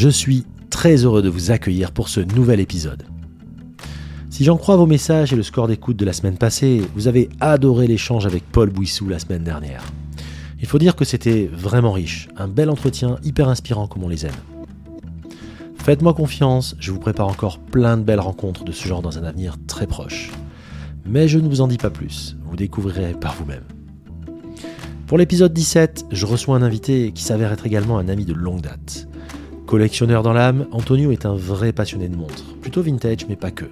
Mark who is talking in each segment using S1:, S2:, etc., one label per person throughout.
S1: Je suis très heureux de vous accueillir pour ce nouvel épisode. Si j'en crois vos messages et le score d'écoute de la semaine passée, vous avez adoré l'échange avec Paul Bouissou la semaine dernière. Il faut dire que c'était vraiment riche, un bel entretien hyper inspirant comme on les aime. Faites-moi confiance, je vous prépare encore plein de belles rencontres de ce genre dans un avenir très proche. Mais je ne vous en dis pas plus, vous découvrirez par vous-même. Pour l'épisode 17, je reçois un invité qui s'avère être également un ami de longue date. Collectionneur dans l'âme, Antonio est un vrai passionné de montres, plutôt vintage mais pas que.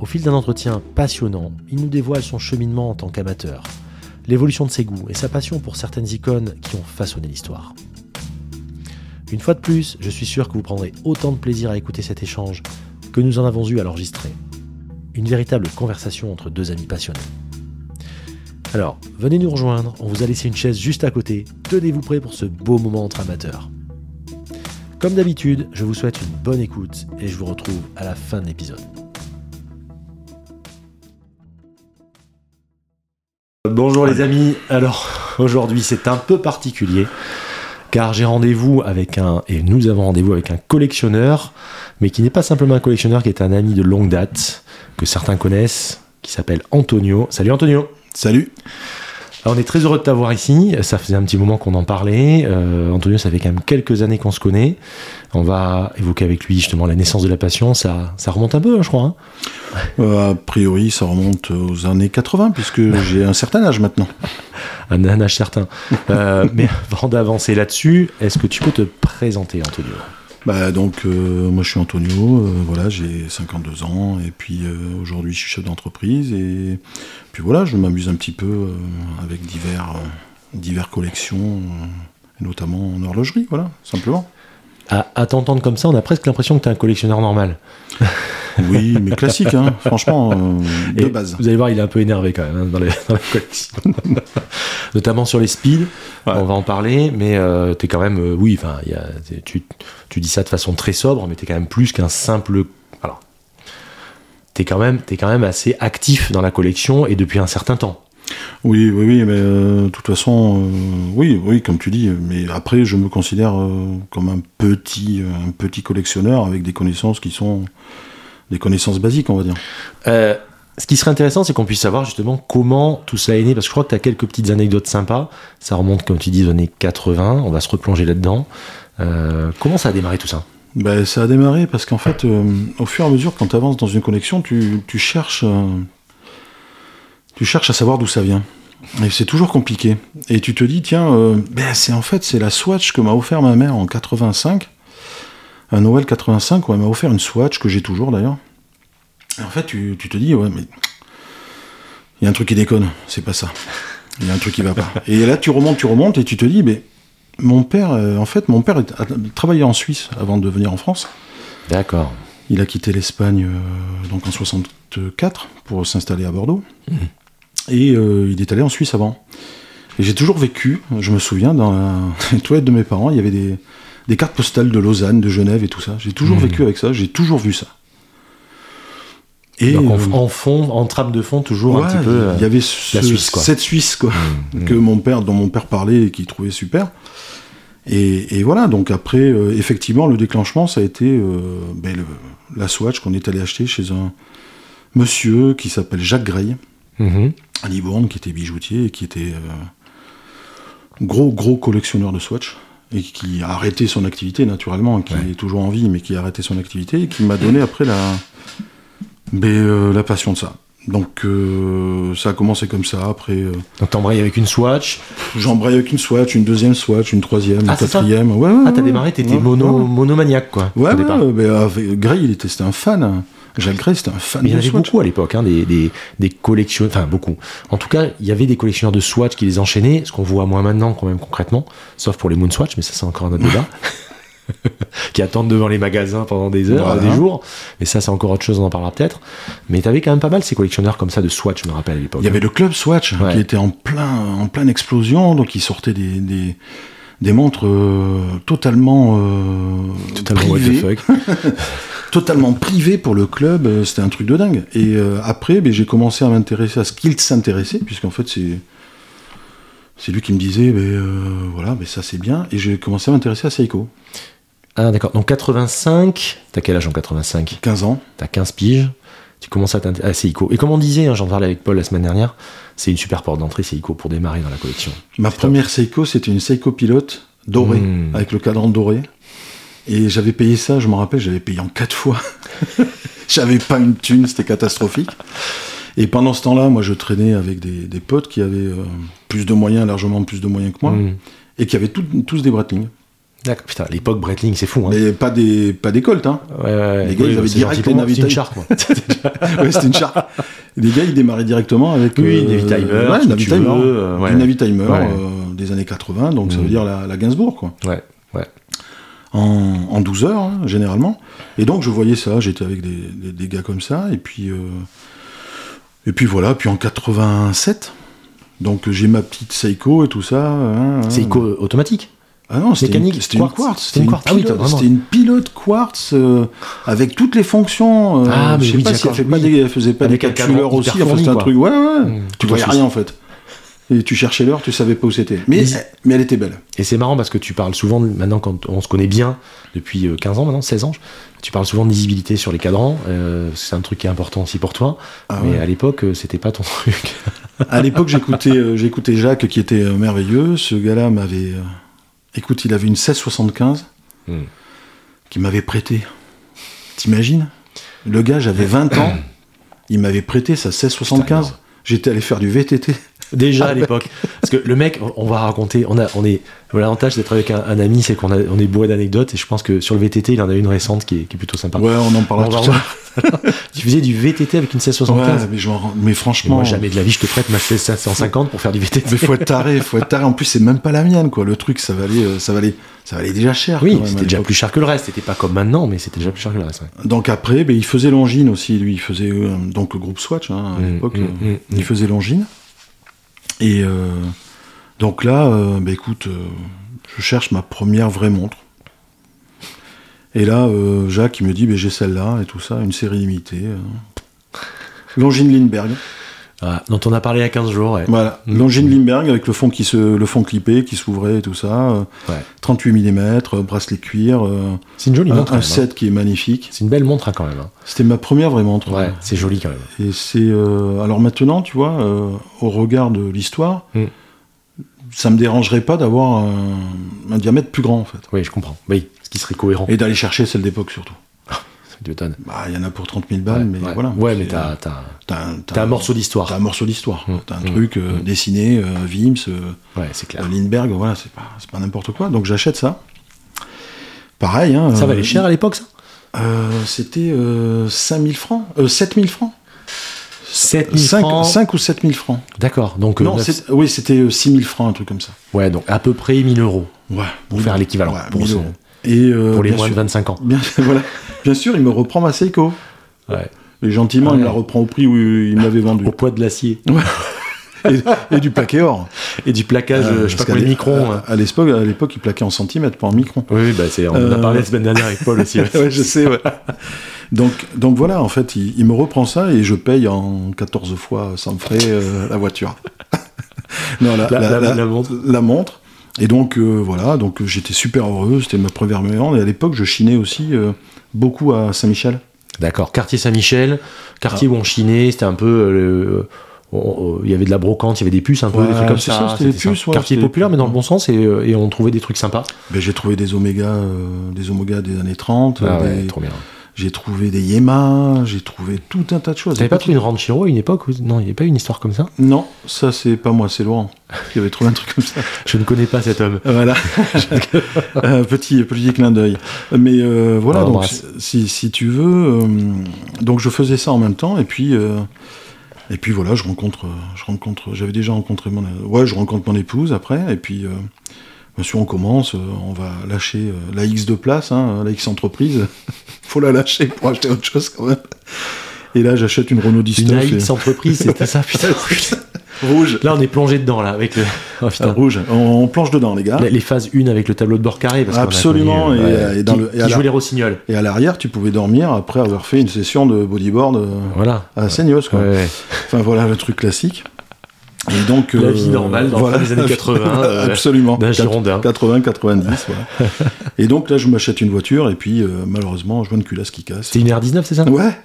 S1: Au fil d'un entretien passionnant, il nous dévoile son cheminement en tant qu'amateur, l'évolution de ses goûts et sa passion pour certaines icônes qui ont façonné l'histoire. Une fois de plus, je suis sûr que vous prendrez autant de plaisir à écouter cet échange que nous en avons eu à l'enregistrer. Une véritable conversation entre deux amis passionnés. Alors, venez nous rejoindre, on vous a laissé une chaise juste à côté, tenez-vous prêts pour ce beau moment entre amateurs. Comme d'habitude, je vous souhaite une bonne écoute et je vous retrouve à la fin de l'épisode. Bonjour les amis, alors aujourd'hui c'est un peu particulier car j'ai rendez-vous avec un, et nous avons rendez-vous avec un collectionneur, mais qui n'est pas simplement un collectionneur, qui est un ami de longue date, que certains connaissent, qui s'appelle Antonio. Salut Antonio
S2: Salut
S1: alors on est très heureux de t'avoir ici. Ça faisait un petit moment qu'on en parlait. Euh, Antonio, ça fait quand même quelques années qu'on se connaît. On va évoquer avec lui justement la naissance de la passion. Ça, ça remonte un peu, hein, je crois. Hein
S2: euh, a priori, ça remonte aux années 80, puisque j'ai un certain âge maintenant.
S1: un, un âge certain. euh, mais avant d'avancer là-dessus, est-ce que tu peux te présenter, Antonio?
S2: Bah donc euh, moi je suis Antonio, euh, voilà j'ai 52 ans et puis euh, aujourd'hui je suis chef d'entreprise et puis voilà je m'amuse un petit peu avec divers divers collections notamment en horlogerie voilà simplement.
S1: À, à t'entendre comme ça on a presque l'impression que tu es un collectionneur normal.
S2: Oui, mais classique, hein, franchement, euh, de
S1: Et
S2: base.
S1: Vous allez voir, il est un peu énervé quand même hein, dans, les, dans la collection. Notamment sur les speeds,
S2: Ouais.
S1: on va en parler, mais euh, t'es quand même, euh, oui, enfin, tu, tu dis ça de façon très sobre, mais t'es quand même plus qu'un simple. Alors, quand même, t'es quand même assez actif dans la collection et depuis un certain temps.
S2: Oui, oui, oui, mais euh, de toute façon, euh, oui, oui, comme tu dis. Mais après, je me considère euh, comme un petit, un petit collectionneur avec des connaissances qui sont des connaissances basiques, on va dire.
S1: Ce qui serait intéressant, c'est qu'on puisse savoir justement comment tout ça est né, parce que je crois que tu as quelques petites anecdotes sympas. Ça remonte, comme tu dis, aux années 80. On va se replonger là-dedans. Comment ça a démarré tout ça?
S2: Ben, ça a démarré parce qu'en fait, au fur et à mesure, quand tu avances dans une collection, tu, tu cherches, tu cherches à savoir d'où ça vient. Et c'est toujours compliqué. Et tu te dis, tiens, euh, ben, c'est en fait, c'est la Swatch que m'a offert ma mère en 85, à Noël 85, où elle m'a offert une Swatch que j'ai toujours d'ailleurs. Et en fait, tu, tu te dis, ouais, mais il y a un truc qui déconne, c'est pas ça. Il y a un truc qui va pas. Et là, tu remontes, tu remontes, et tu te dis, mais mon père, euh, en fait, mon père a travaillé en Suisse avant de venir en France.
S1: D'accord.
S2: Il a quitté l'Espagne euh, donc en 64 pour s'installer à Bordeaux. Et euh, il est allé en Suisse avant. Et j'ai toujours vécu, je me souviens, dans la les toilettes de mes parents, il y avait des, des cartes postales de Lausanne, de Genève et tout ça. J'ai toujours
S1: Mhm.
S2: vécu avec ça, j'ai toujours vu ça. Et
S1: Donc en,
S2: euh,
S1: en fond, en trame de fond, toujours un petit peu. euh,
S2: il y avait ce-
S1: la Suisse, quoi.
S2: cette Suisse quoi,
S1: mm,
S2: que mon père, dont mon père parlait et qu'il trouvait super. Et, et voilà, donc après, euh, effectivement, le déclenchement, ça a été euh, ben, le- la Swatch qu'on est allé acheter chez un monsieur qui s'appelle Jacques Grey. À Libourne, qui était bijoutier et qui était euh, gros, gros collectionneur de Swatch. Et qui a arrêté son activité, naturellement, qui
S1: Ouais.
S2: est toujours en vie, mais qui a arrêté son activité, et qui m'a donné après la, euh, la passion de ça. Donc euh, ça a commencé comme ça, après... euh,
S1: Donc t'embrayes avec une Swatch.
S2: J'embraye avec une Swatch, une deuxième Swatch, une troisième, une
S1: Ah, ça
S2: quatrième. Ouais, ouais,
S1: Ah, t'as démarré, t'étais mono, monomaniaque, quoi.
S2: ouais, ouais, avec Gray, il était, c'était un fan. Jacques Gray, c'était un fan
S1: Mais il y en avait beaucoup à l'époque, hein, des, des, des collectionneurs, enfin beaucoup. En tout cas, il y avait des collectionneurs de Swatch qui les enchaînaient, ce qu'on voit moins maintenant quand même concrètement, sauf pour les Moon Swatch, mais ça c'est encore un autre débat. qui attendent devant les magasins pendant des heures,
S2: Voilà.
S1: des jours. Mais ça, c'est encore autre chose, on en parlera peut-être. Mais t'avais quand même pas mal ces collectionneurs comme ça de Swatch, je me rappelle à l'époque.
S2: Il y avait le club Swatch
S1: Ouais.
S2: qui était en plein en pleine explosion, donc il sortait des des, des montres euh, totalement euh,
S1: Totalement what the
S2: privées,
S1: fuck.
S2: totalement privées pour le club. euh, C'était un truc de dingue. Et après, ben, j'ai commencé à m'intéresser à ce qu'il s'intéressait, puisqu'en fait c'est c'est lui qui me disait, ben, euh, voilà, ben, ça c'est bien. Et j'ai commencé à m'intéresser à Seiko.
S1: Ah, d'accord. Donc 85, t'as quel âge en 85
S2: 15 ans.
S1: T'as 15 piges? Tu commences à t'intéresser à Seiko. Et comme on disait, hein, j'en parlais avec Paul la semaine dernière, c'est une super porte d'entrée Seiko pour démarrer dans la collection.
S2: Ma première Seiko, c'était une Seiko pilote dorée,
S1: Mmh.
S2: avec le cadran doré. Et j'avais payé ça, je me rappelle, j'avais payé en quatre fois. j'avais pas une thune, c'était catastrophique. Et pendant ce temps-là, moi, je traînais avec des, des potes qui avaient euh, plus de moyens, largement plus de moyens que moi,
S1: Hmm.
S2: et qui avaient tout- tous des Breitling.
S1: D'accord. Putain, à l'époque, Breitling, c'est fou. Hein.
S2: Mais pas des, pas des Colt, hein.
S1: Ouais, ouais.
S2: Les gars, ils avaient direct les
S1: C'est une charte,
S2: ouais, c'était une charte. Les gars, ils démarraient directement avec.
S1: Oui, Navitimer,
S2: ouais, Navitimer,
S1: euh, ouais.
S2: Navitimer
S1: Ouais.
S2: euh, des années 80, donc ça
S1: Mm.
S2: veut dire la, la Gainsbourg, quoi.
S1: ouais, ouais.
S2: en, en 12 heures, hein, généralement. Et donc, je voyais ça, j'étais avec des, des- des gars comme ça, et puis, euh, et puis voilà, puis en 87, donc j'ai ma petite Seiko et tout ça. hein, hein.
S1: Seiko automatique?
S2: Ah non, c'était
S1: mécanique,
S2: une, c'était une
S1: quartz.
S2: quartz.
S1: C'était une quartz. Ah oui,
S2: pilote,
S1: vraiment-
S2: c'était une pilote quartz euh, avec toutes les fonctions. euh,
S1: Ah, mais
S2: je sais
S1: oui,
S2: pas si elle, fait pas
S1: oui.
S2: des, elle faisait pas
S1: Avec
S2: des capsuleurs aussi, enfin, c'était un truc. Ouais, ouais.
S1: Mmh.
S2: Tu voyais rien en fait. Et tu cherchais l'heure, tu savais pas où c'était. Mais,
S1: Mais-
S2: mais elle était belle.
S1: Et c'est marrant parce que tu parles souvent, maintenant quand on se connaît bien, depuis euh, 15 ans maintenant, 16 ans, tu parles souvent de visibilité sur les cadrans. euh, c'est un truc qui est important aussi pour toi.
S2: Ah
S1: mais
S2: ouais.
S1: à l'époque, euh, c'était pas ton truc.
S2: À l'époque, j'écoutais, euh, j'écoutais Jacques qui était euh, merveilleux. Ce gars-là m'avait. Écoute, il avait une 1675
S1: Hmm.
S2: qui m'avait prêté. T'imagines? Le gars, j'avais 20 ans. Il m'avait prêté sa 1675.
S1: Putain,
S2: J'étais allé faire du VTT.
S1: Déjà à
S2: Ah
S1: l'époque. Parce que le mec, on va raconter, on a, on est, l'avantage d'être avec un, un ami, c'est qu'on a, on est bourré d'anecdotes. Et je pense que sur le VTT, il en a une récente qui est, qui est plutôt sympa.
S2: Ouais, on en parlera tout
S1: tu faisais du VTT avec une 1675
S2: Ouais, mais,
S1: Et
S2: franchement.
S1: moi, jamais de la vie, je te prête ma 1650 pour faire du VTT.
S2: Mais faut être taré, faut être taré. En plus, c'est même pas la mienne, quoi. Le truc, ça valait, euh, ça valait, ça valait déjà cher.
S1: Oui, c'était déjà plus cher que le reste. C'était pas comme maintenant, mais c'était déjà plus cher que le reste. ouais.
S2: Donc après, ben, il faisait Longines aussi, lui. Il faisait euh, donc le groupe Swatch hein, à
S1: Mm,
S2: l'époque.
S1: mm,
S2: euh,
S1: mm,
S2: il faisait Longines. Et euh, donc là, euh, ben, écoute, euh, je cherche ma première vraie montre. Et là, Jacques, il me dit, ben, j'ai celle-là et tout ça, une série limitée. Longines Lindbergh.
S1: Ah, dont on a parlé il y a 15 jours. ouais.
S2: Voilà,
S1: Mm.
S2: Longines Lindbergh avec le fond qui se, le fond clippé qui s'ouvrait et tout ça. euh,
S1: Ouais.
S2: 38 mm, bracelet cuir, euh,
S1: C'est une jolie
S2: un,
S1: montre.
S2: un
S1: même, hein.
S2: set qui est magnifique.
S1: C'est une belle montre hein, quand même. hein.
S2: C'était ma première vraie montre.
S1: Ouais, c'est joli quand même.
S2: Et c'est euh, alors maintenant, tu vois, euh, au regard de l'histoire,
S1: Mm.
S2: ça me dérangerait pas d'avoir un, un diamètre plus grand en fait,
S1: Oui, je comprends. Oui, ce qui serait cohérent.
S2: et d'aller chercher celle d'époque surtout.
S1: Tu m'étonnes.
S2: Bah, il y en a pour 30 000 balles,
S1: Ouais,
S2: mais
S1: ouais.
S2: voilà.
S1: Ouais, mais t'as, t'as,
S2: t'as un,
S1: t'as un morceau d'histoire.
S2: T'as un morceau d'histoire.
S1: Mm.
S2: T'as un
S1: Mm.
S2: truc euh,
S1: Mm.
S2: dessiné, euh, Vims, euh,
S1: Ouais, c'est clair.
S2: euh, Lindbergh, voilà, c'est pas, c'est pas n'importe quoi. Donc j'achète ça. Pareil, hein.
S1: Ça
S2: euh,
S1: valait cher à l'époque, ça?
S2: C'était euh, 5000 francs, 7000 francs.
S1: 7000
S2: 5,
S1: francs.
S2: 5 ou 7000 francs.
S1: D'accord. Donc,
S2: non,
S1: neuf-
S2: c'est- oui, c'était euh, 6000 francs, un truc comme ça.
S1: ouais, donc à peu près 1000 euros
S2: Ouais.
S1: pour faire l'équivalent.
S2: Ouais,
S1: pour,
S2: 1000
S1: ce-
S2: euros. Et euh,
S1: pour les moins de
S2: sûr,
S1: 25 ans.
S2: bien, voilà. bien sûr, il me reprend ma Seiko.
S1: Ouais.
S2: Et gentiment,
S1: Ouais.
S2: il me la reprend au prix où il me l'avait vendue.
S1: Au poids de l'acier.
S2: et, et du plaqué or.
S1: Et du plaquage,
S2: Euh,
S1: je sais pas combien de microns.
S2: À, à l'époque, à l'époque, il plaquait en centimètres, pas en microns.
S1: Oui, bah c'est, on en a parlé la semaine dernière avec Paul aussi. ouais.
S2: je sais, ouais. Donc, donc voilà, en fait, il, il me reprend ça et je paye en 14 fois sans frais euh, la voiture. non, la,
S1: La-
S2: la-
S1: la-
S2: la-
S1: la montre.
S2: la montre. Et donc, euh, voilà, donc euh, j'étais super heureux, c'était ma première mémoire. Et à l'époque, je chinais aussi euh, beaucoup à Saint-Michel.
S1: D'accord. Quartier Saint-Michel,
S2: Ah.
S1: quartier où on chinait, c'était un peu. euh, il y avait de la brocante, il y avait des puces un peu,
S2: Ouais,
S1: des trucs comme ça.
S2: ça, c'était des puces, ouais,
S1: Quartier populaire, mais dans le bon sens, et, et on trouvait des trucs sympas.
S2: Ben, j'ai trouvé des Oméga, des Oméga des années 30,
S1: Ah
S2: des-
S1: ouais, trop bien.
S2: J'ai trouvé des Yema, j'ai trouvé tout un tas de choses.
S1: T'avais pas trouvé une Ranchiro à une époque où- Non, il n'y avait pas une histoire comme ça?
S2: Non, ça c'est pas moi, c'est Laurent qui avait trouvé un truc comme ça.
S1: Je ne connais pas cet homme.
S2: Voilà, un petit, petit clin d'œil. Mais euh, voilà,
S1: On
S2: donc si, si tu veux, euh, donc je faisais ça en même temps, et puis, euh, et puis voilà, je rencontre, je rencontre, j'avais déjà rencontré mon, ouais, je rencontre mon épouse après, et puis Bien sûr, on commence, euh, on va lâcher euh, la X de place, hein, la X entreprise. faut la lâcher pour acheter autre chose quand même. Et là, j'achète une Renault
S1: Une
S2: Distoff. et-
S1: AX entreprise, c'était ça, putain.
S2: Rouge.
S1: Là, on est plongé dedans, là, avec le. Oh, putain.
S2: Ah, rouge. On, on plonge dedans, les gars.
S1: Les- Les phases 1 avec le tableau de bord carré. Parce
S2: Absolument,
S1: connu,
S2: et,
S1: ouais,
S2: et dans
S1: qui,
S2: le- et
S1: qui
S2: à la-
S1: jouait les rossignols.
S2: Et à l'arrière, tu pouvais dormir après avoir fait une session de bodyboard euh,
S1: Voilà.
S2: à saigneuse, quoi.
S1: Ouais, ouais.
S2: Enfin, voilà le truc classique. Et donc,
S1: La
S2: euh,
S1: vie normale dans
S2: voilà.
S1: les années 80, euh,
S2: Absolument.
S1: d'un Girondin.
S2: 80, 90, voilà. Et donc là, je m'achète une voiture, et puis euh, malheureusement, je vois une culasse qui casse.
S1: C'était une R19, c'est ça?
S2: Ouais,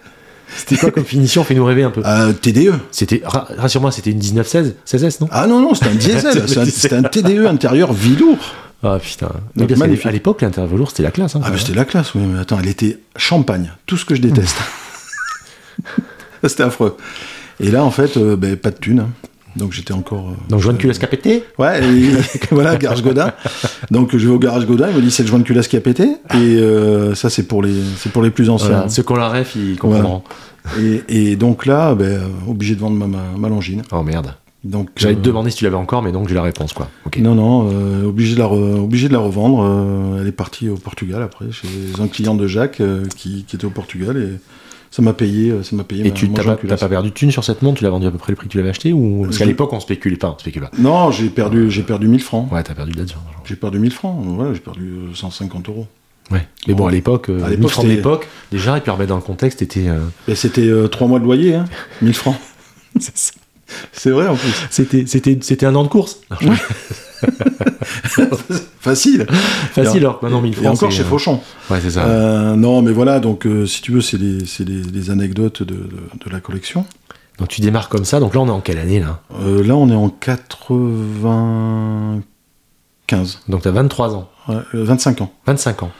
S1: C'était quoi comme finition? Fais-nous rêver un peu.
S2: euh, TDE.
S1: C'était, ra- rassure-moi, c'était une 1916 16S, non?
S2: Ah non, non, c'était un diesel, c'est un- c'était un TDE intérieur velours.
S1: Ah putain.
S2: Donc, magnifique.
S1: à l'époque, l'intérieur velours, c'était la classe. Hein,
S2: Ah, c'était la classe, oui, mais attends, elle était champagne, tout ce que je déteste. c'était affreux. Et là, en fait, euh, ben, pas de thunes. hein. Donc j'étais encore. euh,
S1: Donc, joint de culasse qui a pété
S2: Ouais, et voilà, garage Godin. Donc je vais au garage Godin, il me dit c'est le joint de culasse qui a pété. Et euh, ça c'est pour les pour les plus anciens.
S1: Voilà. Ceux qui ont la ref, ils comprendront.
S2: Et, et donc là, ben, euh, obligé de vendre ma, ma, ma Longines.
S1: Oh merde.
S2: Donc
S1: J'allais te
S2: euh,
S1: demander si tu l'avais encore, mais donc j'ai la réponse, quoi. Ok.
S2: Non, non, euh, obligé, de la re- obligé de la revendre. euh, elle est partie au Portugal après, chez un client de Jacques euh, qui, qui était au Portugal et ça m'a payé, euh, ça m'a payé
S1: Et
S2: ma-
S1: tu t'as
S2: joint
S1: pas, perdu de thune sur cette montre Tu l'as vendue à peu près le prix que tu l'avais acheté ou Parce qu'à l'époque, on spéculait pas. On spécule pas.
S2: Non, j'ai perdu, j'ai perdu 1000 francs.
S1: Ouais, t'as perdu de là-dessus.
S2: J'ai perdu 1000 francs, ouais, j'ai perdu euh, 150 euros.
S1: Ouais. Mais bon, à l'époque, euh,
S2: À
S1: 1000
S2: l'époque,
S1: francs de
S2: c'était-
S1: l'époque, déjà, et puis remettre dans le contexte, c'était. euh,
S2: c'était euh, trois mois de loyer, hein, 1000 francs. C'est vrai en plus.
S1: C'était, c'était, c'était un an de course.
S2: Facile.
S1: Facile, alors maintenant 1000 francs.
S2: Et encore chez
S1: euh,
S2: Fauchon.
S1: Ouais, c'est ça.
S2: Euh, non, mais voilà, donc euh, si tu veux, c'est des, c'est des anecdotes de, de- de la collection.
S1: Donc tu démarres comme ça. Donc là, on est en quelle année, là?
S2: Euh, là, on est en 95.
S1: Donc t'as 23 ans.
S2: Ouais, euh, 25 ans.
S1: 25 ans.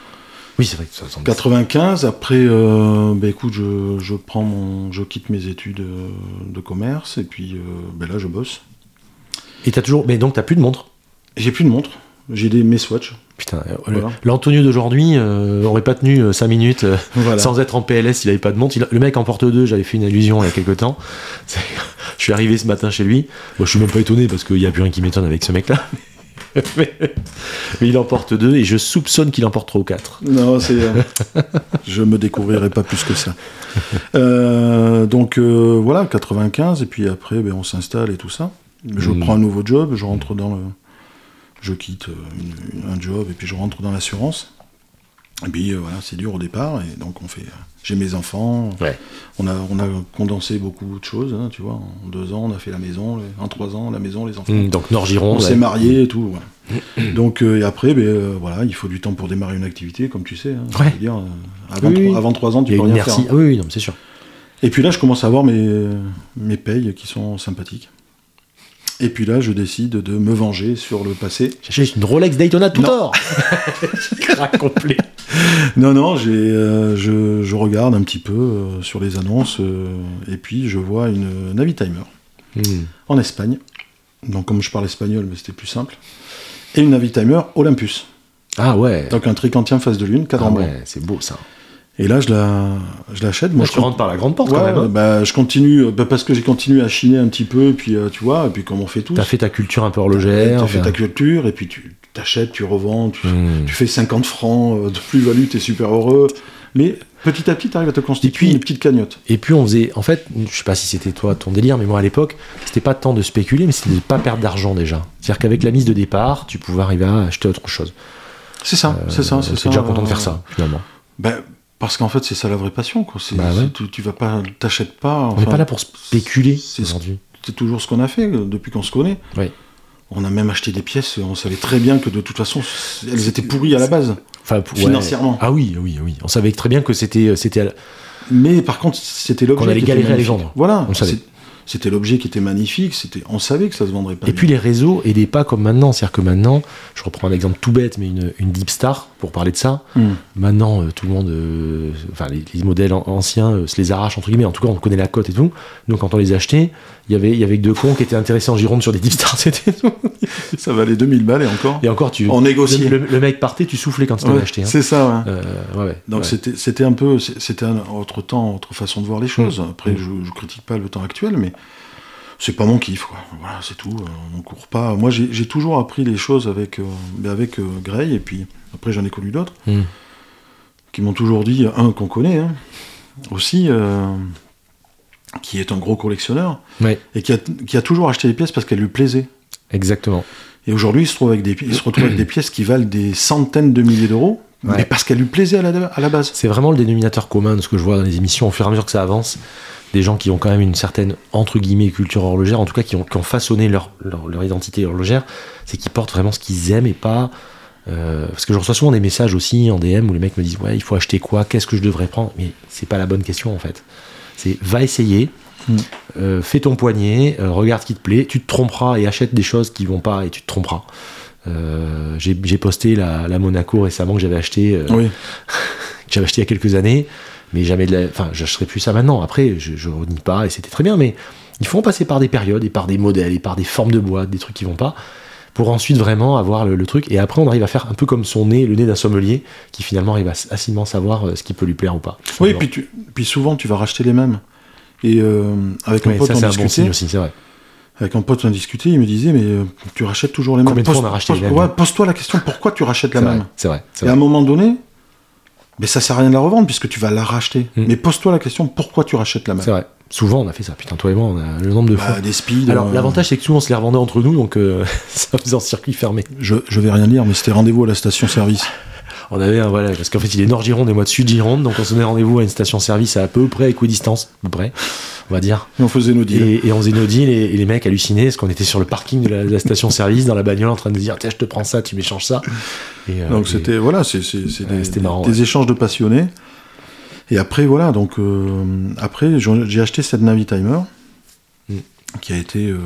S1: Oui, c'est vrai. ça semble-
S2: 95, après, euh, bah, écoute, je, je prends mon, je quitte mes études euh, de commerce, et puis euh, ben là, je bosse.
S1: Et t'as toujours. Mais donc t'as plus de montre.
S2: J'ai plus de montre, j'ai des mes Swatch.
S1: Putain,
S2: Voilà.
S1: l'Antonio d'aujourd'hui euh, aurait pas tenu 5 minutes euh,
S2: Voilà.
S1: sans être en PLS s'il avait pas de montre. Il- le mec en porte deux, j'avais fait une allusion il y a quelques temps. Je suis arrivé ce matin chez lui. Bon, je suis même pas étonné parce qu'il y a plus rien qui m'étonne avec ce mec-là. Mais, mais il en porte deux et je soupçonne qu'il en porte trois ou quatre.
S2: Non, c'est. euh, je me découvrirai pas plus que ça. Euh, donc euh, voilà, 95, et puis après, ben, on s'installe et tout ça. Je
S1: Mm.
S2: prends un nouveau job, je rentre dans le. Je quitte euh, une- une- un job, et puis je rentre dans l'assurance. Et puis euh, voilà, c'est dur au départ, et donc on fait. euh, J'ai mes enfants,
S1: Ouais.
S2: on a, on a condensé beaucoup de choses, hein, tu vois. En deux ans, on a fait la maison, les- en trois ans, la maison, les enfants.
S1: Mm, donc Nord-Gironde.
S2: On
S1: ouais.
S2: s'est marié et tout. ouais. Donc, euh, et après, ben, euh, voilà, il faut du temps pour démarrer une activité, comme tu sais. hein. Dire, avant,
S1: Oui,
S2: trois-
S1: oui.
S2: avant trois ans, tu peux rien
S1: inertie.
S2: faire.
S1: Ah oui, non, c'est sûr.
S2: Et puis là, je commence à avoir mes, mes payes qui sont sympathiques. Et puis là, je décide de me venger sur le passé.
S1: J'ai une Rolex Daytona tout or. Crac complet.
S2: Non, non, j'ai, euh, je, je regarde un petit peu euh, sur les annonces, euh, et puis je vois une Navitimer
S1: Mm.
S2: en Espagne. Donc, comme je parle espagnol, mais c'était plus simple. Et une Navitimer Olympus.
S1: Ah ouais.
S2: Donc, un tricantien face de lune, cadre
S1: Ah ouais, c'est beau ça.
S2: Et là, je, la, je l'achète. Moi, je
S1: tu rentres par la grande porte
S2: Ouais,
S1: quand même. hein.
S2: bah, je continue, euh, bah, parce que j'ai continué à chiner un petit peu, et puis euh, tu vois, et puis comme on fait tous.
S1: T'as fait ta culture un peu horlogère.
S2: T'as fait
S1: t'as-
S2: ta culture, et puis tu t'achètes, tu revends, tu,
S1: Mm.
S2: tu fais 50 francs euh, de plus-value, t'es super heureux. Mais petit à petit, t'arrives à te constituer
S1: Et puis-
S2: une petite cagnotte.
S1: Et puis on faisait, en fait, je sais pas si c'était toi ton délire, mais moi à l'époque, c'était pas tant de spéculer, mais c'était de pas perdre d'argent déjà. C'est-à-dire qu'avec la mise de départ, tu pouvais arriver à acheter autre chose.
S2: C'est ça, c'est ça, c'est ça.
S1: Déjà content de faire ça, finalement.
S2: Ben, parce qu'en fait, c'est ça la vraie passion. Quoi. C'est-
S1: Bah ouais.
S2: tu, tu vas pas, t'achètes pas.
S1: On n'est pas là pour spéculer
S2: c'est-
S1: aujourd'hui.
S2: C'est toujours ce qu'on a fait euh, depuis qu'on se connaît. On a même acheté des pièces, on savait très bien que de toute façon, elles étaient pourries à la base.
S1: Enfin, pour- ouais.
S2: Financièrement.
S1: Ah oui, oui, oui. On savait très bien que c'était, c'était. à la-
S2: Mais par contre, c'était l'objet.
S1: Qu'on allait galérer à les vendre.
S2: Voilà.
S1: On le savait.
S2: C'était l'objet qui était magnifique. C'était, on savait que ça se vendrait pas.
S1: Et puis les réseaux aidaient pas comme maintenant. C'est-à-dire que maintenant, je reprends un exemple tout bête, mais une, une Deep Star, pour parler de ça,
S2: Hum.
S1: Maintenant, euh, tout le monde, euh, enfin les, les modèles an- anciens euh, se les arrachent entre guillemets. En tout cas, on connaît la cote et tout. Donc, quand on les achetait, y avait, il y avait deux cons qui étaient intéressés en Gironde sur des Deep Stars, c'était tout.
S2: Ça valait 2000 balles et encore.
S1: Et encore, tu,
S2: On négociait.
S1: le, mec partait, tu soufflais quand tu
S2: Ouais,
S1: acheté. hein.
S2: C'est ça. ouais.
S1: Euh, ouais,
S2: Donc
S1: ouais.
S2: c'était, c'était un peu, c'était un autre temps, autre façon de voir les choses.
S1: Hum.
S2: Après, je, je critique pas le temps actuel, mais c'est pas mon kiff, quoi. Voilà, c'est tout. euh, on court pas. Moi, j'ai toujours appris les choses avec, euh, avec euh, Gray, et puis après, j'en ai connu d'autres
S1: Hmm.
S2: qui m'ont toujours dit, un qu'on connaît, hein, aussi, euh, qui est un gros collectionneur,
S1: Ouais,
S2: et qui a, qui a toujours acheté les pièces parce qu'elles lui plaisaient.
S1: exactement.
S2: Et aujourd'hui, il se, trouve avec des, pi- il se retrouve avec des pièces qui valent des centaines de milliers d'euros,
S1: Ouais.
S2: mais parce qu'elles lui plaisaient à la, à la base.
S1: C'est vraiment le dénominateur commun de ce que je vois dans les émissions au fur et à mesure que ça avance. Des gens qui ont quand même une certaine, entre guillemets, culture horlogère, en tout cas qui ont, qui ont façonné leur, leur, leur identité horlogère, c'est qu'ils portent vraiment ce qu'ils aiment et pas. euh, parce que je reçois souvent des messages aussi en DM où les mecs me disent Ouais, il faut acheter quoi? Qu'est-ce que je devrais prendre? Mais c'est pas la bonne question en fait. C'est va essayer,
S2: Mm.
S1: euh, fais ton poignet, euh, regarde ce qui te plaît, tu te tromperas et achète des choses qui vont pas et tu te tromperas. Euh, J'ai posté la, la Monaco récemment que j'avais acheté.
S2: Oui.
S1: que j'avais acheté il y a quelques années, mais jamais de la... Enfin, j'achèterai plus ça maintenant. Après, je, je renie pas et c'était très bien, mais il faut en passer par des périodes et par des modèles et par des formes de boîte, des trucs qui vont pas, pour ensuite vraiment avoir le, le truc. Et après, on arrive à faire un peu comme son nez, le nez d'un sommelier, qui finalement arrive à facilement savoir euh, ce qui peut lui plaire ou pas.
S2: Oui,
S1: simplement.
S2: puis, tu, puis souvent, tu vas racheter les mêmes. Et euh, avec un
S1: Ouais,
S2: pote,
S1: ça,
S2: on
S1: bon
S2: discutait.
S1: signe aussi, c'est vrai.
S2: Avec un pote, on discutait, il me disait, mais euh, tu rachètes toujours les mêmes.
S1: Combien de fois on a racheté
S2: pose-
S1: les mêmes
S2: ouais, Pose-toi la question, pourquoi tu rachètes la même
S1: c'est vrai.
S2: Et à un moment donné, mais ça sert à rien de la revendre puisque tu vas la racheter.
S1: Mm.
S2: Mais pose-toi la question, pourquoi tu rachètes la même
S1: C'est vrai. Souvent, on a fait ça. Putain, toi et moi, on a le nombre de fois.
S2: Bah, Des speeds.
S1: Alors,
S2: euh,
S1: l'avantage, c'est que souvent, on se les revendait entre nous, donc euh, ça faisait en circuit fermé.
S2: je, je vais rien dire, mais c'était rendez-vous à la station-service.
S1: On avait un, voilà, parce qu'en fait, il est nord Gironde et moi de sud Gironde, donc on se donnait rendez-vous à une station-service à peu près équidistance, à peu près, on va dire.
S2: Et on faisait nos deals.
S1: Et, et on faisait nos deals et, et les mecs hallucinaient parce qu'on était sur le parking de la, station-service dans la bagnole en train de dire, tiens, je te prends ça, tu m'échanges ça. Et, euh,
S2: Donc c'était voilà, c'est
S1: Ouais,
S2: des,
S1: c'était
S2: des-
S1: marrant,
S2: des
S1: ouais.
S2: échanges de passionnés. Et après voilà, donc euh, après j'ai acheté cette Navitimer
S1: Mm.
S2: qui a été. euh,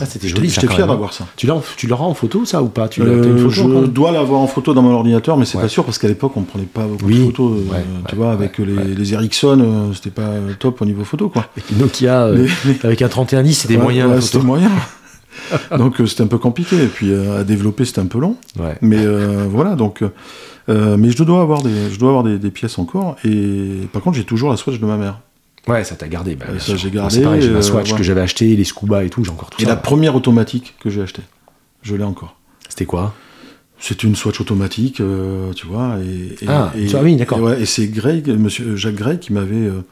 S1: Ah, c'était joli,
S2: J'étais fier
S1: hein.
S2: d'avoir ça.
S1: Tu l'as, tu l'auras en photo, ça, ou pas? Tu
S2: Euh,
S1: une photo
S2: je dois l'avoir en photo dans mon ordinateur, mais c'est
S1: Ouais.
S2: pas sûr parce qu'à l'époque on prenait pas beaucoup
S1: Oui.
S2: de photos. euh,
S1: Ouais,
S2: tu
S1: ouais,
S2: vois, avec les, les Ericsson, euh, c'était pas top au niveau photo quoi.
S1: Avec Nokia euh,
S2: Les- les-
S1: avec un 3110, c'était moyen.
S2: c'était moyen. donc euh, c'était un peu compliqué et puis euh, à développer c'était un peu long.
S1: Ouais.
S2: Mais euh, voilà donc. Euh, mais je dois avoir des, je dois avoir des, des pièces encore et par contre j'ai toujours la Swatch de ma mère.
S1: Ouais, ça t'a gardé. Bah,
S2: ça, j'ai gardé,
S1: C'est pareil, j'ai ma
S2: euh,
S1: Swatch
S2: ouais.
S1: que j'avais acheté, les scuba et tout, j'ai encore tout
S2: Et
S1: ça.
S2: la première automatique que j'ai achetée, je l'ai encore.
S1: C'était quoi?
S2: C'est une Swatch automatique, euh, tu vois. Et, et-
S1: Ah,
S2: et,
S1: ah oui, d'accord.
S2: Et, ouais, et c'est Greg, monsieur Jacques Grey qui m'avait. euh,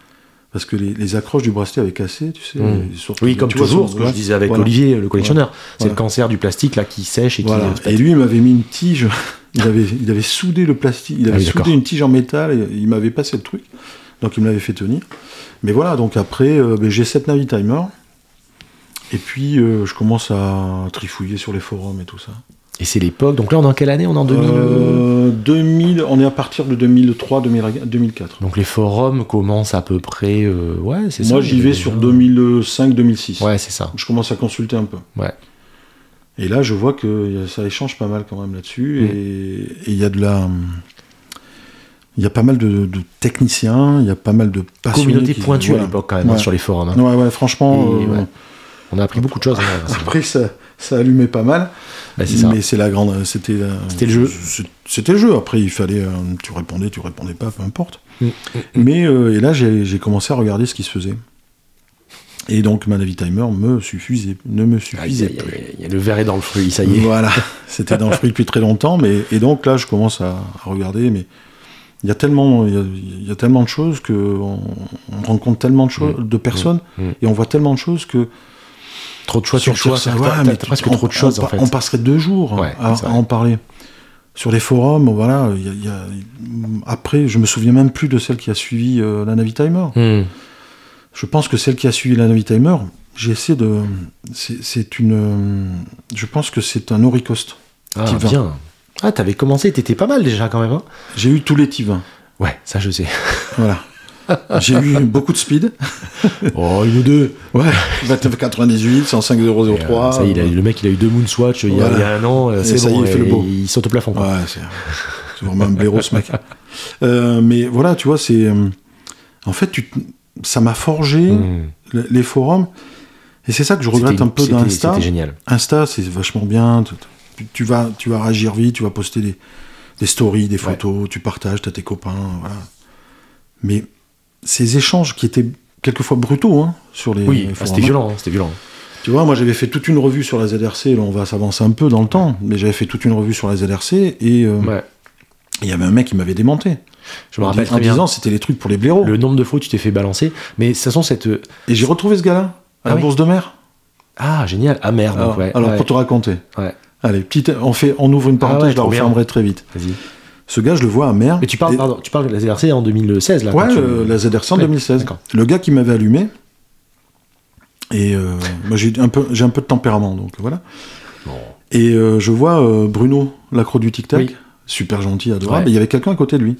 S2: parce que les, les accroches du bracelet avaient cassé, tu sais.
S1: Mm.
S2: surtout-
S1: Oui, comme toujours, ce que je disais avec
S2: voilà.
S1: Olivier, le collectionneur. C'est
S2: Voilà.
S1: le cancer du plastique là qui sèche et qui.
S2: Et lui, il m'avait mis une tige. Il avait, il avait soudé le plastique. Il
S1: Ah
S2: avait
S1: oui, d'accord.
S2: soudé une tige en métal. Et il m'avait passé le truc. Donc il me l'avait fait tenir. Mais voilà. Donc après, euh, ben, j'ai cette Navitimer. Et puis euh, je commence à trifouiller sur les forums et tout ça.
S1: Et c'est l'époque. Donc là, on est en quelle année? On est en 2000
S2: Euh, 2000, on est à partir de 2003, 2000 2004.
S1: Donc les forums commencent à peu près. euh, ouais, c'est ça.
S2: Moi, j'y vais sur 2005-2006.
S1: Ouais, c'est ça.
S2: Je commence à consulter un peu.
S1: Ouais.
S2: Et là, je vois que a- ça échange pas mal quand même là-dessus.
S1: Mm.
S2: Et il y a de la. Il y a pas mal de, de techniciens, il y a pas mal de passionnés.
S1: Communauté pointue à
S2: voilà.
S1: l'époque quand même hein, sur les forums. hein.
S2: Ouais, ouais, franchement.
S1: Et,
S2: euh,
S1: ouais. On a appris beaucoup de choses. hein,
S2: Après, ça, ça allumait pas mal.
S1: bah, c'est ça.
S2: mais c'est la grande. C'était
S1: C'était le jeu.
S2: C'était le jeu. Après, il fallait. euh, tu répondais, tu répondais pas, peu importe.
S1: Mm.
S2: Mais euh, et là, j'ai commencé à regarder ce qui se faisait. Et donc, ma Navitimer me suffisait, ne me suffisait
S1: aïe,
S2: plus.
S1: aïe, aïe, le verre est dans le fruit, ça y est.
S2: Voilà, c'était dans le fruit depuis très longtemps, mais et donc là, je commence à, à regarder, mais il y a tellement, il y a, il y a tellement de choses que on, on rencontre tellement de choses, de personnes,
S1: Mm.
S2: et on voit tellement de choses que
S1: Trop de choix sur choix.
S2: ça, ouais, mais
S1: presque
S2: on-
S1: trop de choses
S2: on,
S1: en fait.
S2: On passerait deux jours
S1: Ouais,
S2: à, en parler. Sur les forums, voilà, il y a- il y a- après, je me souviens même plus de celle qui a suivi euh, la Navitimer.
S1: Hmm.
S2: Je pense que celle qui a suivi la Navitimer, j'ai essayé de. c'est- une. Je pense que c'est un Oricost.
S1: Ah,
S2: Type 20.
S1: bien. Ah, t'avais commencé, t'étais pas mal déjà quand même. hein
S2: J'ai eu tous les Tivins.
S1: ouais, ça je sais.
S2: Voilà. J'ai eu beaucoup de speed.
S1: Oh, une ou deux.
S2: Ouais. 2998, 105
S1: Et, euh, ça y est, il a- le mec, il a eu deux Moonswatch il, y a-
S2: Voilà.
S1: il y a un an. euh, C'est bon,
S2: il fait le beau.
S1: Il saute au plafond. quoi.
S2: Ouais, c'est vraiment un blaireau ce mec. Euh, mais voilà, tu vois, c'est. En fait, tu, ça m'a forgé
S1: Hmm.
S2: le- les forums. Et c'est ça que je regrette un peu d'Insta.
S1: Génial.
S2: Insta, c'est vachement bien. Tu, tu- vas, tu vas réagir vite, tu vas poster des, des stories, des photos, tu partages, tu as tes copains. Voilà. Mais ces échanges qui étaient quelquefois brutaux hein, sur les,
S1: Oui, ah,
S2: forums,
S1: c'était violent. hein, C'était violent.
S2: Tu vois, moi j'avais fait toute une revue sur la ZRC, là on va s'avancer un peu dans le temps, mais j'avais fait toute une revue sur la ZRC et euh,
S1: Ouais.
S2: Il y avait un mec qui m'avait démonté.
S1: Je me rappelle
S2: en
S1: bien.
S2: disant c'était les trucs pour les blaireaux.
S1: Le nombre de fois où tu t'es fait balancer. Mais de toute façon, cette.
S2: Et j'ai retrouvé ce gars-là à
S1: Ah
S2: la
S1: oui.
S2: Bourse de Mer.
S1: Ah, génial. Ah merde.
S2: Alors,
S1: donc, ouais.
S2: alors,
S1: ouais.
S2: pour te raconter.
S1: Ouais.
S2: Allez, petite, on, fait, on ouvre une
S1: Ah
S2: parenthèse, je la refermerai très vite.
S1: Vas-y.
S2: Ce gars, je le vois à Mer.
S1: Mais tu parles,
S2: Et-
S1: pardon, tu parles de la ZRC en 2016, là.
S2: Ouais,
S1: tu-
S2: le- la ZRC en
S1: Ouais,
S2: 2016.
S1: d'accord.
S2: Le gars qui m'avait allumé. Et euh, moi, j'ai un, peu, j'ai un peu de tempérament, donc voilà.
S1: Bon.
S2: Et euh, je vois euh, Bruno, l'accro du tic-tac,
S1: Oui.
S2: Super gentil, adorable,
S1: Ouais.
S2: et il y avait quelqu'un à côté de lui.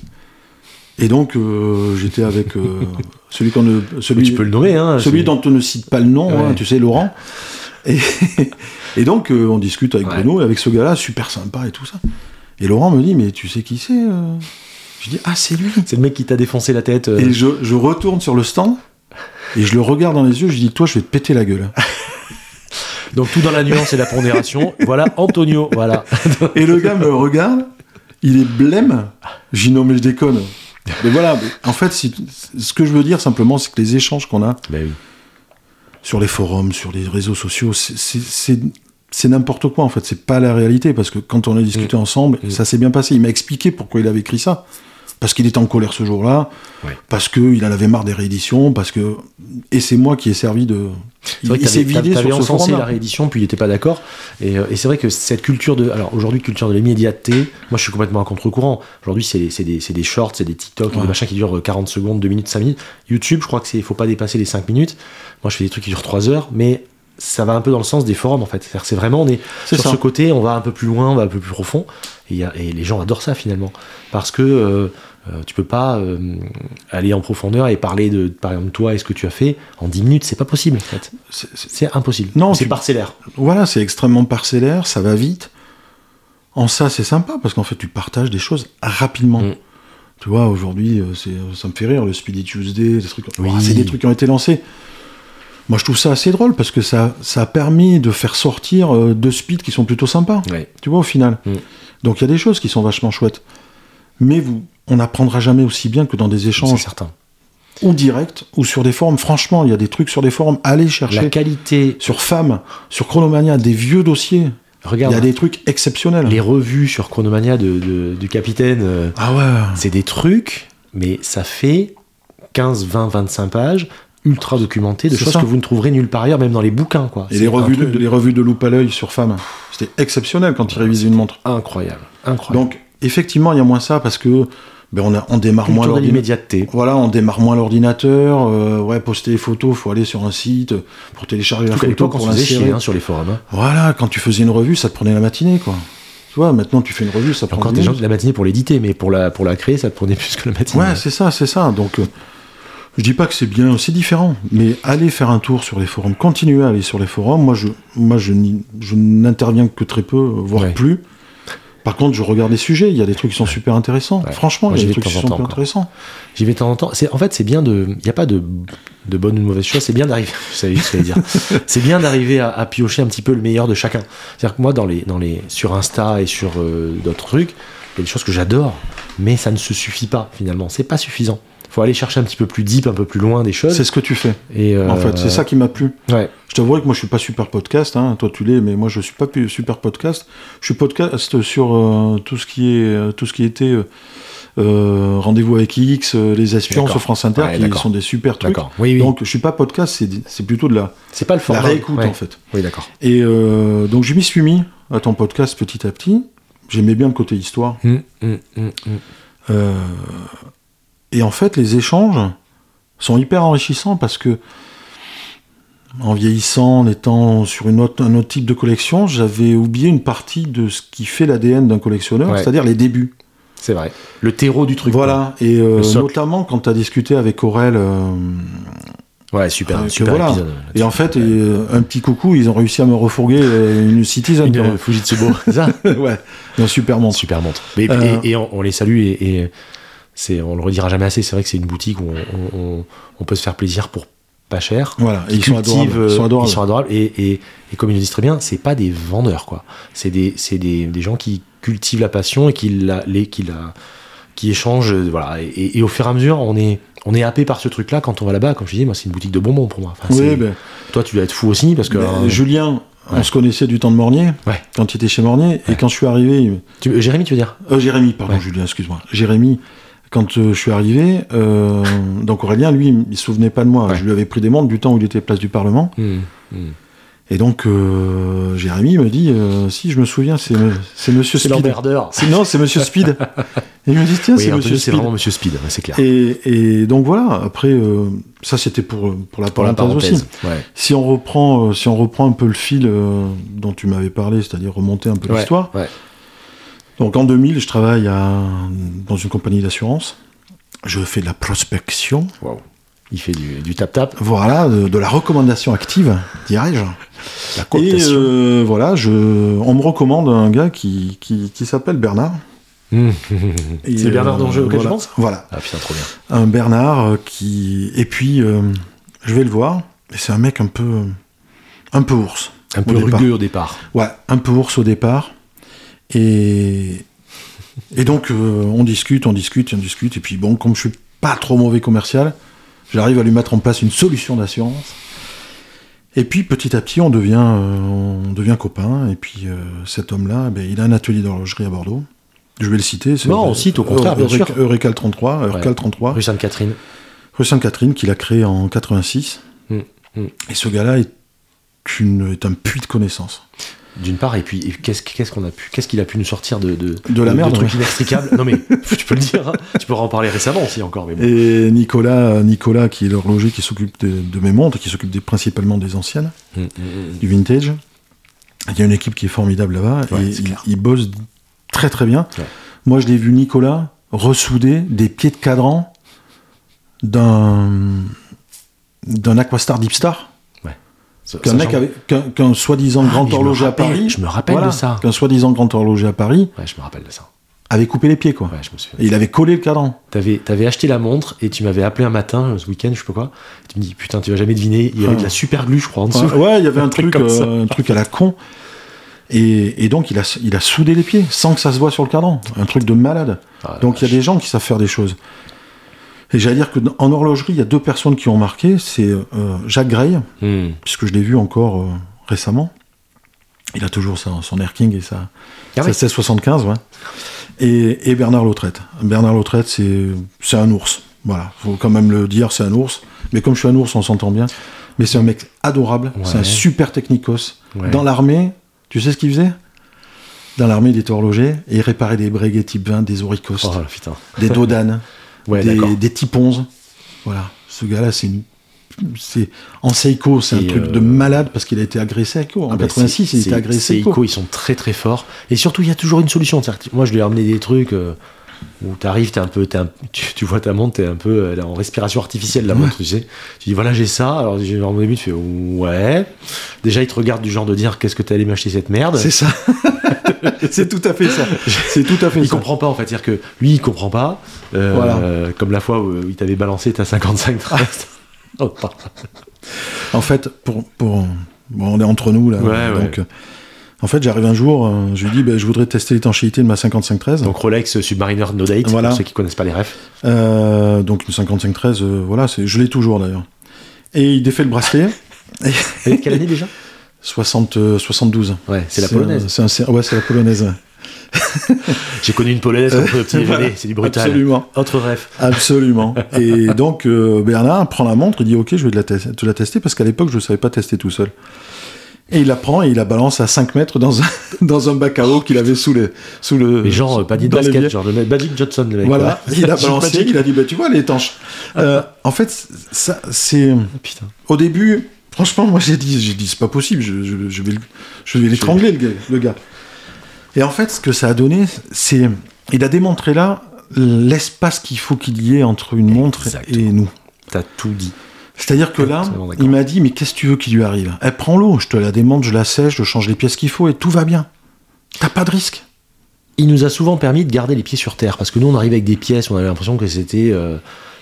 S2: Et donc, euh, j'étais avec euh, celui, qu'on ne, celui,
S1: Tu peux le nommer, hein.
S2: celui dont on ne cite pas le nom,
S1: Ouais.
S2: hein, tu sais, Laurent. Et, et donc, euh, on discute avec
S1: Ouais.
S2: Bruno, et avec ce gars-là, super sympa et tout ça. Et Laurent me dit, mais tu sais qui c'est Je dis, ah, c'est lui.
S1: C'est le mec qui t'a défoncé la tête.
S2: Et je, je retourne sur le stand, et je le regarde dans les yeux, je dis, toi, je vais te péter la gueule.
S1: Donc tout dans la nuance et la pondération. voilà, Antonio. Voilà.
S2: Et le gars me regarde, il est blême. J'ai dit, non, mais je déconne. Mais voilà, en fait, si- ce que je veux dire simplement, c'est que les échanges qu'on a
S1: oui.
S2: sur les forums, sur les réseaux sociaux, c'est- n'importe quoi en fait. C'est pas la réalité parce que quand on a discuté ensemble,
S1: Mm.
S2: ça s'est bien passé. Il m'a expliqué pourquoi il avait écrit ça. Parce qu'il était en colère ce jour-là,
S1: Ouais.
S2: parce qu'il en avait marre des rééditions, parce que. Et c'est moi qui ai servi de. Il,
S1: vrai que
S2: il s'est vidé sur ce forum
S1: la réédition, puis il était pas d'accord. Et, euh, et c'est vrai que cette culture de. Alors aujourd'hui, culture de l'immédiateté, moi je suis complètement à contre-courant. Aujourd'hui, c'est des, c'est des shorts, c'est des TikTok,
S2: Ouais.
S1: des machins qui durent euh, 40 secondes, 2 minutes, 5 minutes. YouTube, je crois que c'est faut pas dépasser les 5 minutes. Moi je fais des trucs qui durent 3 heures, mais ça va un peu dans le sens des forums en fait. C'est vraiment, on est sur
S2: ça.
S1: ce côté, on va un peu plus loin, on va un peu plus profond. Et, il y a- et les gens adorent ça finalement. Parce que euh, euh, tu peux pas euh, aller en profondeur et parler de, par exemple, toi et ce que tu as fait en 10 minutes, c'est pas possible en fait.
S2: C'est-
S1: impossible.
S2: Non,
S1: c'est
S2: tu-
S1: parcellaire.
S2: Voilà, c'est extrêmement parcellaire, ça va vite. En ça, c'est sympa parce qu'en fait, tu partages des choses rapidement.
S1: Mm.
S2: Tu vois, aujourd'hui, euh, c'est- ça me fait rire, le Speedy Tuesday, des trucs.
S1: Oui.
S2: Ouah, c'est des trucs qui ont été lancés. Moi, je trouve ça assez drôle parce que ça, ça a permis de faire sortir euh, deux speeds qui sont plutôt sympas.
S1: Ouais.
S2: Tu vois, au final.
S1: Mm.
S2: Donc, il y a des choses qui sont vachement chouettes. Mais vous, on n'apprendra jamais aussi bien que dans des
S1: C'est
S2: échanges
S1: certain.
S2: ou directs ou sur des forums. Franchement, il y a des trucs sur des forums. Allez chercher.
S1: La qualité.
S2: Sur Femmes, sur Chronomania, des vieux dossiers. Il
S1: Regarde
S2: y a des trucs exceptionnels.
S1: les revues sur Chronomania de, de- du capitaine. euh,
S2: Ah ouais.
S1: c'est des trucs, mais ça fait 15, 20, 25 pages ultra documentées de
S2: C'est
S1: choses
S2: ça.
S1: que vous ne trouverez nulle part ailleurs, même dans les bouquins. Quoi.
S2: Et
S1: C'est
S2: les revues, de,
S1: truc
S2: les revues de loupe à l'œil sur Femmes, c'était exceptionnel quand ils révisaient une montre.
S1: incroyable. Incroyable.
S2: Donc, effectivement, il y a moins ça parce que ben, on, a, on démarre moins
S1: de
S2: l'ordinateur. Voilà, on démarre moins l'ordinateur. euh, ouais, poster les photos, faut aller sur un site pour télécharger la photo pour l'insérer.
S1: hein, sur les forums. hein.
S2: Voilà, quand tu faisais une revue, ça te prenait la matinée, quoi. Tu vois, maintenant tu fais une revue, ça prend
S1: Encore
S2: 10
S1: des gens qui la matinée pour l'éditer, mais pour la, pour la créer, ça te prenait plus que la matinée.
S2: Ouais, c'est ça, c'est ça. Donc, euh, je dis pas que c'est bien, c'est différent. Mais allez faire un tour sur les forums, continuez à aller sur les forums. Moi, je, moi, je, n'interviens que très peu, voire
S1: Ouais.
S2: plus. Par contre, je regarde les sujets. Il y a des trucs qui sont super intéressants.
S1: Ouais.
S2: Franchement,
S1: Moi,
S2: il y a des trucs qui sont super intéressants.
S1: J'y vais de temps en temps. En fait, c'est bien de. Il n'y a pas de, de bonne ou de mauvaise chose. C'est bien d'arriver. Dire. c'est bien d'arriver à, à piocher un petit peu le meilleur de chacun. C'est-à-dire que moi, dans les, dans les, sur Insta et sur euh, d'autres trucs, il y a des choses que j'adore, mais ça ne se suffit pas finalement. C'est pas suffisant. Faut aller chercher un petit peu plus deep, un peu plus loin des choses.
S2: C'est ce que tu fais.
S1: Et euh,
S2: En fait, c'est ça qui m'a plu.
S1: Ouais.
S2: Je t'avouerai que moi, je suis pas super podcast. Hein. Toi, tu l'es, mais moi, je suis pas super podcast. Je suis podcast sur euh, tout ce qui est euh, tout ce qui était euh, rendez-vous avec X, les espions sur France Inter,
S1: Ouais,
S2: qui sont des super trucs.
S1: D'accord. Oui, oui.
S2: Donc, je suis pas podcast. C'est plutôt de la,
S1: c'est pas le
S2: la
S1: format.
S2: réécoute
S1: Ouais.
S2: en fait.
S1: Oui, d'accord.
S2: Et donc, je m'y suis mis à ton podcast petit à petit. J'aimais bien le côté histoire.
S1: Hum, hum, hum.
S2: Euh, et en fait, les échanges sont hyper enrichissants parce que, en vieillissant, en étant sur une autre, un autre type de collection, j'avais oublié une partie de ce qui fait l'ADN d'un collectionneur,
S1: Ouais.
S2: c'est-à-dire les débuts.
S1: C'est vrai. Le terreau du truc.
S2: Voilà, et euh, notamment quand tu as discuté avec Aurel, euh.
S1: Ouais, super,
S2: euh,
S1: super
S2: voilà.
S1: épisode.
S2: et en fait, et, euh, un petit coucou, ils ont réussi à me refourguer une Citizen.
S1: Une. Fujitsubo, ça
S2: ouais, un super montre.
S1: Super montre. Mais, et, et on, on les salue et, et c'est, on le redira jamais assez. C'est vrai que c'est une boutique où on, on- on peut se faire plaisir pour pas cher.
S2: Voilà, ils sont
S1: Cultive,
S2: adorables. Ils sont
S1: euh,
S2: adorables.
S1: ils sont adorables. Et, et, et comme ils le disent très bien, c'est pas des vendeurs, quoi. C'est des, c'est des, des gens qui cultivent la passion et qui la, les, qui la, qui échangent, euh, voilà. Et, et au fur et à mesure, on est, on est happé par ce truc-là quand on va là-bas. Comme je dis, moi, c'est une boutique de bonbons pour moi. Enfin,
S2: Oui, ben,
S1: Toi, tu dois être fou aussi parce que.
S2: ben,
S1: euh,
S2: Julien, on
S1: ouais.
S2: se connaissait du temps de Mornier,
S1: Ouais.
S2: quand il était chez Mornier, et quand je suis arrivé,
S1: tu- Jérémy, tu veux dire?
S2: Euh, Jérémy, pardon. Julien, excuse-moi. Jérémy, quand euh, je suis arrivé, euh, donc Aurélien, lui, il se souvenait pas de moi.
S1: Ouais.
S2: Je lui avais pris des montres du temps où il était place du Parlement.
S1: Hmm, hmm.
S2: Et donc, euh, Jérémy me dit, euh, si, je me souviens, c'est c'est Monsieur
S1: C'est
S2: Speed. C'est- Non, c'est Monsieur Speed. et il me dit, tiens,
S1: Oui,
S2: c'est Monsieur
S1: c'est
S2: Speed.
S1: vraiment Monsieur Speed, ouais, c'est clair.
S2: Et, et donc voilà, après, ça c'était pour, pour la
S1: pour la
S2: parenthèse, aussi.
S1: Ouais.
S2: Si on, reprend, si on reprend un peu le fil dont tu m'avais parlé, c'est-à-dire remonter un peu l'histoire. Donc en 2000, je travaille à- dans une compagnie d'assurance. Je fais de la prospection,
S1: Wow. Il fait du, du tap-tap,
S2: voilà, de, de la recommandation active, dirais-je.
S1: la
S2: Et
S1: cooptation.
S2: euh, voilà, je, on me recommande un gars qui, qui, qui s'appelle Bernard. Et,
S1: C'est Bernard
S2: euh,
S1: Danger auquel
S2: voilà,
S1: je pense
S2: Voilà,
S1: Ah putain, trop bien.
S2: un Bernard euh, qui... Et puis, euh, je vais le voir, et c'est un mec un peu... Un peu ours.
S1: Un peu
S2: départ.
S1: rugueux au départ.
S2: Ouais, un peu ours au départ. Et, et donc, euh, on discute, on discute, on discute. Et puis, bon, comme je suis pas trop mauvais commercial, j'arrive à lui mettre en place une solution d'assurance. Et puis, petit à petit, on devient, euh, on devient copains. Et puis, euh, cet homme-là, ben, il a un atelier d'horlogerie à Bordeaux. Je vais le citer.
S1: Non, on cite, au contraire, bien sûr.
S2: Eurecal 33, Eurecal 33,
S1: Rue Sainte-Catherine.
S2: rue Sainte-Catherine, qu'il a créé en 86.
S1: Mm, mm.
S2: Et ce gars-là est un puits de connaissances.
S1: D'une part, et puis qu'est-ce qu'est-ce qu'on a pu, qu'est-ce qu'il a pu nous sortir de de,
S2: De la merde,
S1: trucs
S2: ouais.
S1: inextricables. non mais tu peux le dire, hein. tu pourras en parler récemment aussi encore. Mais bon.
S2: Et Nicolas, Nicolas qui est l'horloger qui s'occupe de, de mes montres, qui s'occupe principalement des anciennes,
S1: Mm, mm, mm.
S2: du vintage. Il y a une équipe qui est formidable là-bas
S1: Ouais,
S2: et
S1: c'est
S2: il,
S1: clair.
S2: il bosse très très bien.
S1: Ouais.
S2: Moi, je l'ai vu Nicolas ressouder des pieds de cadran d'un d'un Aquastar Deepstar.
S1: Ça-
S2: Qu'un mec qu'un soi-disant
S1: Ah,
S2: grand horloger à Paris.
S1: je me rappelle de ça.
S2: Qu'un soi-disant grand horloger à Paris
S1: Ouais, je me rappelle de ça.
S2: avait coupé les pieds quoi.
S1: Ouais, je me souviens.
S2: Et il avait collé le cadran.
S1: T'avais, t'avais acheté la montre et tu m'avais appelé un matin, ce week-end, je sais pas quoi. Tu me dis, putain, tu vas jamais deviner, il y avait
S2: Ah.
S1: de la super glue, je crois, en dessous.
S2: Ouais, ouais, il y avait un truc,
S1: comme ça.
S2: euh, un truc à la con. Et, et donc, il a, il a soudé les pieds sans que ça se voit sur le cadran. Un truc de malade.
S1: Ah,
S2: donc, il y a des gens qui savent faire des choses. Et j'allais dire que dans- en horlogerie, il y a deux personnes qui ont marqué. C'est euh, Jacques Grey,
S1: Hmm.
S2: puisque je l'ai vu encore euh, récemment. Il a toujours son, son Air King et sa,
S1: Ah
S2: sa
S1: ouais.
S2: 1675, ouais. Et, et Bernard Lautrette. Bernard Lautrette, c'est un ours. Voilà, faut quand même le dire, c'est un ours. Mais comme je suis un ours, on s'entend bien. Mais c'est un mec adorable, c'est un super technicos.
S1: Ouais.
S2: Dans l'armée, tu sais ce qu'il faisait? Dans l'armée, il était horloger et il réparait des breguets type 20, des Oricost,
S1: Oh
S2: des Dodanes,
S1: Ouais,
S2: des, des type 11. Voilà, ce gars-là, c'est une. C'est, en Seiko, c'est un truc
S1: euh,
S2: de malade parce qu'il a été agressé à Seiko. En
S1: Ah bah,
S2: 86,
S1: c'est-
S2: il était
S1: c'est-
S2: agressé Seiko.
S1: Ils sont très très forts. Et surtout, il y a toujours une solution. Moi, je lui ai ramené des trucs euh, où t'arrives, t'es un peu, un- tu, tu vois ta montre, t'es un peu là, en respiration artificielle, la montre, tu sais. Tu dis, voilà, j'ai ça. Alors, au début, tu fais, ouais. Déjà, il te regarde du genre de dire, qu'est-ce que t'es allé m'acheter cette merde?
S2: C'est ça. c'est tout à fait ça. C'est tout à fait
S1: Il
S2: ça.
S1: comprend pas en fait, c'est-à-dire que lui il comprend pas. Euh,
S2: Voilà.
S1: euh, comme la fois où il t'avait balancé ta 55 13. Oh, pardon.
S2: En fait, pour, pour bon, on est entre nous là.
S1: Ouais,
S2: donc, euh, en fait, j'arrive un jour, euh, je lui dis, ben, je voudrais tester l'étanchéité de ma 5513.
S1: Donc Rolex Submariner No Date,
S2: Voilà.
S1: pour ceux qui connaissent pas les refs.
S2: Euh, donc une 5513, euh, voilà, je l'ai toujours d'ailleurs. Et il défait le bracelet.
S1: Et quelle année déjà?
S2: 60, euh, 72.
S1: Ouais, c'est la polonaise.
S2: C'est un- ouais, c'est la polonaise.
S1: J'ai connu une polonaise on était petit déjeuner, c'est du brutal.
S2: Absolument.
S1: Autre ref.
S2: Absolument. Et donc euh, Bernard prend la montre, il dit ok, je vais te la, te la tester parce qu'à l'époque je ne savais pas tester tout seul. Et il la prend et il la balance à 5 mètres dans un, dans un bac à eau qu'il avait sous le sous le.
S1: Les gens, euh, pas dit
S2: les
S1: basket, genre le mec Magic Johnson, le mec.
S2: Voilà,
S1: quoi.
S2: il a balancé, il a dit bah tu vois elle est étanche. Euh, en fait ça c'est
S1: Putain.
S2: au début franchement moi j'ai dit j'ai dit c'est pas possible je, je- je vais je vais l'étrangler le gars, le gars. Et en fait ce que ça a donné c'est il a démontré là l'espace qu'il faut qu'il y ait entre une montre
S1: Exactement.
S2: et nous.
S1: T'as tout dit.
S2: C'est-à-dire que là, il m'a dit, mais qu'est-ce que tu veux qu'il lui arrive Elle prend l'eau, je te la démonte, je la sèche, je change les pièces qu'il faut et tout va bien. T'as pas de risque.
S1: Il nous a souvent permis de garder les pieds sur terre, parce que nous on arrivait avec des pièces, on avait l'impression que c'était euh,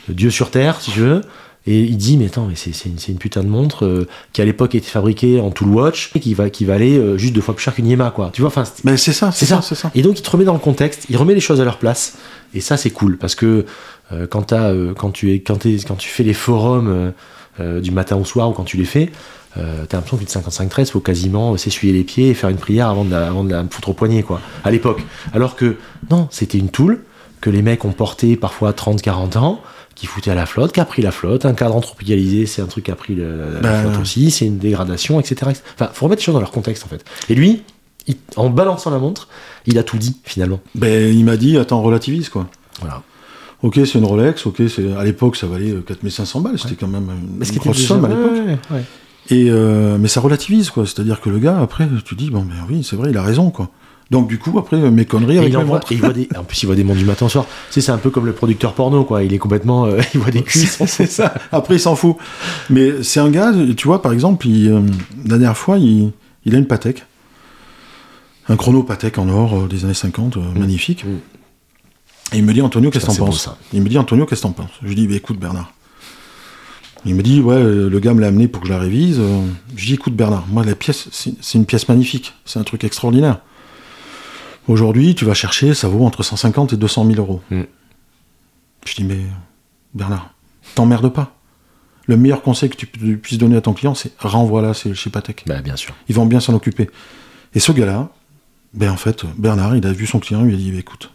S1: Dieu sur terre, si tu veux. Et il dit, mais attends, mais c'est une, putain de montre euh, qui à l'époque était fabriquée en tool watch et qui, va, qui valait euh, juste deux fois plus cher qu'une Yema, quoi. Tu vois, enfin,
S2: Mais c'est ça,
S1: C'est ça.
S2: ça, c'est ça.
S1: Et donc il te remet dans le contexte, il remet les choses à leur place. Et ça, c'est cool parce que euh, quand, euh, quand, tu es, quand, t'es- quand tu fais les forums euh, du matin au soir ou quand tu les fais, t'as l'impression qu'une 55-13, faut quasiment s'essuyer les pieds et faire une prière avant de la, avant de la foutre au poignet, quoi, à l'époque. Alors que, non, c'était une tool que les mecs ont porté parfois 30-40 ans, qui foutait à la flotte, qui a pris la flotte. Un cadran tropicalisé, c'est un truc qui a pris le- la
S2: Ben,
S1: flotte aussi, c'est une dégradation, etc., etc. Enfin, faut remettre les choses dans leur contexte, en fait. Et lui, il- en balançant la montre, il a tout dit, finalement.
S2: Ben, il m'a dit, attends, relativise, quoi.
S1: Voilà.
S2: Ok, c'est une Rolex, ok, c'est à l'époque ça valait euh, 4500 balles, c'était quand même une, une
S1: déjà-
S2: somme à l'époque.
S1: ouais, ouais, ouais.
S2: Et euh, mais ça relativise quoi, c'est-à-dire que le gars après tu dis bon ben oui c'est vrai il a raison quoi. Donc du coup après mes conneries
S1: Et
S2: avec
S1: il
S2: montres.
S1: et il voit des, en plus, il voit des mondes du matin au soir. Tu sais, c'est un peu comme le producteur porno, quoi. Il est complètement, euh, il voit des cuisses.
S2: c'est ça. Après, il s'en fout. Mais c'est un gars, tu vois, par exemple, il, euh, la dernière fois, il, il a une Patek. Un chrono Patek en or euh, des années 50, euh, magnifique.
S1: Mm.
S2: Et il me dit, Antonio, qu'est-ce que t'en penses. Il me dit, Antonio, qu'est-ce que t'en penses? Je lui dis, bah, écoute, Bernard. Il me dit, ouais, le gars me l'a amené pour que je la révise. Je dis, écoute, Bernard, moi, la pièce, c'est une pièce magnifique. C'est un truc extraordinaire. Aujourd'hui, tu vas chercher, ça vaut entre 150 et 200 000 euros.
S1: Mm.
S2: Je dis, mais Bernard, t'emmerdes pas. Le meilleur conseil que tu pu- puisses donner à ton client, c'est renvoie-la chez Patek.
S1: Bah, bien sûr.
S2: Ils vont bien s'en occuper. Et ce gars-là, ben en fait, Bernard, il a vu son client, il lui a dit, bah, écoute,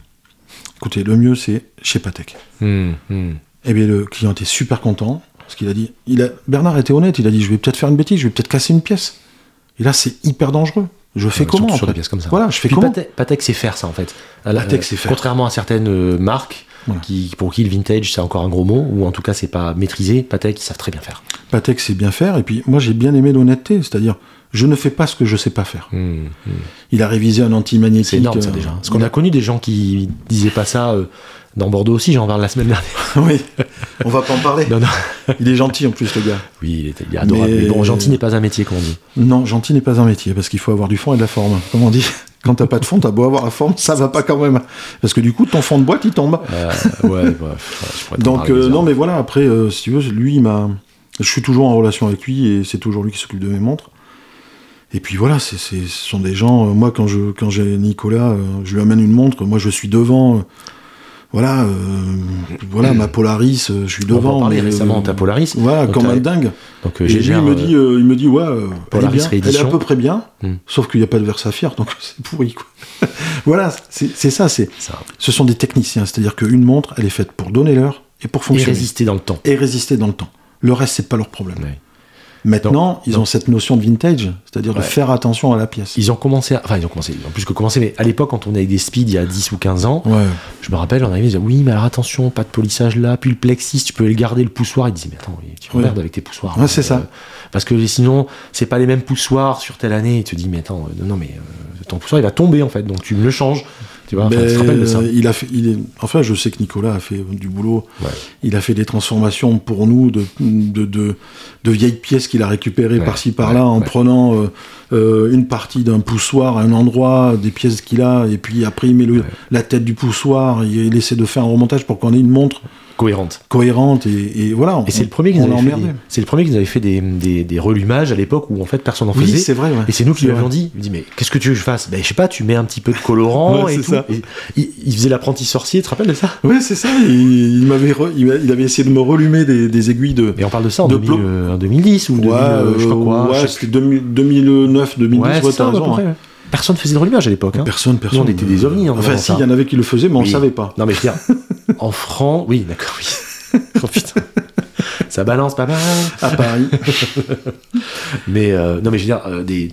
S2: écoutez, le mieux c'est chez Patek.
S1: Hum, hum.
S2: Et bien le client était super content, parce qu'il a dit, il a, Bernard était honnête, il a dit, je vais peut-être faire une bêtise, je vais peut-être casser une pièce. Et là, c'est hyper dangereux. Je fais
S1: Ouais,
S2: comment en
S1: sur
S2: fait
S1: des comme ça.
S2: Voilà, je fais
S1: Puis
S2: comment
S1: Patek, Patek sait faire ça en fait. Elle-
S2: Patek
S1: euh,
S2: sait faire.
S1: Contrairement à certaines euh, marques
S2: Voilà.
S1: qui, pour qui le vintage c'est encore un gros mot, ou en tout cas c'est pas maîtrisé, Patek ils savent très bien faire.
S2: Patek sait bien faire, et puis moi j'ai bien aimé l'honnêteté, c'est-à-dire, je ne fais pas ce que je sais pas faire.
S1: Hum, hum.
S2: Il a révisé un anti-magnétique.
S1: C'est énorme ça
S2: euh,
S1: déjà. Parce qu'on a connu des gens qui disaient pas ça euh, dans Bordeaux aussi, j'en parle la semaine dernière.
S2: oui, on va pas en parler.
S1: Non, non.
S2: Il est gentil en plus, le gars.
S1: Oui, il, est adorable.
S2: Mais-
S1: Mais... bon, gentil n'est pas un métier, comme on dit.
S2: Non, gentil n'est pas un métier, parce qu'il faut avoir du fond et de la forme. Comme on dit, quand t'as pas de fond, t'as beau avoir la forme, ça va pas quand même. Parce que du coup, ton fond de boîte, il tombe.
S1: Euh, ouais, bref, ouais, je
S2: Donc, euh, non, mais voilà, après, si tu veux, lui, il m'a. Je suis toujours en relation avec lui, et c'est toujours lui qui s'occupe de mes montres. Et puis voilà, c'est, c'est- ce sont des gens. euh, moi, quand, je, quand j'ai Nicolas, euh, je lui amène une montre, moi, je suis devant. euh, voilà, euh, voilà, ma Polaris, je suis
S1: On va
S2: devant.
S1: en parler
S2: mais,
S1: récemment, ta Polaris.
S2: Voilà,
S1: t'as-
S2: un dingue.
S1: Donc,
S2: Et lui, il me dit, euh, il me dit, ouais, euh, elle, est
S1: Polaris
S2: bien, elle est à peu près bien,
S1: Hmm.
S2: sauf qu'il n'y a pas de verre saphir, donc c'est pourri. Quoi. voilà, c'est ça, c'est,
S1: ça.
S2: ce sont des techniciens, c'est-à-dire qu'une montre, elle est faite pour donner l'heure et pour
S1: Et
S2: fonctionner.
S1: résister dans le temps.
S2: Et résister dans le temps. Le reste, c'est pas leur problème.
S1: Ouais.
S2: Maintenant,
S1: Donc-
S2: ils
S1: donc-
S2: ont cette notion de vintage, c'est-à-dire de faire attention à la pièce.
S1: Ils ont commencé, à- enfin ils ont commencé, en plus que commencé, mais à l'époque quand on avait des speeds il y a 10 ou 15 ans,
S2: Ouais.
S1: je me rappelle, on arrivait, ils disaient oui mais alors attention, pas de polissage là, puis le plexis, tu peux le garder le poussoir, ils disaient mais attends, tu
S2: Ouais.
S1: regardes avec tes poussoirs.
S2: Ouais, c'est ça.
S1: Parce que sinon, c'est pas les mêmes poussoirs sur telle année, et tu te dis mais attends, euh, non, non mais euh, ton poussoir il va tomber en fait, donc tu me le changes. Tu vois, enfin,
S2: Ben,
S1: tu te rappelles de ça
S2: euh, il a fait, il est, enfin, je sais que Nicolas a fait du boulot.
S1: Ouais.
S2: Il a fait des transformations pour nous de, de, de, de vieilles pièces qu'il a récupérées
S1: Ouais,
S2: par-ci par-là en prenant euh, euh, une partie d'un poussoir à un endroit, des pièces qu'il a, et puis après il met le, la tête du poussoir, il, il essaie de faire un remontage pour qu'on ait une montre
S1: Cohérente.
S2: cohérente et, et voilà.
S1: Et c'est le premier qui
S2: on
S1: nous
S2: l'a
S1: avait fait c'est le premier qui nous avait fait des, des, des relumages à l'époque où en fait personne n'en
S2: Oui,
S1: faisait.
S2: c'est vrai. ouais.
S1: Et c'est nous qui lui avions dit, il dit mais qu'est-ce que tu veux que je fasse? Ben je sais pas, tu mets un petit peu de colorant
S2: Ouais,
S1: et
S2: c'est
S1: tout.
S2: ça.
S1: Et il, il faisait l'apprenti sorcier, tu te rappelles de ça?
S2: Oui, c'est ça. Il, il m'avait, il, avait essayé de me relumer des, des aiguilles de.
S1: Et on parle de ça en,
S2: De
S1: 2000,
S2: plomb.
S1: euh, en 2010 ou 2000, euh, je sais pas quoi.
S2: ouais, c'était 2000 2009, 2010,
S1: Ouais,
S2: ouais,
S1: ça,
S2: raison. hein.
S1: ouais. Personne faisait de relumage à l'époque. Hein.
S2: Personne, personne.
S1: Nous, on était des ovnis en
S2: Enfin, si, il y en avait qui le faisaient, mais on
S1: Oui.
S2: ne savait pas.
S1: Non mais dire, en France, oui, d'accord, oui. oh putain. Ça balance pas mal.
S2: À Paris.
S1: Mais euh, non mais je veux dire, euh, des...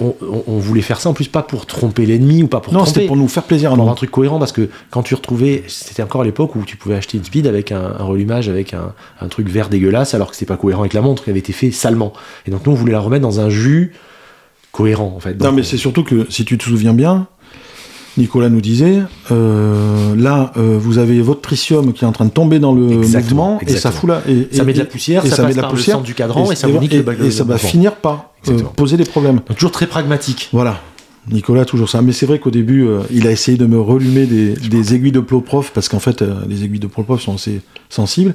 S1: on, on- on voulait faire ça en plus pas pour tromper l'ennemi ou pas pour
S2: non, c'était pour nous faire plaisir à
S1: pour un truc cohérent parce que quand tu retrouvais, c'était encore à l'époque où tu pouvais acheter une speed avec un, un relumage avec un, un truc vert dégueulasse alors que c'était pas cohérent avec la montre qui avait été fait salement. Et donc nous on voulait la remettre dans un jus cohérent en fait.
S2: Non, mais c'est surtout que, si tu te souviens bien, Nicolas nous disait, euh, là, euh, vous avez votre tritium qui est en train de tomber dans le
S1: Exactement,
S2: mouvement, et ça fout là. Et,
S1: ça
S2: et-
S1: met de la poussière,
S2: et
S1: ça,
S2: met de la
S1: par
S2: poussière,
S1: le centre du cadran et, ça vous nique
S2: et-
S1: le bac
S2: et ça va finir par euh, poser des problèmes.
S1: Donc toujours très pragmatique.
S2: Voilà. Nicolas, toujours ça. Mais c'est vrai qu'au début, il a essayé de me relumer des, des aiguilles de Ploprof, parce qu'en fait, les aiguilles de Ploprof sont assez sensibles.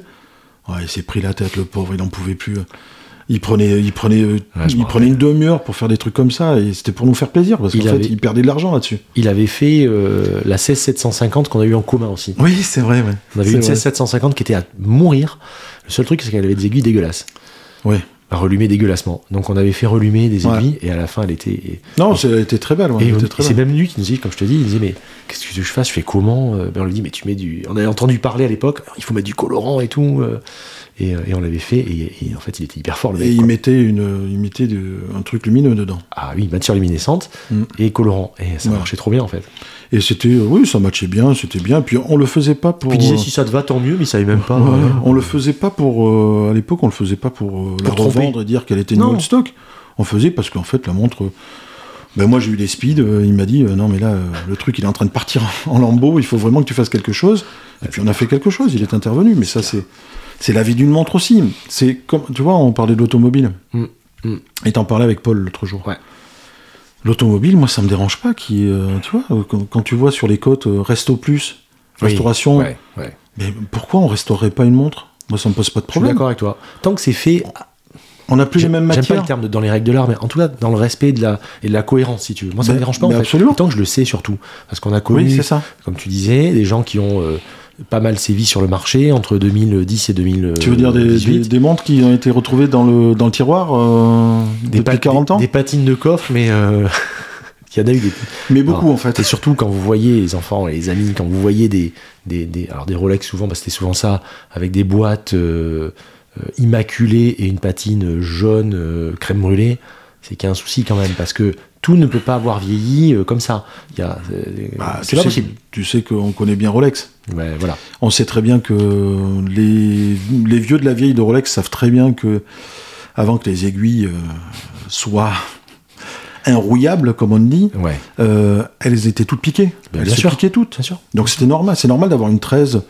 S2: Ouais, il s'est pris la tête, le pauvre, il n'en pouvait plus. Il prenait, il prenait, euh,
S1: Ouais,
S2: il prenait une demi-heure pour faire des trucs comme ça et c'était pour nous faire plaisir parce qu'en fait, il perdait de l'argent là-dessus.
S1: Il avait fait euh, la 16750 qu'on a eu en commun aussi.
S2: Oui, c'est vrai, ouais.
S1: On avait
S2: C'est
S1: une
S2: vrai.
S1: 16750 qui était à mourir. Le seul truc, c'est qu'elle avait des aiguilles dégueulasses.
S2: Ouais.
S1: À relumer dégueulassement. Donc on avait fait relumer des
S2: Ouais.
S1: aiguilles et à la fin, elle était.
S2: Non, elle était très belle. Ouais,
S1: c'est même lui qui nous dit, comme je te dis, il disait mais qu'est-ce que je fasse Je fais comment Euh, ben, On lui dit mais tu mets du. On avait entendu parler à l'époque, il faut mettre du colorant et tout. euh, et, euh, et on l'avait fait et, et en fait il était hyper fort le mec.
S2: Et il
S1: quoi.
S2: mettait, une, il mettait de- un truc lumineux dedans.
S1: Ah oui, matière luminescente
S2: Mm.
S1: et colorant. Et ça
S2: Ouais.
S1: marchait trop bien en fait.
S2: Et c'était, euh, oui, ça matchait bien, c'était bien. Puis on le faisait pas pour.
S1: Puis il disait
S2: euh,
S1: si ça te va tant mieux, mais il savait même pas.
S2: Ouais,
S1: euh,
S2: on le faisait pas pour. euh, à l'époque, on le faisait pas pour, euh, la
S1: Pour tromper.
S2: revendre et dire qu'elle était une
S1: Non.
S2: old stock. On faisait parce qu'en fait, la montre. Ben moi, j'ai eu des speeds. euh, il m'a dit euh, non, mais là, euh, le truc, il est en train de partir en lambeaux. Il faut vraiment que tu fasses quelque chose. Et puis on a fait quelque chose. Il est intervenu. Mais ça, c'est c'est la vie d'une montre aussi. C'est comme tu vois, on parlait de l'automobile.
S1: Mm, mm.
S2: Et t'en parlais avec Paul l'autre jour.
S1: Ouais.
S2: L'automobile, moi, ça me dérange pas. Qui, tu vois, euh, quand, quand tu vois sur les côtes euh, Resto Plus,
S1: oui.
S2: restauration.
S1: Ouais, ouais.
S2: Mais pourquoi on restaurerait pas une montre? Moi, ça me pose pas de
S1: Je suis
S2: problème.
S1: d'accord avec toi. Tant que c'est fait,
S2: On n'a plus les mêmes
S1: j'aime pas
S2: matières.
S1: le terme de- dans les règles de l'art, mais en tout cas dans le respect de la, et de la cohérence, si tu veux. Moi, ça
S2: Mais-
S1: me dérange pas en fait.
S2: absolument.
S1: Tant que je le sais surtout. Parce qu'on a connu,
S2: Oui, c'est ça.
S1: comme tu disais, des gens qui ont euh, pas mal sévi sur le marché entre 2010 et 2018.
S2: Tu veux dire des, des, des montres qui ont été retrouvées dans le, dans le tiroir euh, depuis
S1: pa-
S2: 40 ans
S1: des, des patines de coffre, mais euh, il y en a eu des.
S2: Mais beaucoup
S1: Alors,
S2: en fait.
S1: Et surtout quand vous voyez les enfants et les amis, quand vous voyez des, des, des- alors des Rolex souvent, bah, c'était souvent ça, avec des boîtes euh, euh, immaculées et une patine jaune euh, crème brûlée, c'est qu'il y a un souci quand même, parce que tout ne peut pas avoir vieilli euh, comme ça. Euh,
S2: Bah,
S1: c'est pas
S2: sais-
S1: possible.
S2: Tu sais qu'on connaît bien Rolex.
S1: Ouais, voilà.
S2: On sait très bien que les, les vieux de la vieille de Rolex savent très bien que avant que les aiguilles euh, soient inrouillables, comme on dit,
S1: Ouais,
S2: euh, elles étaient toutes piquées.
S1: Ben,
S2: elles
S1: bien
S2: se
S1: sûr.
S2: piquaient toutes.
S1: bien sûr.
S2: Donc c'était normal. C'est normal d'avoir une 13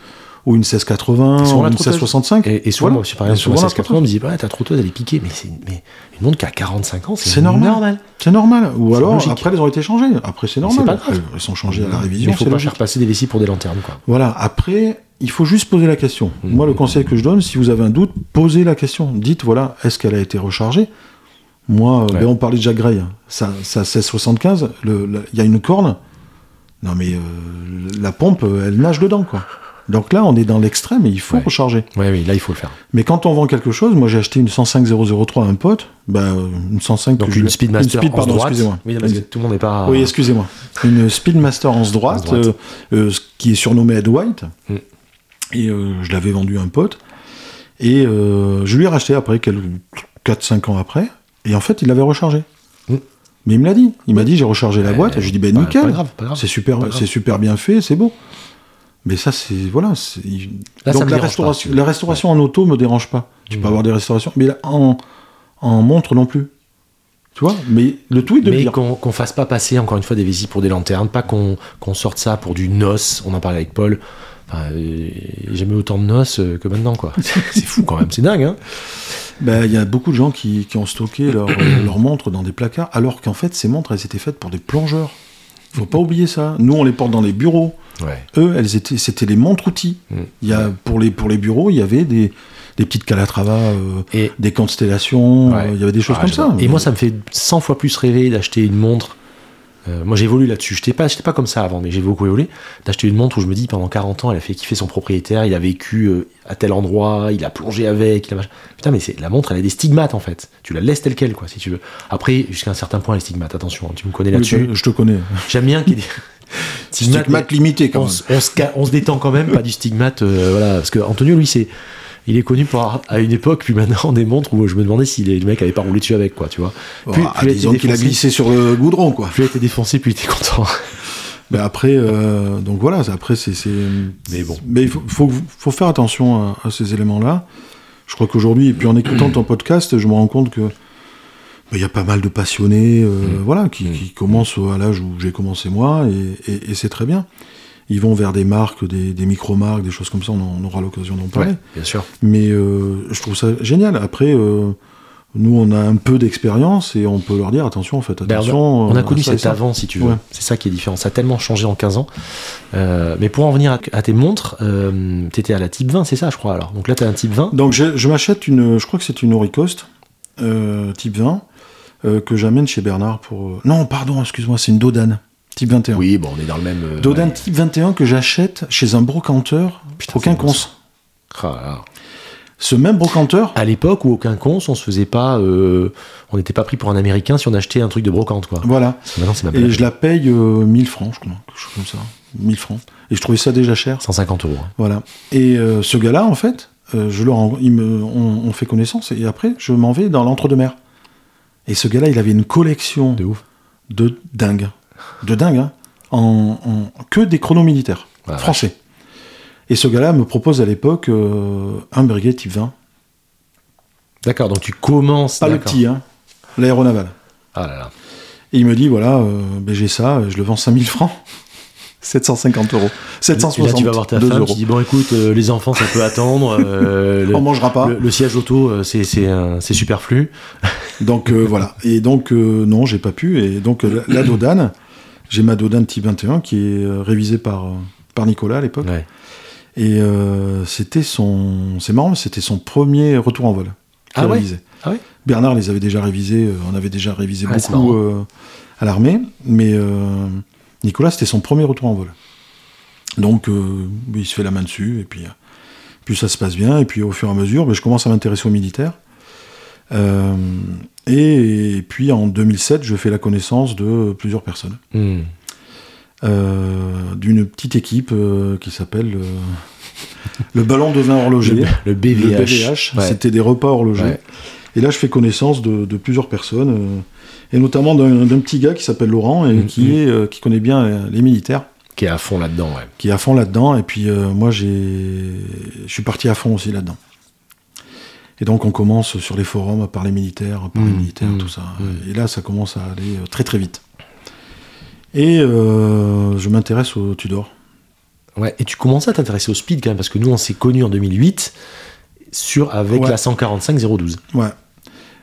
S2: ou une 1680
S1: Et souvent,
S2: ou une
S3: trotteuse.
S2: 1665.
S1: Et, et souvent,
S2: Voilà.
S1: moi, par exemple, sur la
S2: souvent, la
S1: 1680, on me dit, ouais, ta trotteuse, elle est piquée, mais c'est mais une montre qui a 45 ans, c'est
S2: normal. C'est normal. Ou alors,
S1: logique.
S2: après, elles ont été changées. Après, c'est normal.
S1: pas grave.
S2: Elles sont changées à la révision.
S1: il faut pas
S2: logique.
S1: faire passer des vessies pour des lanternes, quoi.
S2: Voilà. Après, il faut juste poser la question.
S1: Mhm.
S2: Moi, le conseil que je donne, si vous avez un doute, posez la question. Dites, voilà, est-ce qu'elle a été rechargée? Moi, euh,
S1: Ouais.
S2: ben, on parlait de Jack Gray. Ça, ça 1675, le- le- il y a une corne. Non, mais euh, la pompe, elle nage dedans, quoi. Donc là, on est dans l'extrême et il faut
S1: Ouais.
S2: recharger.
S1: Ouais, oui, là, il faut le faire.
S2: Mais quand on vend quelque chose, moi j'ai acheté une 105003 à un pote, euh, une 105
S1: Donc
S2: que je-
S1: une Speedmaster
S2: Speed,
S1: en droite.
S2: excusez-moi.
S1: Oui, parce que tout le monde n'est pas.
S2: Oui, excusez-moi. Une Speedmaster en droite,
S1: droite.
S2: euh, euh, qui est surnommée Ed White.
S1: Mm.
S2: Et euh, je l'avais vendu à un pote. Et je lui ai racheté après, 4-5 ans après. Et en fait, il l'avait rechargé.
S1: Mm.
S2: Mais il me l'a dit. Il m'a dit j'ai rechargé la boîte. Je lui ai dit ben
S1: pas-
S2: nickel.
S1: grave.
S2: C'est super, c'est super bien fait, c'est beau. Mais ça, c'est voilà.
S1: Là,
S2: Donc la restauration,
S1: pas.
S2: la restauration en auto me dérange pas. Tu peux
S1: Mm.
S2: avoir des restaurations, mais là, en, en montre non plus. Tu vois Mais le tout est de
S1: Mais qu'on qu'on fasse pas passer encore une fois des vessies pour des lanternes, pas qu'on qu'on sorte ça pour du noce. On en parlait avec Paul. Enfin, euh, j'ai jamais autant de noces euh, que maintenant, quoi. C'est fou quand même, c'est dingue, hein.
S2: Ben, Il y a beaucoup de gens qui, qui ont stocké leurs euh, leurs montres dans des placards, alors qu'en fait, ces montres, elles étaient faites pour des plongeurs. Faut pas oublier ça. Nous, on les porte dans les bureaux.
S1: Ouais.
S2: Eux, elles étaient, c'était les montres outils.
S1: Mm.
S2: Il y a, pour, les, pour les bureaux, il y avait des, des petites Calatrava, euh,
S1: Et
S2: des constellations,
S1: Ouais.
S2: euh, il y avait des choses
S1: Ah,
S2: comme ça.
S1: Et moi, ça me fait 100 fois plus rêver d'acheter une montre. Euh, moi, j'évolue là-dessus. Je n'étais pas, j'étais pas comme ça avant, mais j'ai beaucoup évolué. D'acheter une montre où je me dis, pendant 40 ans, elle a fait kiffer son propriétaire, il a vécu euh, à tel endroit, il a plongé avec. Il a... machin. Putain, mais c'est la montre, elle a des stigmates en fait. Tu la laisses telle quelle, quoi, si tu veux. Après, jusqu'à un certain point, les stigmates, attention, hein, tu me connais là-dessus.
S2: je te connais.
S1: J'aime bien qu'il y ait des stigmates.
S2: Stigmate limité quand
S1: on,
S2: même.
S1: se- on se ca- on se détend quand même, pas du stigmate, euh, voilà, parce que Antonio, lui, c'est, il est connu pour à une époque, puis maintenant des montres où je me demandais si les mecs avaient pas roulé dessus avec, quoi, tu vois. Plus,
S2: Ah, disons qu'il a glissé sur le goudron, quoi.
S1: plus elle était défoncée, plus il était content.
S2: Mais après, euh, donc voilà, après c'est.
S1: Mais bon.
S2: Mais il faut, faut, faut faire attention à, à ces éléments-là. Je crois qu'aujourd'hui, et puis en écoutant ton podcast, je me rends compte que bah, il y a pas mal de passionnés, euh,
S1: Mm.
S2: voilà, qui, qui commencent à l'âge où j'ai commencé moi, et, et- et c'est très bien. Ils vont vers des marques, des, des micro-marques, des choses comme ça, on, en- on aura l'occasion d'en parler.
S1: bien sûr.
S2: Mais euh, je trouve ça génial. Après, euh, nous, on a un peu d'expérience et on peut leur dire attention, faites
S1: Ben,
S2: attention.
S1: on a
S2: euh,
S1: connu cet avant, si tu veux.
S2: Ouais.
S1: C'est ça qui est différent. Ça a tellement changé en 15 ans. Euh, mais pour en venir à, à tes montres, euh, t'étais à la type 20, c'est ça, je crois, alors. Donc là, t'as un type 20.
S2: Donc je, je m'achète une, je crois que c'est une Oricost. type 20 euh, que j'amène chez Bernard pour. Non, pardon, excuse-moi, c'est une Dodane type 21.
S1: Oui, bon, on est dans le même. euh,
S2: Dodane
S1: ouais.
S2: type 21 que j'achète chez un brocanteur
S1: Putain, bon,
S2: cons.
S1: Ah.
S2: Ce même brocanteur,
S1: À l'époque où aucun con, on se faisait pas, euh, on n'était pas pris pour un Américain si on achetait un truc de brocante, quoi.
S2: voilà.
S1: Maintenant, c'est
S2: Et je la paye euh, 1000 francs, je crois, quelque chose comme ça. 1000 francs. Et je trouvais ça déjà cher.
S1: 150 euros. hein.
S2: Voilà. Et euh, ce gars-là, en fait, je le rends- il me, on, on fait connaissance et après, je m'en vais dans l'entre-deux-mer. Et ce gars-là, il avait une collection
S1: De ouf.
S2: de dingue. De dingue, hein. En, en- que des chronos militaires
S1: Ah,
S2: français. Et ce gars-là me propose à l'époque euh, un brigade type 20.
S1: D'accord, donc tu commences.
S2: Pas le petit, hein. L'aéronaval.
S1: Ah là là.
S2: Et il me dit voilà, euh, ben, j'ai ça, je le vends 5000 francs. 750 euros.
S1: Et
S2: 760
S1: là, tu vas voir ta
S2: 2
S1: femme,
S2: euros.
S1: tu dis bon, écoute, euh, les enfants, ça peut attendre. euh, le,
S2: On mangera pas.
S1: le- le siège auto, c'est c'est c'est superflu.
S2: Donc voilà. Et donc non, j'ai pas pu. Et donc la Dodane, j'ai ma Dodane type 21 qui est euh, révisée par, euh, par Nicolas à l'époque.
S1: Ouais.
S2: Et euh, c'était son. C'est marrant, c'était son premier retour en vol.
S1: Ah ouais. Ah ouais
S2: Bernard les avait déjà révisés, euh, on avait déjà révisé
S1: Ah,
S2: beaucoup euh, à l'armée, mais Nicolas c'était son premier retour en vol. Donc il se fait la main dessus, et puis, puis ça se passe bien, et puis au fur et à mesure, ben, je commence à m'intéresser aux militaires. Euh, et, puis en 2007, je fais la connaissance de plusieurs personnes.
S1: Hmm.
S2: Euh, D'une petite équipe euh, qui s'appelle le ballon de vin horloger.
S1: Le, le BVH.
S2: Le BVH,
S1: Ouais.
S2: c'était des repas horlogers.
S1: Ouais.
S2: Et là, je fais connaissance de, de plusieurs personnes, et notamment d'un petit gars qui s'appelle Laurent et
S1: Mhm.
S2: qui, est, qui connaît bien les militaires,
S1: Qui est à fond là-dedans, ouais.
S2: qui est à fond là-dedans. Et puis moi, j'ai, je suis parti à fond aussi là-dedans. Et donc, on commence sur les forums à parler militaires, à parler
S1: Mhm.
S2: militaires,
S1: Mhm.
S2: tout ça.
S1: Mhm.
S2: Et là, ça commence à aller euh, très très vite. Et euh, je m'intéresse au Tudor.
S1: Ouais, et tu commences à t'intéresser au speed quand même, parce que nous, on s'est connus en 2008 sur, avec
S2: Ouais.
S1: la 145-012.
S2: Ouais.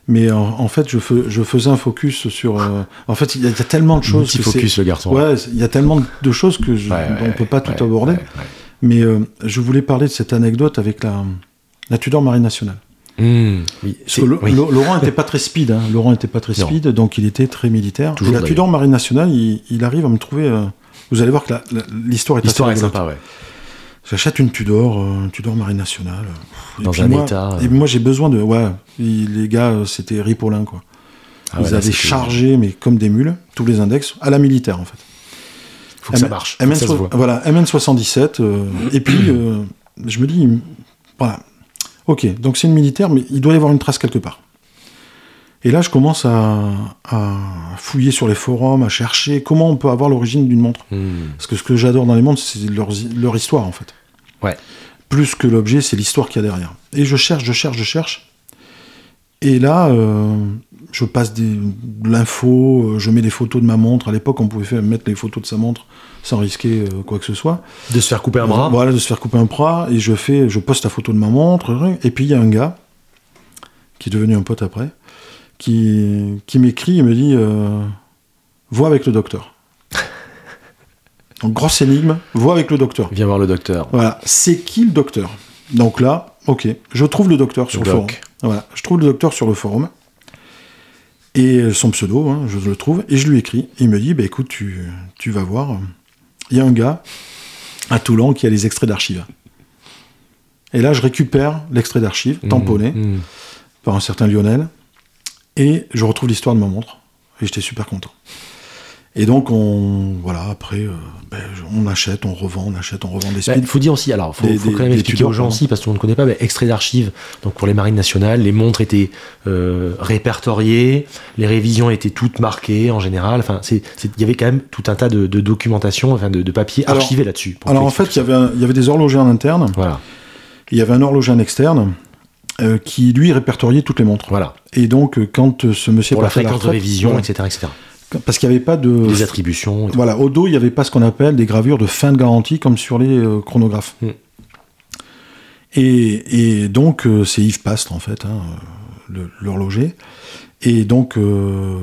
S2: Mais en, en fait, je, fais- je faisais un focus sur. euh, en fait, il y, a il y a tellement de choses.
S1: Petit
S2: que
S1: focus, le garçon.
S2: Ouais, il y a tellement de choses que je,
S1: Ouais,
S2: on
S1: ouais,
S2: peut pas tout aborder. Mais euh, je voulais parler de cette anecdote avec la, la Tudor Marine Nationale.
S1: Oui,
S2: Parce
S1: c'est-
S2: que Lo-
S1: oui.
S2: Lo- Laurent était pas très speed. Hein. Laurent était pas très
S1: Non.
S2: speed, donc il était très militaire.
S1: Toujours,
S2: Et la. Tudor Marine Nationale, il, il arrive à me trouver. euh, vous allez voir que l'histoire est
S1: L'histoire est sympa, ouais.
S2: J'achète une Tudor, euh, une Tudor Marine Nationale. Et
S1: Dans un
S2: moi,
S1: état, euh.
S2: Et moi, j'ai besoin de. Ouais, les gars, euh, c'était Ripolin, quoi.
S1: Ah
S2: Ils
S1: ouais, là,
S2: avaient
S1: c'était-
S2: chargé, mais comme des mules, tous les index, à la militaire, en fait.
S1: Faut que ça marche. faut
S2: MN,
S1: que ça se voit.
S2: voilà, MN77. euh, et puis, euh, je me dis, voilà. Ok, donc c'est une militaire, mais il doit y avoir une trace quelque part. Et là, je commence à, à fouiller sur les forums, à chercher comment on peut avoir l'origine d'une montre.
S1: Hmm.
S2: Parce que ce que j'adore dans les montres, c'est leur, leur histoire, en fait.
S1: Ouais.
S2: Plus que l'objet, c'est l'histoire qu'il y a derrière. Et je cherche, je cherche, je cherche. Et là, euh, je passe des, de l'info, euh, je mets des photos de ma montre. À l'époque, on pouvait faire, mettre les photos de sa montre sans risquer euh, quoi que ce soit.
S1: De se faire couper un bras.
S2: Voilà, de se faire couper un bras. Et je fais, je poste la photo de ma montre. Et puis il y a un gars qui est devenu un pote après, qui, qui m'écrit et me dit Vois avec le docteur. Donc grosse énigme, vois avec le docteur.
S1: Viens voir le docteur.
S2: Voilà, c'est qui le docteur? Donc là, ok, je trouve le docteur sur
S1: Le
S2: le, forum. Voilà, je trouve le docteur sur le forum. Et son pseudo, hein, je le trouve, et je lui écris. Il me dit, bah écoute, tu, tu vas voir, il y a un gars à Toulon qui a les extraits d'archives. Et là, je récupère l'extrait d'archives, tamponné,
S1: Hmm, hmm.
S2: par un certain Lionel, et je retrouve l'histoire de ma montre. Et j'étais super content. Et donc, on, voilà, après, euh, ben, on achète, on revend, on achète, on revend des
S1: Bah,
S2: speeds.
S1: Il faut dire aussi, alors, faut, quand même expliquer
S2: Tudors,
S1: aux gens aussi, parce que tout le monde ne connaît pas, mais extrait d'archives. Donc pour les marines nationales, les montres étaient euh, répertoriées, les révisions étaient toutes marquées en général. Enfin, il y avait quand même tout un tas de, de documentation, enfin de, de papiers archivés là-dessus.
S2: Alors en fait, il y, avait y des horlogers en interne.
S1: Voilà,
S2: il y avait un horloger en externe euh, qui, lui, répertoriait toutes les montres.
S1: voilà.
S2: Et donc, quand ce monsieur
S1: Pour la fréquence de révision,
S2: voilà,
S1: etc., etc.
S2: parce qu'il n'y avait pas de...
S1: Les attributions.
S2: Voilà, au dos, il n'y avait pas ce qu'on appelle des gravures de fin de garantie comme sur les euh, chronographes.
S1: Mm.
S2: Et, et donc, euh, c'est Yves Pastre, en fait, hein, euh, l'horloger. Et donc, euh,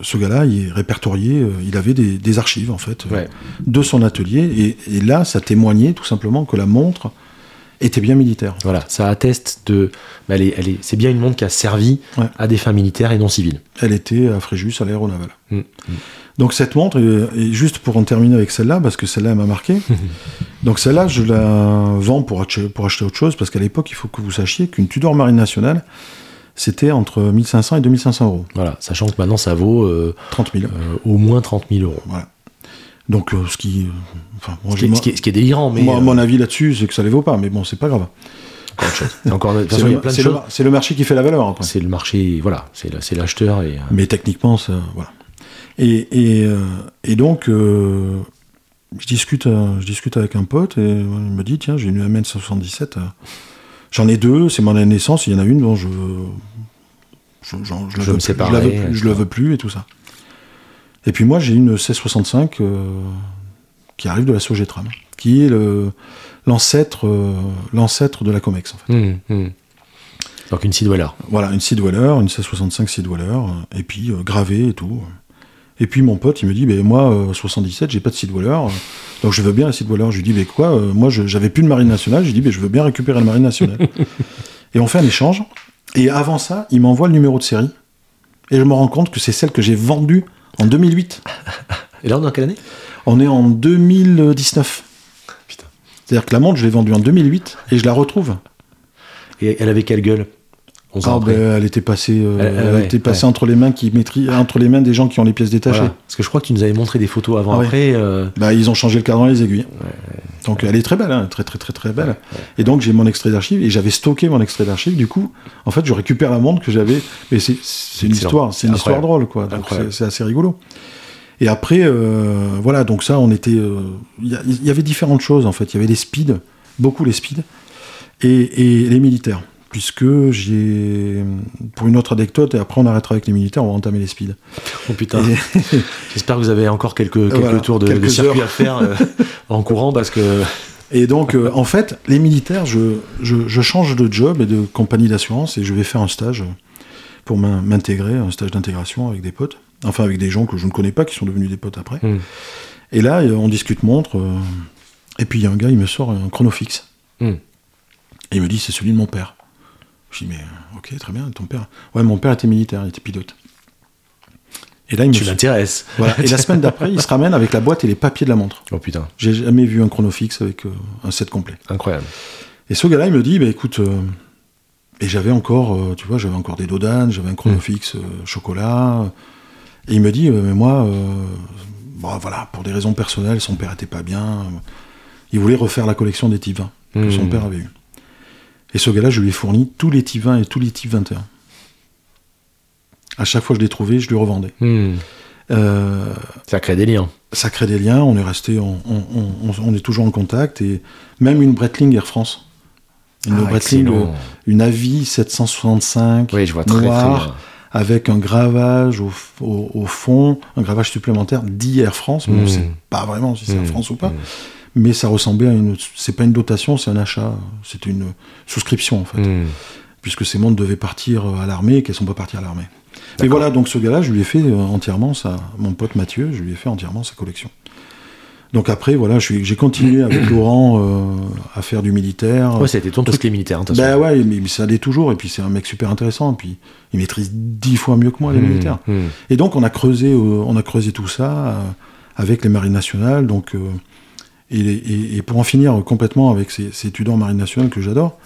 S2: ce gars-là, il est répertorié, il avait des, des archives, en fait,
S1: Ouais.
S2: de son atelier. Et, et là, ça témoignait tout simplement que la montre était bien militaire.
S1: Voilà, ça atteste de. elle est- elle est- c'est bien une montre qui a servi
S2: Ouais.
S1: à des fins militaires et non civiles.
S2: Elle était à Fréjus, à l'aéronaval.
S1: Mm.
S2: Donc cette montre, et, et juste pour en terminer avec celle-là, parce que celle-là elle m'a marqué, donc celle-là je la vends pour acheter, pour acheter autre chose, parce qu'à l'époque il faut que vous sachiez qu'une Tudor Marine Nationale, c'était entre 1500 et 2500 euros,
S1: Voilà, sachant que maintenant ça vaut euh,
S2: 30 000.
S1: euh, au moins 30 000 euros.
S2: Voilà. Donc euh, ce qui... euh, enfin, moi,
S1: Ce qui, est, ce qui est- ce qui est délirant, mais.
S2: moi,
S1: euh,
S2: mon avis là-dessus, c'est que ça les vaut pas, mais bon, c'est pas grave.
S1: C'est
S2: le, marché qui fait la valeur après.
S1: C'est le marché, voilà, c'est l'acheteur et. euh,
S2: Mais techniquement, ça, voilà. Et, et, euh, et donc, euh, je, discute, euh, je discute avec un pote et euh, il me dit tiens, j'ai une MN 77. euh, J'en ai deux, c'est mon année de naissance. Il y en a une dont je. Je, je la
S1: Je
S2: veux
S1: me
S2: plus,
S1: séparerai,
S2: je je la veux plus et tout ça. Et puis moi, j'ai une 1665 euh, qui arrive de la Sogetram, qui est l'ancêtre euh, l'ancêtre de la Comex en fait.
S1: hum, hum. Donc une Sidweller.
S2: Voilà, une Sidweller, une 1665 Sidweller, euh, et puis euh, gravée et tout. Et puis mon pote, il me dit, ben moi, euh, 77, j'ai pas de Sidweller, euh, donc je veux bien la Sidweller. Je lui dis, ben quoi, moi j'avais plus de Marine Nationale, je lui dis, ben je veux bien récupérer la Marine Nationale. et on fait un échange, et avant ça, il m'envoie le numéro de série, et je me rends compte que c'est celle que j'ai vendue en 2008.
S1: Et là, on est en quelle année?
S2: On est en 2019.
S1: Putain.
S2: C'est-à-dire que la montre, je l'ai vendue en 2008, et je la retrouve.
S1: Et elle avait quelle gueule? 11 ans
S2: Ah,
S1: après.
S2: ben, elle était passée, euh,
S1: Elle- elle-
S2: elle
S1: ouais,
S2: était passée
S1: ouais.
S2: entre les mains qui maîtrisent, entre les mains des gens qui ont les pièces détachées.
S1: Voilà. Parce que je crois que tu nous avais montré des photos avant
S2: Ah
S1: après. euh,
S2: Bah, ils ont changé le cadran et les aiguilles. Donc elle est très belle, hein, très très très très belle. Et donc j'ai mon extrait d'archive et j'avais stocké mon extrait d'archive. Du coup, en fait, je récupère la montre que j'avais. Mais c'est une histoire, c'est une histoire drôle, quoi. C'est assez rigolo. Et après, euh, voilà, donc ça, on était. euh, Il y, avait différentes choses en fait. Il y avait les speeds, beaucoup les speeds, et, et les militaires. Puisque j'ai. Pour une autre anecdote, et après on arrêtera avec les militaires, on va entamer les speeds.
S1: Oh putain.
S2: Et-
S1: J'espère que vous avez encore quelques, quelques
S2: Voilà,
S1: tours de, de
S2: quelques
S1: circuit
S2: heures.
S1: à faire euh, en courant parce que.
S2: Et donc, euh, en fait, les militaires, je, je, je change de job et de compagnie d'assurance et je vais faire un stage pour m'in- m'intégrer, un stage d'intégration avec des potes, enfin avec des gens que je ne connais pas, qui sont devenus des potes après.
S1: Hmm.
S2: Et là, euh, on discute montre, euh, et puis il y a un gars, il me sort un chrono fixe.
S1: Hmm.
S2: Et il me dit, c'est celui de mon père. Je dis, mais euh, ok, très bien, ton père. Ouais, mon père était militaire, il était pilote. Et là, il me
S1: Tu m'intéresses.
S2: voilà. Et la semaine d'après, il se ramène avec la boîte et les papiers de la montre.
S1: Oh putain,
S2: J'ai jamais vu un chrono fixe avec euh, un set complet.
S1: incroyable.
S2: Et ce gars-là, il me dit, bah écoute, euh, et j'avais encore, euh, tu vois, j'avais encore des Dodan, j'avais un chronofix euh, chocolat. Et il me dit, mais moi, bon, voilà, pour des raisons personnelles, son père était pas bien. il voulait refaire la collection des types 20 que
S1: Hmm.
S2: son père avait eu. Et ce gars-là, je lui ai fourni tous les types 20 et tous les types 21. À chaque fois que je les trouvais, je lui revendais.
S1: Hmm.
S2: Euh,
S1: Ça crée des liens.
S2: ça crée des liens, on est resté, on, on- on- on est toujours en contact, et même une Breitling Air France. Une
S1: Ah,
S2: euh, une Avi 765,
S1: Oui, je vois très,
S2: noire, avec un gravage au, au- au fond, un gravage supplémentaire dit Air France, mais on
S1: Mm.
S2: sait pas vraiment si c'est Air
S1: Mm,
S2: France ou pas. Mais ça ressemblait à une, c'est pas une dotation, c'est un achat, c'était une souscription en fait,
S1: Hmm.
S2: puisque ces montres devaient partir à l'armée et qu'elles sont pas parties à l'armée.
S1: D'accord.
S2: voilà, donc ce gars-là, je lui ai fait euh, entièrement sa, mon pote Mathieu, je lui ai fait entièrement sa collection. Donc après, voilà, j'ai continué avec Laurent euh, à faire du militaire.
S1: Ouais, été ton truc, les militaires. hein,
S2: Ben ouais, mais, mais ça l'est toujours, et puis c'est un mec super intéressant, et puis il maîtrise dix fois mieux que moi les
S1: Hmm,
S2: militaires.
S1: hmm.
S2: Et donc on a creusé, euh, on a creusé tout ça euh, avec les marines nationales, donc euh, et, et- et pour en finir complètement avec ces, ces Tudors marines nationales que j'adore,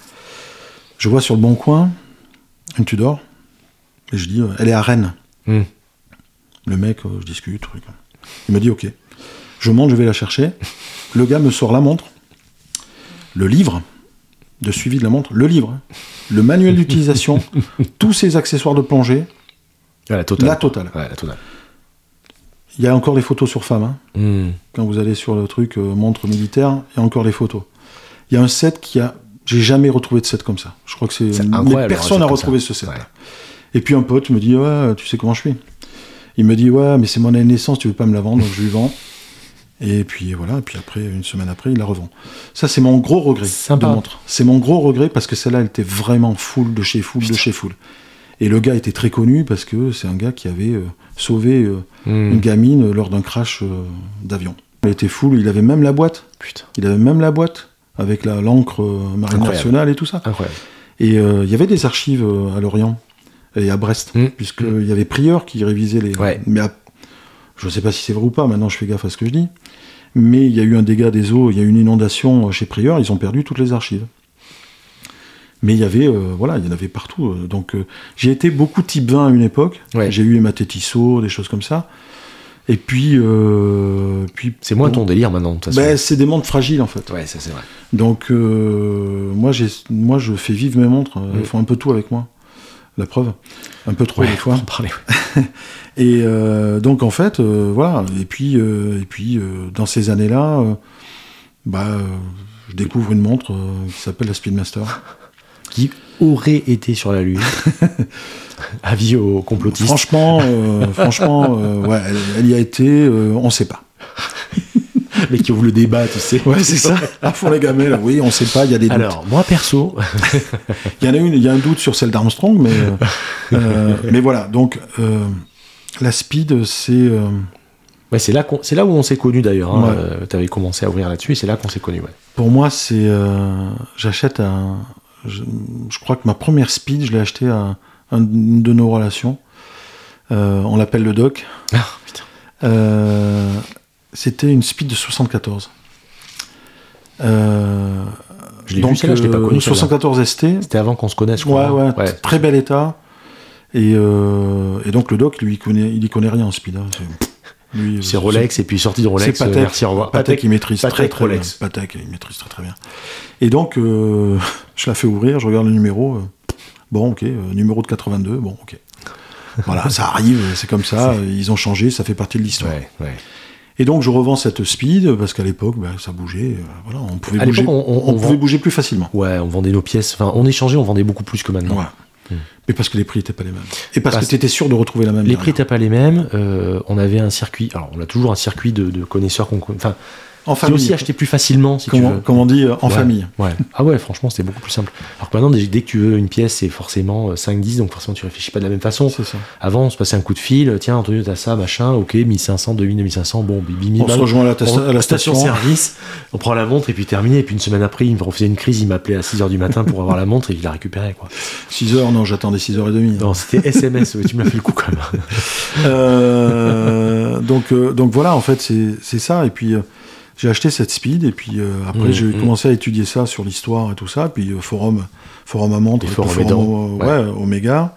S2: je vois sur le bon coin une Tudor, et je dis, euh, elle est à Rennes.
S1: Hmm.
S2: Le mec, euh, je discute, truc. Il me dit, ok, je monte, je vais la chercher. Le gars me sort la montre, le livre de suivi de la montre, le livre, le manuel d'utilisation, tous ses accessoires de plongée,
S1: Ouais, la totale.
S2: la totale.
S1: Ouais, la totale.
S2: Il y a encore des photos sur femme. hein.
S1: Hmm.
S2: Quand vous allez sur le truc euh, montre militaire, il y a encore les photos. Il y a un set qui a. J'ai jamais retrouvé de set comme ça. Je crois que c'est. Personne n'a retrouvé ce set.
S1: Ouais.
S2: Et puis un pote me dit Ouais, tu sais comment je suis. Il me dit Ouais, mais c'est mon année de naissance, tu veux pas me la vendre, donc je lui vends. Et puis voilà, et puis après, une semaine après, il la revend. Ça, c'est mon gros regret
S1: Sympa.
S2: de montre. C'est mon gros regret parce que celle-là, elle était vraiment full de chez full de chez full. Et le gars était très connu parce que c'est un gars qui avait euh, sauvé euh,
S1: Hmm.
S2: une gamine lors d'un crash euh, d'avion. Il était full, il avait même la boîte.
S1: Putain.
S2: Il avait même la boîte avec l'encre euh, marine nationale et tout ça.
S1: Incroyable.
S2: Et euh, il y avait des archives euh, à Lorient et à Brest,
S1: Mm.
S2: puisqu'il y avait Prieur qui révisait les.
S1: Ouais.
S2: Mais à- je ne sais pas si c'est vrai ou pas, maintenant je fais gaffe à ce que je dis. Mais il y a eu un dégât des eaux, il y a eu une inondation chez Prieur, ils ont perdu toutes les archives. Mais il y avait, euh, voilà, il y en avait partout. euh, Donc euh, j'ai été beaucoup type 20 à une époque.
S1: Ouais.
S2: J'ai eu Emma Tissot, des choses comme ça. Et puis, euh, puis
S1: C'est moins ton délire maintenant, de toute façon.
S2: ben, c'est des montres fragiles en fait.
S1: Ouais, ça c'est vrai.
S2: Donc moi, j'ai, moi, je fais vivre mes montres.
S1: Mm.
S2: Elles font un peu tout avec moi. La preuve, un peu trop
S1: Ouais,
S2: des fois.
S1: en parler.
S2: Et donc en fait, voilà. Et puis, et puis dans ces années-là, bah, je découvre une montre qui s'appelle la Speedmaster.
S1: Qui aurait été sur la Lune Avis aux complotistes.
S2: Franchement, euh, franchement, euh, ouais, elle, elle y a été. euh, on sait pas.
S1: Mais qui ouvre le débat, tu sais.
S2: Ouais, c'est ça. À fond les là. Oui, on sait pas. Il y a des doutes.
S1: Alors, moi perso,
S2: Il y en a une, il y a un doute sur celle d'Armstrong, mais mais voilà. Donc la Speed, c'est
S1: ouais, c'est là, qu'on- c'est là où on s'est connus d'ailleurs. Hein.
S2: Ouais.
S1: Euh, T'avais commencé à ouvrir là-dessus et c'est là qu'on s'est connus. Ouais.
S2: pour moi, c'est euh, j'achète un. Je, je crois que ma première Speed, je l'ai acheté à un une de nos relations. Euh, on l'appelle le Doc.
S1: Ah, putain.
S2: Euh, C'était une Speed de 74. Euh,
S1: Je l'ai vu, celle-là, je l'ai pas
S2: euh,
S1: connue, celle-là.
S2: 74 ST.
S1: C'était avant qu'on se connaisse, je
S2: Ouais, ouais, très bel état. Et, et donc le doc, lui, il connaît, il y connaît rien en speed. hein. C'est- euh,
S1: Rolex et puis sortie de Rolex.
S2: c'est Patek.
S1: euh, merci, au revoir.
S2: Patek, il maîtrise
S1: Patek,
S2: très très
S1: Rolex.
S2: bien. Patek, il maîtrise très très bien. Et donc, euh, je la fais ouvrir, je regarde le numéro. euh, bon, ok, euh, numéro de 82, bon, ok. Voilà, ça arrive, c'est comme ça, euh, ils ont changé, ça fait partie de l'histoire.
S1: Ouais, ouais.
S2: Et donc, je revends cette speed, parce qu'à l'époque, ben, ça bougeait, euh, voilà, on pouvait,
S1: À
S2: bouger,
S1: l'époque, on- on- on
S2: pouvait
S1: vend-
S2: bouger plus facilement.
S1: Ouais, on vendait nos pièces. Enfin, on échangeait, on vendait beaucoup plus que maintenant.
S2: Mais parce que les prix n'étaient pas les mêmes. Et parce
S1: Parce-
S2: que tu étais sûr de retrouver la même
S1: Les
S2: derrière.
S1: prix n'étaient pas les mêmes. euh, on avait un circuit. Alors, on a toujours un circuit de, de connaisseurs qu'on connaît. Enfin,
S2: en famille.
S1: aussi acheté plus facilement, si
S2: comme,
S1: tu
S2: on,
S1: veux.
S2: comme on dit, euh, en
S1: Ouais.
S2: famille.
S1: Ouais. Ah ouais, franchement, c'était beaucoup plus simple. Alors que maintenant, dès, que tu veux une pièce, c'est forcément euh, 5-10, donc forcément, tu réfléchis pas de la même façon.
S2: Ça.
S1: Avant, on se passait un coup de fil. Tiens, Antonio, t'as ça, machin. Ok, 1500, 2000, 2500. Bon, bibi,
S2: On se rejoint à la,
S1: On-
S2: à la station.
S1: service, on prend la montre et puis terminé. Et puis une semaine après, il me refaisait une crise, il m'appelait à 6h du matin pour avoir la montre et il la récupérait. Quoi.
S2: 6 heures, non, j'attendais 6h30.
S1: Non, c'était SMS, ouais, tu m'as fait le coup quand même.
S2: Euh, donc, euh, donc voilà, en fait, c'est c'est ça. Et puis, euh, j'ai acheté cette speed. Et puis, euh, après, j'ai commencé à étudier ça sur l'histoire et tout ça. Puis, euh, forum, forum à le
S1: forum
S2: forum ouais, Oméga.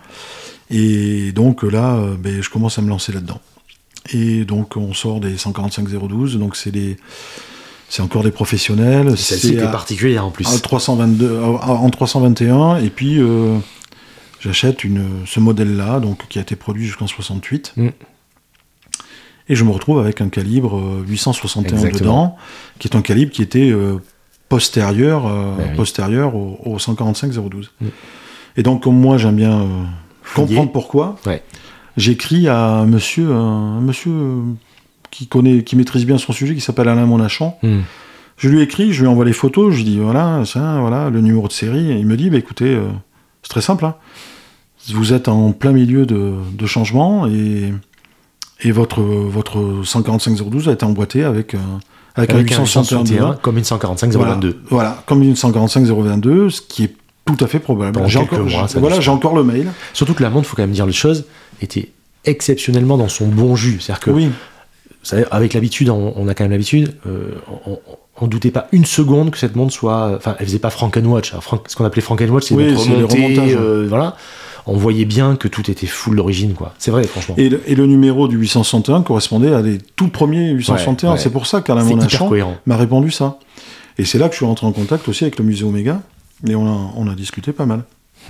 S2: Et donc, là, euh, ben, je commence à me lancer là-dedans. Et donc, on sort des 145-012. Donc, c'est des. C'est encore des professionnels.
S1: Celle-ci
S2: C'est
S1: était particulière en plus.
S2: en 322, en 321 et puis euh, j'achète une ce modèle là donc qui a été produit jusqu'en 68
S1: Mm.
S2: Et je me retrouve avec un calibre euh, 861
S1: Exactement.
S2: dedans qui est un calibre qui était euh, postérieur euh,
S1: oui.
S2: postérieur au, au 145 012
S1: Mm.
S2: et donc comme moi j'aime bien euh, comprendre pourquoi
S1: Ouais.
S2: j'écris à un monsieur un, un monsieur euh, qui connaît qui maîtrise bien son sujet qui s'appelle Alain Monachon
S1: Hmm.
S2: je lui écris, je lui envoie les photos, je lui dis voilà, ça, voilà, le numéro de série. Et il me dit, bah, écoutez, euh, c'est très simple. hein. Vous êtes en plein milieu de, de changement et, et votre, votre 145-012 a été emboîté avec, euh, avec,
S1: Avec
S2: un
S1: un
S2: 861
S1: 861, comme une 145
S2: voilà,
S1: 022.
S2: voilà, comme une 145-022, ce qui est tout à fait probable. J'ai encore,
S1: mois,
S2: voilà, j'ai encore le mail.
S1: Surtout que la montre, faut quand même dire les choses, était exceptionnellement dans son bon jus. C'est-à-dire que,
S2: Oui,
S1: vous savez, avec l'habitude, on, on a quand même l'habitude, euh, on, on- doutait pas une seconde que cette montre soit. Enfin, elle faisait pas Frankenwatch. Alors, Frank- ce qu'on appelait Frankenwatch, c'est
S2: Oui, c'est les
S1: remontée,
S2: remontages,
S1: euh, voilà. On voyait bien que tout était full d'origine, quoi. C'est vrai, franchement.
S2: et le, et le numéro du 861 correspondait à des tout premiers 861.
S1: Ouais, ouais.
S2: C'est pour ça qu'Alain Monachon m'a répondu ça. Et c'est là que je suis rentré en contact aussi avec le musée Oméga. Et on a, on a discuté pas mal.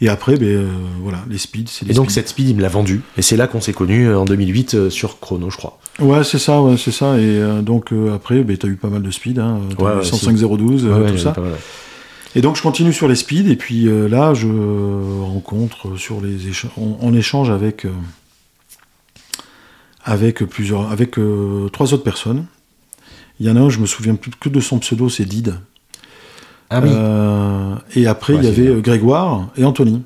S2: et après, ben, euh, voilà, les speeds, c'est des
S1: Et donc,
S2: speeds.
S1: cette speed, il me l'a vendue. Et c'est là qu'on s'est connus euh, en 2008 euh, sur Chrono, je crois.
S2: Ouais, c'est ça, ouais, c'est ça. Et euh, donc, après, ben, t'as eu pas mal de speed, hein. T'as
S1: Ouais,
S2: eu
S1: ouais,
S2: 105-012, euh,
S1: Ouais, ouais,
S2: tout ça. Et donc, je continue sur les speeds. Et puis là, je rencontre sur les. On, on échange avec, avec plusieurs. avec trois autres personnes. Il y en a un, je me souviens plus que de son pseudo, c'est Did.
S1: Ah oui.
S2: Euh, et après,
S1: Ouais,
S2: il y avait
S1: bien.
S2: euh, Grégoire et Anthony.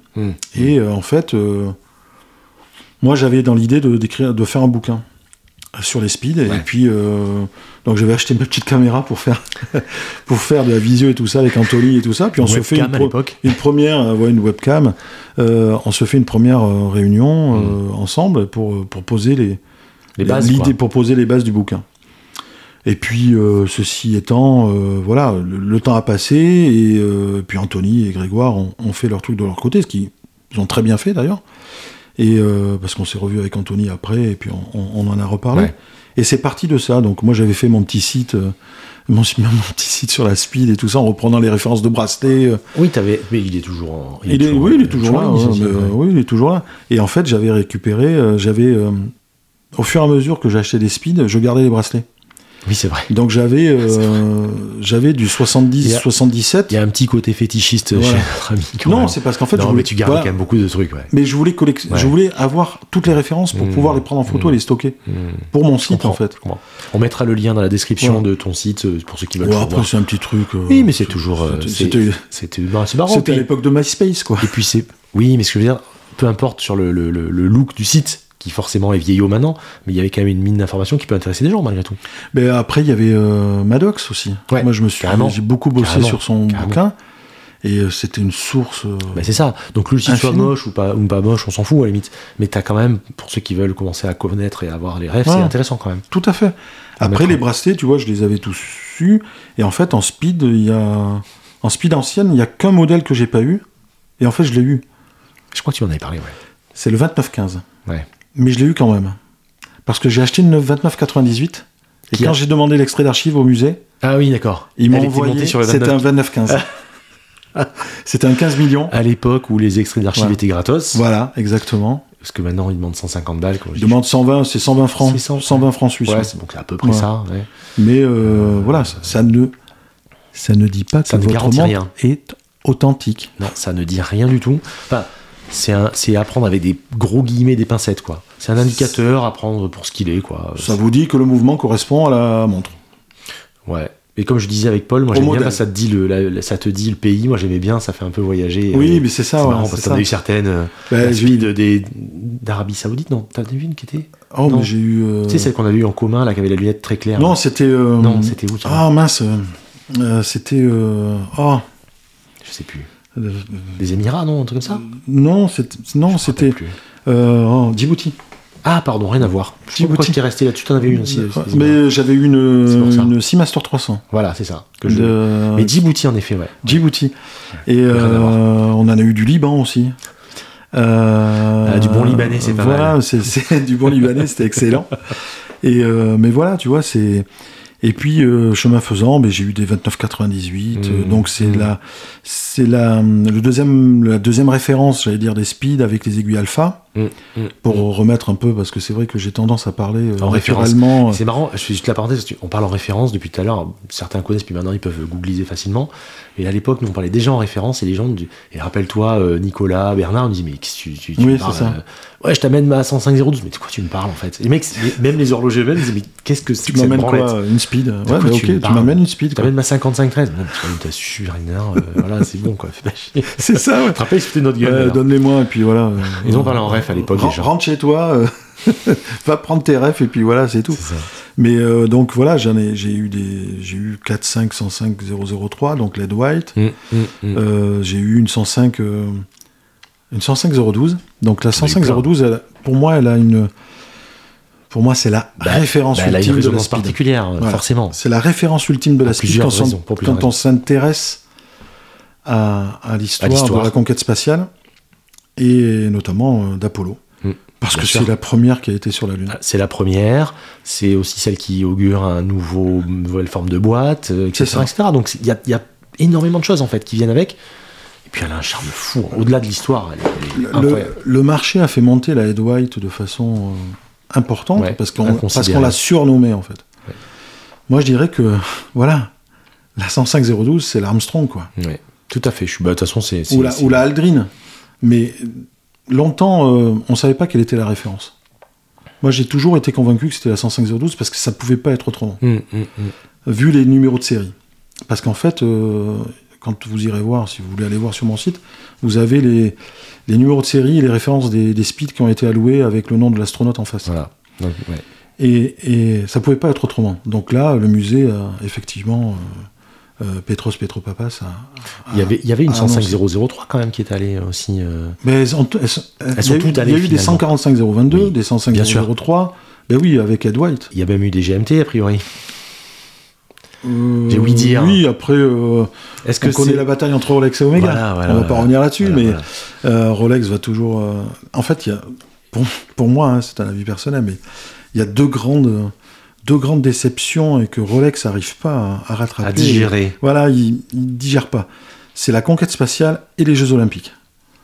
S2: sur les speeds. Et puis, euh, donc j'avais acheté ma petite caméra pour faire, pour faire de la visio et tout ça avec Anthony et tout ça. Puis on se fait une, pro- première, euh, ouais, une webcam. Euh, on se fait une première euh, réunion euh, ensemble pour, pour poser les.
S1: Les bases.
S2: l'idée pour poser les bases du bouquin. Et puis, euh, ceci étant, euh, voilà, le, le temps a passé, et euh, puis Anthony et Grégoire ont, ont fait leur truc de leur côté, ce qu'ils ont très bien fait d'ailleurs. Et parce qu'on s'est revu avec Anthony après, et puis on, on- on en a reparlé.
S1: Ouais.
S2: Et c'est parti de ça. Donc moi j'avais fait mon petit site, mon, mon petit site sur la speed et tout ça, en reprenant les références de bracelet.
S1: Oui, t'avais. Mais il est toujours. En...
S2: il est, oui, il est toujours là. ouais, mais,
S1: ouais.
S2: oui, il est toujours là. Et en fait, j'avais récupéré, j'avais, au fur et à mesure que j'achetais des speeds, je gardais les bracelets.
S1: Oui, c'est vrai.
S2: Donc j'avais, euh, j'avais du
S1: Il y
S2: 70,
S1: a-
S2: 77.
S1: Il y a un petit côté fétichiste
S2: Voilà.
S1: chez notre ami.
S2: Non, c'est parce qu'en fait, je
S1: non,
S2: voulais,
S1: mais tu gardes
S2: voilà.
S1: quand même beaucoup de trucs, ouais.
S2: Mais je voulais
S1: Ouais.
S2: je voulais avoir toutes les références pour
S1: Mmh.
S2: pouvoir les prendre en photo
S1: Mmh.
S2: et les stocker
S1: Hmm.
S2: pour mon
S1: Je
S2: site en fait.
S1: je. On mettra le lien dans la description de ton site euh, pour ceux qui veulent
S2: après
S1: voir.
S2: c'est un petit truc. euh,
S1: Oui, mais c'est toujours.
S2: c'était- C'était
S1: marrant.
S2: c'était à l'époque de MySpace quoi.
S1: Et puis c'est. Oui, mais ce que je veux dire, peu importe sur le, le- le- le look du site, qui forcément est vieillot maintenant, mais il y avait quand même une mine d'informations qui peut intéresser des gens malgré tout.
S2: Mais après il y avait euh, Maddox aussi.
S1: Ouais,
S2: Moi je me suis, j'ai beaucoup bossé
S1: Carrément,
S2: sur son
S1: carrément.
S2: bouquin et euh, c'était une source. euh,
S1: Bah, c'est ça. Donc le site soit moche ou pas, ou pas moche, on s'en fout à la limite. Mais t'as quand même, pour ceux qui veulent commencer à connaître et à avoir les rêves,
S2: Ouais.
S1: c'est intéressant quand même.
S2: Tout à fait. Après les bracelets, tu vois, je les avais tous su et en fait en speed il y a en speed ancienne il y a qu'un modèle que j'ai pas eu et en fait je l'ai eu.
S1: Je crois que tu en avais parlé, ouais.
S2: C'est le 2915.
S1: Ouais.
S2: Mais je l'ai eu quand même. Parce que j'ai acheté une 2998. Et
S1: Qui
S2: quand
S1: a-
S2: j'ai demandé l'extrait d'archives au musée,
S1: Ah oui, d'accord.
S2: ils m'ont envoyé. C'était
S1: 29.
S2: un 2915. C'était un 15 millions.
S1: À l'époque où les extraits d'archives
S2: Voilà.
S1: étaient gratos,
S2: Voilà, exactement.
S1: parce que maintenant ils demandent 150 balles. Quand
S2: Je demande 120, c'est 120 francs.
S1: C'est 100,
S2: 120 francs suisses.
S1: Ouais, c'est donc c'est à peu près
S2: Ouais.
S1: ça. ouais.
S2: Mais euh, voilà, ça, ça ne, ça ne dit pas
S1: Ça
S2: que votre montre
S1: rien.
S2: est authentique.
S1: Non, ça ne dit rien du tout. Enfin, c'est un- c'est à prendre avec des gros guillemets, des pincettes, quoi. C'est un indicateur à prendre pour ce qu'il est, quoi.
S2: Ça vous dit que le mouvement correspond à la montre.
S1: Ouais. Et comme je disais avec Paul, moi j'aime bien ça te dit le, la- la- ça te dit le pays. Moi j'aimais bien, ça fait un peu voyager.
S2: Oui,
S1: Euh,
S2: mais c'est ça,
S1: c'est
S2: ouais,
S1: marrant parce que t'en as eu certaines. euh,
S2: Bah,
S1: speed des d'Arabie Saoudite, non? T'en as vu une qui était?
S2: Oh,
S1: Non.
S2: mais j'ai eu. euh,
S1: Tu sais celle qu'on avait eu en commun là, qui avait la lunette très claire.
S2: Non, c'était. euh,
S1: Non, c'était où
S2: Ah mince. c'était. Oh.
S1: Je sais plus.
S2: Euh,
S1: Des Émirats, non Un truc comme ça
S2: non, c'était. Non, c'était. euh, oh, Djibouti.
S1: Ah, pardon, rien à voir. Je pourquoi j'étais resté là-dessus. T'en avais une aussi. Émirats.
S2: mais j'avais eu une, une Seamaster 300.
S1: Voilà, c'est ça. Que je-
S2: De...
S1: Mais Djibouti, en effet, ouais.
S2: Djibouti. Et euh, on en a eu du Liban aussi. Euh,
S1: Ah, du bon Libanais, c'est pas
S2: voilà,
S1: mal.
S2: c'est du bon Libanais, c'était excellent. Et euh, mais voilà, tu vois, c'est. Et puis euh, chemin faisant, ben, j'ai eu des 29,98. euh,
S1: Mmh,
S2: donc c'est
S1: mmh.
S2: la, c'est la, le deuxième, la deuxième référence, j'allais dire des speed avec les aiguilles alpha
S1: Mm, mm,
S2: pour
S1: mm.
S2: remettre un peu parce que c'est vrai que j'ai tendance à parler euh,
S1: En référence.
S2: naturellement.
S1: C'est marrant, je fais juste la parenthèse, on parle en référence depuis tout à l'heure, certains connaissent, puis maintenant ils peuvent googliser facilement. Et à l'époque, nous on parlait déjà en référence, et les gens, du- et rappelle-toi, euh, Nicolas, Bernard, on disait, mais qu'est-ce que tu, tu, tu
S2: Oui,
S1: me parles,
S2: c'est ça.
S1: euh, Ouais, je t'amène ma 10502, mais de quoi tu me parles en fait? Les mecs, même les horlogers eux-mêmes disaient, mais qu'est-ce que c'est
S2: Tu
S1: que cette
S2: m'amènes quoi Une speed? Ouais,
S1: quoi
S2: bah,
S1: tu
S2: ok,
S1: me
S2: tu m'amènes une speed. quoi.
S1: T'amènes ma 5513 Bon, tu t'as su, euh, voilà, c'est bon quoi, fais pas chier.
S2: C'est ça, ouais.
S1: Tu te rappelles, c'était notre gueule.
S2: Donne-les-moi, et puis voilà. euh,
S1: Ils ont parlé en à l'époque, gens.
S2: Rentre chez toi, euh, va prendre tes refs, et puis voilà, c'est tout. Mais euh, donc voilà, j'en ai, j'ai eu des, j'ai eu 4, 5, 105, 003, donc LED White.
S1: Mm, mm, mm.
S2: Euh, j'ai eu une 105, euh, une 105 012. Donc la
S1: T'en as eu
S2: 105
S1: plein.
S2: 012, elle- pour moi, elle a une, pour moi, c'est la
S1: Bah,
S2: référence
S1: Bah, elle a une
S2: ultime de la speed.
S1: particulière, euh,
S2: Voilà.
S1: forcément.
S2: C'est la référence ultime de la speed quand, on-
S1: raisons, plusieurs
S2: quand on s'intéresse à, à l'histoire de la conquête spatiale et notamment euh, d'Apollo.
S1: Mm.
S2: Parce que c'est la première qui a été sur la Lune.
S1: C'est la première, c'est aussi celle qui augure un nouveau, une nouvelle forme de boîte, euh, etc.
S2: Ça.
S1: etc. Donc il y y a énormément de choses en fait qui viennent avec. Et puis elle a un charme fou. Au-delà de l'histoire,
S2: Le, le marché a fait monter la Head White de façon euh, importante
S1: Ouais,
S2: parce qu'on l'a surnommée en fait.
S1: Ouais.
S2: Moi je dirais que voilà, la 105-012 c'est l'Armstrong quoi.
S1: Ouais, tout à fait. Je suis, bah, de toute façon, c'est.
S2: Ou la, ou la Aldrin. Mais longtemps euh, on savait pas quelle était la référence. Moi j'ai toujours été convaincu que c'était la 105-012 parce que ça pouvait pas être autrement.
S1: Hum, hum, hum.
S2: vu les numéros de série. Parce qu'en fait, euh, quand vous irez voir, si vous voulez aller voir sur mon site, vous avez les, les numéros de série et les références des, des speeds qui ont été alloués avec le nom de l'astronaute en face.
S1: Voilà. Donc, ouais.
S2: Et, et ça pouvait pas être autrement. Donc là, le musée a effectivement euh, euh, Petros Petropapas a,
S1: Il y avait, il y avait une
S2: Ah, non,
S1: 105-003 quand même qui est allée aussi. euh,
S2: Mais elles, ont- elles sont,
S1: Elles
S2: eu-
S1: toutes allées,
S2: Il y a eu des
S1: finalement.
S2: 145 022,
S1: Oui,
S2: des
S1: bien
S2: 105
S1: sûr.
S2: 003. Ben oui, avec Ed White.
S1: Il y a même eu des GMT a priori.
S2: Euh,
S1: J'ai ouï dire.
S2: Oui, après, euh,
S1: Est-ce
S2: on
S1: que
S2: connaît
S1: c'est
S2: la bataille entre Rolex et Omega.
S1: Voilà, voilà,
S2: on va
S1: voilà.
S2: pas revenir là-dessus, mais euh, Rolex va toujours. euh, En fait, il y a, pour, pour moi, hein, c'est un avis personnel, mais il y a deux grandes, deux grandes déceptions et que Rolex n'arrive pas à, à rattraper.
S1: à digérer
S2: Voilà, ils, ils digèrent pas. C'est la conquête spatiale et les Jeux Olympiques.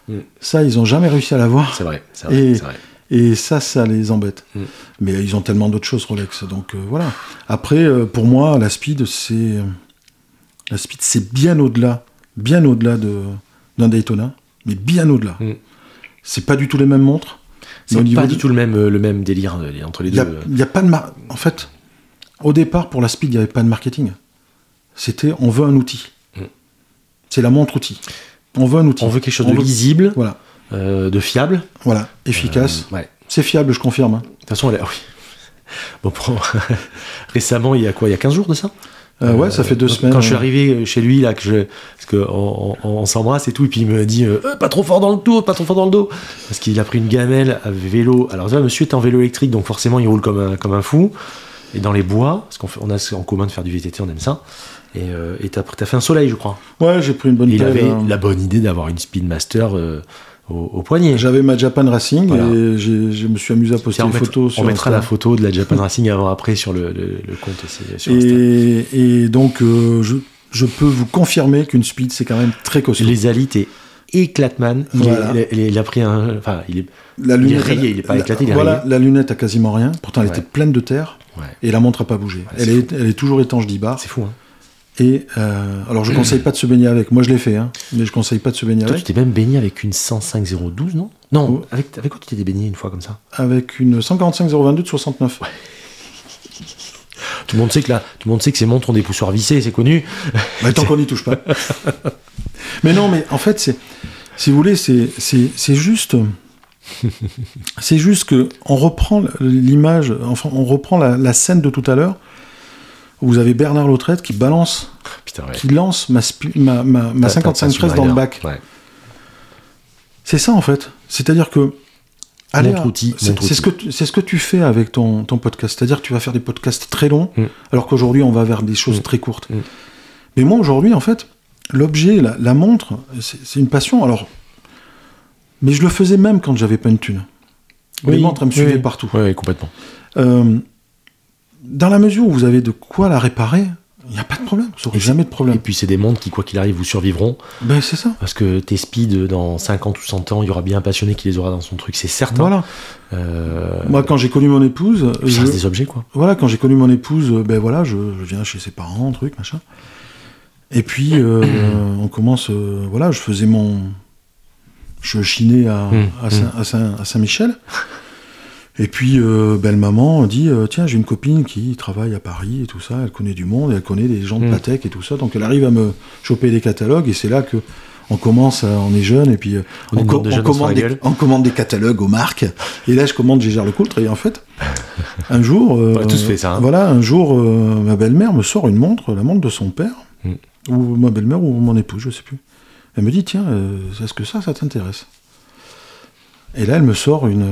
S1: Mm.
S2: Ça, ils ont jamais réussi à l'avoir.
S1: C'est vrai, c'est vrai,
S2: Et-
S1: c'est vrai.
S2: Et ça, ça les embête.
S1: Mm.
S2: Mais ils ont tellement d'autres choses, Rolex. Donc euh, voilà. Après, euh, pour moi, la Speed, c'est. La Speed, c'est bien au-delà. Bien au-delà de, d'un Daytona. Mais bien au-delà.
S1: Mm.
S2: C'est pas du tout les mêmes montres.
S1: C'est pas du tout le même, euh, le même délire euh, entre les
S2: Il y a,
S1: deux.
S2: il y a pas de. mar- En fait, au départ, pour la Speed, il n'y avait pas de marketing. C'était on veut un outil.
S1: Mm.
S2: C'est la montre outil. On veut un outil.
S1: On veut quelque chose
S2: On
S1: de
S2: veut-
S1: lisible,
S2: Voilà.
S1: euh, de fiable.
S2: Voilà. Efficace.
S1: Euh, ouais.
S2: C'est fiable, je confirme. hein.
S1: De toute façon, elle a- oui. Bon, pour- récemment, il y a quoi? Il y a 15 jours de ça?
S2: Euh, ouais, ça fait deux semaines.
S1: Quand je suis arrivé chez lui, là, que je, parce que on, s'embrasse et tout, et puis il me dit euh, Euh, pas trop fort dans le dos, pas trop fort dans le dos, parce qu'il a pris une gamelle à vélo. Alors là, monsieur est en vélo électrique, donc forcément, il roule comme un, comme un fou. Et dans les bois, parce qu'on fait- on a en commun de faire du VTT, on aime ça. Et euh, t'as t'as fait un soleil, je crois.
S2: Ouais, j'ai pris une bonne
S1: Et il avait
S2: euh,
S1: la bonne idée d'avoir une Speedmaster au, au poignet.
S2: J'avais ma Japan Racing
S1: Voilà.
S2: et je me suis amusé à poster des photos sur
S1: on mettra
S2: Insta.
S1: la photo de la Japan Racing avant-après sur le, le- le compte aussi, sur.
S2: Et, et donc, euh, je, je peux vous confirmer qu'une Speed, c'est quand même très costaud.
S1: Les alites et éclatman. Il,
S2: Voilà.
S1: est- il est- il a pris un. Enfin, il est.
S2: La
S1: il est
S2: lunette,
S1: rayé, il est pas
S2: la-
S1: éclaté, il est
S2: Voilà,
S1: rayé.
S2: la lunette a quasiment rien. Pourtant, elle
S1: Ouais.
S2: était pleine de terre
S1: Ouais,
S2: et la montre a pas bougé.
S1: c'est
S2: elle, est, elle est toujours étanche d'Ibar.
S1: c'est fou, hein.
S2: Et euh, alors, je conseille pas de se baigner avec. Moi, je l'ai fait, hein, mais je conseille pas de se baigner
S1: Toi, tu
S2: avec.
S1: t'es même baigné avec une 105-012, non? Non,
S2: Oh.
S1: avec, avec quoi tu t'es baigné une fois comme ça?
S2: Avec une 145 022 de 69.
S1: tout le, monde sait que là, tout le monde sait que ces montres ont des poussoirs vissés, c'est connu.
S2: Bah, tant qu'on n'y touche pas. mais non, mais en fait, c'est, si vous voulez, c'est, c'est, c'est juste, c'est juste que on reprend l'image, enfin, on reprend la, la scène de tout à l'heure. Vous avez Bernard Lautrette qui balance,
S1: Putain, ouais.
S2: qui lance ma, ma, ma, ma
S1: T'as- t'as-
S2: 55
S1: t'as
S2: stress dans le bac.
S1: Ouais.
S2: C'est ça en fait. C'est-à-dire que allez, c'est, ce que ce que tu fais avec ton, ton podcast. C'est-à-dire que tu vas faire des podcasts très longs,
S1: Mm.
S2: alors qu'aujourd'hui on va vers des choses
S1: Mm.
S2: très courtes.
S1: Mm.
S2: Mais moi aujourd'hui en fait, l'objet, la, la montre, c'est, une passion. Alors, mais je le faisais même quand j'avais pas une thune. Les montres elles me suivaient
S1: oui.
S2: partout.
S1: Ouais, complètement.
S2: Euh, dans la mesure où vous avez de quoi la réparer, il n'y a pas de problème. Vous n'aurez
S1: Et
S2: jamais de
S1: Et
S2: problème.
S1: puis, c'est des montres qui, quoi qu'il arrive, vous survivront.
S2: Ben c'est ça.
S1: Parce que tes speed, dans 50 ou 100 ans, il y aura bien un passionné qui les aura dans son truc, c'est certain.
S2: Voilà.
S1: Euh,
S2: Moi, quand j'ai connu mon épouse,
S1: ça
S2: je-
S1: reste des objets, quoi.
S2: voilà, quand j'ai connu mon épouse, euh, ben voilà, je, je viens chez ses parents, truc, machin. Et puis, euh, on commence, euh, voilà, je faisais mon. Je chinais à,
S1: Mm,
S2: à, Saint- à Saint- à Saint-Michel. Et puis, euh, ben, maman dit euh, Tiens, j'ai une copine qui travaille à Paris et tout ça, elle connaît du monde, et elle connaît des gens de
S1: Mm.
S2: Patek et tout ça. Donc, elle arrive à me choper des catalogues, et c'est là que. On commence, à- on est jeune, et puis euh,
S1: On
S2: commande des, on commande des catalogues aux marques. Et là, je commande Gégère Lecoultre, et en fait, un jour.
S1: On a tous fait ça, hein.
S2: Voilà, un jour, ma belle-mère me sort une montre, la montre de son père,
S1: Mm.
S2: ou ma belle-mère, ou mon épouse, je sais plus. Elle me dit Tiens, est-ce que ça, ça t'intéresse? Et là, elle me sort une,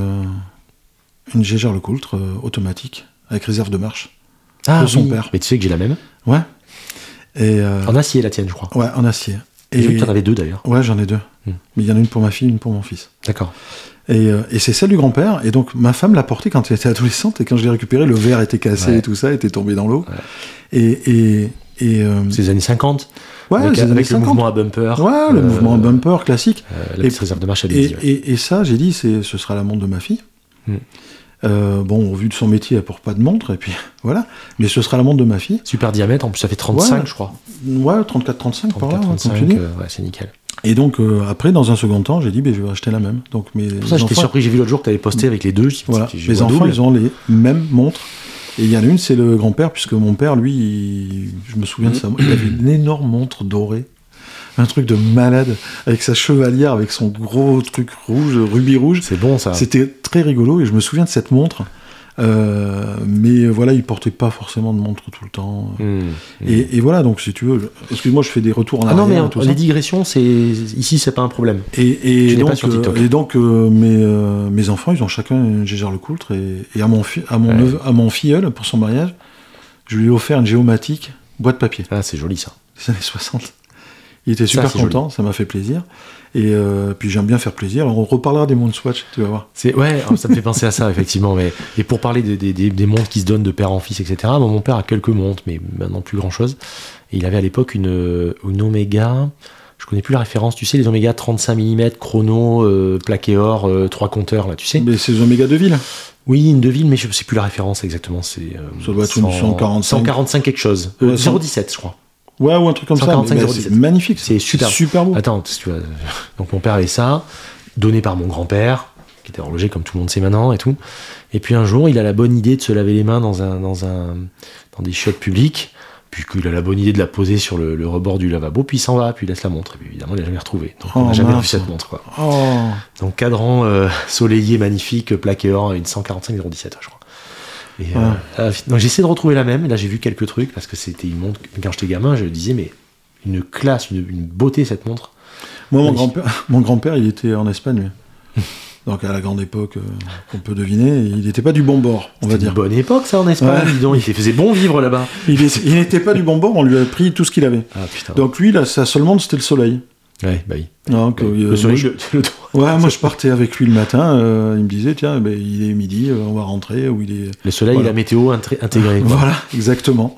S2: une Gégère Lecoultre euh, automatique, avec réserve de marche.
S1: Ah,
S2: de son
S1: oui.
S2: père.
S1: Mais tu sais que j'ai la même.
S2: Ouais. Et, euh,
S1: En acier, la tienne, je crois.
S2: ouais, en acier.
S1: J'ai vu
S2: Et,
S1: que tu en avais deux d'ailleurs.
S2: ouais, j'en ai deux.
S1: Mm.
S2: Mais il y en a une pour ma fille, une pour mon fils.
S1: D'accord.
S2: Et, euh, et c'est celle du grand-père. Et donc, ma femme l'a portée quand elle était adolescente. Et quand je l'ai récupérée, le verre était cassé
S1: Ouais.
S2: et tout ça, était tombé dans l'eau.
S1: Ouais.
S2: Et. et, et euh,
S1: C'est les années 50.
S2: ouais,
S1: avec avec
S2: années
S1: le
S2: 50.
S1: mouvement à bumper.
S2: Ouais, le mouvement bumper classique.
S1: euh, la
S2: Et-
S1: réserve de marche à
S2: Et, et, et ça, j'ai dit, ce sera la montre de ma fille.
S1: Mm.
S2: Euh, bon, au vu de son métier, elle porte pas de montre, et puis voilà. Mais ce sera la montre de ma fille.
S1: Super diamètre, en plus ça fait 35,
S2: Ouais.
S1: je crois.
S2: Ouais, 34-35 par là,
S1: 34,
S2: hein, comme
S1: 35,
S2: tu dis.
S1: euh, ouais, c'est nickel.
S2: Et donc, euh, après, dans un second temps, j'ai dit, ben, je vais acheter la même. Donc, mes
S1: Pour ça, j'étais surpris, j'ai vu l'autre jour que tu avais posté avec les deux.
S2: Voilà, mes enfants,
S1: double.
S2: ils ont les mêmes montres. Et il y en a une, c'est le grand-père, puisque mon père, lui, il- je me souviens de ça. Il avait une énorme montre dorée. Un truc de malade, avec sa chevalière, avec son gros truc rouge, rubis rouge.
S1: C'est bon ça.
S2: C'était très rigolo, et je me souviens de cette montre, Euh, mais voilà, il portait pas forcément de montre tout le temps.
S1: Hmm.
S2: Et, et voilà, donc si tu veux, excuse-moi, je fais des retours en
S1: Ah non,
S2: arrière.
S1: mais
S2: et tout
S1: les
S2: ça.
S1: digressions, c'est ici, c'est pas un problème.
S2: Et, donc, euh, et donc euh, mes, euh, mes enfants, ils ont chacun une Gégère Lecoultre. Et, et à, mon fi- à, mon
S1: Ouais.
S2: neveu- à mon filleul, pour son mariage, je lui ai offert une géomatique boîte papier
S1: Ah, c'est joli ça.
S2: des années 60. Il était super content, ça m'a fait plaisir. Et euh, puis j'aime bien faire plaisir. Alors on reparlera des mondes Swatch, tu vas voir.
S1: C'est ouais, oh, ça me fait penser à ça effectivement. Mais et pour parler des, des, des, des montres qui se donnent de père en fils, etc. Mon père a quelques montres, mais maintenant plus grand chose. Et il avait à l'époque une une Omega. Je connais plus la référence. Tu sais les Omega 35 mm chrono euh, plaqué or, euh, trois compteurs là. Tu sais
S2: Mais c'est les Oméga de ville.
S1: Oui, une Deville, mais je sais plus la référence exactement. C'est euh,
S2: Ça doit être une 145.
S1: 145 quelque chose. Euh,
S2: Ouais, 100.
S1: 017, je crois.
S2: Ouais, ou un truc comme
S1: 145,
S2: ça. mais- mais
S1: 017.
S2: C'est magnifique.
S1: C'est super.
S2: super beau.
S1: Attends, tu vois, donc mon père avait ça, donné par mon grand-père, qui était horloger comme tout le monde sait maintenant et tout. Et puis un jour, il a la bonne idée de se laver les mains dans un, dans un, dans des chiottes publiques. Puis qu'il a la bonne idée de la poser sur le, le rebord du lavabo, puis il s'en va, puis il laisse la montre. Et puis évidemment, il l'a jamais retrouvée. Donc on
S2: Oh,
S1: n'a jamais
S2: mince.
S1: revu cette montre. Quoi.
S2: Oh.
S1: Donc cadran euh, soleillé magnifique, plaqué or, une 145 017, je crois. Et, euh, euh, donc j'ai essayé de retrouver la même. Et là, j'ai vu quelques trucs parce que c'était une montre. Quand j'étais gamin, je disais mais une classe, une, une beauté cette montre.
S2: Moi, mon grand-père, mon grand-père, il était en Espagne. lui. Donc à la grande époque, euh, qu'on peut deviner, il n'était pas du bon bord, on va dire.
S1: une bonne époque ça en Espagne.
S2: Ouais.
S1: dis donc, il faisait bon vivre là-bas.
S2: Il n'était pas du bon bord, on lui a pris tout ce qu'il avait.
S1: Ah putain.
S2: Donc lui, là, sa seule montre, c'était le soleil.
S1: ouais, bah oui.
S2: Donc, euh,
S1: le
S2: moi,
S1: soleil,
S2: je-
S1: le.
S2: Ouais, moi je partais avec lui le matin, euh, il me disait, tiens, ben, il est midi, euh, on va rentrer, ou il est...
S1: Le soleil
S2: Voilà.
S1: et la météo intégrée.
S2: Voilà, exactement.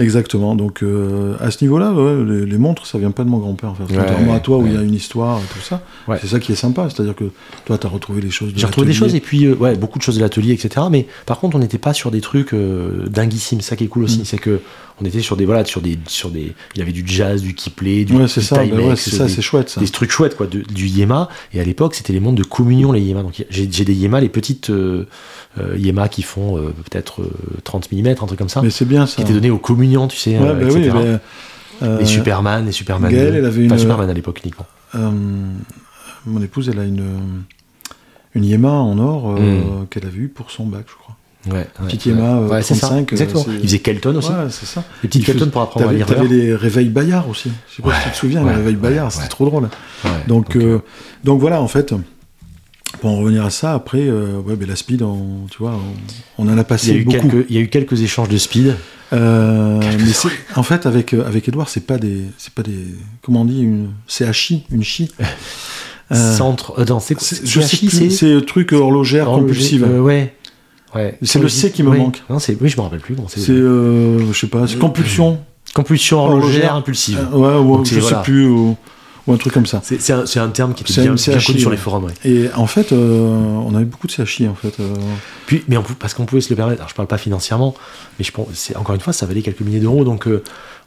S2: Exactement. Donc euh, à ce niveau-là, ouais, les, les montres, ça vient pas de mon grand-père. En fait.
S1: Ouais,
S2: Contrairement à toi où il y a une histoire et tout ça. C'est ça qui est sympa. C'est-à-dire que toi, tu as retrouvé les choses de
S1: J'ai retrouvé des choses et puis ouais, beaucoup de choses de l'atelier, etc. Mais par contre, on n'était pas sur des trucs dinguissimes. Ça qui est cool aussi,
S2: Mm.
S1: c'est que on était sur des voilà, sur des sur des. Il y avait du jazz, du Kiplay, du,
S2: Ouais, c'est ça. ben
S1: Timex,
S2: ouais, c'est ça,
S1: des-
S2: c'est chouette ça.
S1: des trucs chouettes quoi, de- du Yema. Et à l'époque, c'était les montres de communion les Yema. Donc j'ai des Yema, les petites euh, euh, Yema qui font euh, peut-être euh, 30 mm, un truc comme ça,
S2: Mais c'est bien ça.
S1: qui étaient données aux communions, tu sais,
S2: Ouais,
S1: euh,
S2: bah
S1: etc.
S2: euh,
S1: les Superman, les Superman.
S2: Gaëlle,
S1: 2.
S2: elle avait
S1: Enfin,
S2: une-
S1: Superman à l'époque uniquement.
S2: euh, mon épouse, elle a une, une Yema en or euh,
S1: Mm.
S2: qu'elle a vue pour son bac, je crois.
S1: Ouais, ouais,
S2: Petite
S1: ouais.
S2: Yema, euh, 35, euh,
S1: exactement. Il faisait Kelton aussi.
S2: Ouais, c'est ça.
S1: Les petites
S2: Il
S1: Kelton pour apprendre à lire.
S2: t'avais les réveils Bayard aussi. Je sais pas si tu te souviens, les réveils Bayard, c'était trop drôle. Donc, euh, donc voilà, en fait, pour en revenir à ça, après, euh, ouais, ben, la speed, on, tu vois, on, on en a
S1: il y,
S2: passé
S1: a eu
S2: beaucoup.
S1: quelques, il y a eu quelques échanges de speed.
S2: Euh, mais c'est- en fait, avec avec Edouard, c'est pas des, c'est pas des, comment on dit, une, c'est HI, une chi. Euh,
S1: Centre. non, c'est
S2: je sais
S1: CHI,
S2: plus, c'est truc horlogère compulsive.
S1: ouais. Ouais.
S2: C'est le C qui me
S1: Ouais.
S2: manque.
S1: Non, c'est, oui, je me rappelle plus. c'est.
S2: euh, je sais pas, c'est compulsion.
S1: Compulsion horlogère impulsive.
S2: Euh, ouais, ou
S1: Donc,
S2: je sais plus, ou, ou un truc comme ça.
S1: C'est, un, terme qui était bien, bien connu sur les
S2: ouais.
S1: forums. ouais.
S2: Et en fait, euh, on avait beaucoup de CHI en fait. euh,
S1: Puis, mais on parce qu'on pouvait se le permettre. Alors, je parle pas financièrement, mais je pense, encore une fois, ça valait quelques milliers d'euros. Donc,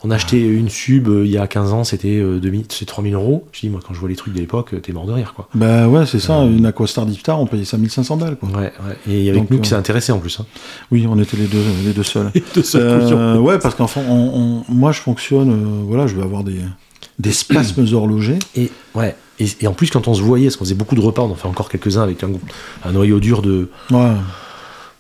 S1: on a acheté une sub euh, il y a 15 ans, c'était, euh, 2000 c'est 3000 euros. Je dis, moi, quand je vois les trucs de l'époque, euh, t'es mort de rire, quoi.
S2: Bah ouais, c'est ça,
S1: Euh,
S2: une Aquastar Diptar, on payait 5500 balles quoi.
S1: Ouais, ouais. Et avec
S2: Donc,
S1: nous
S2: euh,
S1: qui s'est intéressé en plus. Hein.
S2: Oui, on était les deux, les deux seuls.
S1: De ce
S2: Euh, ouais, parce qu'enfin, on, on- moi je fonctionne, euh, voilà, je vais avoir des, des spasmes horlogers.
S1: Et ouais. Et, et en plus, quand on se voyait, parce qu'on faisait beaucoup de repas, on en fait encore quelques-uns avec un, groupe- un noyau dur de
S2: Ouais,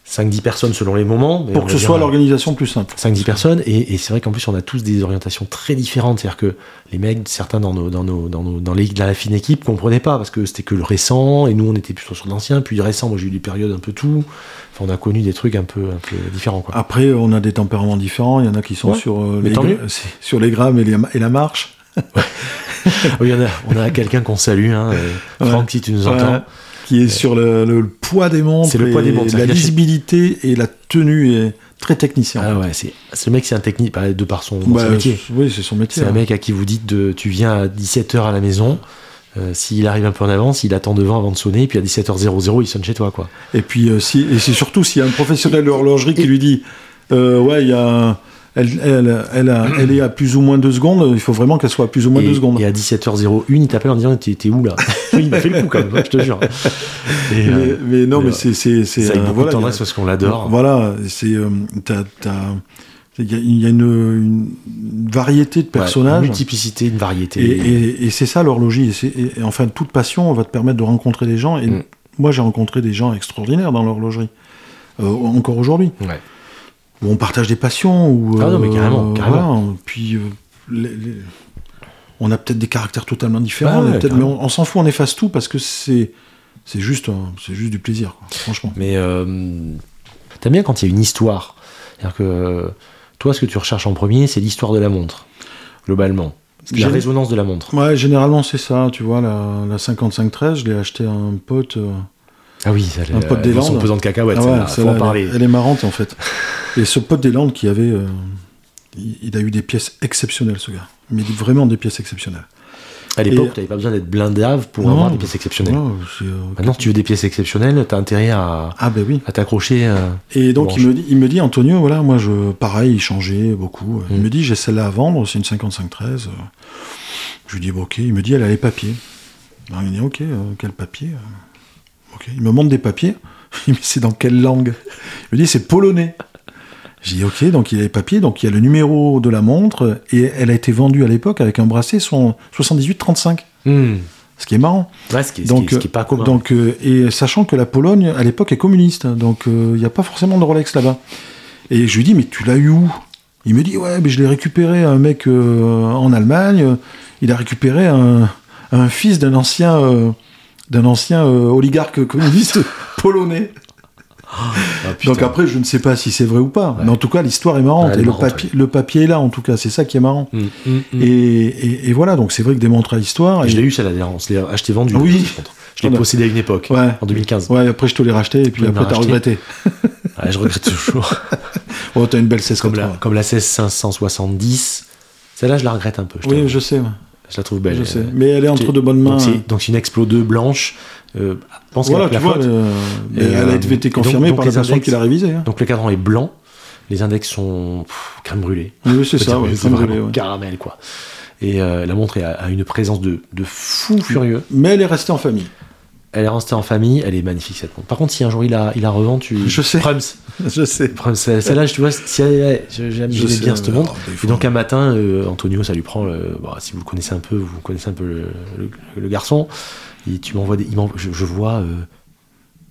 S1: 5-10 personnes selon les moments.
S2: pour que ce soit l'organisation plus simple.
S1: 5-10 personnes, et, et c'est vrai qu'en plus on a tous des orientations très différentes. C'est-à-dire que les mecs, certains dans, nos, dans, nos, dans, nos, dans, les, dans la fine équipe, comprenaient pas parce que c'était que le récent, et nous on était plutôt sur l'ancien, puis le récent, moi j'ai eu des périodes un peu tout. Enfin, on a connu des trucs un peu, un peu différents. Quoi.
S2: Après, on a des tempéraments différents. Il y en a qui sont
S1: Ouais,
S2: sur, euh, les, sur les grammes et, les- et la marche.
S1: Oui, a, on a quelqu'un qu'on salue, hein, euh,
S2: Ouais.
S1: Franck, si tu nous entends.
S2: Ouais, qui est sur le, le- le poids des montres.
S1: C'est le poids
S2: et
S1: des montres.
S2: La lisibilité et la tenue est très technicien.
S1: Ah ouais, c'est, ce mec, c'est un technique, bah, de par son,
S2: Bah,
S1: son métier.
S2: Oui, c'est son métier.
S1: C'est un
S2: hein.
S1: mec à qui vous dites de, tu viens à 17h à la maison. euh, S'il arrive un peu en avance, il attend devant avant de sonner, puis à 17h00, il sonne chez toi, quoi.
S2: Et puis, euh, si, et c'est surtout s'il y a un professionnel de l'horlogerie qui lui dit euh, Ouais, il y a. Elle, elle, elle, a- elle est à plus ou moins deux secondes, il faut vraiment qu'elle soit à plus ou moins
S1: et,
S2: deux secondes.
S1: et à 17h01, il t'appelle en disant T'es où là? Il m'a fait le coup quand même, je te jure. Et,
S2: mais,
S1: euh,
S2: mais non,
S1: mais,
S2: c'est. C'est
S1: avec
S2: euh,
S1: beaucoup
S2: voilà,
S1: de
S2: a-
S1: tendresse parce qu'on l'adore.
S2: Voilà, c'est. euh, Il y a, il y a une, une variété de
S1: Ouais,
S2: personnages.
S1: une multiplicité, une variété.
S2: Et, c'est ça l'horlogerie. Et, enfin, toute passion va te permettre de rencontrer des gens. Et
S1: Mm.
S2: moi, j'ai rencontré des gens extraordinaires dans l'horlogerie. euh, encore aujourd'hui.
S1: Ouais.
S2: Où on partage des passions. Où,
S1: Ah non, mais carrément, carrément.
S2: voilà, puis, euh, les- les- on a peut-être des caractères totalement différents,
S1: Ouais,
S2: peut-être- mais on, on s'en fout, on efface tout parce que c'est c'est juste, un- c'est juste du plaisir, quoi, franchement.
S1: Mais euh, t'aimes bien quand il y a une histoire. C'est-à-dire que euh, toi, ce que tu recherches en premier, c'est l'histoire de la montre, globalement. La résonance de la montre.
S2: Ouais, généralement c'est ça, tu vois, la, la 5513, je l'ai acheté à un pote. euh,
S1: Ah oui, ça,
S2: Un pote des
S1: dans son
S2: Landes.
S1: pesant de cacahuètes,
S2: ah ouais,
S1: faut en
S2: elle,
S1: parler.
S2: elle est marrante en fait. Et ce pote des Landes qui avait. euh, il, il a eu des pièces exceptionnelles, ce gars. Mais vraiment des pièces exceptionnelles.
S1: À l'époque,
S2: Et-
S1: t'avais pas besoin d'être blindave pour
S2: Non,
S1: avoir des pièces exceptionnelles.
S2: Euh,
S1: Maintenant, si tu veux des pièces exceptionnelles, t'as intérêt à,
S2: Ah, ben oui.
S1: à t'accrocher. euh,
S2: Et donc il me, dit, il me dit, Antonio, voilà, moi, je, pareil, il changeait beaucoup. Il
S1: Mm.
S2: me dit, j'ai celle-là à vendre, c'est une 5513. euh. Je lui dis, bon, ok. Il me dit, elle a les papiers. Alors, il me dit, ok, euh, quel papier Il me montre des papiers. Il me dit, c'est dans quelle langue? Il me dit, c'est polonais. J'ai dit, ok, donc il a les papiers, donc il y a le numéro de la montre, et elle a été vendue à l'époque avec un bracelet son 78-35.
S1: hmm.
S2: Ce qui est marrant.
S1: Ouais, ce qui est, ce
S2: Donc,
S1: qui est- ce qui est pas commun.
S2: Donc, euh, et sachant que la Pologne, à l'époque, est communiste, donc euh, il n'y a pas forcément de Rolex là-bas. Et je lui dis, mais tu l'as eu où? Il me dit, ouais, mais je l'ai récupéré à un mec euh, en Allemagne. Il a récupéré un, un fils d'un ancien, d'un ancien euh, oligarque communiste polonais.
S1: Ah.
S2: Donc après, je ne sais pas si c'est vrai ou pas.
S1: Ouais.
S2: Mais en tout cas, l'histoire est marrante.
S1: Ouais,
S2: et le, papier, le papier est là, en tout cas. C'est ça qui est marrant.
S1: Hmm, hmm, hmm.
S2: Et, et- et voilà, donc c'est vrai que des montres à histoire.
S1: Je l'ai eu, celle-là. On se l'est acheté vendu.
S2: Oui.
S1: Je l'ai possédé à une époque,
S2: Ouais.
S1: en 2015.
S2: Ouais, après je te l'ai racheté et puis après t'as regretté.
S1: Je regrette toujours.
S2: Oh, t'as une belle
S1: comme, la,
S2: 1680.
S1: comme la 16570. Celle-là, je la regrette un peu. Je,
S2: Oui, je sais.
S1: Je la trouve belle.
S2: je
S1: Euh,
S2: sais. Mais elle est entre de bonnes mains.
S1: Donc c'est, une Explo 2 blanche. Euh, je pense
S2: Voilà,
S1: a
S2: tu
S1: la
S2: vois, euh, mais
S1: Et,
S2: elle
S1: euh,
S2: a été
S1: et donc-
S2: confirmée
S1: donc
S2: par
S1: les
S2: la personne
S1: index-
S2: qui l'a révisée. hein.
S1: Donc le cadran est blanc. Les index sont pff, crème brûlée.
S2: Oui, c'est ça, ouais, crème brûlée, ouais.
S1: caramel, quoi. Et euh, la montre à une présence de, de fou furieux.
S2: Mais elle est restée en famille.
S1: Elle est restée en famille, elle est magnifique cette montre. Par contre, si un jour il la revend, tu.
S2: Je sais.
S1: Prums.
S2: Je sais.
S1: Celle-là, tu vois, si j'aime bien cette montre. Et donc un matin, euh, Antonio, ça lui prend. le- bon, si vous le connaissez un peu, vous connaissez un peu le, le- le garçon. Et tu m'envoies des. je, je vois. euh,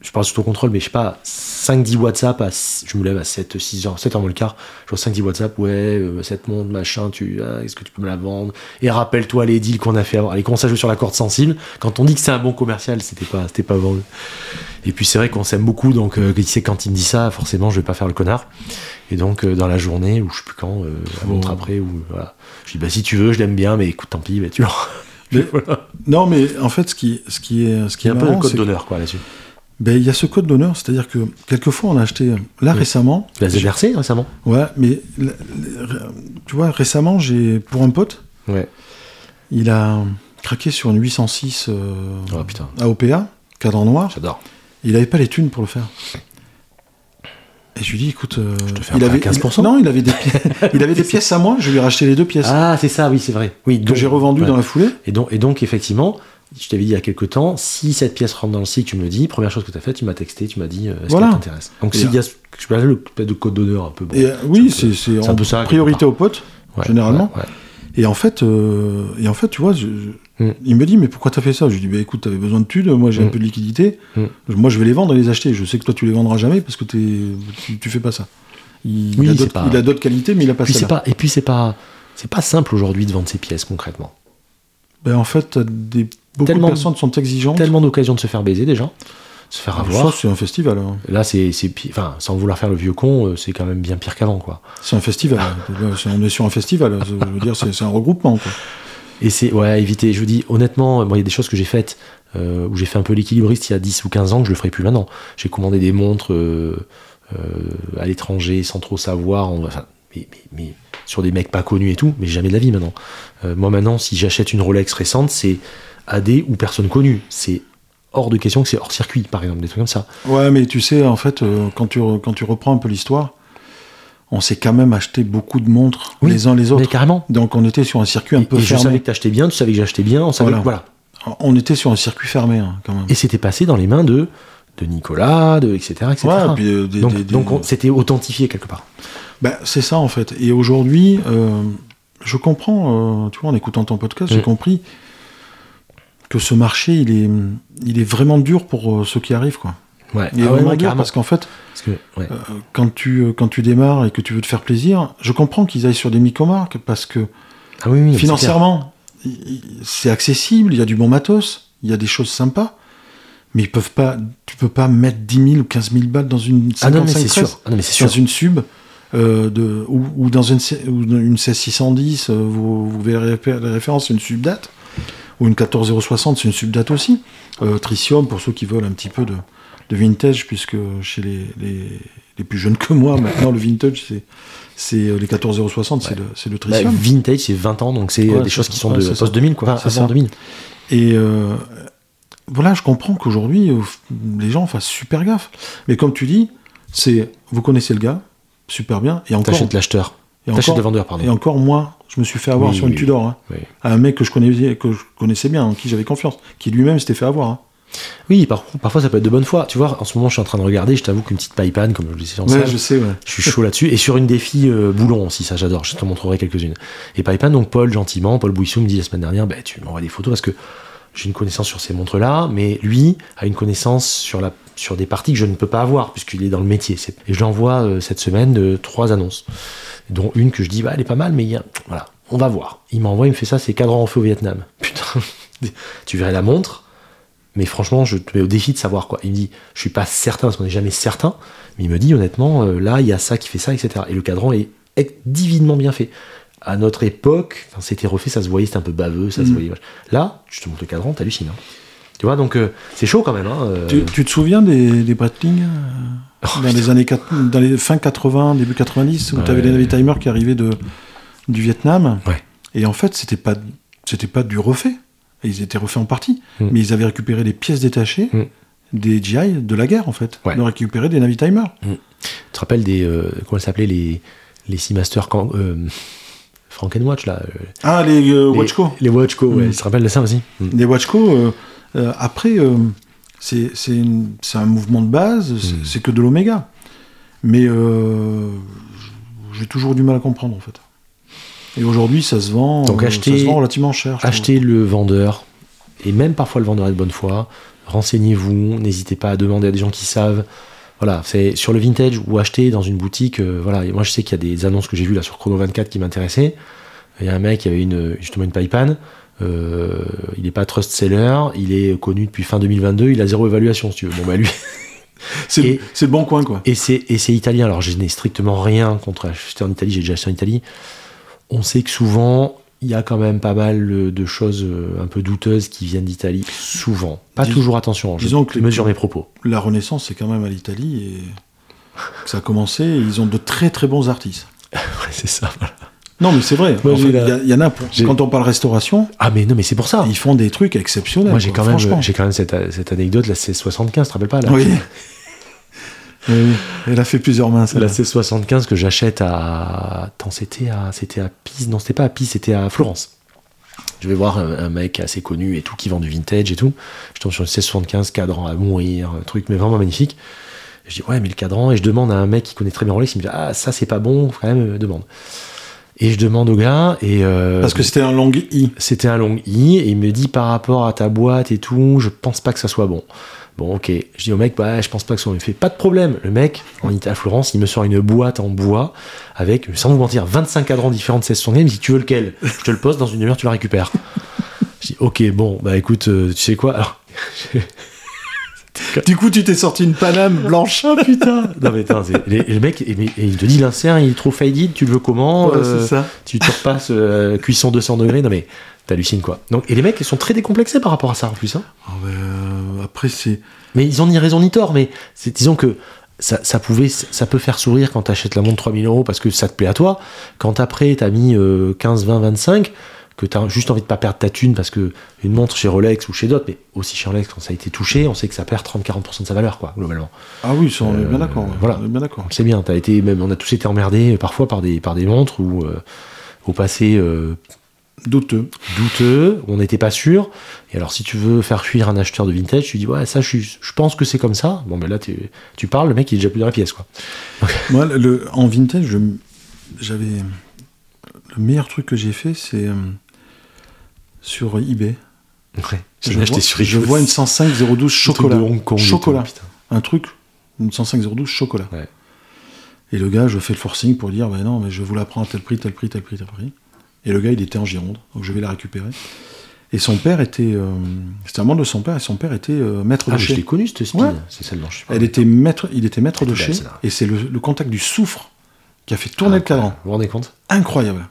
S1: je parle sous ton contrôle, mais je sais pas, 5-10 WhatsApp, à, je me lève à 7, 6 heures, 7 heures moins le quart, je vois 5-10 WhatsApp, ouais, euh, cette montre, machin, tu, ah, est-ce que tu peux me la vendre? Et rappelle-toi les deals qu'on a fait avant. Allez, commence à jouer sur la corde sensible. Quand on dit que c'est un bon commercial, c'était pas, c'était pas vendu. Et puis c'est vrai qu'on s'aime beaucoup, donc euh, quand il me dit ça, forcément, je vais pas faire le connard. Et donc euh, dans la journée, ou je sais plus quand, euh, la montre après, ou voilà. Je dis, bah si tu veux, je l'aime bien, mais écoute, tant pis, bah, tu.
S2: Mais-
S1: voilà.
S2: Non, mais en fait, ce qui, ce qui est, ce qui
S1: Il y a
S2: est
S1: un peu le code d'honneur, quoi, là-dessus.
S2: Ben, il y a ce code d'honneur, c'est-à-dire que quelquefois on a acheté, là
S1: Oui.
S2: récemment,
S1: La ZRC récemment
S2: ouais, mais tu vois, récemment, j'ai, pour un pote,
S1: Ouais.
S2: il a craqué sur une 806 euh,
S1: Oh putain,
S2: AOPA, cadran noir,
S1: j'adore.
S2: il avait pas les thunes pour le faire. Et je lui dis, écoute, euh,
S1: te fais un
S2: il avait
S1: 15%?
S2: non, il avait des pièces, il avait des pièces à moi, je lui ai racheté les deux pièces
S1: Ah, c'est ça, oui, c'est vrai. Oui,
S2: que j'ai revendues
S1: ouais.
S2: dans la foulée.
S1: Et donc, et donc, effectivement, je t'avais dit il y a quelques temps, si cette pièce rentre dans le site, tu me le dis, première chose que tu as fait, tu m'as texté, tu m'as dit, euh, est-ce
S2: Voilà.
S1: qu'elle t'intéresse? Donc, s'il y a, ce- je le de code d'honneur un peu. Bon,
S2: Et euh, oui,
S1: c'est un un peu ça,
S2: priorité aux potes.
S1: ouais,
S2: généralement.
S1: ouais, ouais.
S2: Et en fait, euh, et en fait, tu vois, je- je-
S1: Mm.
S2: il me dit, mais pourquoi t'as fait ça? Je lui dis, bah écoute, t'avais besoin de thunes, moi j'ai un
S1: Mm.
S2: peu de liquidité,
S1: Mm.
S2: moi je vais les vendre et les acheter. Je sais que toi tu les vendras jamais parce que tu, tu fais pas ça. Il,
S1: Oui,
S2: il a d'autres qualités, mais il a pas ça.
S1: pas, et puis c'est pas, c'est pas simple aujourd'hui de vendre ces pièces concrètement.
S2: Ben, en fait, des, beaucoup
S1: Tellement-
S2: de personnes sont exigeantes.
S1: Tellement d'occasions de se faire baiser déjà, se faire
S2: Ça,
S1: avoir.
S2: c'est un festival. hein.
S1: Là, c'est, enfin, sans vouloir faire le vieux con, euh, c'est quand même bien pire qu'avant, quoi.
S2: C'est un festival. On est sur un festival. Je veux dire, c'est un regroupement. Quoi.
S1: Et c'est, ouais, éviter. Je vous dis, honnêtement, moi, il y a des choses que j'ai faites, euh, où j'ai fait un peu l'équilibriste il y a 10 ou 15 ans, que je le ferai plus maintenant. J'ai commandé des montres euh, euh, à l'étranger sans trop savoir, en- enfin, mais, mais- mais sur des mecs pas connus et tout, mais jamais de la vie maintenant. Moi, maintenant, si j'achète une Rolex récente, c'est AD ou personne connue. C'est hors de question que c'est hors circuit, par exemple, des trucs comme ça.
S2: Ouais, mais tu sais, en fait, euh, quand, tu, quand tu reprends un peu l'histoire, on s'est quand même acheté beaucoup de montres
S1: Oui,
S2: les uns les
S1: Mais
S2: autres.
S1: carrément.
S2: Donc on était sur un circuit un peu
S1: et je
S2: fermé.
S1: savais que t'achetais bien, tu savais que j'achetais bien, on savait
S2: Voilà.
S1: que- voilà.
S2: On était sur un circuit fermé, hein, quand même.
S1: Et c'était passé dans les mains de, de Nicolas, de, etc. etc.
S2: Ouais, puis, euh, des-
S1: donc,
S2: des- des-
S1: donc on- c'était authentifié quelque part.
S2: Ben, c'est ça, en fait. Et aujourd'hui, euh, je comprends, tu vois, en écoutant ton podcast, j'ai
S1: Mm.
S2: compris que ce marché, il est, il est vraiment dur pour euh, ceux qui arrivent, quoi.
S1: Ouais.
S2: Il est
S1: Ah
S2: vraiment
S1: ouais,
S2: dur parce qu'en fait,
S1: Parce que, ouais.
S2: euh, quand tu, euh, quand tu démarres et que tu veux te faire plaisir, je comprends qu'ils aillent sur des micro-marques parce que
S1: ah oui, oui,
S2: financièrement, c'est accessible, il y a du bon matos, il y a des choses sympas, mais ils peuvent pas, tu peux pas mettre 10 000 ou 15 000 balles dans une
S1: clair. Ah non, mais
S2: 55
S1: c'est sûr. Ah non, mais c'est
S2: dans
S1: sûr.
S2: une sub euh, de, ou, ou dans une, ou dans une 16610, euh, vous, vous verrez réfé- les références, c'est une subdate, ou une 14060, c'est une subdate aussi. Euh, Tritium, pour ceux qui veulent un petit peu de, de vintage, puisque chez les, les, les plus jeunes que moi, maintenant, le vintage, c'est c'est euh, les 14060, c'est le,
S1: Bah,
S2: Tritium.
S1: vintage, c'est 20 ans, donc c'est
S2: Ouais,
S1: euh, des choses qui sont
S2: Ouais,
S1: de
S2: c'est ça.
S1: post-2000, quoi. Enfin, avant
S2: ça.
S1: 2000.
S2: Et euh, voilà, je comprends qu'aujourd'hui, les gens fassent super gaffe. Mais comme tu dis, c'est vous connaissez le gars, super bien, et encore,
S1: T'achètes l'acheteur.
S2: Et encore,
S1: le vendeur, pardon.
S2: et encore moi, je me suis fait avoir
S1: Oui,
S2: sur une
S1: oui,
S2: Tudor, hein,
S1: oui.
S2: à un mec que je connaissais, que je connaissais bien, en qui j'avais confiance, qui lui-même s'était fait avoir. hein.
S1: Oui, par parfois ça peut être de bonne foi. Tu vois, en ce moment, je suis en train de regarder, je t'avoue qu'une petite pipeline, comme je le disais en
S2: Ouais, je sais, ouais.
S1: Je suis chaud là-dessus. Et sur une filles euh, Boulon aussi, ça j'adore. Je te montrerai quelques-unes. Et Paipan, donc Paul, gentiment, Paul Bouissou me dit la semaine dernière, bah, tu m'envoies des photos parce que j'ai une connaissance sur ces montres-là, mais lui a une connaissance sur, la, sur des parties que je ne peux pas avoir puisqu'il est dans le métier. Et je lui envoie euh, cette semaine de trois annonces, dont une que je dis, bah, elle est pas mal, mais il y a, voilà, on va voir. Il m'envoie, il me fait ça, c'est cadran en feu au Vietnam. Putain, tu verrais la montre. Mais franchement, je te mets au défi de savoir quoi. Il me dit, je suis pas certain parce qu'on n'est jamais certain, mais il me dit honnêtement, euh, là, il y a ça qui fait ça, etc. Et le cadran est, est divinement bien fait. À notre époque, quand c'était refait, ça se voyait, c'était un peu baveux, ça se
S2: Mhm.
S1: voyait. Là, je te montre le cadran, t'hallucines. Hein. Tu vois, donc euh, c'est chaud quand même. Hein, euh.
S2: Tu, tu te souviens des, des Breitling
S1: Oh,
S2: dans les années dans les fin 80, début 90, où
S1: Ouais.
S2: tu avais les Navitimers qui arrivaient de, du Vietnam.
S1: Ouais.
S2: Et en fait, c'était pas, c'était pas du refait. Ils étaient refaits en partie.
S1: Mm.
S2: Mais ils avaient récupéré les pièces détachées
S1: Mm.
S2: des GI de la guerre, en fait.
S1: Ouais.
S2: Ils ont récupéré des Navitimers.
S1: Tu te rappelles des. euh, comment s'appelaient les, les Seamaster Can- euh, Frankenwatch, là euh,
S2: Ah, les euh,
S1: les-
S2: Watchco.
S1: Les Watchco, ouais.
S2: Mm.
S1: Tu te rappelles de ça aussi? Mm.
S2: Les Watchco, après, c'est un mouvement de base, c'est
S1: Mm.
S2: c'est que de l'oméga. Mais euh, j'ai toujours du mal à comprendre, en fait. Et aujourd'hui, ça se vend,
S1: Donc
S2: euh,
S1: acheter-
S2: ça se vend relativement cher.
S1: Achetez le vendeur, et même parfois le vendeur est de bonne foi. Renseignez-vous, n'hésitez pas à demander à des gens qui savent. Voilà, c'est sur le vintage ou acheter dans une boutique. euh, voilà, et moi je sais qu'il y a des annonces que j'ai vues là sur Chrono 24 qui m'intéressaient. Il y a un mec qui avait une, justement une Paipan. Euh, il n'est pas trust seller, il est connu depuis fin 2022, il a zéro évaluation si tu veux. Bon bah lui,
S2: C'est le bon coin, quoi.
S1: et c'est italien. Alors je n'ai strictement rien contre acheter en Italie. J'ai déjà acheté en Italie. On sait que souvent il y a quand même pas mal de choses euh, un peu douteuses qui viennent d'Italie. Souvent, pas
S2: Dis-
S1: toujours. Attention, je
S2: disons que les-
S1: mesure mes propos.
S2: La Renaissance, c'est quand même à l'Italie et que ça a commencé. et ils ont de très très bons artistes.
S1: Ouais, c'est ça. voilà.
S2: Non, mais c'est vrai. Il y en a. pour- Quand on parle restauration,
S1: Ah mais non, mais c'est pour ça.
S2: ils font des trucs exceptionnels.
S1: Moi j'ai quand même, quand même cette, cette anecdote. La C75, tu te rappelles pas là
S2: Oui. Elle a fait plusieurs mains,
S1: La
S2: celle-là.
S1: C75 que j'achète à. Attends, c'était à, c'était à Pise. Non, c'était pas à Pise, c'était à Florence. Je vais voir un, un mec assez connu et tout qui vend du vintage et tout. Je tombe sur une C75 cadran à mourir, un truc mais vraiment magnifique. Je dis ouais, mais le cadran, et je demande à un mec qui connaît très bien Rolex, il me dit ah, ça c'est pas bon, quand même, euh, demande. Et je demande au gars, et. euh,
S2: Parce que c'était un long I.
S1: c'était un long i et il me dit par rapport à ta boîte et tout, je pense pas que ça soit bon. Bon, ok. Je dis au mec, bah, je pense pas que ça soit bon. Il me fait pas de problème. Le mec, en Ita- à Florence, il me sort une boîte en bois avec, sans vous mentir, 25 cadrans différents de 16 Il me dit, tu veux lequel? Je te le pose, dans une demi-heure, tu le récupères. Je dis, ok, bon, bah écoute, euh, tu sais quoi? Alors,
S2: Du coup, tu t'es sorti une Paname blanche.
S1: oh putain Non mais attends, le mec, et, mais- et il te dit, l'insert, il est trop faded, tu le veux comment
S2: Ouais,
S1: Euh,
S2: c'est ça.
S1: tu te repasses euh, cuisson 200 degrés, non mais t'hallucines quoi. Donc, et les mecs, ils sont très décomplexés par rapport à ça en plus. Hein.
S2: Ah, ben, euh, après, c'est.
S1: Mais ils ont ni raison ni tort, mais c'est, disons que ça, ça, pouvait, ça peut faire sourire quand t'achètes la montre 3000 euros parce que ça te plaît à toi. Quand après t'as mis euh, 15, 20, 25, que t'as juste envie de pas perdre ta thune parce que une montre chez Rolex ou chez d'autres, mais aussi chez Rolex quand ça a été touché, on sait que ça perd 30-40% de sa valeur, quoi, globalement.
S2: Ah oui, ça, on est
S1: Euh,
S2: bien d'accord.
S1: voilà.
S2: On est bien
S1: t'as été, même, on a tous été emmerdés euh, parfois par des, par des montres ou euh, au passé
S2: Douteux.
S1: douteux, on n'était pas sûr. Et alors, si tu veux faire fuir un acheteur de vintage, tu dis, ouais, ça, je, je pense que c'est comme ça. Bon, ben là, tu, tu parles, le mec, il est déjà plus dans la pièce, quoi.
S2: Moi, le, en vintage, j'avais. Le meilleur truc que j'ai fait, c'est sur eBay.
S1: Ouais.
S2: Je vois,
S1: sur
S2: je vois une 105 012
S1: Un truc
S2: chocolat.
S1: de Hong Kong et
S2: Chocolat. un truc, une 105-012 chocolat.
S1: Ouais.
S2: Et le gars, je fais le forcing pour dire, bah non, mais je vous la prends à tel prix, tel prix, tel prix, tel prix. Et le gars, il était en Gironde, donc je vais la récupérer. Et son père était, euh, c'était un membre de son père, et son père était euh, maître
S1: Ah,
S2: de
S1: mais je
S2: chez.
S1: l'ai connu cette speed.
S2: Ouais.
S1: C'est celle dont je suis
S2: Elle était maître, il était maître de chez, et c'est le, le contact du soufre qui a fait tourner le cadran.
S1: Vous vous rendez compte?
S2: Incroyable.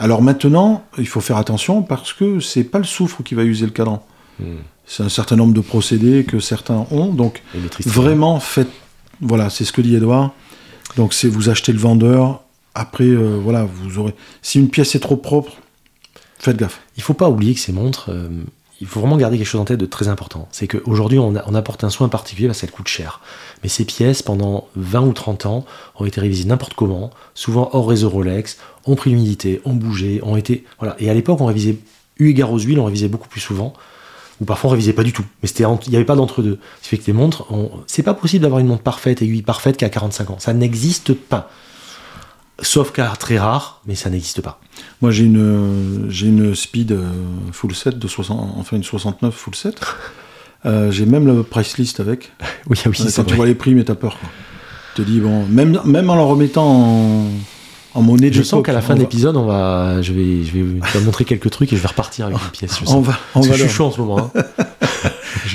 S2: Alors maintenant, il faut faire attention parce que c'est pas le soufre qui va user le cadran.
S1: Hmm.
S2: C'est un certain nombre de procédés que certains ont. Donc vraiment, faites. Voilà, c'est ce que dit Edouard. Donc c'est vous achetez le vendeur. Après, euh, voilà, vous aurez. Si une pièce est trop propre, faites gaffe.
S1: Il faut pas oublier que ces montres, euh, il faut vraiment garder quelque chose en tête de très important. C'est qu'aujourd'hui, on, apporte un soin particulier parce qu'elles coûtent cher. Mais ces pièces, pendant 20 ou 30 ans, ont été révisées n'importe comment, souvent hors réseau Rolex, ont pris l'humidité, ont bougé, ont été. Voilà. Et à l'époque, on révisait, eu égard aux huiles, on révisait beaucoup plus souvent. Ou parfois on révisait pas du tout. Mais il n'y avait pas d'entre-deux. Ce qui fait que les montres, on- c'est pas possible d'avoir une montre parfaite, aiguille parfaite qui a 45 ans. Ça n'existe pas. Sauf cas très rare, mais ça n'existe pas.
S2: Moi, j'ai une, j'ai une speed euh, full set de 60, enfin une 69 full set. Euh, j'ai même le price list avec.
S1: Oui, ah oui, c'est
S2: quand tu
S1: vrai.
S2: vois les prix, mais t'as peur. Quoi. Tu te dis, bon, même, même en le remettant en, en monnaie
S1: Je
S2: d'époque,
S1: sens qu'à la fin de l'épisode, on va, je vais, je vais te montrer quelques trucs et je vais repartir avec une pièce. Je.
S2: On va, on
S1: Parce que
S2: va
S1: je suis chaud en ce moment. hein.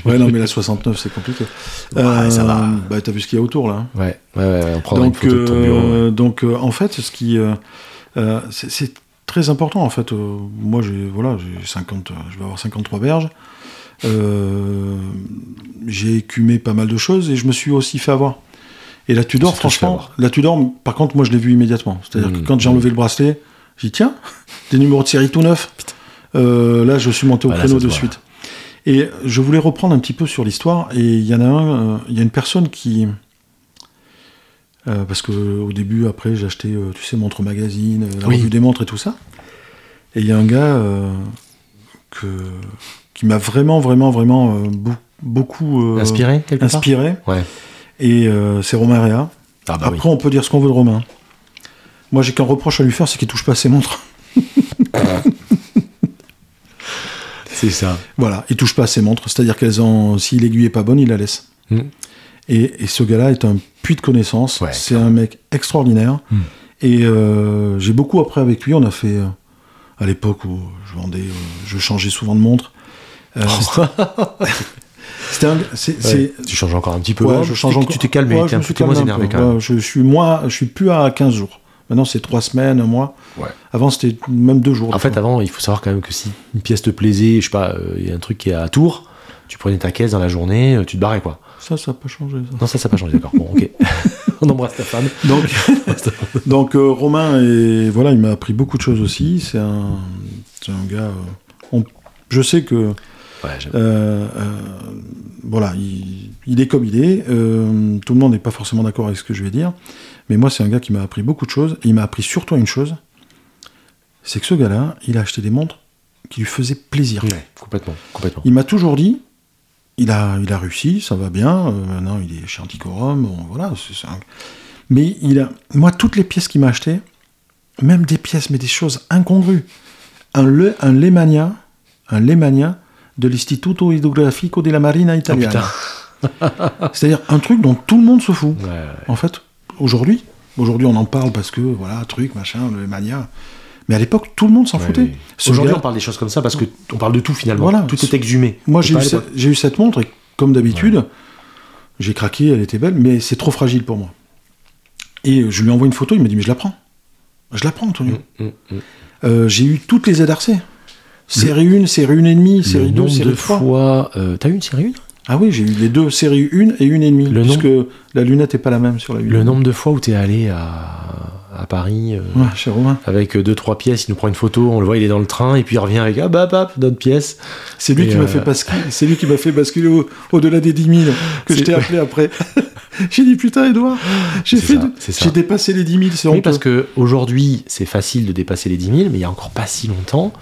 S2: Ouais, non, mais la 69, c'est compliqué.
S1: Ouais, ça va.
S2: Bah, t'as vu ce qu'il y a autour, là.
S1: Ouais, ouais, ouais, on prendra une
S2: Donc,
S1: photo de ton bureau. ouais.
S2: euh, donc euh, en fait, ce qui, euh, euh, c'est très important. En fait, Euh, moi, j'ai voilà, j'ai 50, euh, je vais avoir 53 berges. Euh, j'ai écumé pas mal de choses et je me suis aussi fait avoir. Et la Tudor, franchement, la Tudor, par contre, moi, je l'ai vu immédiatement. C'est-à-dire
S1: Mmh,
S2: que quand j'ai enlevé le bracelet, j'ai dit tiens, des numéros de série tout neufs. Euh, là, je suis monté au
S1: Voilà,
S2: créneau de suite. Et je voulais reprendre un petit peu sur l'histoire. Et il y en a un, euh, il y a une personne qui, euh, parce que au début, après, j'ai acheté, euh, tu sais, Montre Magazine, la
S1: Oui.
S2: revue des montres et tout ça. Et il y a un gars que, qui m'a vraiment, vraiment, vraiment beau- beaucoup
S1: Inspiré part?
S2: inspiré.
S1: Ouais.
S2: Et c'est Romain Réa.
S1: Ah bah oui.
S2: Après, on peut dire ce qu'on veut de Romain. Moi, j'ai qu'un reproche à lui faire, c'est qu'il touche pas à ses montres.
S1: C'est ça.
S2: Voilà, il touche pas à ses montres. C'est-à-dire qu'elles ont, si l'aiguille est pas bonne, il la laisse.
S1: Mm.
S2: Et, et ce gars-là est un puits de connaissances.
S1: Ouais,
S2: c'est un mec extraordinaire.
S1: Mm.
S2: Et euh, j'ai beaucoup appris avec lui. On a fait, euh, à l'époque où je vendais, euh, je changeais souvent de montre. C'était un-
S1: Ouais. Tu changes encore un petit peu.
S2: Ouais,
S1: hein,
S2: je
S1: tu
S2: change
S1: t'es-
S2: encore.
S1: Tu t'es calmé,
S2: Ouais,
S1: t'es moins énervé quand même.
S2: Je suis moins, je suis plus à 15 jours. Maintenant, c'est 3 semaines, un mois.
S1: Ouais.
S2: Avant, c'était même 2 jours.
S1: En fait,
S2: fois.
S1: avant, il faut savoir quand même que si une pièce te plaisait, je sais pas, euh, il y a un truc qui est à Tours, tu prenais ta caisse dans la journée, euh, tu te barrais quoi.
S2: ça, ça n'a pas changé. ça.
S1: Non, ça, ça n'a pas changé, d'accord. Bon, ok. On embrasse ta femme.
S2: Donc, donc euh, Romain, et voilà, il m'a appris beaucoup de choses aussi. C'est un, c'est un gars. euh, on- je sais que
S1: Ouais, j'aime.
S2: euh, euh, voilà, il, il est comme il est. euh, tout le monde n'est pas forcément d'accord avec ce que je vais dire, mais moi, c'est un gars qui m'a appris beaucoup de choses. Et il m'a appris surtout une chose, c'est que ce gars-là, il a acheté des montres qui lui faisaient plaisir.
S1: Ouais, complètement, complètement.
S2: Il m'a toujours dit, il a, il a réussi, ça va bien. euh, maintenant, il est chez Anticorum, bon, voilà. c'est- c'est un- Mais il a, moi, toutes les pièces qu'il m'a achetées, même des pièces, mais des choses incongrues. Un, le, un Lemania, un Lemania de l'Istituto Hidrografico della Marina
S1: Oh,
S2: Italiana.
S1: putain.
S2: C'est-à-dire un truc dont tout le monde se fout.
S1: Ouais, ouais.
S2: En fait, aujourd'hui, aujourd'hui, on en parle parce que voilà, truc, machin, le Lemania. Mais à l'époque, tout le monde s'en
S1: Ouais,
S2: foutait.
S1: Aujourd'hui,
S2: gars-
S1: on parle des choses comme ça parce que on parle de tout finalement.
S2: Voilà.
S1: Tout est exhumé.
S2: Moi, j'ai eu, cette- eu montre et comme d'habitude, j'ai craqué, elle était belle, mais c'est trop fragile pour moi. Et je lui envoie une photo, il m'a dit, mais je la prends. Je la prends, Antonio.
S1: Mm, mm, mm.
S2: Euh, j'ai eu toutes les ZRC. Série 1, série 1 et demie, série
S1: le
S2: 2,
S1: nombre
S2: série
S1: de
S2: 3.
S1: fois. euh, T'as eu une série 1
S2: Ah oui, j'ai eu les deux, série 1 et 1 et demi.
S1: Le
S2: parce que la lunette n'est pas la même sur la 1.
S1: Le nombre de fois où t'es allé à, à Paris euh,
S2: Ouais, chez Romain.
S1: avec deux trois pièces, il nous prend une photo, on le voit, il est dans le train et puis il revient avec ah bah hop, d'autres pièces.
S2: C'est lui, qui m'a
S1: euh,
S2: fait basculer, c'est lui qui m'a fait basculer au- au-delà des 10 000 que je t'ai appelé après. j'ai dit putain, Edouard, j'ai
S1: C'est
S2: fait,
S1: ça,
S2: de-
S1: c'est ça.
S2: j'ai dépassé les 10 000, c'est
S1: Oui, parce que aujourd'hui c'est facile de dépasser les 10 000, mais il y a encore pas si longtemps,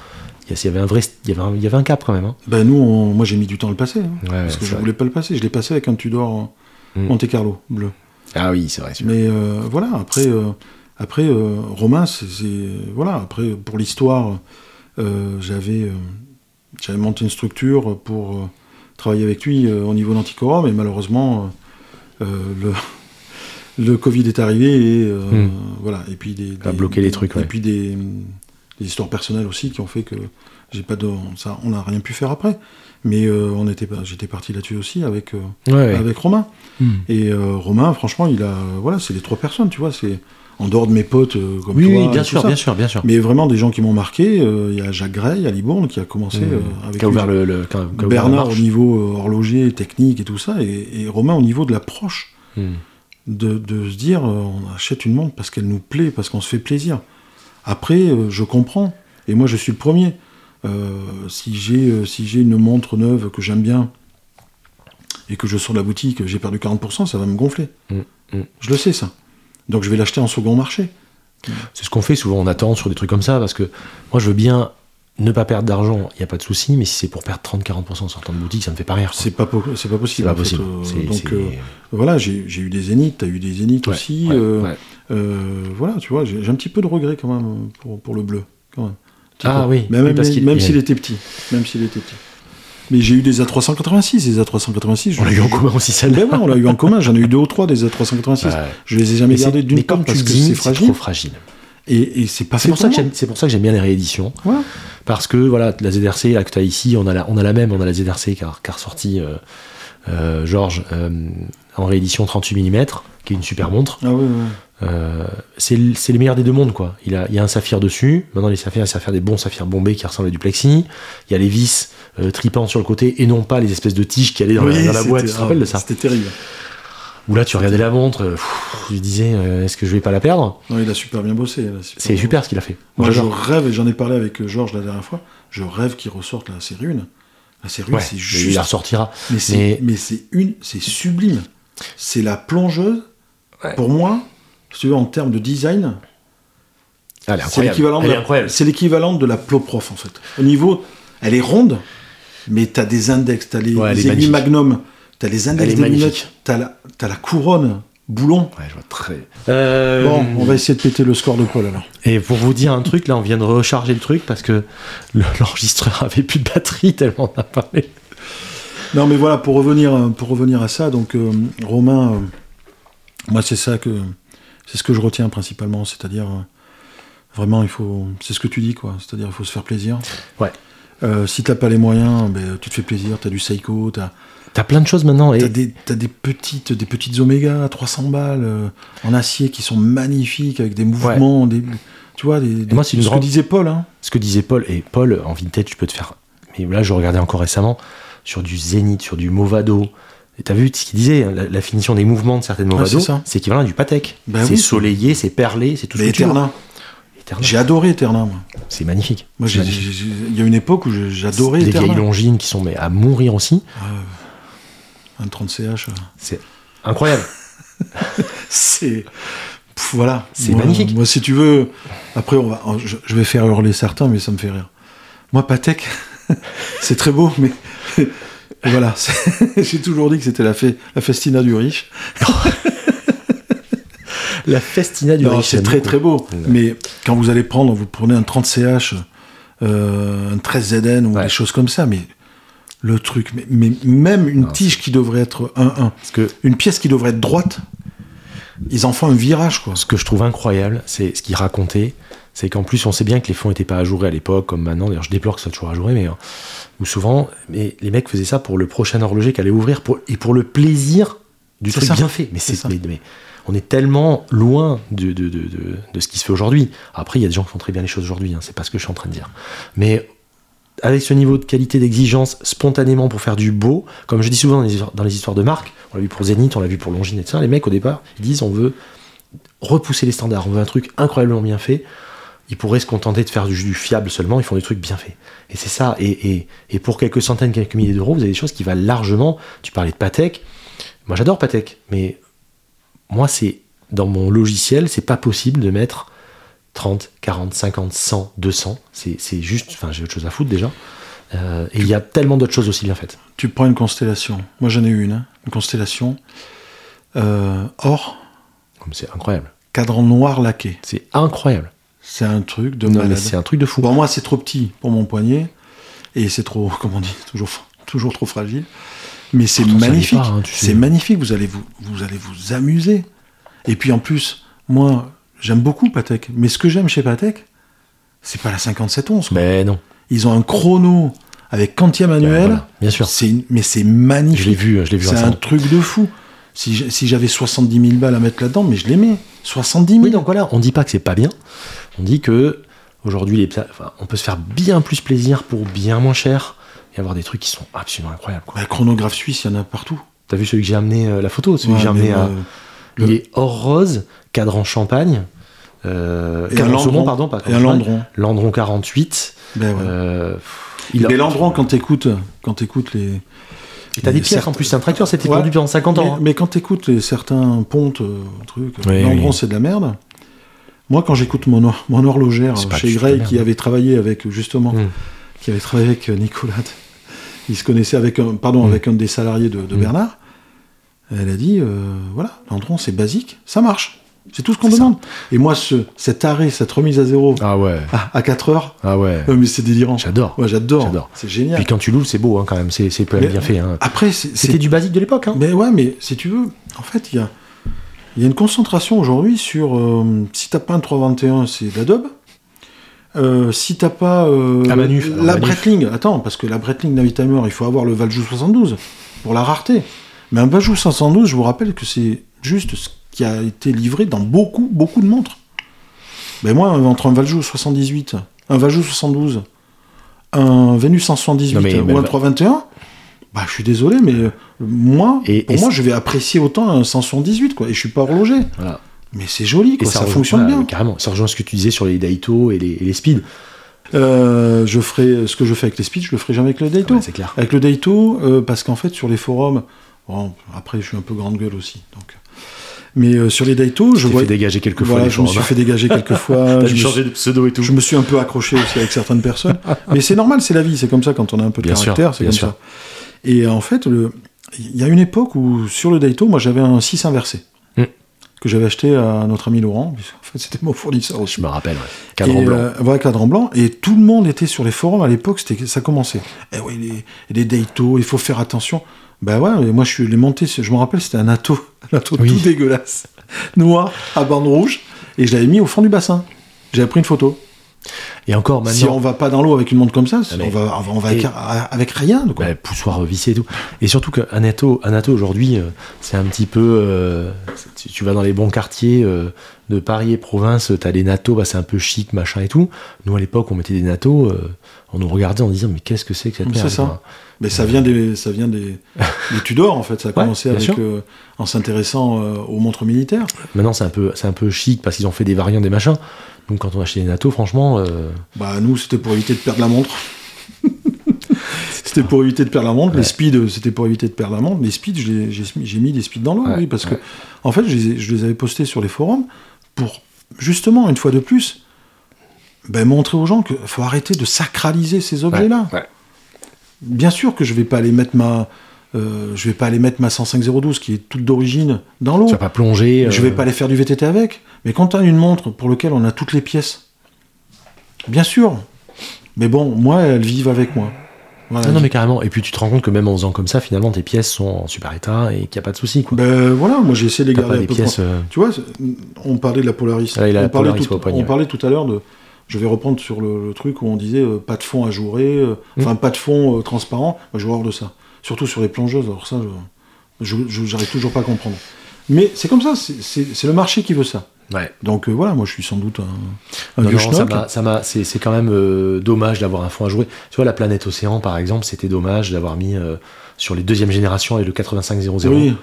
S1: il y, avait un vrai, il y avait un, il y avait un cap quand même. Hein.
S2: Ben nous, on- moi j'ai mis du temps à le passer. hein.
S1: Ouais,
S2: Parce que je
S1: vrai.
S2: voulais pas le passer. Je l'ai passé avec un Tudor euh,
S1: Mm.
S2: Monte Carlo bleu.
S1: Ah oui, c'est vrai.
S2: Mais euh, voilà, après, euh, après euh, Romain, c'est voilà. Après, pour l'histoire, j'avais j'avais monté une structure pour travailler avec lui au niveau d'Anticorum, mais malheureusement, le, le Covid est arrivé et
S1: Hmm.
S2: voilà. Et puis des,
S1: a
S2: des-
S1: bloqué les trucs,
S2: Et
S1: ouais.
S2: puis des, des histoires personnelles aussi qui ont fait que j'ai pas de, ça, on n'a rien pu faire après. Mais euh, on était, pas- j'étais parti là-dessus aussi avec euh,
S1: Ouais,
S2: avec Romain.
S1: Hmm.
S2: Et euh, Romain, franchement, il a, voilà, c'est les trois personnes, tu vois, c'est en dehors de mes potes comme
S1: Oui,
S2: toi.
S1: oui, bien sûr,
S2: ça.
S1: bien sûr, bien sûr.
S2: Mais vraiment des gens qui m'ont marqué. Il y a Jacques Gray, a Libourne qui a commencé avec
S1: Qui a
S2: lui.
S1: ouvert le, le- qui a- qui a ouvert la
S2: Bernard au niveau horloger, technique et tout ça, et, et Romain au niveau de l'approche,
S1: Hmm.
S2: de, de se dire on achète une montre parce qu'elle nous plaît, parce qu'on se fait plaisir. Après, euh, je comprends, et moi je suis le premier. Euh, si j'ai euh, si j'ai une montre neuve que j'aime bien et que je sors de la boutique, j'ai perdu 40%, ça va me gonfler.
S1: Mm, mm.
S2: Je le sais ça. Donc je vais l'acheter en second marché.
S1: C'est ce qu'on fait souvent, on attend sur des trucs comme ça, parce que moi je veux bien ne pas perdre d'argent, il n'y a pas de souci, mais si c'est pour perdre 30-40% en sortant de boutique, ça me fait pas rire.
S2: C'est pas, c'est pas
S1: C'est
S2: possible.
S1: pas
S2: fait. Euh, donc euh, voilà, j'ai eu des zéniths, t'as eu des zéniths
S1: Ouais,
S2: aussi.
S1: ouais,
S2: euh,
S1: ouais.
S2: Euh, voilà, tu vois, j'ai un petit peu de regret quand même pour, pour le bleu. Quand même.
S1: Ah
S2: peu.
S1: oui,
S2: Même,
S1: qu'il-
S2: même
S1: il-
S2: s'il était petit. Même s'il était petit. Mais j'ai eu des A386, des A386. je-
S1: On l'a eu en commun aussi, celle-là.
S2: Ben on l'a eu en commun. J'en ai eu deux ou trois des A386.
S1: Ouais.
S2: Je les ai jamais gardés d'une
S1: mais
S2: part
S1: comme tu
S2: parce que
S1: dis,
S2: c'est
S1: c'est
S2: fragile.
S1: trop fragile.
S2: Et, et c'est pas
S1: C'est pour, ça que j'aime- c'est pour ça que j'aime bien les rééditions. Parce que voilà, la ZRC là, que tu as ici, on a, la, on a la même, on a la ZRC qui a, qui a ressorti euh, euh, Georges euh, en réédition 38 mm, qui est une super montre.
S2: Ah
S1: c'est le meilleur des deux mondes quoi. Il, a, il y a un saphir dessus. Maintenant les saphirs, ça faire des bons saphirs bombés qui ressemblent à du plexi. Il y a les vis tripants sur le côté et non pas les espèces de tiges qui allaient dans, la- dans la boîte. Tu te rappelles de
S2: ah,
S1: ça
S2: C'était terrible.
S1: Où là tu regardais la montre, euh, pff, je disais euh, est-ce que je vais pas la perdre?
S2: Non, il a super bien bossé.
S1: C'est super ce qu'il a fait.
S2: Moi, je rêve, et j'en ai parlé avec euh, Georges la dernière fois, je rêve qu'il ressorte la série 1. La série 1,
S1: Ouais,
S2: c'est
S1: mais
S2: juste.
S1: il la ressortira.
S2: Mais c'est,
S1: Mais-
S2: mais c'est une, c'est sublime. C'est la plongeuse.
S1: Ouais.
S2: Pour moi, si tu veux, en termes de design,
S1: Elle est
S2: c'est
S1: incroyable.
S2: l'équivalent, de
S1: Elle est
S2: la,
S1: incroyable.
S2: c'est l'équivalent de la Ploprof en fait. Au niveau, elle est ronde, mais t'as des index, t'as les,
S1: Ouais,
S2: les. Magnum, t'as les index des
S1: magnifique.
S2: lunettes, t'as la, t'as la couronne boulon.
S1: Ouais, je vois très. Euh,
S2: Bon, on va essayer de péter le score de Paul alors.
S1: Et pour vous dire un truc, là, on vient de recharger le truc parce que le- l'enregistreur avait plus de batterie tellement on a parlé.
S2: Non, mais voilà, pour revenir, pour revenir à ça, donc euh, Romain, euh, moi c'est ça que c'est ce que je retiens principalement, c'est-à-dire euh, vraiment il faut, c'est ce que tu dis quoi, c'est-à-dire il faut se faire plaisir.
S1: Ouais.
S2: Euh, si t'as pas les moyens, ben, tu te fais plaisir, t'as du Seiko, t'as
S1: T'as plein de choses maintenant. Et
S2: t'as des, des petites, des petites Omega à 300 balles euh, en acier qui sont magnifiques avec des mouvements, des, tu vois, des, des-
S1: moi, c'est une
S2: ce
S1: grande-
S2: que disait Paul, hein.
S1: ce que disait Paul, et Paul, en vintage, tu peux te faire. Mais là, je regardais encore récemment sur du Zénith, sur du Movado. Et t'as vu ce qu'il disait, hein, la, la finition des mouvements de certaines Movado,
S2: c'est
S1: équivalent à du Patek.
S2: Ben
S1: c'est
S2: oui.
S1: soleillé, c'est perlé, c'est tout ce
S2: Mais
S1: que.
S2: Eterna,
S1: Eterna.
S2: j'ai adoré Eterna.
S1: C'est magnifique.
S2: Moi, il y a une époque où j'adorais
S1: Des vieilles longines qui sont mais à mourir aussi.
S2: Un 30CH. euh,
S1: C'est incroyable.
S2: C'est. Voilà.
S1: C'est magnifique.
S2: Moi, si tu veux. Après, on va, je, je vais faire hurler certains, mais ça me fait rire. Moi, Patek, c'est très beau, mais. voilà. J'ai toujours dit que c'était la, fe- la festina du riche.
S1: La festina du
S2: Non,
S1: riche,
S2: c'est très
S1: beaucoup.
S2: très beau. Mais quand vous allez prendre, vous prenez un 30CH, euh, un 13ZN ou
S1: Ouais.
S2: des choses comme ça, mais le truc, mais, mais même une
S1: Non,
S2: tige qui devrait être 1-1,
S1: Parce que
S2: une pièce qui devrait être droite, ils en font un virage, quoi.
S1: ce que je trouve incroyable, c'est ce qu'il racontait, c'est qu'en plus, on sait bien que les fonds n'étaient pas ajourés à l'époque, comme maintenant. D'ailleurs, je déplore que ce soit toujours ajouré, mais ou souvent, mais les mecs faisaient ça pour le prochain horloger qui allait ouvrir pour, et pour le plaisir du
S2: C'est
S1: truc
S2: ça.
S1: bien fait. Mais
S2: C'est
S1: on est tellement loin de, de, de, de, de ce qui se fait aujourd'hui. Après, il y a des gens qui font très bien les choses aujourd'hui. Hein, c'est pas ce que je suis en train de dire. Mais avec ce niveau de qualité d'exigence spontanément pour faire du beau, comme je dis souvent dans les, histoires- de marque, on l'a vu pour Zénith, on l'a vu pour Longines et tout ça, les mecs au départ, disent on veut repousser les standards, on veut un truc incroyablement bien fait. Ils pourraient se contenter de faire du, du fiable seulement, ils font des trucs bien faits. Et c'est ça. Et, et, et pour quelques centaines, quelques milliers d'euros, vous avez des choses qui valent largement. Tu parlais de Patek. Moi j'adore Patek, mais moi c'est dans mon logiciel, c'est pas possible de mettre 30, 40, 50, 100, 200. C'est c'est juste, enfin j'ai autre chose à foutre déjà. Euh, et il y a tellement d'autres choses aussi bien faites.
S2: Tu prends une constellation. Moi, j'en ai eu une, hein. une constellation euh, or,
S1: Comme c'est incroyable.
S2: cadran noir laqué.
S1: C'est incroyable.
S2: C'est un truc de
S1: Non, c'est un truc de fou.
S2: Bon, moi, c'est trop petit pour mon poignet et c'est trop, comment on dit, toujours, toujours trop fragile. Mais c'est magnifique.
S1: hein,
S2: c'est magnifique. Vous allez vous, vous allez vous amuser. Et puis en plus, moi, j'aime beaucoup Patek. Mais ce que j'aime chez Patek, c'est pas la 5711. quoi.
S1: Mais non.
S2: Ils ont un chrono avec quantième manuel.
S1: Voilà, bien sûr.
S2: Une- mais c'est
S1: Je l'ai
S2: magnifique.
S1: vu, je l'ai vu
S2: C'est un truc de fou. Si j'avais 70 000 balles à mettre là-dedans, mais je les mets. 70 000.
S1: Oui, donc voilà, on dit pas que c'est pas bien. On dit que aujourd'hui, les, pla- enfin, on peut se faire bien plus plaisir pour bien moins cher et avoir des trucs qui sont absolument incroyables. quoi.
S2: Bah, chronographe suisse, il y en a partout.
S1: T'as vu celui que j'ai amené, euh, la photo, celui
S2: Ouais,
S1: que j'ai amené à. Il
S2: le-
S1: est or rose, cadran champagne. Euh,
S2: Et un
S1: saumon,
S2: Landron.
S1: pardon, pas
S2: et un. Landron.
S1: Landron 48.
S2: Ben ouais.
S1: Euh, il a-
S2: Mais Landron, quand t'écoutes, quand t'écoutes les.
S1: Et t'as des pièces en plus, c'est un tracteur, c'était
S2: Ouais.
S1: vendu pendant 50 ans.
S2: Mais,
S1: hein.
S2: mais quand t'écoutes les certains pontes, euh, trucs,
S1: Oui,
S2: Landron,
S1: oui.
S2: c'est de la merde. Moi, quand j'écoute mon, hor- mon horlogère chez Gray, qui avait travaillé avec, justement,
S1: Mm.
S2: qui avait travaillé avec Nicolas, il se connaissait avec un, pardon,
S1: Mm.
S2: avec un des salariés de, de
S1: Mm.
S2: Bernard. Elle a dit, euh, voilà, Landron, c'est basique, ça marche. C'est tout ce qu'on
S1: ça.
S2: demande. Et moi, ce, cet arrêt, cette remise à zéro
S1: Ah ouais,
S2: à, à 4 heures,
S1: ah ouais.
S2: euh, mais c'est délirant.
S1: J'adore.
S2: Ouais, j'adore. C'est génial.
S1: Puis quand tu l'ouvres, c'est beau hein, quand même, c'est bien fait. hein.
S2: Après,
S1: C'était du basique de l'époque. Hein.
S2: Mais ouais, mais si tu veux, en fait, il y a, il y a une concentration aujourd'hui sur euh, si t'as pas un 321, c'est d'Adobe. Euh, si t'as pas
S1: Manuf,
S2: la
S1: Manuf.
S2: Breitling, attends, parce que la Breitling Navitimer, il faut avoir le Valjoux 72 pour la rareté. Mais un Valjoux 72, je vous rappelle que c'est juste ce qui a été livré dans beaucoup, beaucoup de montres. Mais moi, entre un Valjoux 78, un Valjoux 72, un Vénus 178
S1: Non, mais-
S2: ou un 321, bah, je suis désolé, mais euh, moi,
S1: Et-
S2: pour
S1: et
S2: moi, je vais apprécier autant un 178, quoi. Et je suis pas horloger.
S1: Voilà.
S2: Mais c'est joli,
S1: Et
S2: quoi. Ça,
S1: rejoint-
S2: fonctionne bien.
S1: Carrément. Ça rejoint ce que tu disais sur les Daito et les, et les Speed.
S2: Euh, je ferai ce que je fais avec les speeds, je le ferai jamais avec le Daito.
S1: Ouais, c'est clair.
S2: Avec le Daito, euh, parce qu'en fait, sur les forums, bon, après, je suis un peu grande gueule aussi. Donc. Mais euh, sur les Daito, je vois.
S1: fait dégager quelques fois
S2: Voilà,
S1: les
S2: je me suis fait dégager quelques fois.
S1: T'as changer
S2: suis,
S1: de pseudo et tout.
S2: je me suis un peu accroché aussi avec certaines personnes. Mais c'est normal, c'est la vie, c'est comme ça quand on a un peu de
S1: Bien
S2: caractère, c'est comme
S1: sûr.
S2: ça. Et en fait, le- il y a une époque où sur le Daito, moi j'avais un 6 inversé.
S1: Hmm.
S2: Que j'avais acheté à notre ami Laurent, en fait c'était mon fournisseur aussi.
S1: Je me rappelle, ouais. Cadran
S2: Et,
S1: blanc.
S2: euh, voilà, cadran blanc. Et tout le monde était sur les forums à l'époque, c'était, ça commençait. Eh oui, les, les Daito, il faut faire attention. Ben ouais, moi je suis les monté, je me rappelle, c'était un ato, un ato
S1: Oui.
S2: tout dégueulasse, noir, à bande rouge, et je l'avais mis au fond du bassin. J'avais pris une photo.
S1: Et encore maintenant,
S2: Si on va pas dans l'eau avec une montre comme ça,
S1: Ah, mais-
S2: on va, on va avec, rien. Quoi.
S1: bah, poussoir vissé et tout. Et surtout qu'un ato, aujourd'hui, euh, c'est un petit peu. euh, tu, vas dans les bons quartiers euh, de Paris et province, t'as des natos, bah, c'est un peu chic, machin et tout. Nous à l'époque, on mettait des natos, euh, on nous regardait en disant mais qu'est-ce que c'est que cette merde
S2: c'est ça.
S1: quoi.
S2: Mais ça vient des, ça vient des, des Tudors en fait. Ça a commencé avec, euh, en s'intéressant euh, aux montres militaires.
S1: Maintenant, c'est un peu, c'est un peu chic parce qu'ils ont fait des variants des machins. Donc quand on achetait des natos, franchement, euh,
S2: Bah nous c'était pour éviter de perdre la montre. c'était pour éviter de perdre la montre. Les speeds c'était pour éviter de perdre la montre. Les les- j'ai mis- j'ai mis des speeds dans l'eau,
S1: Ouais,
S2: oui, parce que en fait je les, ai- je les avais postés sur les forums pour justement une fois de plus ben, montrer aux gens qu'il faut arrêter de sacraliser ces objets-là.
S1: ouais.
S2: Bien sûr que je vais pas aller mettre ma euh, je vais pas aller mettre ma 105-012 qui est toute d'origine dans l'eau.
S1: tu vas pas plonger.
S2: Je
S1: euh,
S2: vais pas aller faire du VTT avec. Mais quand tu as une montre pour laquelle on a toutes les pièces, bien sûr. Mais bon, moi, elles vivent avec moi. Voilà.
S1: Non mais carrément. Et puis tu te rends compte que même en faisant comme ça, finalement, tes pièces sont en super état et qu'il n'y a pas de souci. Quoi.
S2: Ben voilà, moi j'ai essayé de les garder
S1: pas
S2: un
S1: des
S2: peu
S1: pièces. euh,
S2: Tu vois, on parlait de la Polaris.
S1: Ah, a
S2: on,
S1: la
S2: parlait
S1: Polaris
S2: tout,
S1: au poignet,
S2: on parlait tout à l'heure de. Je vais reprendre sur le, le truc où on disait euh, pas de fond ajouré, euh,
S1: Hmm.
S2: enfin pas de fond euh, transparent. Je vois hors de ça. Surtout sur les plongeuses. Alors ça, je j'arrive toujours pas à comprendre. Mais c'est comme ça, c'est- le marché qui veut ça.
S1: Ouais.
S2: Donc voilà, moi je suis sans doute un, un
S1: Non, ça m'a- c'est, quand même dommage d'avoir un fond à jouer. Tu vois, la planète Océan, par exemple, c'était dommage d'avoir mis sur les deuxième génération et le 8500.
S2: Oui.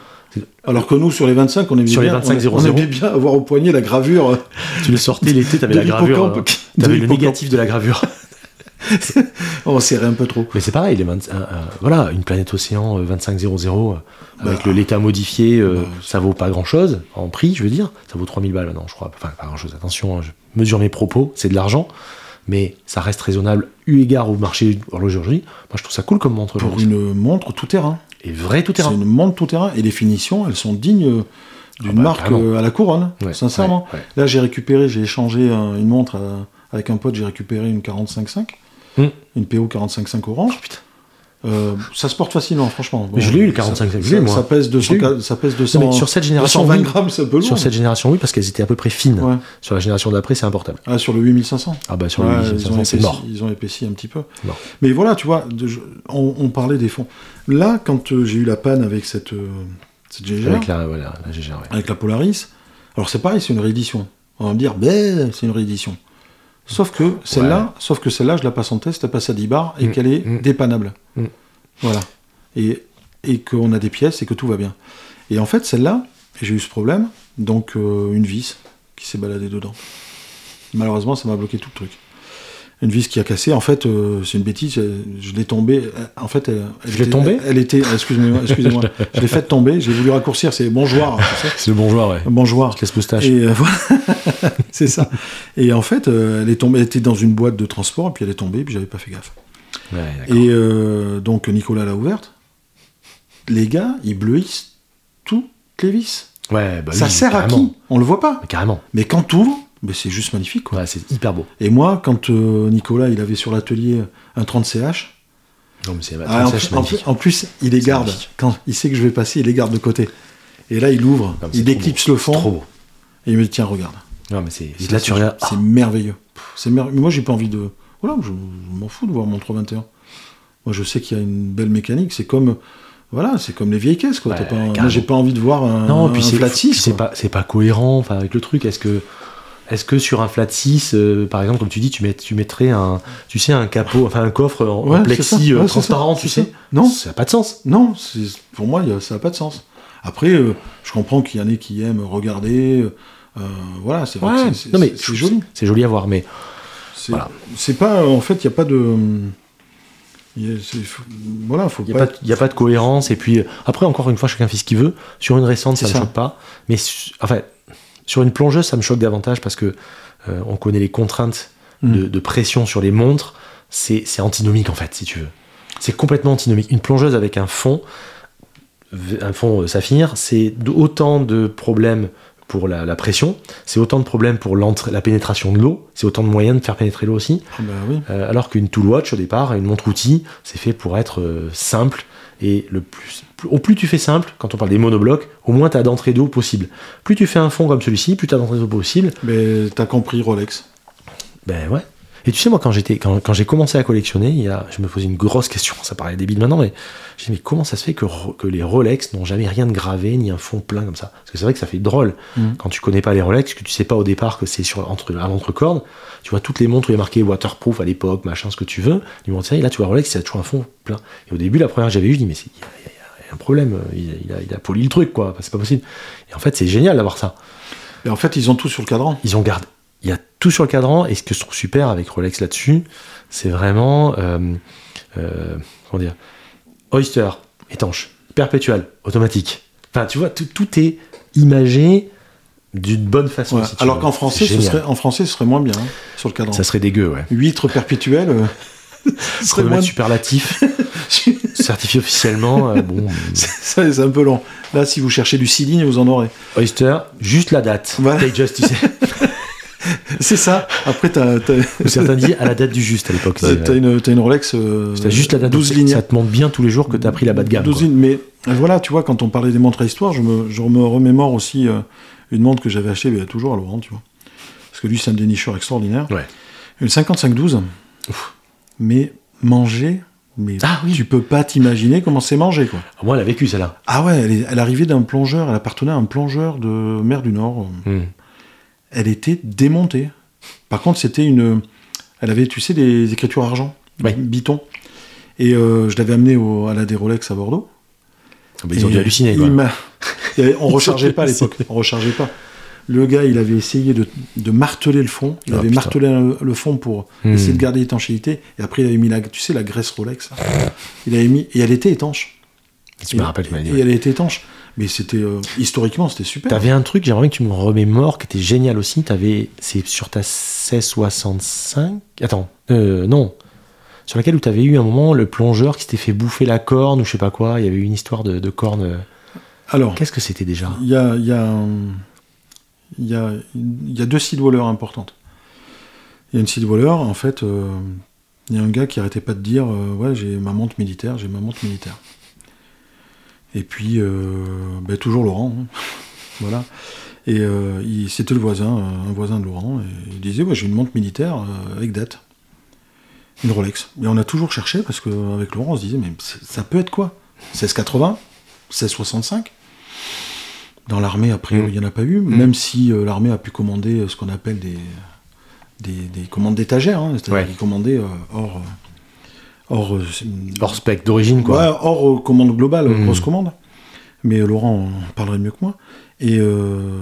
S2: Alors que nous, sur les 25, on aimait,
S1: Sur les
S2: bien,
S1: 25
S2: on,
S1: 00.
S2: on aimait bien avoir au poignet la gravure. euh,
S1: Tu le sortais l'été, t'avais la gravure. euh, T'avais le négatif de la gravure.
S2: On serrait un peu trop.
S1: Mais c'est pareil, les 20 un- un- voilà, une planète océan euh, 2500 euh, avec le l'état modifié,
S2: bah,
S1: ça vaut pas grand chose en prix, je veux dire. Ça vaut 3000 balles maintenant, je crois. Enfin, pas grand chose. Attention, hein, je mesure mes propos, c'est de l'argent, mais ça reste raisonnable eu égard au marché horloger aujourd'hui. Moi, je trouve ça cool comme montre.
S2: Pour une montre tout terrain.
S1: Et vrai tout
S2: C'est
S1: terrain.
S2: une montre tout terrain. Et les finitions, elles sont dignes euh, d'une
S1: Ah bah,
S2: marque euh, à la couronne,
S1: Ouais,
S2: sincèrement.
S1: ouais, ouais.
S2: Là, j'ai récupéré, j'ai échangé un- une montre euh, avec un pote, j'ai récupéré une 45.5,
S1: Hmm.
S2: une PO 45.5 orange. Euh, ça se porte facilement, franchement.
S1: Mais je l'ai eu, le
S2: ça-
S1: 45, je
S2: ça,
S1: moi.
S2: ça pèse
S1: Je l'ai
S2: 200, ça pèse 200,
S1: Non, mais sur cette génération,
S2: 220
S1: oui.
S2: grammes, c'est un peu lourd.
S1: Sur cette génération, oui, parce qu'elles étaient à peu près fines.
S2: Ouais.
S1: Sur la génération d'après, c'est importable.
S2: Ah, sur le 8500
S1: Ah bah sur
S2: Ouais,
S1: le
S2: ils, ont
S1: 8500, c'est mort.
S2: ils ont épaissi un petit peu.
S1: Mort.
S2: Mais voilà, tu vois, de- je- on, on parlait des fonds. Là, quand euh, j'ai eu la panne avec cette, euh, cette GGR,
S1: Avec la, voilà, la GGR, ouais.
S2: avec la Polaris, alors c'est pareil, c'est une réédition. On va me dire, ben, c'est une réédition. Sauf que celle-là, sauf que celle-là, je la passe en test, elle passe à 10 bars et
S1: Mm,
S2: qu'elle est
S1: mm.
S2: dépannable.
S1: Mm.
S2: Voilà. Et, et qu'on a des pièces et que tout va bien. Et en fait, celle-là, j'ai eu ce problème, donc euh, une vis qui s'est baladée dedans. Malheureusement, ça m'a bloqué tout le truc. Une vis qui a cassé, en fait, euh, c'est une bêtise, euh, je l'ai tombée, euh, en fait, elle, elle
S1: Je l'ai tombée
S2: Elle était, excusez-moi, excusez-moi, je l'ai faite tomber, j'ai voulu raccourcir, c'est bonjour, sais,
S1: C'est le bon joueur, ouais.
S2: bonjour.
S1: Laisse moustache.
S2: Et euh, voilà, c'est ça. Et en fait, euh, elle est tombée, elle était dans une boîte de transport, et puis elle est tombée, puis j'avais pas fait gaffe.
S1: Ouais.
S2: Et donc Nicolas l'a ouverte. Les gars, ils bleuissent toutes les vis.
S1: Ouais, bah
S2: ça
S1: oui,
S2: sert à qui? On le voit pas.
S1: Mais Carrément.
S2: Mais quand t'ouvres, ben c'est juste magnifique. Quoi.
S1: Ouais, c'est hyper beau.
S2: Et moi, quand euh, Nicolas, il avait sur l'atelier un 30 CH,
S1: Non, mais c'est
S2: ah, en, plus- en
S1: magnifique.
S2: plus, en plus, il les garde.
S1: magnifique.
S2: Quand il sait que je vais passer, il les garde de côté. Et là, il ouvre,
S1: Non, mais
S2: il
S1: trop
S2: le fond,
S1: C'est Trop beau.
S2: et il me dit tiens, regarde.
S1: Non, mais c'est. Là, tu
S2: c'est-
S1: regardes.
S2: C'est
S1: Ah,
S2: merveilleux. C'est mer- Moi, j'ai pas envie de. Voilà, je, je m'en fous de voir mon 321. Moi, je sais qu'il y a une belle mécanique. C'est comme. Voilà, c'est comme les vieilles caisses, quoi.
S1: Ouais,
S2: pas- j'ai pas envie de voir un,
S1: Non, puis
S2: un
S1: c'est
S2: flat
S1: puis
S2: 6.
S1: c'est
S2: quoi.
S1: pas c'est pas cohérent enfin avec le truc. Est-ce que est-ce que sur un flat 6 euh, par exemple comme tu dis tu mets tu mettrais un tu sais un capot enfin un coffre en,
S2: Ouais,
S1: plexi euh,
S2: Ouais,
S1: transparent
S2: ça,
S1: tu sais
S2: ça. Non.
S1: ça n'a pas de sens.
S2: Non, pour moi, ça n'a pas de sens. Après, euh, je comprends qu'il y en ait qui aiment regarder. euh, voilà, c'est vrai
S1: Ouais.
S2: c'est- c'est
S1: non mais
S2: c'est joli.
S1: C'est joli à voir mais
S2: C'est
S1: Voilà.
S2: pas. En fait, il n'y a pas de. il voilà, faut
S1: a, pas y a pas de cohérence et puis après encore une fois chacun fait ce qu'il veut. Sur une récente ça
S2: ça.
S1: choque pas mais enfin sur une plongeuse ça me choque davantage parce que euh, on connaît les contraintes de, de pression sur les montres c'est antinomique en fait si tu veux. C'est complètement antinomique. Une plongeuse avec un fond un fond euh, saphir, c'est autant de problèmes pour la, la pression, c'est autant de problèmes pour l'entrée- la pénétration de l'eau, c'est autant de moyens de faire pénétrer l'eau aussi.
S2: Ah bah oui.
S1: Euh, alors qu'une tool watch au départ, une montre outil, c'est fait pour être euh, simple et le plus, au plus tu fais simple, quand on parle des monoblocs, au moins tu as d'entrée d'eau possible. Plus tu fais un fond comme celui-ci, plus tu as d'entrée d'eau possible.
S2: Mais t'as compris Rolex.
S1: Ben ouais. Et tu sais, moi, quand j'étais, quand, quand j'ai commencé à collectionner, il y a, je me posais une grosse question. Ça paraît débile maintenant, mais je dis, mais comment ça se fait que, les Rolex n'ont jamais rien de gravé, ni un fond plein comme ça? Parce que c'est vrai que ça fait drôle.
S2: Mhm.
S1: Quand tu connais pas les Rolex, que tu sais pas au départ que c'est sur, entre, à l'entrecorde, tu vois toutes les montres où il y a marqué waterproof à l'époque, machin, ce que tu veux. Numéro de série, là, tu vois Rolex, il y a toujours un fond plein. Et au début, la première que j'avais eu, je dis, mais c'est- il y a, il y a- il y a un problème. Il a, il a- il a poli le truc, quoi. C'est pas possible. Et en fait, c'est génial d'avoir ça.
S2: Et en fait, ils ont tout sur le cadran.
S1: Ils ont gardé. Il y a tout sur le cadran, et ce que je trouve super avec Rolex là-dessus, c'est vraiment. euh, euh, comment dire Oyster, étanche, perpétuel, automatique. Enfin, tu vois, tout, tout est imagé d'une bonne façon.
S2: Ouais.
S1: si tu
S2: Alors qu'en français, ce serait, en français, ce serait moins bien hein, sur le cadran.
S1: Ça serait dégueu, ouais.
S2: Huître perpétuelle. euh, ce serait moins.
S1: superlatif, certifié officiellement. euh, bon,
S2: Ça, c'est un peu long. Là, si vous cherchez du 6 lignes, vous en aurez.
S1: Oyster, juste la date.
S2: Voilà.
S1: Just, tu sais.
S2: C'est ça. Après, t'as t'as-
S1: certains disent à la date du juste à l'époque.
S2: t'as- t'as une, t'as une Rolex. euh,
S1: T'as juste la date
S2: 12
S1: donc
S2: lignes.
S1: Ça te montre bien tous les jours que tu as pris la bas de gamme.
S2: 12
S1: quoi.
S2: lignes. Mais voilà, tu vois, quand on parlait des montres à histoire, je me, je me remémore aussi euh, une montre que j'avais achetée, a toujours à Laurent, tu vois. Parce que lui, c'est un dénicheur extraordinaire.
S1: Ouais.
S2: Une 55-12. Mais manger, mais
S1: Ah oui.
S2: tu peux pas t'imaginer comment c'est manger, quoi.
S1: Moi, elle a vécu celle-là.
S2: Ah ouais, elle, est- elle arrivait d'un plongeur, elle appartenait à un plongeur de mer du Nord.
S1: Hmm.
S2: Elle était démontée. Par contre, c'était une. Elle avait, tu sais, des écritures argent,
S1: Oui.
S2: biton. Et euh, je l'avais amenée au, à la des Rolex à Bordeaux.
S1: Ah bah, ils ont dû halluciner. Quoi.
S2: il on rechargeait pas à l'époque. On rechargeait pas. Le gars, il avait essayé de, de marteler le fond. Il
S1: Ah,
S2: avait
S1: putain.
S2: martelé le, le fond pour
S1: Hmm.
S2: essayer de garder l'étanchéité. Et après, il avait mis la, tu sais, la graisse Rolex. Il avait mis et elle était étanche.
S1: Tu me rappelles, tu m'as dit.
S2: Et elle était étanche. Mais c'était euh, historiquement, c'était super.
S1: T'avais un truc, j'aimerais que tu me remémores, qui était génial aussi. T'avais, c'est sur ta 1665. Attends, euh, non. Sur laquelle où t'avais eu un moment le plongeur qui s'était fait bouffer la corne ou je sais pas quoi. Il y avait eu une histoire de, de corne.
S2: Alors,
S1: Qu'est-ce que c'était déjà?
S2: il y a, il y, a, y, a, y a deux sidewallers importantes. Il y a une sidwaller, en fait, euh, il y a un gars qui arrêtait pas de dire Ouais, j'ai ma montre militaire, j'ai ma montre militaire. Et puis, euh, ben, toujours Laurent. hein. voilà. Et euh, c'était le voisin, euh, un voisin de Laurent. Et il disait Ouais, j'ai une montre militaire avec date. Une Rolex. Et on a toujours cherché parce qu'avec Laurent, on se disait Mais ça peut être quoi? 1680 1665 Dans l'armée, après,
S1: Mm.
S2: il n'y en a pas eu.
S1: Mm.
S2: Même si euh, l'armée a pu commander euh, ce qu'on appelle des, des, des commandes d'étagère. hein, C'est-à-dire
S1: Ouais.
S2: qu'ils commandaient euh, hors. Hors, euh,
S1: Hors spec d'origine, quoi.
S2: Ouais, hors euh, commande globale,
S1: Mm.
S2: grosse commande. Mais Laurent en parlerait mieux que moi. Et, euh,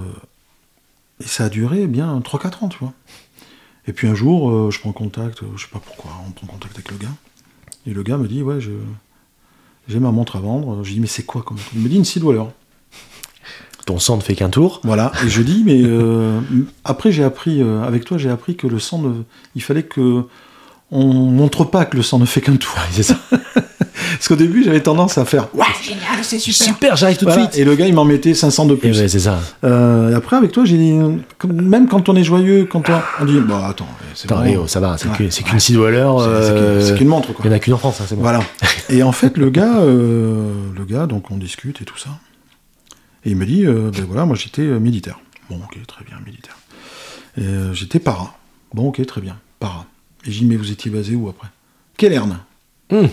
S2: et ça a duré bien 3-4 ans, tu vois. Et puis un jour, euh, je prends contact, je sais pas pourquoi, on prend contact avec le gars. Et le gars me dit, ouais, je, j'ai ma montre à vendre. Je dis, mais c'est quoi comme Il me dit une Seedwaller.
S1: Ton sang ne fait qu'un tour.
S2: Voilà. Et je dis, mais euh, après j'ai appris, euh, avec toi, j'ai appris que le sang, ne, il fallait que on montre pas que le sang ne fait qu'un tour.
S1: C'est ça.
S2: Parce qu'au début, j'avais tendance à faire, ouais,
S1: Super, j'arrive tout de
S2: Voilà,
S1: suite.
S2: Et le gars, il m'en mettait 500 de
S1: Et
S2: plus.
S1: ouais, c'est ça.
S2: Euh, et après, avec toi, j'ai dit, même quand on est joyeux, quand on, on dit, bon, attends, c'est
S1: Attends,
S2: bon.
S1: eh oh, ça va, c'est
S2: Ouais.
S1: c'est qu'une.
S2: C'est- c'est
S1: euh,
S2: qu'une- c'est qu'une montre, quoi.
S1: Il n'y en a qu'une en France, hein, c'est bon.
S2: Voilà. Et en fait, le gars, euh, le gars, donc on discute et tout ça. Et il me dit, euh, ben voilà, moi j'étais militaire. Bon, ok, très bien, militaire. Et, euh, j'étais para. Bon, ok, très bien, para. Et j'ai dit, mais vous étiez basé où après? Quellerne.
S1: Hum.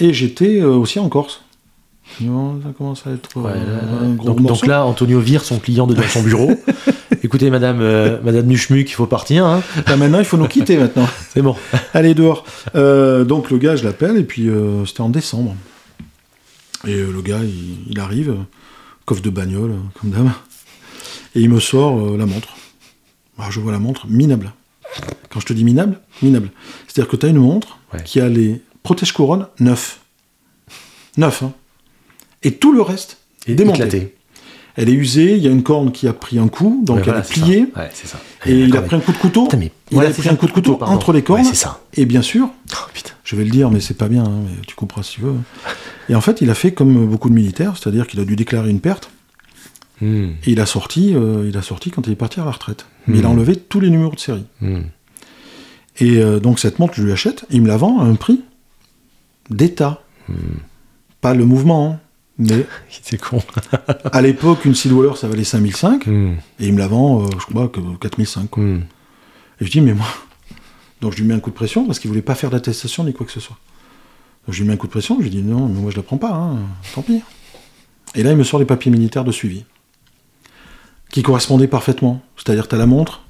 S2: Et j'étais euh, aussi en Corse. Non, ça commence à être euh,
S1: Ouais, là,
S2: un gros
S1: donc, là, Antonio vire son client de dans son bureau. Écoutez, madame, euh, madame Nuchmuc, il faut partir. hein.
S2: Là, maintenant, il faut nous quitter maintenant.
S1: C'est bon.
S2: Allez dehors. Euh, donc le gars, je l'appelle, et puis c'était en décembre. Et le gars, il, il arrive, coffre de bagnole, comme d'hab, et il me sort la montre. Alors, je vois la montre minable. Quand je te dis minable, minable. C'est-à-dire que tu as une montre
S1: Ouais.
S2: qui a les protège-couronnes neufs. Neuf, hein. Et tout le reste,
S1: Et
S2: démonté.
S1: éclaté.
S2: Elle est usée, il y a une corne qui a pris un coup, donc
S1: Ouais,
S2: elle
S1: voilà,
S2: est pliée,
S1: ça. Ouais, ça.
S2: et il a pris un coup de couteau.
S1: Putain, mais
S2: il a pris
S1: ça,
S2: un coup de couteau
S1: pardon.
S2: entre les cornes.
S1: Ça.
S2: Et bien sûr,
S1: Oh,
S2: je vais le dire, mais c'est pas bien, hein, mais tu couperas si tu veux. Et en fait, il a fait comme beaucoup de militaires, c'est-à-dire qu'il a dû déclarer une perte,
S1: Hum,
S2: et il a sorti, euh, il a sorti quand il est parti à la retraite. Mais il a
S1: Hmm.
S2: enlevé tous les numéros de série.
S1: hum.
S2: Et euh, donc cette montre, je lui achète, il me la vend à un prix d'État.
S1: Hmm.
S2: Pas le mouvement, hein, mais
S1: C'est con.
S2: à l'époque, une Seedwaller, ça valait 5005,
S1: Hum,
S2: et il me la vend, euh, je crois, que 4005. quoi.
S1: hum.
S2: Et je dis, mais moi. Donc je lui mets un coup de pression parce qu'il voulait pas faire d'attestation ni quoi que ce soit. Donc je lui mets un coup de pression, je lui dis, non, mais moi je la prends pas, hein, tant pis. Et là, il me sort les papiers militaires de suivi qui correspondaient parfaitement. C'est-à-dire, tu as la montre,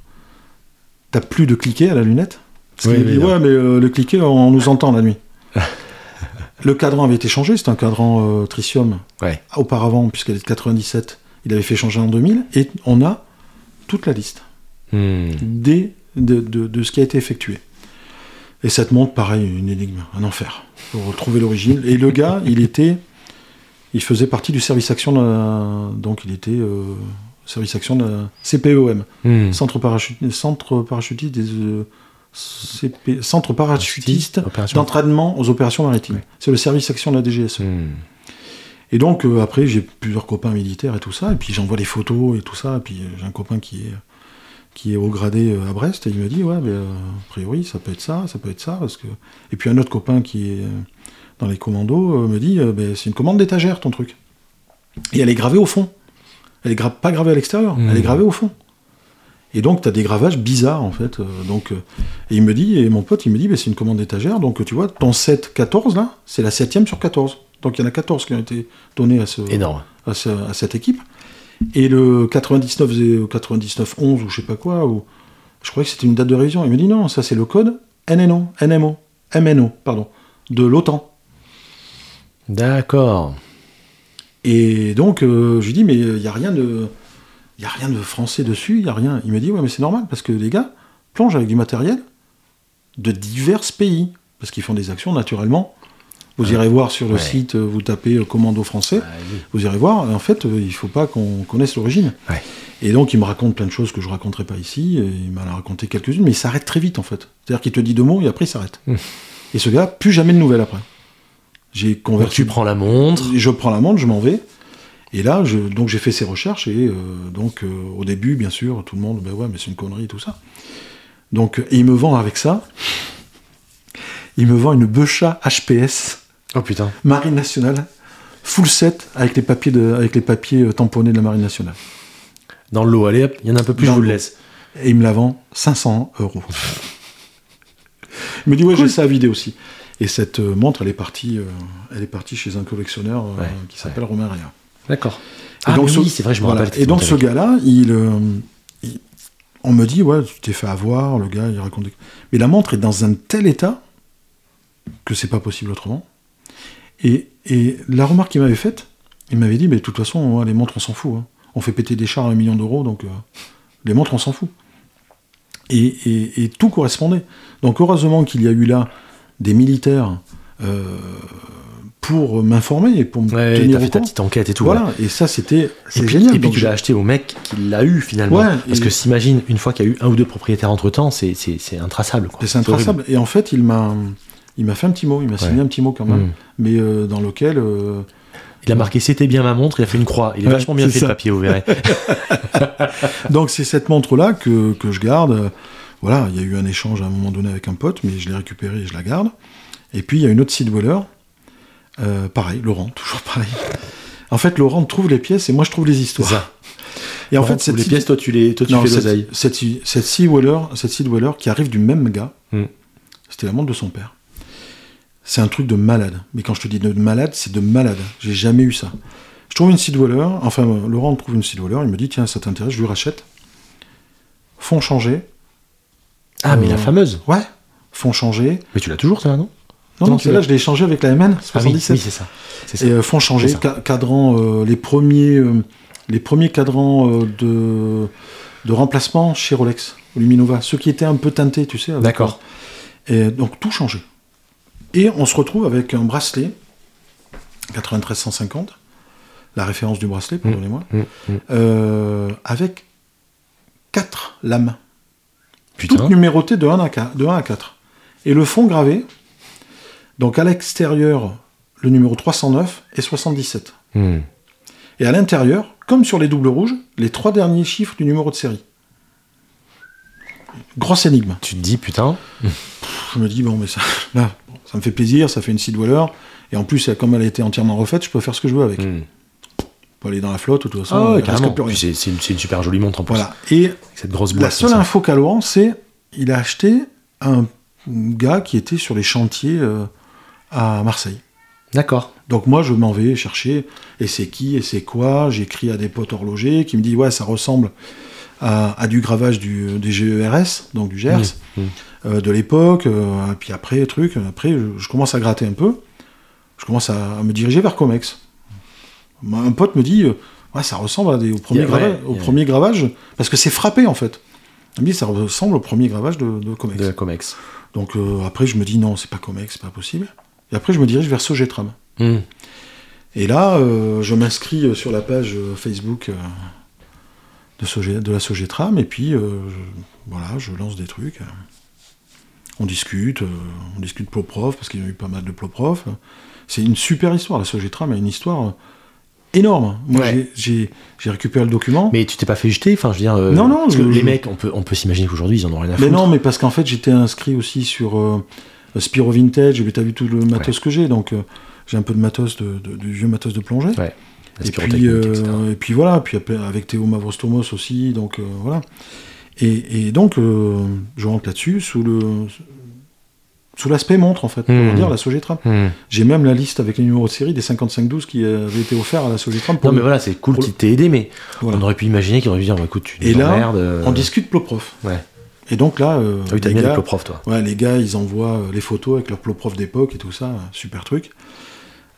S2: t'as plus de cliquet à la lunette. Parce
S1: Oui,
S2: qu'il dit, ouais, mais euh, le cliquet, on nous entend la nuit. le cadran avait été changé, c'était un cadran euh, tritium
S1: Ouais.
S2: auparavant, puisqu'elle est de 97. Il avait fait changer en 2000, et on a toute la liste des, de, de- de ce qui a été effectué. Et cette montre, pareil, une énigme, un enfer, pour retrouver l'origine. Et le gars, il était, il faisait partie du service action, de la- donc il était euh, service action de la CPOM, centre, parachut- centre parachutiste des euh, CP centre parachutiste d'entraînement aux opérations maritimes. C'est le service action de la DGSE.
S1: Hum.
S2: Et donc euh, après j'ai plusieurs copains militaires et tout ça, et puis j'envoie des photos et tout ça, et puis euh, j'ai un copain qui est qui est au gradé à Brest, et il me dit ouais mais euh, a priori ça peut être ça, ça peut être ça, parce que et puis un autre copain qui est dans les commandos euh, me dit Ben, c'est une commande d'étagère ton truc, et elle est gravée au fond, elle est gra- pas gravée à l'extérieur, elle est gravée au fond. Et donc, tu as des gravages bizarres, en fait. euh, donc, euh, et il me dit, et mon pote, il me dit, c'est une commande d'étagère. Donc, tu vois, ton 7-14, là, c'est la 7 sur 14. Donc, il y en a 14 qui ont été donnés à ce,
S1: Énorme.
S2: à, ce- à cette équipe. Et le 99, zé- 99 11 ou je sais pas quoi, ou, je croyais que c'était une date de révision. Il me dit non, ça c'est le code NNO, NMO, MNO, pardon, de l'OTAN.
S1: D'accord.
S2: Et donc euh, je lui dis mais il y a rien de, il y a rien de français dessus, il y a rien. Il me dit ouais mais c'est normal parce que les gars plongent avec du matériel de divers pays parce qu'ils font des actions naturellement. Vous irez voir sur le
S1: Ouais.
S2: site, euh, vous tapez euh, commando français.
S1: Ah, oui.
S2: vous irez voir, en fait, euh, il faut pas qu'on connaisse l'origine. Et donc, il me raconte plein de choses que je raconterai pas ici, il m'en a raconté quelques-unes, mais il s'arrête très vite, en fait. C'est-à-dire qu'il te dit deux mots, et après, il s'arrête.
S1: Mmh.
S2: Et ce gars, plus jamais de nouvelles après. J'ai
S1: Donc
S2: converti.
S1: tu prends la montre.
S2: Je prends la montre, je m'en vais. Et là, je, donc j'ai fait ces recherches, et euh, donc, euh, au début, bien sûr, tout le monde, ben ouais, mais c'est une connerie, tout ça. Donc, et il me vend avec ça. il me vend une Becha HPS,
S1: Oh putain.
S2: Marine Nationale, full set avec les papiers, de, avec les papiers euh, tamponnés de la Marine Nationale.
S1: Dans le lot, allez hop, il y en a un peu plus,
S2: Dans
S1: je vous le
S2: le-
S1: laisse.
S2: Et il me la vend 500 euros. il me dit ouais, j'ai ça à vider aussi. Et cette euh, montre, elle est partie, euh, elle est partie chez un collectionneur euh,
S1: Ouais,
S2: qui s'appelle Romain Ria.
S1: D'accord. Ah
S2: donc ce-
S1: oui, c'est vrai, je me
S2: voilà.
S1: rappelle.
S2: Et donc ce
S1: gars.
S2: gars-là, il, il- on me dit ouais, tu t'es fait avoir, le gars, il raconte. des- Mais la montre est dans un tel état que c'est pas possible autrement. Et, et la remarque qu'il m'avait faite, il m'avait dit mais de toute façon, ouais, les montres, on s'en fout. hein. On fait péter des chars à un million d'euros, donc euh, les montres, on s'en fout. Et, et- et tout correspondait. Donc heureusement qu'il y a eu là des militaires euh, pour m'informer et pour me
S1: Ouais,
S2: tenir au
S1: fait ta petite enquête et tout.
S2: Voilà,
S1: ouais.
S2: et ça c'était c'est génial.
S1: et puis tu l'as acheté au mec qui l'a eu finalement.
S2: Ouais,
S1: Parce que s'imagine, une fois qu'il y a eu un ou deux propriétaires entre temps, c'est, intraçable.
S2: Et C'est intraçable. Et en fait, il m'a, il m'a fait un petit mot, il m'a signé un petit mot quand même,
S1: Mm.
S2: mais euh, dans lequel, euh,
S1: Il a marqué c'était bien ma montre, il a fait une croix. Il est
S2: Ouais,
S1: vachement bien fait
S2: ça.
S1: le papier, vous verrez.
S2: donc c'est cette montre-là que, que je garde. Voilà, il y a eu un échange à un moment donné avec un pote, mais je l'ai récupérée et je la garde. Et puis il y a une autre site euh, pareil, Laurent, toujours pareil. En fait, Laurent trouve les pièces et moi je trouve les histoires.
S1: ça.
S2: Et en fait, cette
S1: les
S2: site-
S1: pièces, toi tu, les, toi, tu
S2: Non,
S1: fais l'oseille.
S2: cette, cette cette qui arrive du même gars,
S1: Mm.
S2: c'était la montre de son père. C'est un truc de malade. Mais quand je te dis de malade, c'est de malade. J'ai jamais eu ça. Je trouve une Dweller, enfin Laurent trouve une Dweller, il me dit tiens ça t'intéresse, je lui rachète. Fond changé.
S1: Ah, mais
S2: Euh,
S1: la fameuse.
S2: Ouais. Fond changé.
S1: Mais tu l'as toujours, ça, non?
S2: Non,
S1: Non,
S2: celle-là je l'ai échangé avec la MN
S1: Ah oui,
S2: 77.
S1: oui, c'est ça. C'est ça.
S2: Et euh,
S1: ça.
S2: ca- cadran, euh, les premiers, euh, les premiers cadrans euh, de, de remplacement chez Rolex, Luminova, ceux qui étaient un peu teintés, tu sais.
S1: D'accord.
S2: Et donc tout changé. Et on se retrouve avec un bracelet 9350, la référence du bracelet, pardonnez-moi,
S1: Mm, mm.
S2: euh, avec quatre lames, toutes
S1: Putain.
S2: numérotées de 1 à 4. De 1 à 4. Et le fond gravé, donc à l'extérieur, le numéro 309 et 77.
S1: Mm.
S2: Et à l'intérieur, comme sur les doubles rouges, les trois derniers chiffres du numéro de série. Grosse énigme.
S1: Tu te dis, putain.
S2: Je me dis, bon, mais ça, là, ça me fait plaisir, ça fait une site dweller. Et en plus, comme elle a été entièrement refaite, je peux faire ce que je veux avec.
S1: Mm.
S2: Je peux aller dans la flotte, de toute façon,
S1: Ah carrément.
S2: plus rien.
S1: C'est, c'est une, c'est une super jolie montre en plus.
S2: Voilà. Et
S1: Avec cette grosse
S2: la seule info qu'a Laurent, c'est il a acheté un gars qui était sur les chantiers euh, à Marseille.
S1: D'accord.
S2: Donc moi, je m'en vais chercher, et c'est qui, et c'est quoi. J'écris à des potes horlogers qui me disent, ouais, ça ressemble à, à du gravage du, des GERS, donc du GERS,
S1: Mm, mm.
S2: euh, de l'époque. euh, et puis après, truc, après, je, je commence à gratter un peu. Je commence à, à me diriger vers Comex. Moi, Un pote me dit, euh, ouais, ça ressemble à des, au, premier
S1: Yeah, ouais,
S2: gravage, au
S1: yeah.
S2: premier gravage, parce que c'est frappé en fait. Il me dit, ça ressemble au premier gravage de, de Comex.
S1: De la Comex.
S2: Donc euh, après, je me dis, non, c'est pas Comex, c'est pas possible. Et après, je me dirige vers Sogetram.
S1: Mm.
S2: Et là, euh, je m'inscris sur la page Facebook euh, de, la Sogetram, et puis je, voilà, je lance des trucs. On discute, on discute Ploprof, parce qu'il y a eu pas mal de Ploprof. C'est une super histoire, la Sogetram a une histoire énorme. Moi,
S1: Ouais.
S2: j'ai- récupéré le document.
S1: Mais tu t'es pas fait jeter Enfin, je veux dire. euh,
S2: Non, non,
S1: Parce que
S2: je-
S1: les mecs, on peut, on peut s'imaginer qu'aujourd'hui, ils en ont rien à
S2: Mais
S1: foutre.
S2: non, mais parce qu'en fait, j'étais inscrit aussi sur euh, Spiro Vintage, et tu as vu tout le matos que j'ai, donc euh, j'ai un peu de matos, de, vieux matos de plongée.
S1: Ouais.
S2: Et puis,
S1: etc.
S2: et puis voilà, puis avec Théo Mavrostomos aussi, donc voilà. Et, et donc, je rentre là-dessus sous le sous l'aspect montre, en fait, pour
S1: Mhm.
S2: dire la Sogetram.
S1: Mm.
S2: J'ai même la liste avec les numéros de série des 5512 qui avaient été offerts à la Sogetram. Pour
S1: Non, mais voilà, c'est cool qu'il t'ait aidé, mais
S2: Voilà.
S1: on aurait pu imaginer qu'il aurait pu dire, bah, écoute, tu
S2: Et là,
S1: emmerdes, euh,
S2: On discute Ploprof.
S1: Ouais.
S2: Et donc là, euh,
S1: Ah oui, t'as
S2: les, gars,
S1: prof, toi.
S2: ouais, les gars, ils envoient euh, les photos avec leur Ploprof d'époque et tout ça, super truc.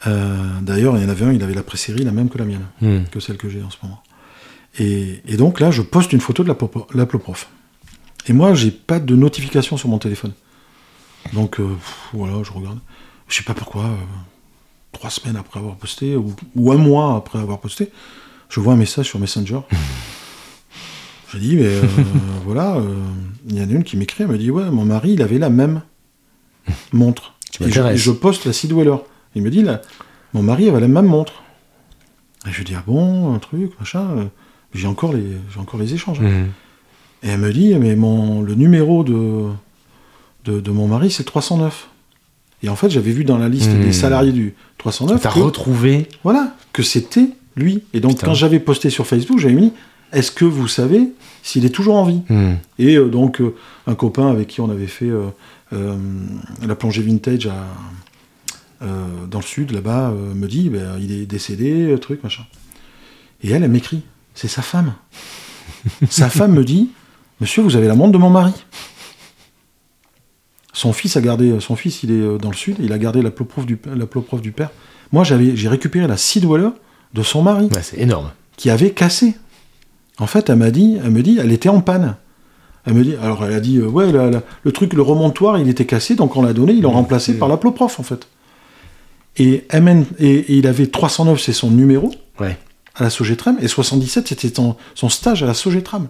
S2: Euh, D'ailleurs, il y en avait un, il avait la pré-série, la même que la mienne.
S1: Mm.
S2: que celle que j'ai en ce moment. Et, et donc là, je poste une photo de la, la Ploprof. Et moi, j'ai pas de notification sur mon téléphone. Donc euh, pff, voilà, je regarde. Je sais pas pourquoi, euh, trois semaines après avoir posté, ou, ou un mois après avoir posté, je vois un message sur Messenger. je dis, mais euh, voilà, il y en a une qui m'écrit, elle me dit, ouais, mon mari, il avait la même montre.
S1: Tu
S2: Et je,
S1: m'intéresses.
S2: et je poste la Sea Dweller. Il me dit, là, mon mari avait la même montre. Et je lui dis, ah bon, un truc, machin. J'ai encore les, j'ai encore les échanges.
S1: Mm.
S2: Et elle me dit, mais mon, le numéro de, de, de mon mari, c'est 309. Et en fait, j'avais vu dans la liste
S1: Hmm.
S2: des salariés du 309
S1: T'as retrouvé.
S2: voilà, que c'était lui. Et donc,
S1: Putain.
S2: quand j'avais posté sur Facebook, j'avais mis Est-ce que vous savez s'il est toujours en vie?
S1: Hmm.
S2: Et euh, donc, euh, un copain avec qui on avait fait euh, la plongée vintage à, dans le sud, là-bas, me dit ben, il est décédé, truc, machin. Et elle, elle m'écrit c'est sa femme. sa femme me dit Monsieur, vous avez la montre de mon mari. Son fils a gardé, son fils, il est euh, dans le sud, il a gardé la du, la du père. Moi, j'avais, j'ai récupéré la Sidweller de son mari
S1: Ouais, c'est énorme.
S2: qui avait cassé. En fait, elle m'a dit, elle me dit, elle était en panne. Elle me dit, alors elle a dit, euh, ouais, la- la- le truc, le remontoir, il était cassé, donc on l'a donné, ils l'ont remplacé par la Ploprof, en fait. Et, MN et, et il avait 309, c'est son numéro
S1: Ouais.
S2: à la Sogetram, et 77, c'était son, son stage à la Sogetram.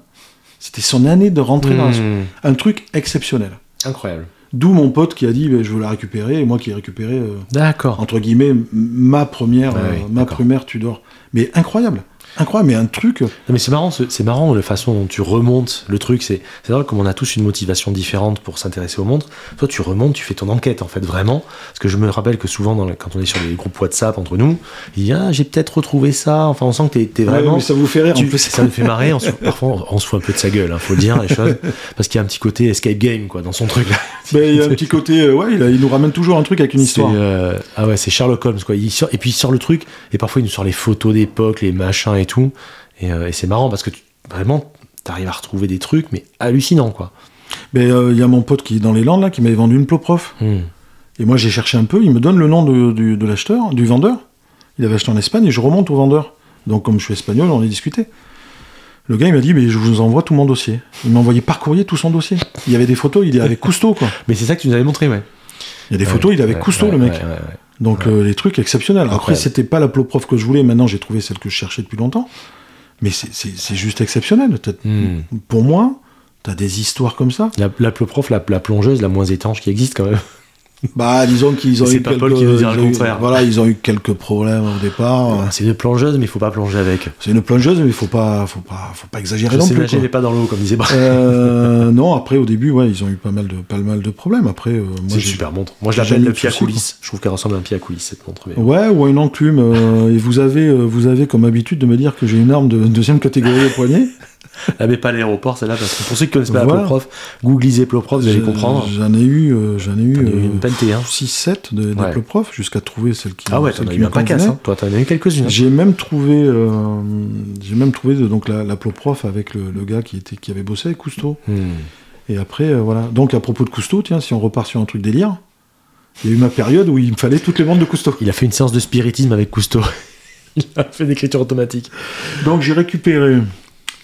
S2: C'était son année de rentrée dans la
S1: Hmm.
S2: Un truc exceptionnel.
S1: Incroyable.
S2: D'où mon pote qui a dit, je veux la récupérer, et moi qui ai récupéré, euh,
S1: D'accord.
S2: entre guillemets, ma première, euh, ma première Tudor. Mais incroyable. Incroyable, mais un truc.
S1: Non, mais c'est marrant, ce- c'est marrant la façon dont tu remontes le truc. C'est c'est drôle comme on a tous une motivation différente pour s'intéresser aux montres. Toi, tu remontes, tu fais ton enquête en fait vraiment. Parce que je me rappelle que souvent, dans quand on est sur les groupes WhatsApp entre nous, il y a ah, j'ai peut-être retrouvé ça. Enfin, on sent que t'es es
S2: Ouais,
S1: vraiment.
S2: mais ça vous fait rire
S1: tu-
S2: en plus.
S1: ça nous fait marrer. On se- parfois, on se fout un peu de sa gueule. Il faut le dire les choses. Parce qu'il y a un petit côté escape game quoi dans son truc là.
S2: Ben, il y a un petit côté, euh, ouais, il, nous ramène toujours un truc avec une histoire.
S1: Euh, ah ouais, c'est Sherlock Holmes quoi. Il sort, et puis il sort le truc et parfois il nous sort les photos d'époque, les machins et tout. Et, euh, et c'est marrant parce que tu, vraiment t'arrives à retrouver des trucs mais hallucinants quoi.
S2: Mais euh, il y a mon pote qui est dans les Landes là, qui m'avait vendu une Ploprof.
S1: Hmm.
S2: Et moi j'ai cherché un peu, il me donne le nom de, l'acheteur, du vendeur. Il avait acheté en Espagne et je remonte au vendeur. Donc comme je suis espagnol, on a discuté. Le gars il m'a dit, mais je vous envoie tout mon dossier. Il m'a envoyé parcourier tout son dossier. Il y avait des photos, il est avec Cousteau quoi.
S1: Mais c'est ça que tu nous avais montré ouais.
S2: Il y a des photos, il est avec
S1: Ouais,
S2: Cousteau
S1: ouais,
S2: le mec.
S1: Ouais.
S2: Donc euh, les trucs exceptionnels. Après, c'était pas la Ploprof que je voulais. Maintenant, j'ai trouvé celle que je cherchais depuis longtemps. Mais c'est- juste exceptionnel.
S1: Hmm.
S2: Pour moi, t'as des histoires comme ça.
S1: La, la prof, la, la plongeuse la moins étanche qui existe quand même.
S2: Bah, disons qu'ils ont
S1: C'est
S2: eu
S1: pas
S2: quelques,
S1: Paul qui veut dire le contraire.
S2: Voilà, ils ont eu quelques problèmes au départ.
S1: C'est une plongeuse mais il faut pas plonger avec.
S2: C'est une plongeuse, mais il faut pas, faut pas, faut pas exagérer
S1: Je
S2: non
S1: sais
S2: plus.
S1: nager mais pas dans l'eau comme disait Brad.
S2: Euh, non, après au début, ouais, ils ont eu pas mal de, pas mal de problèmes. Après, euh, moi,
S1: C'est une
S2: j'ai-
S1: super montre. Moi je l'appelle le pied à
S2: soucis,
S1: coulisses. Je trouve qu'elle ressemble à un pied à coulisses cette montre. mais-
S2: Ouais, ou à une enclume. euh, et vous avez, euh, vous avez comme habitude de me dire que j'ai une arme de deuxième catégorie au poignet.
S1: Elle met pas à l'aéroport celle-là parce que pour ceux qui connaissent pas
S2: Voilà.
S1: la Ploprof, googlisez Ploprof, vous allez comprendre.
S2: J'en ai eu, euh, j'en ai eu
S1: T'en as eu une pantée, hein.
S2: 6-7 de,
S1: Ouais.
S2: de prof jusqu'à trouver celle qui,
S1: Ah ouais, t'en as eu un paquet, hein. Toi, t'en as eu quelques-unes. hein.
S2: J'ai même trouvé, euh, j'ai même trouvé donc la, la prof avec le, le gars qui était, qui avait bossé avec Cousteau.
S1: Hmm.
S2: Et après, euh, voilà. Donc à propos de Cousteau, tiens, si on repart sur un truc délire, il y a eu ma période où il me fallait toutes les montres de Cousteau.
S1: Il a fait une séance de spiritisme avec Cousteau. Il a fait d'écriture automatique.
S2: Donc j'ai récupéré,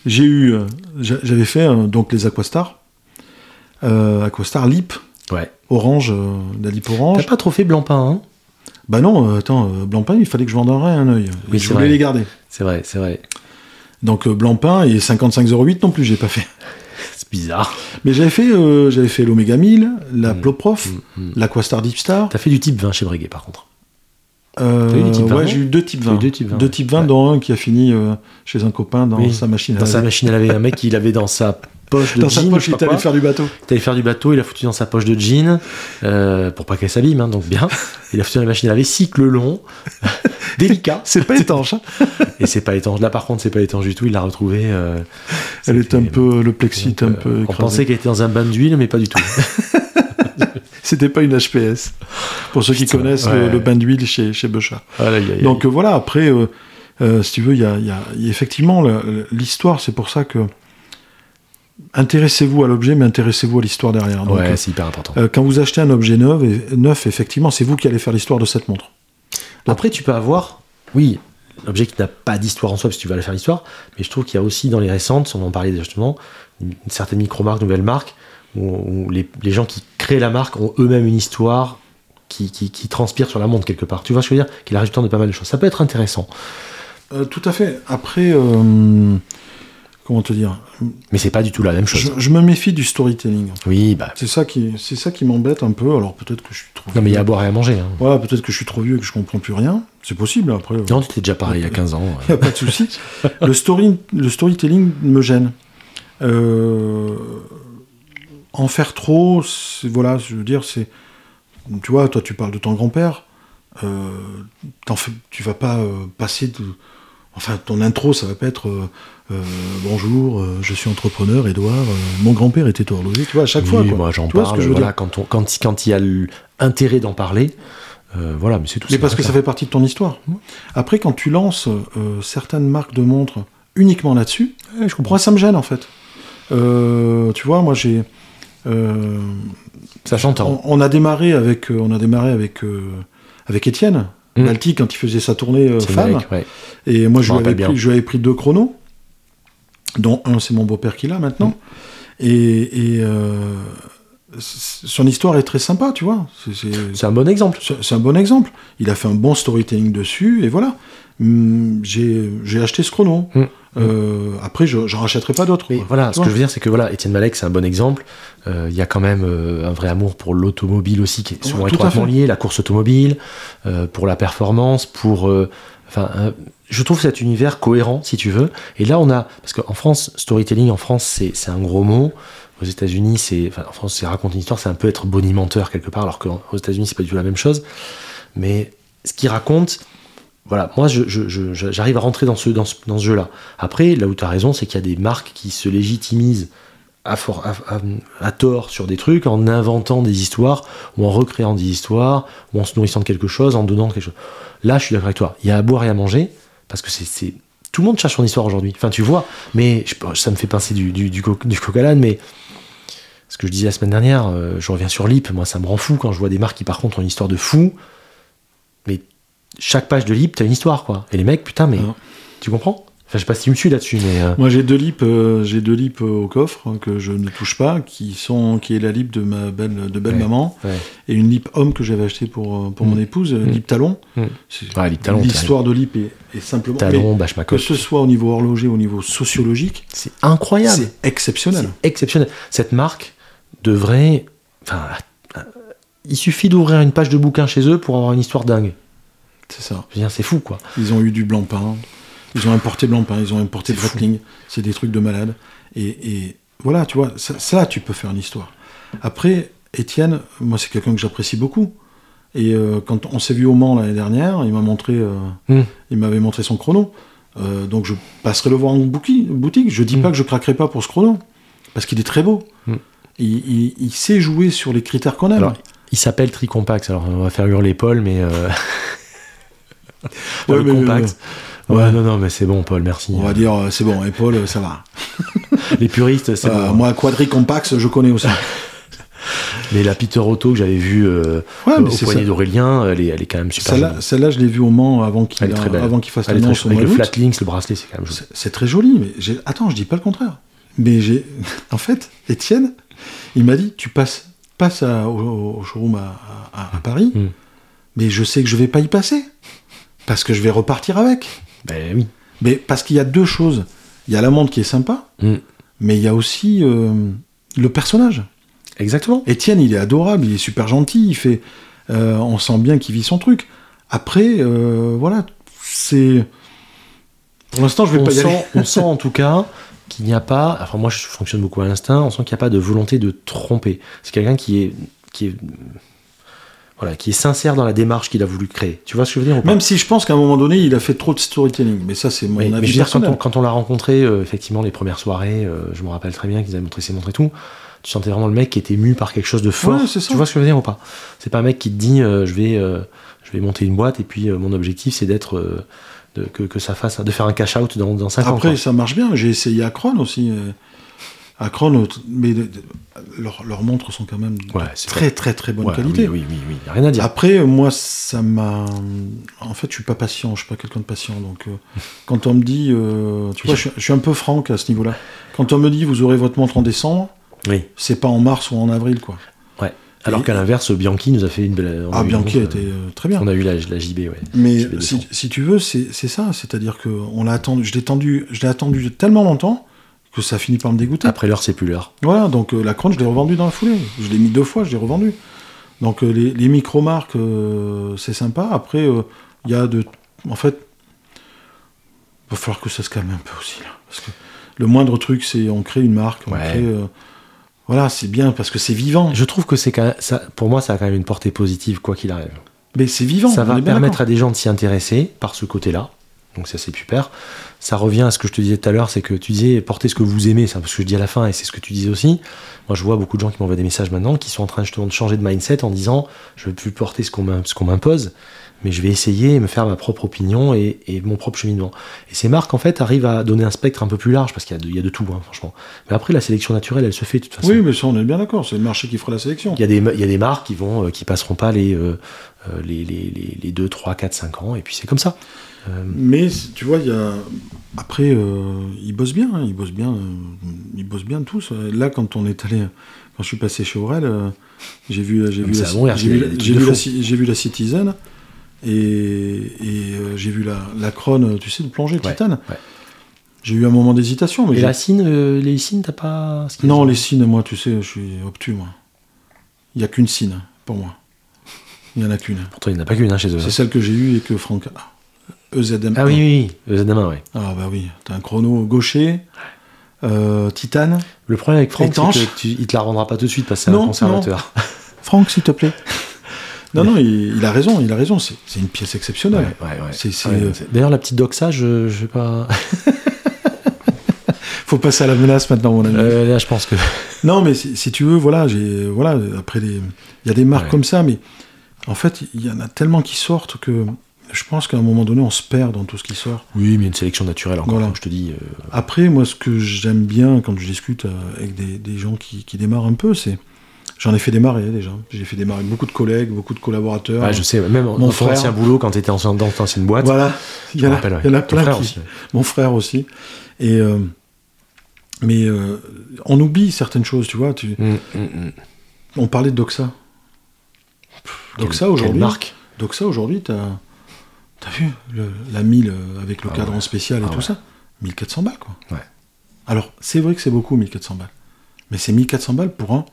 S2: j'ai eu, euh, j'a- j'avais fait donc les Aquastar, euh, Aquastar Lip
S1: Ouais.
S2: orange, euh, la Lip
S1: T'as
S2: orange.
S1: pas trop fait Blancpain, hein?
S2: Bah non, attends, Blancpain, il fallait que je vende un œil.
S1: Oui,
S2: je voulais
S1: vrai.
S2: les garder.
S1: C'est vrai, c'est vrai.
S2: Donc Blancpain et 5508 non plus, j'ai pas fait.
S1: C'est bizarre.
S2: Mais j'avais fait, euh, j'avais fait l'Omega 1000, la
S1: Mm.
S2: Ploprof,
S1: Mm, mm.
S2: l'Aquastar Deep Star.
S1: T'as fait du type 20 chez Breguet, par contre.
S2: Euh,
S1: T'as eu des types 20,
S2: ouais,
S1: non
S2: j'ai eu deux types
S1: T'as eu
S2: 20.
S1: deux types 20, ouais.
S2: dont un qui a fini euh, chez un copain dans
S1: Oui.
S2: sa machine à
S1: Dans sa
S2: laver.
S1: machine à laver, un mec, il avait dans sa poche de
S2: Dans
S1: jean.
S2: sa poche, il est allé faire du bateau.
S1: Il allait faire du bateau, il a foutu dans sa poche de jean, euh, pour pas qu'elle s'abîme, hein, donc bien. Il a foutu dans la machine à laver, cycle long, délicat.
S2: C'est pas étanche. hein.
S1: Et c'est pas étanche. Là, par contre, c'est pas étanche du tout. Il l'a retrouvé. euh,
S2: Elle est un peu, le plexi est un
S1: donc,
S2: peu
S1: euh, On pensait qu'elle était dans un bain d'huile, mais pas du tout.
S2: C'était pas une HPS. Pour ceux qui connaissent
S1: ouais,
S2: le, le bain d'huile chez, chez Beuchat. Donc euh, voilà, après, euh, euh, si tu veux, il y a, y y effectivement la- l'histoire, c'est pour ça que intéressez-vous à l'objet, mais intéressez-vous à l'histoire derrière. Donc,
S1: ouais, c'est hyper important.
S2: quand vous achetez un objet neuf, et- neuf effectivement, c'est vous qui allez faire l'histoire de cette montre.
S1: Après, tu peux avoir, oui, l'objet qui n'a pas d'histoire en soi, parce que tu vas aller faire l'histoire, mais je trouve qu'il y a aussi dans les récentes, on en parlait justement, une, une certaine micro-marque, nouvelle marque, où, où les, les gens qui créent la marque ont eux-mêmes une histoire qui, qui, qui transpire sur la montre quelque part. Tu vois ce que je veux dire? Qu'il arrive temps de pas mal de choses. Ça peut être intéressant,
S2: Euh, tout à fait. Après, euh, comment te dire?
S1: Mais c'est pas du tout la même chose.
S2: je, je me méfie du storytelling.
S1: Oui, bah.
S2: C'est ça qui, c'est ça qui m'embête un peu. Alors peut-être que je suis trop.
S1: Non, mais il y a à boire et à manger. Hein.
S2: Voilà, peut-être que je suis trop vieux et que je comprends plus rien. C'est possible. Après, euh,
S1: Non, tu étais déjà pareil il y a 15 ans.
S2: il n'y a pas de souci. le, story, le storytelling me gêne. Euh, en faire trop, voilà, je veux dire, c'est tu vois, toi tu parles de ton grand-père, euh, fais- tu vas pas euh, passer de. Enfin, ton intro, ça va pas être euh, euh, bonjour, je suis entrepreneur, Edouard, mon grand-père était horloger, tu vois, à chaque
S1: Oui,
S2: fois. Quoi.
S1: moi j'en
S2: vois ce
S1: parle.
S2: que je veux
S1: voilà,
S2: dire
S1: quand, on, quand, quand il y a l'intérêt d'en parler, voilà, mais c'est tout.
S2: Mais parce que ça fait partie de ton histoire. Après, quand tu lances certaines marques de montres uniquement là-dessus.
S1: Ouais, je comprends.
S2: moi ça me gêne en fait. Tu vois, moi j'ai. Euh,
S1: Ça s'entend.
S2: on, on a démarré avec, euh, on a démarré avec, euh, avec Étienne,
S1: Mm.
S2: Balti, quand il faisait sa tournée femme.
S1: mec, ouais.
S2: Et moi,
S1: Je
S2: lui, avais pris,
S1: bien.
S2: je lui avais pris deux chronos, dont un, c'est mon beau-père qui l'a maintenant.
S1: Mm.
S2: Et, et, son histoire est très sympa, tu vois. C'est-
S1: un bon exemple.
S2: C'est un bon exemple. Il a fait un bon storytelling dessus, et voilà. Hum, J'ai acheté ce chrono.
S1: Mm.
S2: Euh, après, je j'en rachèterai pas d'autres.
S1: Voilà, ce que je veux dire, c'est que voilà, Étienne Malek, c'est un bon exemple. Euh, Il y a quand même euh, un vrai amour pour l'automobile aussi, qui est souvent
S2: Ouais,
S1: étroitement lié, la course automobile, pour la performance, pour. Enfin, je trouve cet univers cohérent, si tu veux. Et là, on a, parce qu'en France, storytelling en France, c'est c'est un gros mot. Aux États-Unis, c'est, enfin, en France, c'est raconter une histoire, c'est un peu être bonimenteur quelque part, alors qu'aux États-Unis, c'est pas du tout la même chose. Mais ce qu'il raconte, voilà, moi, je- je- j'arrive à rentrer dans ce, dans ce, jeu-là. Après, là où tu as raison, c'est qu'il y a des marques qui se légitimisent à, à- à- tort sur des trucs en inventant des histoires ou en recréant des histoires ou en se nourrissant de quelque chose, en donnant quelque chose. Là, je suis d'accord avec toi. Il y a à boire et à manger parce que c'est. Tout le monde cherche son histoire aujourd'hui. Enfin, tu vois, mais ça me fait pincer du, du, du, mais ce que je disais la semaine dernière, euh, je reviens sur Lip, moi ça me rend fou quand je vois des marques qui par contre ont une histoire de fou, mais chaque page de Lip, t'as une histoire quoi. Et les mecs, putain, mais
S2: Ah.
S1: tu comprends? Enfin, je sais pas si tu me suis là-dessus, mais. euh,
S2: Moi, j'ai deux lips, euh, j'ai deux lips euh, au coffre hein, que je ne touche pas, qui sont, qui est la lip de ma belle, de belle
S1: Ouais.
S2: maman
S1: ouais.
S2: et une lip homme que j'avais acheté pour, pour
S1: Mm.
S2: mon épouse, euh,
S1: Mm.
S2: lip talon.
S1: Mm.
S2: L'histoire de lip est, est simplement.
S1: Talon,
S2: mais
S1: bâche ma
S2: que ce soit au niveau horloger, au niveau sociologique,
S1: C'est incroyable.
S2: c'est exceptionnel.
S1: C'est exceptionnel. Cette marque devrait. Enfin, il suffit d'ouvrir une page de bouquin chez eux pour avoir une histoire dingue.
S2: C'est ça.
S1: C'est fou quoi.
S2: Ils ont eu du blanc pain, ils ont importé blanc pain, ils ont importé. Breitling. C'est des trucs de malade. Et, et voilà, tu vois, ça, ça, tu peux faire une histoire. Après, Étienne, moi, c'est quelqu'un que j'apprécie beaucoup. Et euh, quand on s'est vu au Mans l'année dernière, il m'a montré, euh,
S1: Mm.
S2: il m'avait montré son chrono. Euh, donc je passerai le voir en boutique. Je dis
S1: Mm.
S2: pas que je craquerai pas pour ce chrono, parce qu'il est très beau.
S1: Mm.
S2: Il, il- il sait jouer sur les critères qu'on aime.
S1: Alors, il s'appelle Tricompax, alors on va faire hurler Paul, mais.
S2: Ouais,
S1: le compact. ouais,
S2: ouais.
S1: non, non, mais c'est bon, Paul, merci.
S2: on va dire, euh, c'est bon, épaule, ça va.
S1: Les puristes, c'est
S2: Euh,
S1: bon.
S2: Moi, Quadri Compax, je connais aussi.
S1: Mais la Peter Otto que j'avais vue euh,
S2: Ouais,
S1: au
S2: c'est
S1: poignet d'Aurélien, elle est, elle est quand même super
S2: Celle-là, je l'ai vue au Mans avant qu'il fasse
S1: Elle est très
S2: l'annonce au
S1: chouette. Avec le
S2: d'août.
S1: flat links, le bracelet, c'est quand même joli.
S2: C'est- C'est très joli, mais j'ai... attends, je dis pas le contraire. Mais j'ai, en fait, Étienne, il m'a dit, tu passes, passes à- au, au showroom à, à- à Paris,
S1: Mm.
S2: mais je sais que je vais pas y passer parce que je vais repartir avec.
S1: Ben oui.
S2: Mais parce qu'il y a deux choses. Il y a la montre qui est sympa,
S1: Mm.
S2: mais il y a aussi euh, le personnage.
S1: Exactement.
S2: Étienne, il est adorable, il est super gentil, il fait, euh, on sent bien qu'il vit son truc. Après, euh, voilà, c'est. Pour l'instant, je vais
S1: on
S2: pas y aller.
S1: on sent en tout cas qu'il n'y a pas, enfin moi je fonctionne beaucoup à l'instinct, on sent qu'il n'y a pas de volonté de tromper. C'est quelqu'un qui est, qui est, voilà, qui est sincère dans la démarche qu'il a voulu créer. Tu vois ce que je veux dire ou pas
S2: Même si je pense qu'à un moment donné, il a fait trop de storytelling. Mais ça, c'est mon
S1: Oui, mais
S2: avis
S1: je veux dire, quand on, quand on l'a rencontré, euh, effectivement, les premières soirées, euh, je me rappelle très bien qu'ils avaient montré ses montres et tout. Tu sentais vraiment le mec qui était mu par quelque chose de fort.
S2: Ouais.
S1: Tu vois ce que je veux dire ou pas? C'est pas un mec qui te dit euh, je vais je vais monter une boîte et puis mon objectif c'est d'être de- que, que ça fasse de faire un cash out dans, dans 5 ans.
S2: Après, ça marche bien. J'ai essayé Akron aussi. Euh, mais leurs montres sont quand même de
S1: Ouais,
S2: très, très, très bonne
S1: Ouais,
S2: qualité.
S1: Oui, oui, oui, oui, rien à dire.
S2: Après, moi, ça m'a. En fait, je suis pas patient, je suis pas quelqu'un de patient. Donc, euh, quand on me dit. euh, Tu vois, je suis, je suis un peu franc à ce niveau-là. Quand on me dit, vous aurez votre montre en décembre,
S1: Oui.
S2: c'est pas en mars ou en avril, quoi.
S1: Alors
S2: Et-
S1: qu'à l'inverse, Bianchi nous a fait une belle. a
S2: Ah, Bianchi
S1: montre,
S2: été euh, très bien.
S1: On a eu la, la JB, ouais.
S2: Mais
S1: JB 200.
S2: si, si tu veux, c'est ça. C'est-à-dire que on l'a attendu. Je l'ai attendu, je l'ai attendu tellement longtemps que ça finit par me dégoûter.
S1: Après l'heure, c'est plus l'heure.
S2: Voilà, donc euh, la Crown, je l'ai revendu dans la foulée. Je l'ai mis deux fois, je l'ai revendu. Donc euh, les, les micro-marques, euh, c'est sympa. Après, il y a de... En fait, il va falloir que ça se calme un peu aussi, là. Parce que le moindre truc, c'est on crée une marque, on
S1: Ouais.
S2: crée... Voilà, c'est bien parce que c'est vivant.
S1: Je trouve que c'est quand même, ça, pour moi, ça a quand même une portée positive, quoi qu'il arrive.
S2: Mais c'est vivant.
S1: ça va permettre à des gens de s'y intéresser par ce côté-là. Donc ça c'est super. Ça revient à ce que je te disais tout à l'heure, c'est que tu disais portez ce que vous aimez, c'est ce que je dis à la fin et c'est ce que tu disais aussi. Moi je vois beaucoup de gens qui m'envoient des messages maintenant qui sont en train justement de changer de mindset en disant je ne veux plus porter ce qu'on m'impose, mais je vais essayer et me faire ma propre opinion et, et mon propre cheminement. Et ces marques en fait arrivent à donner un spectre un peu plus large parce qu'il y a de, il y a de tout hein, franchement. Mais après la sélection naturelle elle se fait de toute façon.
S2: Oui, mais ça, on est bien d'accord. C'est le marché qui fera la sélection.
S1: Il y, a des, il y a des marques qui vont euh, qui passeront pas les, euh, les, les, les, les 2, 3, 4, 5 ans et puis c'est comme ça. Euh,
S2: Mais tu vois, il y a. Après, euh, ils bossent bien. hein, ils bossent bien. euh, ils bossent bien tous. Là, quand on est allé. Quand je suis passé chez Aurel, euh, j'ai vu, j'ai
S1: Ah,
S2: vu, la, j'ai vu, j'ai vu la,
S1: fou.
S2: ci- j'ai vu la Citizen et, et j'ai vu la, la tu sais, de plongée
S1: Ouais,
S2: titane.
S1: ouais.
S2: J'ai eu un moment d'hésitation, mais
S1: Et la cine, les cines, t'as pas. ce
S2: non, les cines, moi, tu sais, je suis obtus, moi. Il n'y a qu'une cine pour moi. Il n'y en a qu'une.
S1: Pourtant, il n'y en a pas qu'une hein, chez eux.
S2: C'est celle que j'ai eue et que Franck a. EZM.
S1: Ah oui, oui, oui. ZM1, ouais.
S2: Ah bah oui, t'as un chrono gaucher, euh, titane.
S1: Le problème avec Franck, c'est que tu, il te la rendra pas tout de suite parce que c'est un
S2: Non,
S1: conservateur.
S2: Franck, s'il te plaît. non, non, il, il a raison, il a raison. C'est une pièce exceptionnelle.
S1: ouais, ouais.
S2: C'est-
S1: D'ailleurs, la petite doxa, je, je vais pas.
S2: Faut passer à la menace maintenant, mon ami.
S1: Euh, là, je pense que.
S2: Non, mais si, si tu veux, voilà, j'ai, voilà, après les, il y a des marques comme ça, mais en fait, il y en a tellement qui sortent que je pense qu'à un moment donné, on se perd dans tout ce qui sort.
S1: Oui, mais il y a une sélection naturelle encore,
S2: Voilà.
S1: comme je te dis. euh,
S2: Après, moi, ce que j'aime bien quand je discute euh, avec des, des gens qui, qui démarrent un peu, c'est. J'en ai fait démarrer déjà. J'ai fait démarrer beaucoup de collègues, beaucoup de collaborateurs.
S1: je sais, même dans
S2: Mon
S1: ton
S2: frère.
S1: ancien boulot, quand tu étais dans ton ancienne boîte.
S2: Voilà. Il y, en a,
S1: rappelle,
S2: y en a plein
S1: frère
S2: qui.
S1: aussi.
S2: Mon frère aussi. Et. euh, mais euh, on oublie certaines choses, tu vois. Tu,
S1: Hum, hum, hum.
S2: on parlait de Doxa. Doxa aujourd'hui.
S1: marque
S2: Doxa aujourd'hui, t'as. T'as vu le- la 1000 euh, avec le
S1: Ah
S2: cadran
S1: ouais.
S2: spécial et
S1: Ah
S2: tout
S1: ouais.
S2: ça 1400 balles, quoi.
S1: Ouais.
S2: Alors, c'est vrai que c'est beaucoup, 1400 balles. Mais c'est 1400 balles pour un,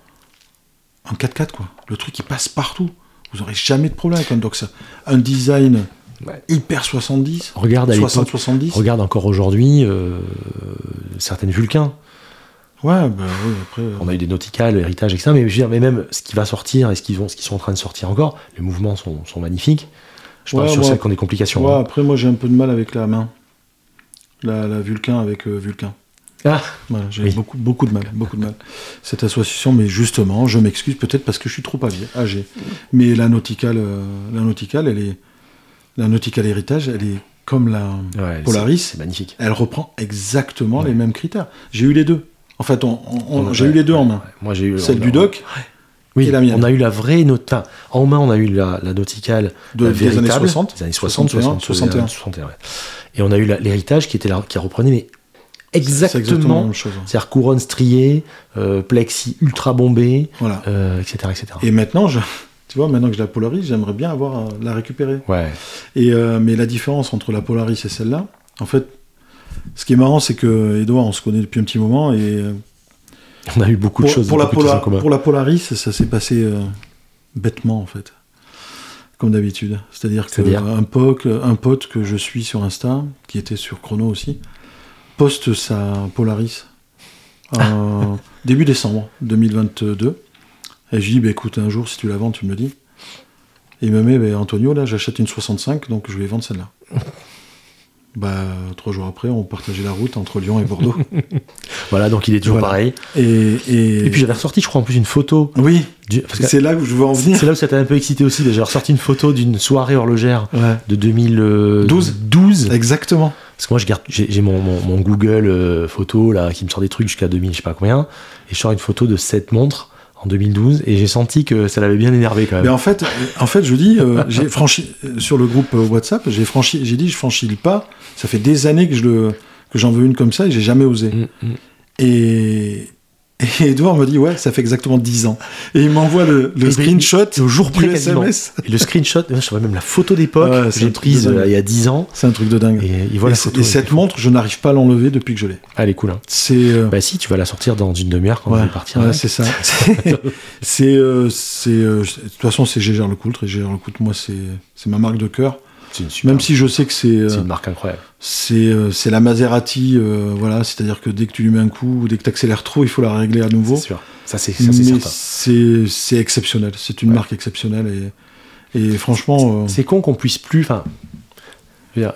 S2: un 4x4, quoi. Le truc, il passe partout. Vous aurez jamais de problème avec un Doxa. Un design hyper 70,
S1: Regarde à l'époque.
S2: 60-70.
S1: Regarde encore aujourd'hui euh, certaines Vulcains.
S2: Ouais, bah oui, après. euh,
S1: On a eu des Nautical, héritage, etc. Mais, je veux dire, mais même ce qui va sortir et ce qu'ils vont, ce qu'ils sont en train de sortir encore, les mouvements sont, sont magnifiques. Je parle
S2: Ouais,
S1: sur
S2: moi-
S1: celles qui ont des complications.
S2: ouais,
S1: hein.
S2: après, moi, j'ai un peu de mal avec la main. La, la Vulcain avec euh, Vulcain.
S1: Ah,
S2: Voilà, j'ai
S1: Oui.
S2: beaucoup, beaucoup de mal, beaucoup de mal. Cette association, mais justement, je m'excuse peut-être parce que je suis trop âgé. âgé. Mais la Nautical, euh, la Nautical, elle est, la Nautical Héritage, elle est comme la
S1: ouais,
S2: Polaris.
S1: c'est- magnifique.
S2: Elle reprend exactement
S1: Ouais.
S2: les mêmes critères. J'ai eu les deux. En fait, on- on- on-
S1: On-
S2: j'ai eu les deux en main.
S1: ouais. Moi, j'ai eu
S2: Celle du doc
S1: Oui,
S2: et la mienne.
S1: on a eu la vraie note. Enfin, en main, on a eu la, la Nautical
S2: de,
S1: la
S2: des années
S1: véritable,
S2: 60.
S1: des années 60,
S2: 61,
S1: 61, 61, ouais. Et on a eu l'héritage qui était qui reprenait mais
S2: exactement la même chose.
S1: c'est-à-dire couronne striée, euh, plexi ultra bombé,
S2: Voilà.
S1: euh, etc., etc.
S2: Et maintenant, je, tu vois, maintenant que je la Polaris, j'aimerais bien avoir euh, la récupérer.
S1: Ouais.
S2: Et, euh, mais la différence entre la Polaris et celle-là, en fait, ce qui est marrant, c'est que Edouard, on se connaît depuis un petit moment, et
S1: On a eu beaucoup
S2: pour,
S1: de choses,
S2: pour la Pola- pour la Polaris, ça s'est passé euh, bêtement, en fait. Comme d'habitude. C'est-à-dire qu'un pote, un pote que je suis sur Insta, qui était sur Chrono aussi, poste sa Polaris début décembre 2022. Et je lui dis, bah, écoute, un jour, si tu la vends, tu me le dis. Et il me met, bah, Antonio, là, j'achète une 65, donc je vais vendre celle-là. Bah, trois jours après, on partageait la route entre Lyon et Bordeaux.
S1: Voilà, donc il est toujours
S2: Voilà.
S1: pareil.
S2: et, et...
S1: Et puis j'avais ressorti, je crois, en plus une photo.
S2: oui,
S1: du-
S2: c'est là où je veux en venir.
S1: c'est là où ça t'a un peu excité aussi. J'ai ressorti une photo d'une soirée horlogère
S2: Ouais,
S1: de 2012. 12.
S2: exactement.
S1: Parce que moi, je garde, j'ai j'ai mon, mon, mon Google euh, photo là qui me sort des trucs jusqu'à 2000, je sais pas combien, et je sors une photo de cette montre en 2012, et j'ai senti que ça l'avait bien énervé quand même.
S2: Mais en fait, en fait, je dis, euh, j'ai franchi euh, sur le groupe euh, WhatsApp, j'ai franchi, j'ai dit, je franchis le pas. Ça fait des années que je le, que j'en veux une comme ça et j'ai jamais osé.
S1: Mm, mm.
S2: Et, et Edouard me dit, ouais, ça fait exactement 10 ans. Et il m'envoie le, le screenshot
S1: au jour
S2: du. SMS.
S1: Et le screenshot, je vois même la photo d'époque
S2: Ouais,
S1: j'ai prise euh, il y a 10 ans.
S2: C'est un truc de dingue.
S1: Et photo.
S2: cette montre, je n'arrive pas à l'enlever depuis que je l'ai.
S1: Ah, elle est cool. Hein.
S2: C'est, euh,
S1: Bah si, tu vas la sortir dans une demi-heure quand on
S2: ouais,
S1: va partir.
S2: ouais, c'est ça. C'est, c'est, euh, c'est, euh, de toute façon, c'est Gégère Lecoultre et Gégère Lecoultre, moi, c'est, c'est ma marque de cœur. Même si je sais que c'est euh,
S1: C'est une marque incroyable.
S2: c'est euh, c'est la Maserati, euh, voilà, c'est-à-dire que dès que tu lui mets un coup, ou dès que tu accélères trop, il faut la régler à nouveau.
S1: C'est sûr. Ça, c'est certain.
S2: c'est c'est exceptionnel. C'est une
S1: Ouais.
S2: marque exceptionnelle et, et franchement, euh,
S1: C'est con qu'on puisse plus. Enfin,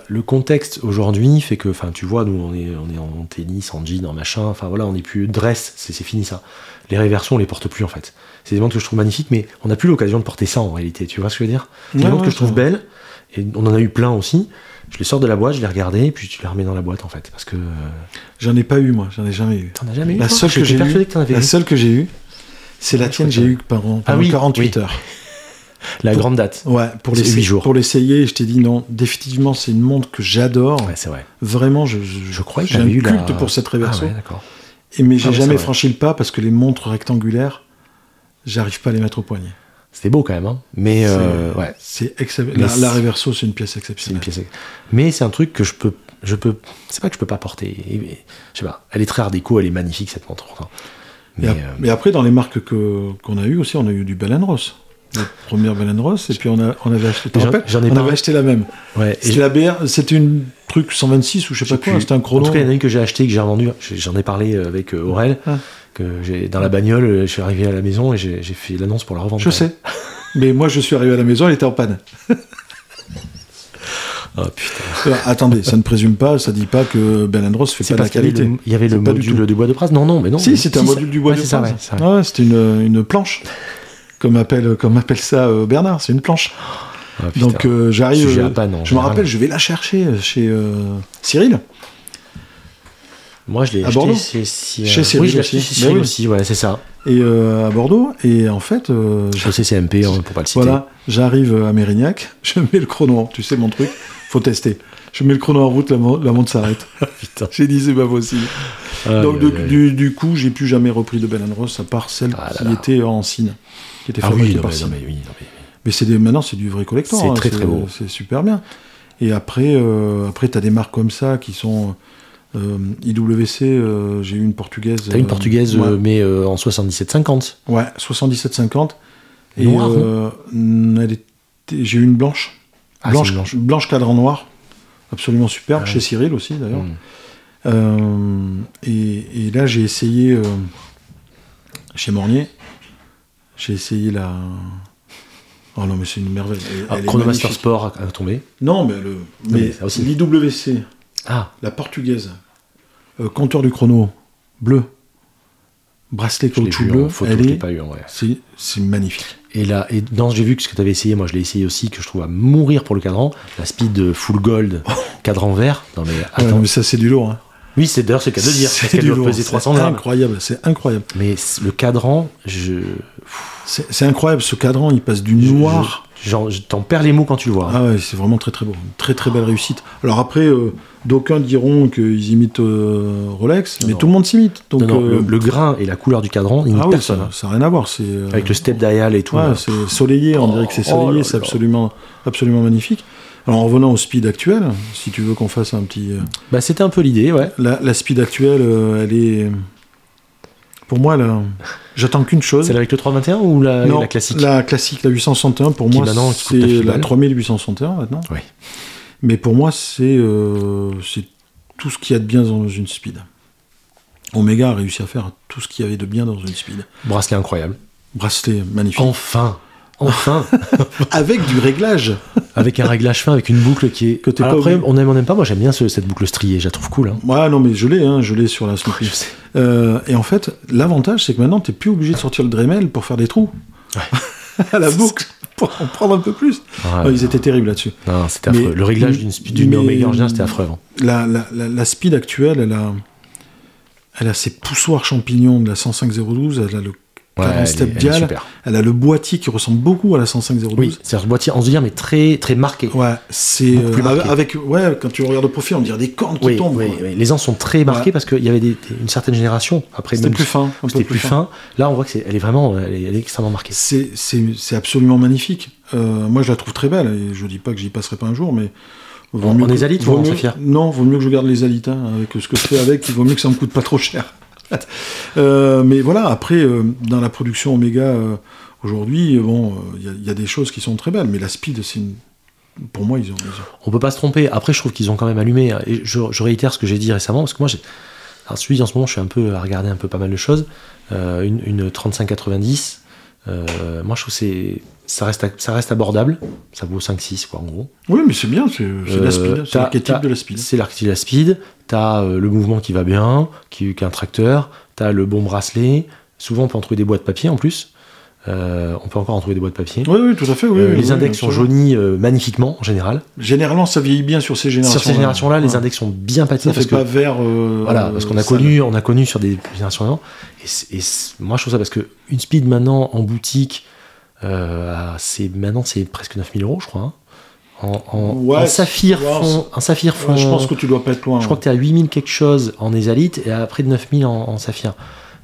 S1: le contexte aujourd'hui fait que, enfin, tu vois, nous, on est, on est en tennis, en jean, en machin. Enfin, voilà, on n'est plus dress. C'est c'est fini ça. Les réversions, on les porte plus en fait. C'est des montres que je trouve magnifiques, mais on n'a plus l'occasion de porter ça en réalité. Tu vois ce que je veux dire? C'est des
S2: Ouais,
S1: montres
S2: ouais,
S1: que je trouve belles. Et on en a eu plein aussi. Je les sors de la boîte, je les regardais, et puis tu les remets dans la boîte en fait. Parce que. euh,
S2: j'en ai pas eu moi, j'en ai jamais eu.
S1: T'en as jamais eu
S2: La
S1: toi
S2: seule que j'ai
S1: que avais
S2: la
S1: eu.
S2: seule que j'ai eue, c'est la
S1: je
S2: tienne,
S1: crois
S2: j'ai
S1: que-
S2: eu pendant,
S1: Ah
S2: pendant
S1: oui,
S2: 48
S1: oui.
S2: heures.
S1: La grande date.
S2: Ouais, pour
S1: C'est
S2: l'essayer,
S1: huit jours.
S2: pour l'essayer, je t'ai dit non, définitivement, c'est une montre que j'adore.
S1: Ouais, c'est vrai.
S2: Vraiment, je, je,
S1: Je crois que
S2: j'ai un
S1: j'avais eu
S2: culte
S1: la.
S2: pour cette
S1: Ah
S2: réverso.
S1: ouais, d'accord.
S2: Et mais j'ai
S1: Ah
S2: jamais franchi le pas parce que les montres rectangulaires, j'arrive pas à les mettre au poignet.
S1: C'était beau quand même, hein. Mais euh, ouais.
S2: C'est la, Reverso, c'est une pièce
S1: C'est une
S2: exceptionnelle.
S1: pièce. Mais c'est un truc que je peux, je peux. C'est pas que je peux pas porter. Je sais pas. Elle est très art déco, elle est magnifique cette montre. Mais euh,
S2: mais après, dans les marques que qu'on a eu aussi, on a eu du Bell Ross. La première Bell Ross, et puis on, a, on avait acheté.
S1: J'en- ai
S2: on
S1: pas
S2: avait acheté la même.
S1: ouais. et
S2: C'était la BR, c'était une truc 126 ou je sais pas quoi,
S1: plus.
S2: c'était un
S1: En
S2: chrono.
S1: tout cas, il y en a une que j'ai acheté, que j'ai revendu. J'en ai parlé avec euh, Aurel.
S2: Ah.
S1: Que j'ai dans la bagnole. Je suis arrivé à la maison et j'ai fait l'annonce pour la revendre.
S2: Je sais. Mais moi, je suis arrivé à la maison, elle était en panne.
S1: Oh putain.
S2: Euh, attendez, ça ne présume pas, ça dit pas que Bell Ross fait pas la qualité.
S1: le, il y avait le
S2: du
S1: module du bois de Pras. Non, non, mais non.
S2: Si, c'était un
S1: ça-
S2: module du bois
S1: ouais,
S2: de
S1: c'est ça,
S2: Pras.
S1: ouais.
S2: Ah c'était une, une planche. Comme appelle, comme appelle ça euh, Bernard, c'est une planche.
S1: Ah.
S2: Donc euh, j'arrive. Je me rappelle, je vais la chercher chez Cyril.
S1: Moi, je l'ai
S2: à
S1: acheté
S2: Bordeaux
S1: chez, chez,
S2: Chez Cyril
S1: oui, je
S2: aussi.
S1: chez
S2: Mais
S1: Cyril
S2: oui.
S1: aussi. Ouais, c'est ça.
S2: Et euh, à Bordeaux. Et en fait, euh,
S1: Chez CCMP, hein, pour pas le citer.
S2: voilà, j'arrive à Mérignac, je mets le chrono. Tu sais mon truc, faut tester. Je mets le chrono en route, la, la montre s'arrête.
S1: Putain.
S2: J'ai dit c'est pas possible. Donc de- du, du coup, j'ai plus jamais repris de Bell Ross à part celle
S1: Ah là
S2: qui était en Cine, qui était
S1: Ah oui, non,
S2: par
S1: mais, non,
S2: Cine.
S1: mais oui, non, mais-
S2: Mais c'est des, maintenant, c'est du vrai collector.
S1: C'est
S2: hein,
S1: très, très beau.
S2: C'est super bien. Et après, euh, après tu as des marques comme ça qui sont. Euh, IWC, euh, j'ai eu une portugaise.
S1: T'as une
S2: euh,
S1: portugaise,
S2: ouais,
S1: euh, mais euh, en 77,50.
S2: ouais, 77,50. Et
S1: Noire,
S2: elle était- j'ai eu une blanche.
S1: Ah,
S2: blanche,
S1: une blanche.
S2: blanche cadran noir. Absolument superbe,
S1: Ah ouais.
S2: chez Cyril aussi d'ailleurs.
S1: Mm.
S2: Euh, et, et là, j'ai essayé chez Mornier. J'ai essayé la. Oh non, mais c'est une merveille. Elle-
S1: Ah,
S2: elle
S1: Chronomaster. Sport a, tombé.
S2: Non, mais, le,
S1: mais
S2: mais l'IWC,
S1: Ah,
S2: la portugaise, euh, compteur du chrono, bleu, bracelet caoutchouc bleu,
S1: en photo,
S2: elle est,
S1: pas eu en vrai.
S2: c'est, c'est magnifique.
S1: Et là, et dans j'ai vu que ce que tu avais essayé, moi je l'ai essayé aussi, que je trouve à mourir pour le cadran. La Speed Full Gold, cadran vert. Non mais
S2: Ouais,
S1: attends.
S2: mais ça, c'est du lourd. hein.
S1: Oui, c'est d'ailleurs c'est le cas de dire,
S2: C'est du lourd.
S1: peser
S2: c'est
S1: 300 grammes.
S2: incroyable, c'est incroyable.
S1: Mais le cadran, je.
S2: C'est, c'est incroyable, ce cadran, il passe du noir.
S1: T'en perds les mots quand tu le vois. hein.
S2: Ah ouais, c'est vraiment très très beau. Une très très belle réussite. Alors après, euh, d'aucuns diront qu'ils imitent euh, Rolex, mais
S1: Non.
S2: tout le monde s'imite. Donc,
S1: Non, non,
S2: euh,
S1: le, le grain et la couleur du cadran, il n'y
S2: ah oui,
S1: personne.
S2: ça
S1: hein.
S2: n'a rien à voir. C'est,
S1: Avec le step dial et tout.
S2: ouais, c'est soleillé, on dirait que c'est
S1: Oh
S2: soleillé,
S1: là
S2: c'est absolument, absolument magnifique. Alors en revenant au speed actuel, si tu veux qu'on fasse un petit...
S1: Bah, c'était un peu l'idée, ouais.
S2: la, la speed actuelle, elle est... Pour moi, là, j'attends qu'une chose.
S1: Celle avec le 321 ou la,
S2: non,
S1: la classique
S2: La classique, la 861, pour
S1: Qui
S2: moi, c'est
S1: 9
S2: la
S1: balles.
S2: 3861 maintenant.
S1: Oui.
S2: Mais pour moi, c'est euh, c'est tout ce qu'il y a de bien dans une speed. Omega a réussi à faire tout ce qu'il y avait de bien dans une speed.
S1: Bracelet incroyable.
S2: Bracelet magnifique.
S1: Enfin Enfin
S2: Avec du réglage.
S1: Avec un réglage fin, avec une boucle qui est.
S2: Que t'es
S1: Alors
S2: pas
S1: après, on aime, on n'aime pas. Moi, j'aime bien ce- cette boucle striée. Je la trouve cool. hein.
S2: Ouais, non, mais je l'ai, hein, je l'ai sur la Snoopy.
S1: Je sais.
S2: Euh, et en fait, l'avantage, c'est que maintenant, t'es plus obligé de sortir le Dremel pour faire des trous. à la boucle, pour en prendre un peu plus.
S1: Ouais.
S2: Non, ils étaient terribles là-dessus.
S1: Non, c'était affreux. Le réglage d'une sp- d'une Omega en général, c'était affreux. hein.
S2: La, la, la, la speed actuelle, elle a, elle a ses poussoirs champignons de la 10502, elle a le
S1: Ouais, elle, est,
S2: step
S1: elle est
S2: dial,
S1: super.
S2: elle a le boîtier qui ressemble beaucoup à la 10502.
S1: Oui, c'est un boîtier, on se dit, mais très, très marqué.
S2: Ouais, c'est euh, avec ouais, quand tu regardes au profil, on dirait des cornes qui
S1: Oui,
S2: tombent.
S1: oui, les ans sont très marqués
S2: Ouais.
S1: parce qu'il y avait des- une certaine génération. Après,
S2: C'était plus fin,
S1: C'était plus fin. Là, on voit que c'est, elle est vraiment, elle est, elle est extrêmement marquée.
S2: C'est c'est c'est absolument magnifique. Euh, moi, je la trouve très belle et je dis pas que j'y passerai pas un jour, mais vaut
S1: En-
S2: mieux
S1: en
S2: que-
S1: Esalite
S2: vaut
S1: ou en
S2: mieux- Non, vaut mieux que je garde les alites hein, avec ce que je fais avec. Il vaut mieux que ça me coûte pas trop cher. Euh, mais voilà, après, euh, dans la production Omega euh, aujourd'hui, bon, il y a- des choses qui sont très belles, mais la Speed, c'est pour moi, ils ont. ils
S1: On peut pas se tromper. Après, je trouve qu'ils ont quand même allumé. hein. Et je, réitère ce que j'ai dit récemment, parce que moi, j'ai. Alors, celui en ce moment, je suis un peu à regarder un peu pas mal de choses. Une, une 3590. euh, moi, je trouve que c'est. Ça reste, ça reste abordable. Ça vaut 5-6, quoi, en gros.
S2: Oui, mais c'est bien, c'est
S1: Euh,
S2: l'archétype
S1: t'as-
S2: de la speed?
S1: C'est l'archétype de la speed. T'as euh, le mouvement qui va bien, qui, qui est un tracteur. T'as le bon bracelet. Souvent, on peut en trouver des boîtes papier en plus. Euh, on peut encore en trouver des boîtes papier.
S2: Oui, oui, tout à fait. Oui,
S1: Euh,
S2: oui,
S1: les
S2: oui,
S1: index sont jaunis euh, magnifiquement en général.
S2: Généralement, ça vieillit bien sur ces générations.
S1: Sur ces générations-là, les
S2: Ouais.
S1: index sont bien
S2: Ça
S1: patinés
S2: fait
S1: parce que
S2: pas vert. euh,
S1: Voilà, parce qu'on a connu, on a connu sur des générations. Et, et moi, je trouve ça parce que une speed maintenant en boutique, euh, c'est maintenant c'est presque 9000 euros, je crois. hein. En, en-
S2: Ouais,
S1: en saphir fond, en saphir fond.
S2: Ouais, je pense que tu dois pas être loin.
S1: je crois que tu es à 8000 quelque chose en ésalite et à près de 9000 en, en saphir.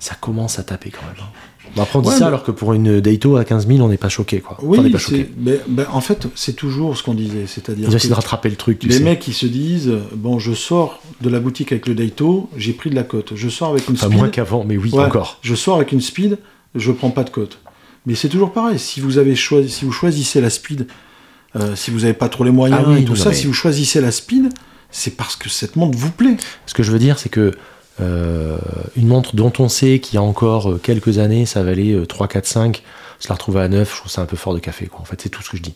S1: Ça commence à taper quand même. hein. Bon, après, on dit ça
S2: mais-
S1: alors que pour une Daito à 15 000, on n'est pas choqué. Quoi. Enfin, on n'est
S2: Oui,
S1: pas choqué.
S2: mais, ben, en fait, c'est toujours ce qu'on disait. C'est-à-dire
S1: Ils ont essayé
S2: que
S1: de rattraper le truc, tu
S2: les
S1: sais.
S2: mecs qui se disent Bon, je sors de la boutique avec le Daito, j'ai pris de la cote. Je sors avec une
S1: Enfin,
S2: speed.
S1: moins qu'avant, mais oui, encore.
S2: Je sors avec une speed, je prends pas de cote. Mais c'est toujours pareil. Si vous avez choisi, si vous choisissez la speed, euh, si vous n'avez pas trop les moyens
S1: Ah oui,
S2: et tout
S1: non,
S2: ça,
S1: mais-
S2: si vous choisissez la speed, c'est parce que cette montre vous plaît.
S1: Ce que je veux dire, c'est que euh, une montre dont on sait qu'il y a encore euh, quelques années, ça valait euh, 3, 4, 5, se la retrouver à 9, je trouve ça un peu fort de café. Quoi. En fait, c'est tout ce que je dis.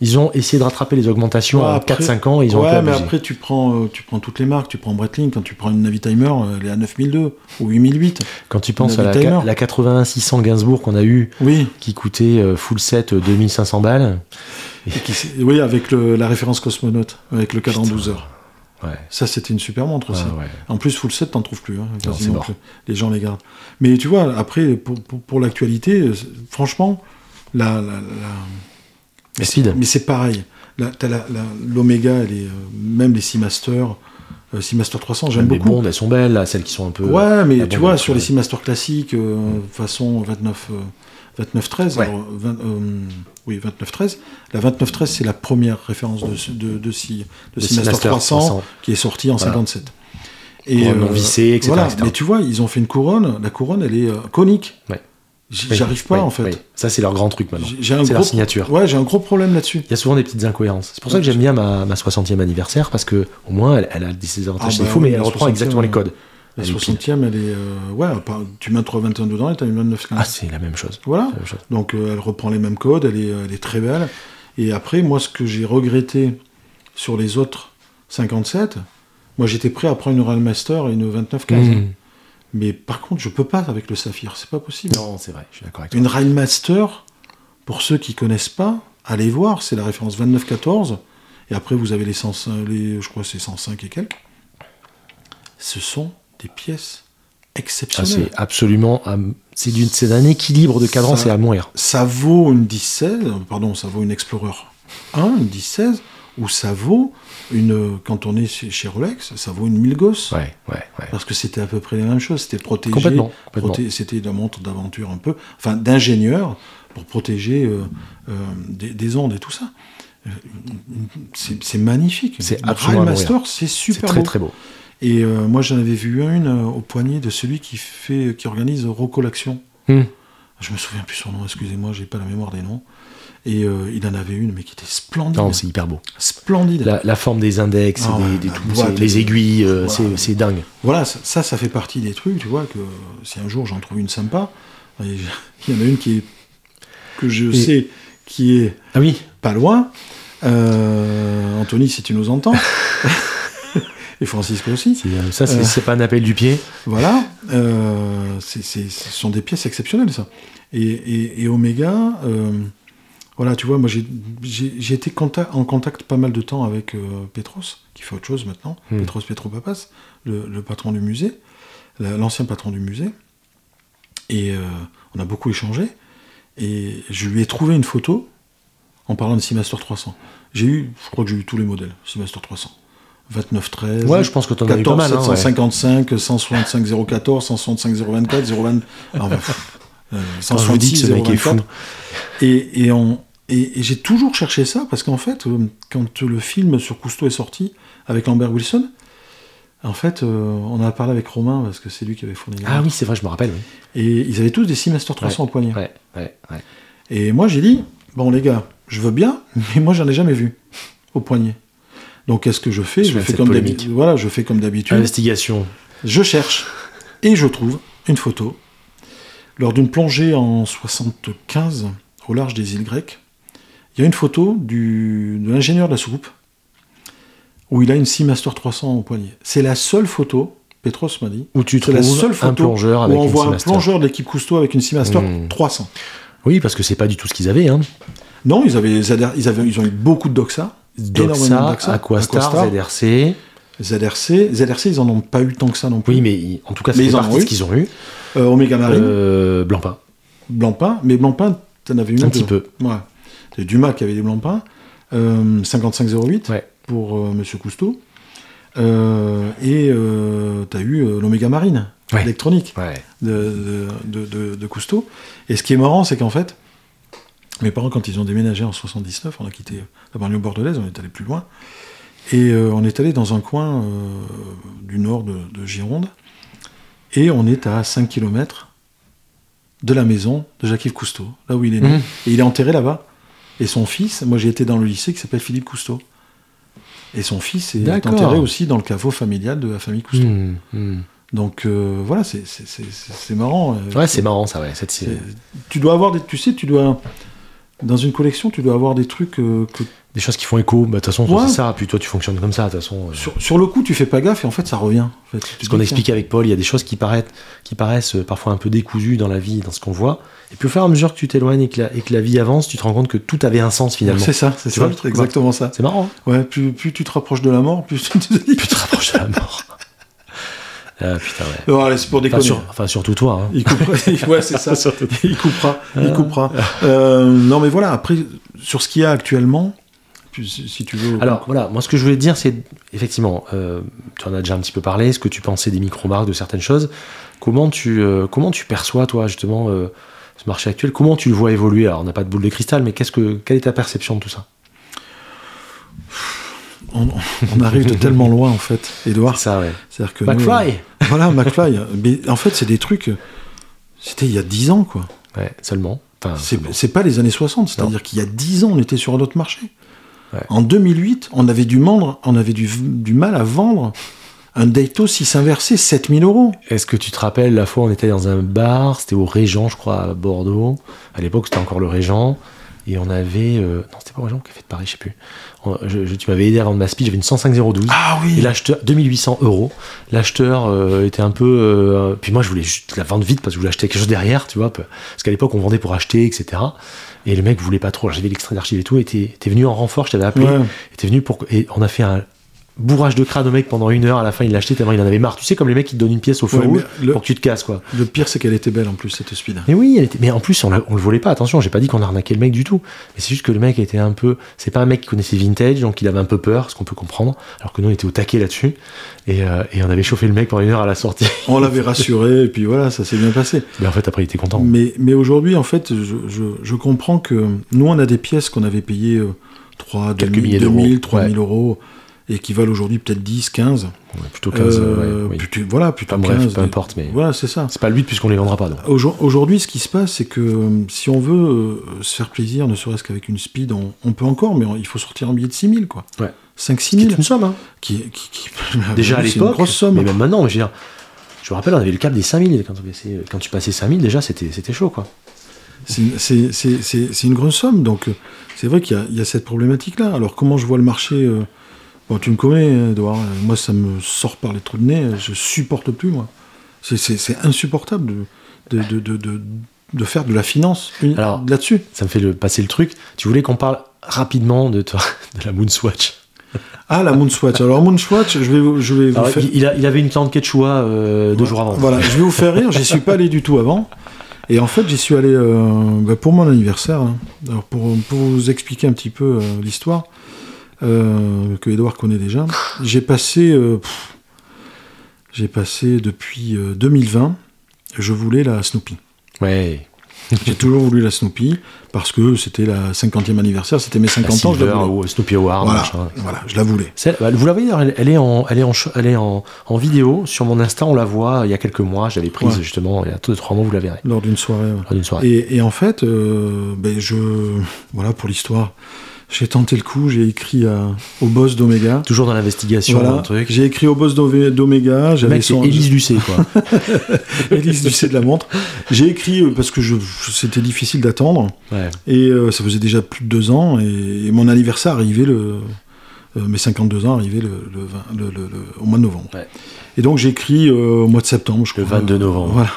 S1: Ils ont essayé de rattraper les augmentations
S2: Ouais, après-
S1: 4-5 ans et ils ont
S2: ouais, mais
S1: abusé.
S2: après, tu prends, euh, tu prends toutes les marques. Tu prends Breitling, quand tu prends une Navitimer, euh, elle est à 9002 ou 8008.
S1: Quand tu penses à la, la 81-600 Gainsbourg qu'on a eu,
S2: Oui,
S1: qui coûtait euh, full set euh, 2500 balles,
S2: et qui oui avec le- la référence cosmonaute, avec le cadran
S1: Putain.
S2: 12 heures.
S1: ouais,
S2: Ça, c'était une super montre aussi.
S1: ouais.
S2: En plus, full set, t'en trouves plus. hein,
S1: Non, mort.
S2: Les gens les gardent. Mais tu vois, après, pour, pour, pour l'actualité, franchement, la, la, la-
S1: Mais speed.
S2: mais c'est pareil. La- la- la- L'Omega, est, euh, même les Seamaster, euh, Seamaster 300, j'aime
S1: les
S2: beaucoup.
S1: blondes, elles sont belles, là, celles qui sont un peu.
S2: Ouais, mais
S1: la
S2: tu vois, sur les Seamaster classiques, euh, façon 29, euh, 29-13,
S1: Ouais.
S2: alors, 20, euh, oui, 29-13, la 29-13, c'est la première référence de, de, de, Seamaster
S1: Seamaster
S2: 300,
S1: 300.
S2: qui est sorti en
S1: Voilà.
S2: 57.
S1: Couronne non vissée, etc.,
S2: Voilà,
S1: etc.
S2: mais tu vois, ils ont fait une couronne, la couronne, elle est euh, conique.
S1: Ouais.
S2: J-
S1: Oui,
S2: J'arrive pas,
S1: oui,
S2: en fait.
S1: oui. Ça, c'est leur grand truc maintenant. C'est
S2: gros...
S1: leur signature.
S2: Ouais, j'ai un gros problème là-dessus.
S1: Il y a souvent des petites incohérences. C'est pour ça que j'aime bien ma, ma 60e anniversaire, parce que au moins, elle, elle a des avantages,
S2: Ah
S1: c'est
S2: bah
S1: fou,
S2: oui,
S1: mais elle reprend
S2: 60e,
S1: exactement les codes.
S2: La
S1: Elle est
S2: 60e, elle est... euh, ouais, tu mets un 321 dedans et t'as une 2915.
S1: Ah, c'est la même chose.
S2: voilà.
S1: C'est la même chose.
S2: Donc euh, elle reprend les mêmes codes, elle est, elle est très belle. Et après, moi, ce que j'ai regretté sur les autres 57, moi j'étais prêt à prendre une Real Master et une 2915.
S1: Mmh.
S2: Mais par contre, je peux pas avec le saphir, c'est pas possible.
S1: Non, c'est vrai, je suis d'accord avec toi.
S2: Une pour ceux qui connaissent pas, allez voir, c'est la référence 2914. Et après, vous avez les, 105, les je crois c'est 105 et quelques. Ce sont des pièces
S1: Ah,
S2: exceptionnelles.
S1: c'est absolument. c'est d'une- c'est d'un équilibre de cadran, c'est à mourir.
S2: ça vaut une 10-16, pardon, ça vaut une Explorer 1, une 10-16, ou ça vaut une, quand on est chez, chez Rolex, ça vaut une 1000 gosses.
S1: Ouais, ouais, ouais.
S2: Parce que c'était à peu près la même chose, c'était protégé.
S1: Complètement,
S2: proté- c'était une montre d'aventure un peu, enfin d'ingénieur, pour protéger euh, euh, des, des ondes et tout ça. Euh, C'est magnifique.
S1: C'est absolument.
S2: Master, c'est super
S1: très
S2: beau.
S1: très beau.
S2: Et euh, moi, j'en avais vu une au poignet de celui qui fait, qui organise Rocco l'Action.
S1: Hmm.
S2: Je me souviens plus son nom, excusez-moi, j'ai pas la mémoire des noms. Et euh, il en avait une, mais qui était splendide.
S1: Non, c'est hyper beau.
S2: splendide.
S1: La, la forme des index,
S2: Ah
S1: des, des tout-
S2: boîte,
S1: les aiguilles, euh,
S2: voilà.
S1: c'est- dingue.
S2: Voilà, ça, ça, ça fait partie des trucs, tu vois, que si un jour j'en trouve une sympa, il y en a une qui est, que je
S1: Et-
S2: sais qui est
S1: Ah oui,
S2: pas loin. Euh, Anthony, si tu nous entends. et Francisco aussi.
S1: euh, ça c'est
S2: Euh.
S1: pas un appel du pied.
S2: Voilà, euh, ce sont des pièces exceptionnelles, ça. Et, et, et Omega, euh, voilà, tu vois, moi j'ai- été conta- en contact pas mal de temps avec euh, Petros, qui fait autre chose maintenant,
S1: Hmm.
S2: Petros Petropapas, le, le patron du musée, la- l'ancien patron du musée. Et euh, on a beaucoup échangé. Et je lui ai trouvé une photo en parlant de Seamaster 300. J'ai eu, je crois que j'ai eu tous les modèles, Seamaster 300. 29 13
S1: Ouais, je pense que t'en as eu pas
S2: 14
S1: mal. hein, ouais.
S2: 755, 165 014, 165 024, 020. alors, bah, pff, euh,
S1: Quand je vous dis que ce mec est fou.
S2: 024. Et, et, on- et- et j'ai toujours cherché ça parce qu'en fait, euh, quand le film sur Cousteau est sorti avec Lambert Wilson, en fait, euh, on en a parlé avec Romain parce que c'est lui qui avait fourni
S1: Ah oui, c'est vrai, je me rappelle. Oui.
S2: Et ils avaient tous des Seamaster 300 au poignet.
S1: Ouais, ouais, ouais.
S2: Et moi, j'ai dit, bon, les gars, je veux bien, mais moi j'en ai jamais vu au poignet. Donc qu'est-ce que je fais?
S1: Je
S2: Je
S1: fais
S2: comme d'habitude. Voilà, je fais comme d'habitude.
S1: Investigation.
S2: Je cherche et je trouve une photo lors d'une plongée en 75 au large des îles grecques. Il y a une photo du, de l'ingénieur de la soucoupe où il a une Seamaster 300 au poignet. C'est la seule photo, Petros m'a dit,
S1: Où tu
S2: c'est la
S1: trouves
S2: seule
S1: un
S2: photo
S1: plongeur
S2: où
S1: avec
S2: on
S1: une
S2: voit un plongeur de l'équipe Cousteau avec une Seamaster
S1: Hmm.
S2: 300.
S1: Oui, parce que c'est pas du tout ce qu'ils avaient. Hein.
S2: Non, ils, avaient, ils, avaient, ils, avaient- ils ont eu beaucoup de Doxa.
S1: Doxa,
S2: Doxa,
S1: Aquastar,
S2: Aquastar.
S1: ZRC.
S2: ZRC. ZRC, ils en ont pas eu tant que ça non plus.
S1: Oui, mais en tout cas, c'est partie
S2: eu.
S1: ce qu'ils ont eu.
S2: Euh, Omega Marine,
S1: Euh, Blancpain.
S2: Blancpain. Mais Blancpain, t'en avais une
S1: Un
S2: ou
S1: petit peu.
S2: Ouais. C'est Dumas qui avait des Blancpains. Euh, 5508
S1: Ouais.
S2: pour euh, Monsieur Cousteau. Euh, et euh, t'as eu euh, l'Omega Marine
S1: Ouais.
S2: électronique
S1: Ouais.
S2: de, de, de- de Cousteau. Et ce qui est marrant, c'est qu'en fait, mes parents, quand ils ont déménagé en 79, on a quitté la banlieue bordelaise, on est allé plus loin. Et on est allé dans un coin du nord de, de Gironde. Et on est à 5 km de la maison de Jacques-Yves Cousteau, là où il est né.
S1: Mhm.
S2: Et il est enterré là-bas. Et son fils, moi j'ai été dans le lycée qui s'appelle Philippe Cousteau. Et son fils est enterré aussi dans le caveau familial de la famille Cousteau.
S1: Hmm, hmm.
S2: Donc euh, voilà, c'est- marrant. euh,
S1: Ouais, c'est marrant ça, ouais. Cette,
S2: Tu dois avoir des. Tu sais, tu dois. Dans une collection, tu dois avoir des trucs euh, que.
S1: Des choses qui font écho. Bah, De toute façon,
S2: Ouais.
S1: c'est ça. Puis toi, tu fonctionnes comme ça. De toute façon. euh.
S2: Sur, sur le coup, tu fais pas gaffe et en fait, ça revient. En fait.
S1: Ce qu'on expliquait avec Paul, il y a des choses qui paraissent, qui paraissent euh, parfois un peu décousues dans la vie, dans ce qu'on voit. Et puis au fur et à mesure que tu t'éloignes et, que la- et que la vie avance, tu te rends compte que tout avait un sens finalement.
S2: C'est ça, c'est
S1: vois
S2: ça,
S1: truc,
S2: exactement ça.
S1: C'est marrant. hein
S2: Ouais, plus, plus tu te rapproches de la mort, plus tu te dis.
S1: Plus tu te rapproches de la mort. ah putain, ouais.
S2: C'est pour
S1: Enfin,
S2: déconner.
S1: sur- enfin, surtout toi. hein.
S2: Il coupera. ouais, c'est ça. Il coupera. Il coupera. Euh, non, mais voilà. Après, sur ce qu'il y a actuellement, si si tu veux.
S1: Alors voilà, moi ce que je voulais te dire, c'est effectivement, euh, tu en as déjà un petit peu parlé, ce que tu pensais des micro-marques, de certaines choses? Comment tu, euh, comment tu perçois, toi, justement, euh, ce marché actuel? Comment tu le vois évoluer? Alors, on n'a pas de boule de cristal, mais qu'est-ce que, quelle est ta perception de tout ça?
S2: On, on arrive de tellement loin, en fait, Edouard.
S1: Ça, ouais.
S2: C'est-à-dire que. nous,
S1: McFly
S2: Voilà, McFly. Mais en fait, c'est des trucs. C'était il y a 10 ans, quoi.
S1: Ouais, seulement. Enfin,
S2: c'est pas les années 60, c'est-à-dire qu'il y a 10 ans, on était sur un autre marché.
S1: Ouais.
S2: En 2008, on avait du, mendre- on avait du, du mal à vendre un Daito 6 inversé 7000 euros.
S1: Est-ce que tu te rappelles la fois on était dans un bar, c'était au Régent, je crois, à Bordeaux. À l'époque, c'était encore le Régent. Et on avait. euh, non, c'était pas au Régent, Café de Paris, je sais plus. Je- je- tu m'avais aidé à vendre ma speech, j'avais une 105-012.
S2: Ah
S1: Et
S2: oui
S1: l'acheteur, 2800 euros. L'acheteur euh, était un peu. euh, puis moi, je voulais juste la vendre vite parce que je voulais acheter quelque chose derrière, tu vois. Parce qu'à l'époque, on vendait pour acheter, etc. Et le mec voulait pas trop. J'avais l'extrait d'archive et tout. Et t'es t'es venu en renfort, je t'avais appelé.
S2: Ouais.
S1: Et t'es venu pour. Et on a fait un bourrage de crâne au mec pendant une heure. À la fin, il l'a acheté tellement il en avait marre. Tu sais, comme les mecs qui te donnent une pièce au feu
S2: Ouais,
S1: rouge
S2: le-
S1: pour que tu te casses, quoi.
S2: Le pire, c'est qu'elle était belle en plus, cette speed.
S1: Mais oui, elle était... mais en plus, on, le volait pas. Attention, j'ai pas dit qu'on arnaquait le mec du tout. Mais c'est juste que le mec était un peu. C'est pas un mec qui connaissait vintage, donc il avait un peu peur, ce qu'on peut comprendre. Alors que nous, on était au taquet là-dessus. Et, euh, et on avait chauffé le mec pendant une heure à la sortie.
S2: On l'avait rassuré, et puis voilà, ça s'est bien passé.
S1: Mais en fait, après, il était content.
S2: Mais, mais aujourd'hui, en fait, je, je- je comprends que nous, on a des pièces qu'on avait payées euh, 3,
S1: Quelques
S2: 2000,
S1: milliers
S2: 2000,
S1: d'euros.
S2: 3000 euros, et qui valent aujourd'hui peut-être 10, 15.
S1: Ouais, plutôt 15.
S2: Euh,
S1: ouais, oui.
S2: plutôt- voilà, plutôt
S1: Enfin, bref,
S2: 15.
S1: peu importe, mais-
S2: Voilà, c'est ça.
S1: C'est pas le but puisqu'on les vendra pas.
S2: Aujourd'hui, ce qui se passe, c'est que euh, si on veut euh, se faire plaisir, ne serait-ce qu'avec une speed, on, on peut encore, mais on- il faut sortir un billet de 6000, quoi.
S1: Ouais.
S2: 5-6
S1: C'est
S2: 000.
S1: une somme, hein.
S2: Qui, qui- qui-
S1: Déjà à
S2: c'est
S1: l'époque.
S2: une grosse somme.
S1: Mais même maintenant, je veux dire. Je me rappelle, on avait le cap des 5000. Quand, on passait- quand tu passais 5000, déjà, c'était chaud, quoi.
S2: C'est- C'est c'est- c'est- c'est une grosse somme, donc euh, c'est vrai qu'il y, y a cette problématique-là. Alors comment je vois le marché euh, Bon, tu me connais, hein, Edouard. Moi, ça me sort par les trous de nez. Je supporte plus, moi. C'est- insupportable de, de, de, de, de- de faire de la finance là-dessus.
S1: Ça me fait le, passer le truc. Tu voulais qu'on parle rapidement de, toi, de la Moonswatch.
S2: Ah, la Moonswatch. Alors, Moonswatch, je vais vous, je vais vous
S1: Alors,
S2: faire...
S1: il, il a- il avait une plante quechua euh, deux jours avant.
S2: Voilà, je vais vous faire rire. J'y suis pas allé du tout avant. Et en fait, j'y suis allé euh, bah, pour mon anniversaire. hein. Alors, pour, pour vous expliquer un petit peu euh, l'histoire, euh, que Edouard connaît déjà, j'ai passé, euh, j'ai passé depuis euh, 2020, je voulais la Snoopy.
S1: Ouais.
S2: J'ai toujours voulu la Snoopy parce que c'était la 50e anniversaire, c'était mes
S1: La
S2: 50 ans. Je la voulais.
S1: ou Snoopy Award,
S2: Voilà, voilà, je la voulais.
S1: Bah, vous la voyez, elle, elle est, en, elle est, en, elle est en, en vidéo sur mon Insta, on la voit il y a quelques mois, je l'avais prise
S2: Ouais.
S1: justement, il y a 2-3 mois, vous la verrez.
S2: Lors d'une soirée. ouais.
S1: lors soirée.
S2: Et, et en fait, euh, ben je, voilà pour l'histoire. J'ai tenté le coup, j'ai écrit à- au boss d'Omega.
S1: Toujours dans l'investigation,
S2: Voilà,
S1: un truc.
S2: j'ai écrit au boss d'Omega.
S1: Le
S2: J'avais son
S1: Élise Lucet, quoi.
S2: Élise Lucet de la montre. J'ai écrit euh, parce que je, c'était difficile d'attendre
S1: ouais.
S2: et euh, ça faisait déjà plus de deux ans et, et mon anniversaire arrivait le, euh, mes 52 ans arrivaient le, le, 20 le- le- le- au mois de novembre.
S1: Ouais.
S2: Et donc j'ai écrit euh, au mois de septembre, je
S1: Le
S2: crois.
S1: 22 novembre.
S2: Voilà.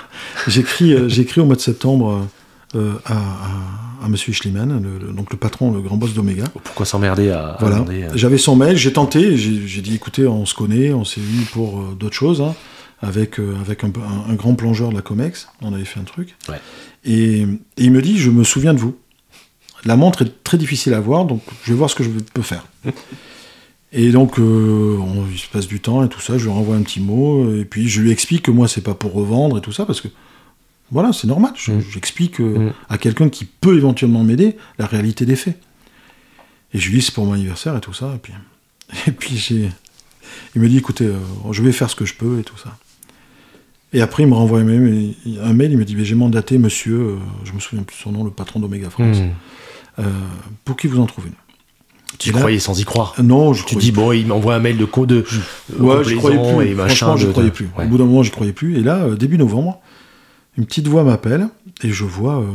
S2: J'ai écrit au mois de septembre euh, à, à, à Monsieur Schliemann, le, le- donc le patron, le grand boss d'Omega.
S1: Pourquoi s'emmerder à,
S2: Voilà.
S1: demander, euh,
S2: J'avais son mail, j'ai tenté, j'ai dit écoutez, on se connaît, on s'est vu pour euh, d'autres choses, hein, avec, euh, avec un, peu- un- un grand plongeur de la Comex, on avait fait un truc.
S1: Ouais.
S2: Et, et il me dit je me souviens de vous. La montre est très difficile à voir, donc je vais voir ce que je peux faire. Et donc, euh, on- il se passe du temps et tout ça, je lui renvoie un petit mot, et puis je lui explique que moi, c'est pas pour revendre et tout ça, parce que, voilà, c'est normal.
S1: Mm.
S2: J'explique euh,
S1: Mm.
S2: à quelqu'un qui peut éventuellement m'aider la réalité des faits. Et je lui dis, c'est pour mon anniversaire et tout ça, et puis, et puis j'ai... Il me dit, écoutez, euh, je vais faire ce que je peux et tout ça. Et après, il me renvoie un mail, un mail, il me dit, j'ai mandaté monsieur, euh, je me souviens plus de son nom, le patron d'Omega France,
S1: hmm.
S2: euh, pour qu'il vous en trouve une.
S1: Tu
S2: là-
S1: croyais sans y croire.
S2: Non, je
S1: Tu dis, bon, il m'envoie un mail de co de.
S2: Ouais, je croyais plus.
S1: Et machin.
S2: Franchement, je
S1: de-
S2: croyais plus.
S1: Ouais.
S2: Au bout d'un moment, je croyais plus. Et là, début novembre, une petite voix m'appelle et je vois euh,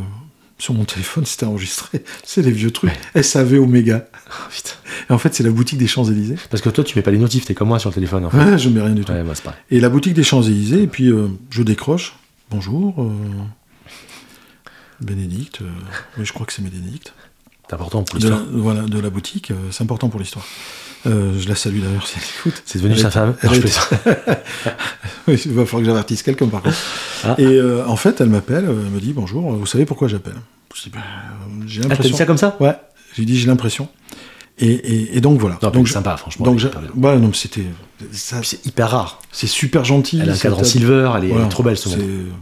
S2: sur mon téléphone, c'était enregistré. C'est les vieux trucs. SAV Omega.
S1: Putain.
S2: Et en fait, c'est la boutique des Champs-Élysées.
S1: Parce que toi, tu mets pas les notifs, t'es comme moi sur le téléphone. En fait.
S2: Ouais, je mets rien du tout.
S1: Ouais, moi.
S2: Et la boutique des Champs-Élysées, et puis euh, je décroche. Bonjour. euh, Bénédicte. oui, je crois que c'est Bénédicte.
S1: C'est important pour l'histoire.
S2: voilà, de la boutique. c'est important pour l'histoire. Euh, je la salue d'ailleurs si elle écoute.
S1: C'est devenu sa femme. Non, je.
S2: Oui, il va falloir que j'avertisse quelqu'un par contre.
S1: Ah.
S2: Et euh, en fait, elle m'appelle, euh, elle me dit bonjour, vous savez pourquoi j'appelle? Je dis bah, j'ai
S1: Ah, t'as dit
S2: l'impression.
S1: ça comme ça?
S2: Ouais, j'ai dit j'ai l'impression. Et, et, et donc voilà.
S1: Non,
S2: donc
S1: sympa, franchement.
S2: donc ouais, non, c'était
S1: C'est hyper rare.
S2: c'est super gentil.
S1: Elle a un cadre en silver, elle est, elle est
S2: Voilà,
S1: trop belle.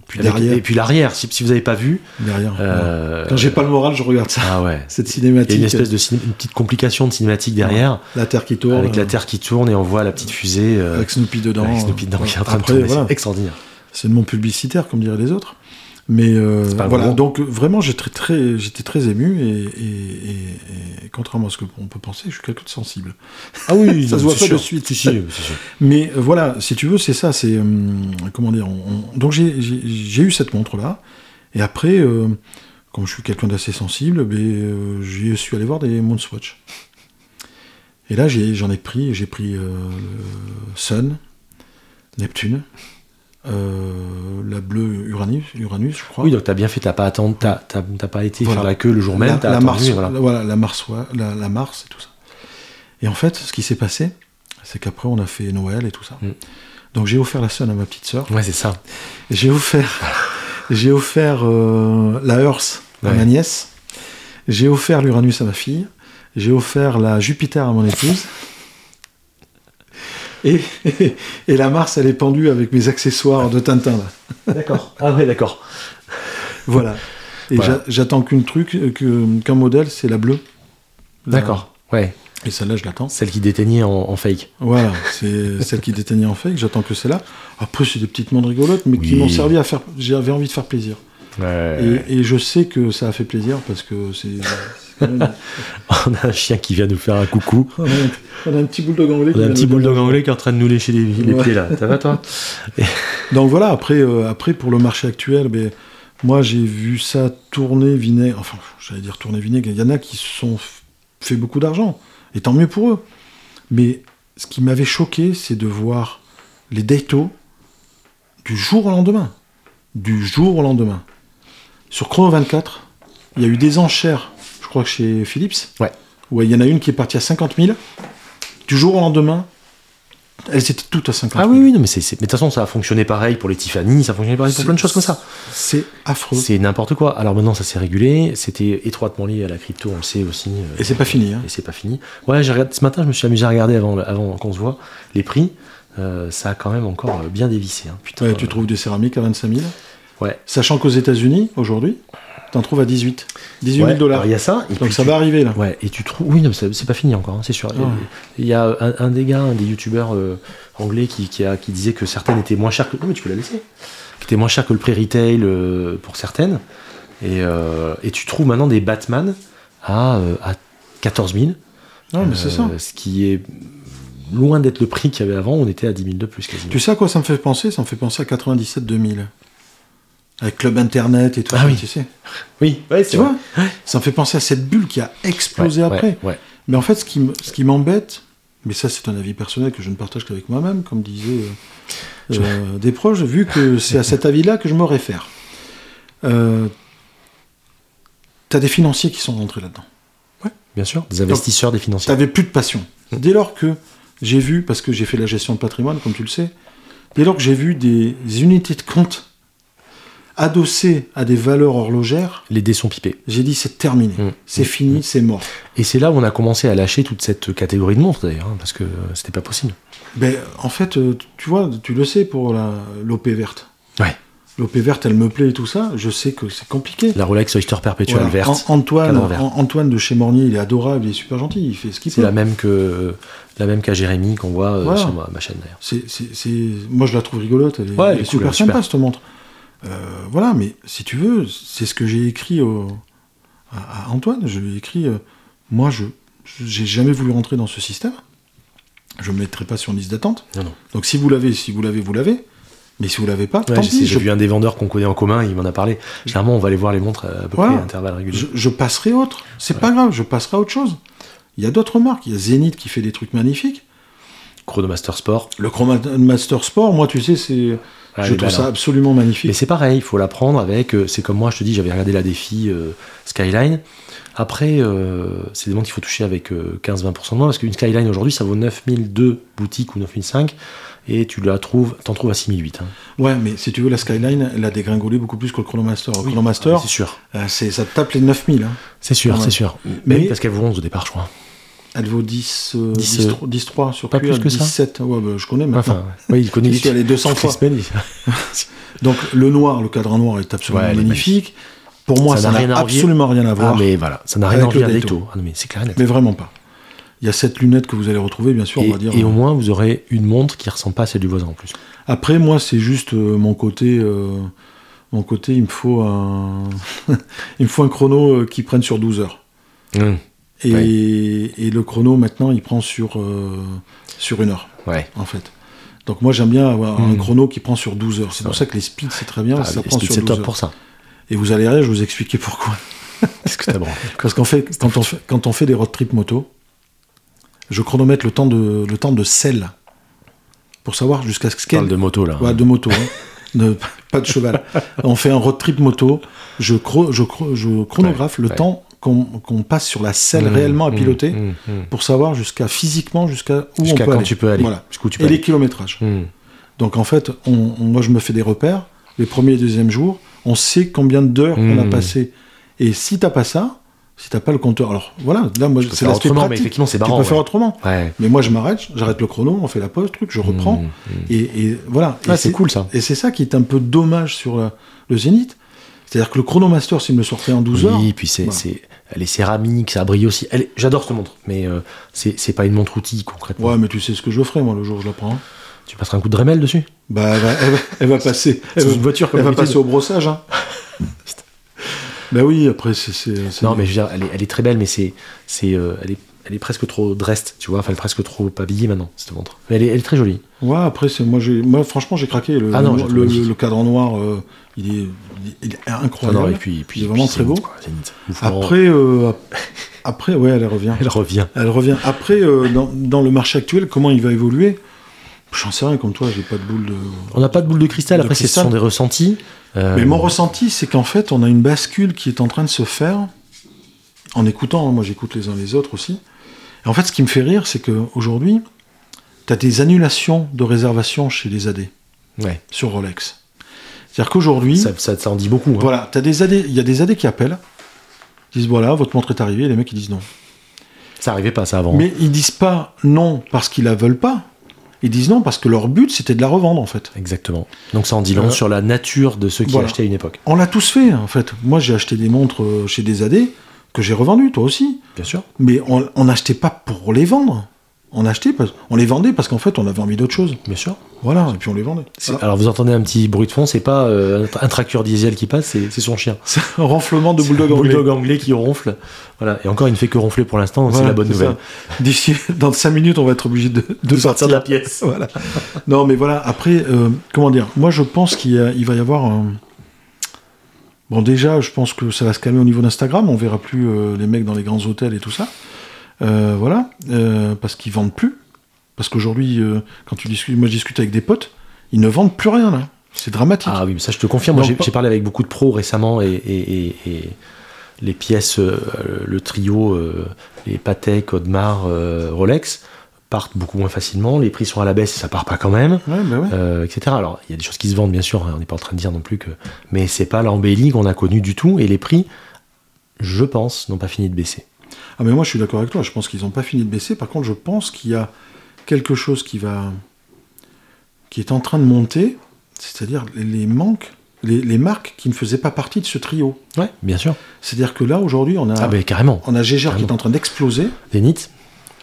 S2: Puis
S1: Avec- Et puis l'arrière, si, si vous avez pas vu.
S2: derrière.
S1: euh,
S2: Quand j'ai pas le moral, je regarde ça.
S1: Ah ouais.
S2: Cette
S1: Il y
S2: cinématique,
S1: a une espèce de ciné- une petite complication de cinématique derrière,
S2: la terre qui tourne,
S1: avec la
S2: euh,
S1: Terre qui tourne et on voit la petite fusée euh,
S2: avec Snoopy dedans.
S1: avec Snoopy dedans qui est en train
S2: après,
S1: de tourner.
S2: voilà.
S1: C'est extraordinaire.
S2: C'est le monde publicitaire, comme diraient les autres. Mais euh, voilà,
S1: bon.
S2: donc euh, vraiment, j'étais très, très, j'étais très ému et, et- et- et contrairement à ce qu'on peut penser, je suis quelqu'un de sensible.
S1: Ah oui,
S2: Ça se voit pas de suite.
S1: Si.
S2: Mais euh, voilà, si tu veux, c'est ça. C'est hum, comment dire. on- on- donc j'ai- eu cette montre là, et après, euh, comme je suis quelqu'un d'assez sensible, ben, euh, j'y suis allé voir des Moonswatch. Et là, j'ai- j'en ai, pris, j'ai pris euh, Sun, Neptune, euh, la bleue Uranus, Uranus, je crois.
S1: Oui, donc t'as bien fait, t'as pas attendu, t'as, t'as- t'as pas été
S2: Voilà.
S1: faire la queue le jour même,
S2: la,
S1: t'as
S2: la
S1: attendu,
S2: Mars,
S1: et voilà.
S2: voilà, la Mars, ouais, la, la Mars et tout ça. Et en fait, ce qui s'est passé, c'est qu'après on a fait Noël et tout ça.
S1: Mm.
S2: Donc j'ai offert la Sun à ma petite sœur.
S1: Ouais, c'est ça.
S2: Et J'ai offert, j'ai offert euh, la Earth à
S1: Ouais.
S2: ma nièce. J'ai offert l'Uranus à ma fille. J'ai offert la Jupiter à mon épouse. Et, et la Mars, elle est pendue avec mes accessoires de Tintin. Là.
S1: D'accord. Ah ouais, d'accord.
S2: Voilà. Et
S1: Voilà.
S2: j'attends qu'une truc, euh, qu'un modèle, c'est la bleue.
S1: D'accord. Ouais.
S2: Et celle-là, je l'attends.
S1: Celle qui déteignait en, en fake.
S2: Voilà, c'est celle qui déteignait en fake, j'attends que celle-là. Après, c'est des petites montres rigolotes, mais qui
S1: Oui.
S2: m'ont servi à faire. J'avais envie de faire plaisir.
S1: Ouais.
S2: Et, et je sais que ça a fait plaisir parce que c'est.
S1: On a un chien qui vient nous faire un coucou.
S2: on, a un, on a un petit bulldog anglais.
S1: On
S2: qui
S1: a un
S2: vient
S1: petit
S2: nous
S1: bulldog
S2: donner-
S1: anglais qui est en train de nous lécher les, les
S2: Ouais.
S1: pieds là. Ça va toi
S2: Donc voilà, après, euh, après pour le marché actuel, ben, moi j'ai vu ça tourner vinaigre. Enfin, j'allais dire tourner vinaigre. Il y en a qui se sont fait beaucoup d'argent. Et tant mieux pour eux. Mais ce qui m'avait choqué, c'est de voir les datos du jour au lendemain. Du jour au lendemain. Sur Chrono 24, il y a eu des enchères, crois que chez Philips.
S1: Ouais.
S2: Où il y en a une qui est partie à 50 000. Du jour au lendemain, elles étaient toutes à 50
S1: Ah
S2: 000.
S1: oui, oui, non, mais c'est, c'est- mais de toute façon, ça a fonctionné pareil pour les Tiffany, ça a fonctionné pareil pour plein de choses comme ça.
S2: C'est affreux.
S1: C'est n'importe quoi. Alors maintenant, ça s'est régulé. C'était étroitement lié à la crypto, on le sait aussi. euh,
S2: Et c'est pas fini. Hein.
S1: Et c'est pas fini. Ouais, ce matin, je me suis amusé à regarder avant, avant qu'on se voit les prix. Euh, ça a quand même encore euh, bien dévissé. hein. Putain,
S2: Ouais, tu
S1: euh,
S2: trouves des céramiques à 25 000.
S1: Ouais.
S2: Sachant qu'aux États-Unis, aujourd'hui, t'en trouves à 18. 18 000
S1: Ouais,
S2: dollars.
S1: alors Il y a ça. Et
S2: Donc ça
S1: tu-
S2: va arriver là.
S1: Ouais, et tu trouves. Oui, non, c'est c'est pas fini encore, hein, c'est sûr. Il y a un, un des gars, un des youtubeurs euh, anglais qui, qui, a, qui disait que certaines étaient moins chères que. Non, mais tu peux la laisser. Qui étaient moins chères que le prix retail euh, pour certaines. Et, euh, et tu trouves maintenant des Batman à, à 14 000.
S2: Non, mais c'est ça.
S1: Ce qui est loin d'être le prix qu'il y avait avant. On était à 10 000 de plus quasiment.
S2: Tu sais à quoi ça me fait penser? Ça me fait penser à 97-2000. Avec Club Internet et tout
S1: Ah
S2: ça,
S1: oui.
S2: tu sais.
S1: Oui, ouais,
S2: Tu vois Ça me fait penser à cette bulle qui a explosé après.
S1: Ouais,
S2: Mais en fait, ce qui m- ce qui m'embête, mais ça c'est un avis personnel que je ne partage qu'avec moi-même, comme disaient euh, euh, des proches, vu que c'est à cet avis-là que je me réfère. Euh, T'as des financiers qui sont rentrés là-dedans.
S1: bien sûr. Des investisseurs, des financiers.
S2: T'avais plus de passion. Dès lors que j'ai vu, parce que j'ai fait la gestion de patrimoine, comme tu le sais, dès lors que j'ai vu des unités de compte adossées à des valeurs horlogères,
S1: Les dés sont pipés.
S2: j'ai dit c'est terminé,
S1: Mm.
S2: c'est fini, c'est mort.
S1: Et c'est là où on a commencé à lâcher toute cette catégorie de montres d'ailleurs, hein, parce que euh, c'était pas possible.
S2: Ben, en fait, euh, tu vois, tu le sais pour l'OP verte.
S1: Ouais.
S2: L'OP verte, elle me plaît et tout ça. Je sais que c'est compliqué.
S1: La Rolex Oyster Perpetual
S2: Voilà.
S1: verte,
S2: An- Antoine. An- Antoine de chez Mornier, il est adorable, il est super gentil, il fait ce qu'il
S1: c'est
S2: peut.
S1: la même que la même qu'à Jérémy qu'on voit euh,
S2: Voilà.
S1: sur ma, ma chaîne d'ailleurs.
S2: C'est, c'est- c'est- Moi, je la trouve rigolote. Elle est,
S1: Ouais,
S2: elle est
S1: cool,
S2: super
S1: elle est super.
S2: sympa, cette montre. Euh, voilà, mais si tu veux, c'est ce que j'ai écrit au- à, à Antoine. Je lui ai écrit euh, Moi, je j'ai jamais voulu rentrer dans ce système. Je ne me mettrai pas sur une liste d'attente.
S1: Non, non.
S2: Donc, si vous l'avez, si vous l'avez, vous l'avez. Mais si vous l'avez pas,
S1: Ouais,
S2: tant
S1: j'ai
S2: pis.
S1: j'ai
S2: Je,
S1: vu un des vendeurs qu'on connaît en commun, il m'en a parlé. Généralement, on va aller voir les montres à peu
S2: Voilà.
S1: près à intervalles réguliers.
S2: je, je passerai autre. C'est pas grave, je passerai à autre chose. Il y a d'autres marques. Il y a Zenith qui fait des trucs magnifiques.
S1: Chronomaster Sport.
S2: Le Chronomaster Sport, moi, tu sais, c'est.
S1: Ah,
S2: je trouve ça absolument magnifique.
S1: Mais c'est pareil, il faut la prendre avec. euh, c'est comme moi, je te dis, j'avais regardé la défi euh, Skyline. Après, euh, c'est des montres qu'il faut toucher avec euh, 15-20% de moins, parce qu'une Skyline aujourd'hui, ça vaut 9002 boutiques ou 9005, et tu la trouves, t'en trouves à 6008. Hein.
S2: Ouais, mais si tu veux, la Skyline, elle a dégringolé beaucoup plus que le Chronomaster. Le Chronomaster,
S1: Ah, c'est sûr.
S2: euh, c'est, ça te tape les 9000. Hein.
S1: C'est sûr, c'est sûr.
S2: Mais-
S1: parce qu'elle vaut 11 au départ, je crois.
S2: Elle vaut 10, euh,
S1: 10,
S2: 10,
S1: euh,
S2: 10, 3 sur
S1: pas plus que ça
S2: 17. Ouais, bah, je connais maintenant.
S1: Enfin, oui, il connaît
S2: suis allé 200
S1: toutes les
S2: fois.
S1: semaines, il-
S2: Donc, le noir, le cadran noir est absolument
S1: Ouais, est
S2: magnifique. Pour moi,
S1: Ça n'a
S2: absolument rien à voir.
S1: Ah,
S2: mais...
S1: voilà, ça n'a rien à
S2: Avec le Daito.
S1: Ah, mais c'est clair
S2: vraiment pas. Il y a cette lunette que vous allez retrouver, bien sûr,
S1: Et,
S2: on va dire.
S1: et au moins, vous aurez une montre qui ressemble pas à celle du voisin en plus.
S2: Après, moi, c'est juste euh, mon côté. euh, mon côté, il me faut un. il me faut un chrono euh, qui prenne sur 12 heures.
S1: Hum,
S2: Et, le chrono, maintenant, il prend sur, euh, sur une heure,
S1: Ouais.
S2: en fait. Donc moi, j'aime bien avoir un
S1: Mm.
S2: chrono qui prend sur 12 heures. C'est pour
S1: Ouais.
S2: ça que les speeds, c'est très bien,
S1: Ah,
S2: ça prend sur
S1: c'est
S2: 12
S1: top
S2: heures.
S1: pour ça.
S2: Et vous allez rire, je vais vous expliquer pourquoi.
S1: Qu'est-ce que
S2: Parce qu'en fait, quand on fait, quand on fait des road trip moto, je chronomètre le temps de, le temps de selle. Pour savoir jusqu'à ce qu'elle...
S1: de moto là.
S2: Ouais, de moto, hein. De- pas de cheval. On fait un road trip moto, je, chro- je, chro- je chronographe le temps qu'on passe sur la selle
S1: Mmh,
S2: réellement à
S1: mmh,
S2: piloter
S1: mmh, mmh.
S2: pour savoir jusqu'à physiquement jusqu'à où on peut
S1: quand
S2: aller.
S1: tu peux aller.
S2: Voilà.
S1: Jusqu'où tu peux
S2: Et
S1: aller.
S2: les kilométrages. Donc en fait, on, on- moi je me fais des repères. Les premiers et deuxièmes jours, on sait combien d'heures on a passé. Et si t'as pas ça, si t'as pas le compteur, alors voilà, là moi c'est l'aspect
S1: autrement, mais
S2: pratique.
S1: effectivement, c'est
S2: tu peux faire autrement.
S1: Ouais.
S2: Mais moi je m'arrête, j'arrête le chrono, on fait la pause, truc, je reprends. Et, et voilà. Et
S1: c'est cool ça.
S2: Et c'est ça qui est un peu dommage sur la- le Zénith. C'est-à-dire que le Chronomaster, s'il me le sortait en 12 heures,
S1: Oui, puis c'est,
S2: Voilà.
S1: Elle est céramique, ça brille aussi. Elle est- j'adore cette montre, mais euh, c'est, pas une montre outil concrètement.
S2: ouais, mais tu sais ce que je ferai moi le jour où je la prends.
S1: Tu passeras un coup de Dremel dessus?
S2: Bah, elle va, elle va- elle va passer. Elle va,
S1: une voiture comme
S2: elle va passer au brossage. Hein. bah oui, après c'est.
S1: Non, mais je veux dire, elle est, elle est très belle, mais c'est, c'est, euh, elle est, elle est presque trop dressed, tu vois. Enfin, elle est presque trop habillée maintenant cette montre. Mais elle est, elle est très jolie.
S2: Ouais, après, c'est moi, j'ai, moi, franchement, j'ai craqué. Le,
S1: Ah non,
S2: le, le- cadran noir, euh, il, est, il
S1: Ah
S2: incroyable.
S1: non, et puis, et puis,
S2: il est vraiment
S1: puis
S2: très beau. Après, euh, ap- après, ouais, elle revient.
S1: elle revient.
S2: Elle revient. Après, euh, dans, dans le marché actuel, comment il va évoluer? J'en sais rien, comme toi, j'ai pas de boule de.
S1: On n'a pas de boule de cristal.
S2: De
S1: Après, ce
S2: cristal.
S1: sont des ressentis.
S2: Mais mon ressenti, c'est qu'en fait, on a une bascule qui est en train de se faire en écoutant. hein, moi, j'écoute les uns les autres aussi. Et en fait, ce qui me fait rire, c'est qu'aujourd'hui, tu as des annulations de réservations chez les AD
S1: Ouais.
S2: sur Rolex. C'est-à-dire qu'aujourd'hui,
S1: Ça, ça, ça en dit beaucoup. hein.
S2: voilà, t'as des AD, il y a des AD qui appellent, disent voilà, votre montre est arrivée, et les mecs ils disent non.
S1: Ça arrivait pas, ça avant.
S2: Mais ils disent pas non parce qu'ils la veulent pas. Ils disent non parce que leur but c'était de la revendre en fait.
S1: Exactement. Donc ça en dit long
S2: Euh,
S1: sur la nature de ceux qui
S2: voilà.
S1: achetaient à une époque.
S2: On l'a tous fait en fait. Moi j'ai acheté des montres euh, chez des AD que j'ai revendues, toi aussi.
S1: Bien sûr.
S2: Mais on n'achetait pas pour les vendre. On achetait parce on les vendait parce qu'en fait on avait envie d'autre chose.
S1: Bien sûr.
S2: Voilà, et puis on les vendait. Voilà.
S1: Alors vous entendez un petit bruit de fond, c'est pas euh, un tracteur diesel qui passe, c'est son chien.
S2: C'est un renflement de bulldog
S1: Un
S2: anglais.
S1: bulldog anglais qui ronfle. Voilà. Et encore, il ne fait que ronfler pour l'instant, c'est la bonne nouvelle.
S2: D'ici, dans 5 minutes, on va être obligé de, de
S1: sortir de la pièce.
S2: Voilà. Non, mais voilà, après, euh, comment dire? Moi, je pense qu'il va y avoir un. Bon, déjà, je pense que ça va se calmer au niveau d'Instagram. On verra plus euh, les mecs dans les grands hôtels et tout ça. Euh, voilà. Euh, parce qu'ils vendent plus. Parce qu'aujourd'hui, quand tu discutes, moi, je discute avec des potes, ils ne vendent plus rien, là. C'est dramatique.
S1: Ah oui, mais ça je te confirme. Moi j'ai
S2: pas-
S1: parlé avec beaucoup de pros récemment et, et- et- et les pièces, le trio, les Patek, Audemars, Rolex partent beaucoup moins facilement. Les prix sont à la baisse et ça part pas quand même.
S2: Ouais, bah ouais.
S1: euh, etc. Alors, il y a des choses qui se vendent, bien sûr, hein, on n'est pas en train de dire non plus que. Mais c'est pas l'embellie qu'on a connu du tout, et les prix, je pense, n'ont pas fini de baisser.
S2: Ah mais moi je suis d'accord avec toi, je pense qu'ils n'ont pas fini de baisser. Par contre, je pense qu'il y a quelque chose qui va qui est en train de monter, c'est-à-dire les- les manques, les, les marques qui ne faisaient pas partie de ce trio.
S1: Ouais, bien sûr.
S2: C'est-à-dire que là aujourd'hui, on a
S1: Ah, ben carrément.
S2: on a Gégère qui est en train d'exploser,
S1: Zénith,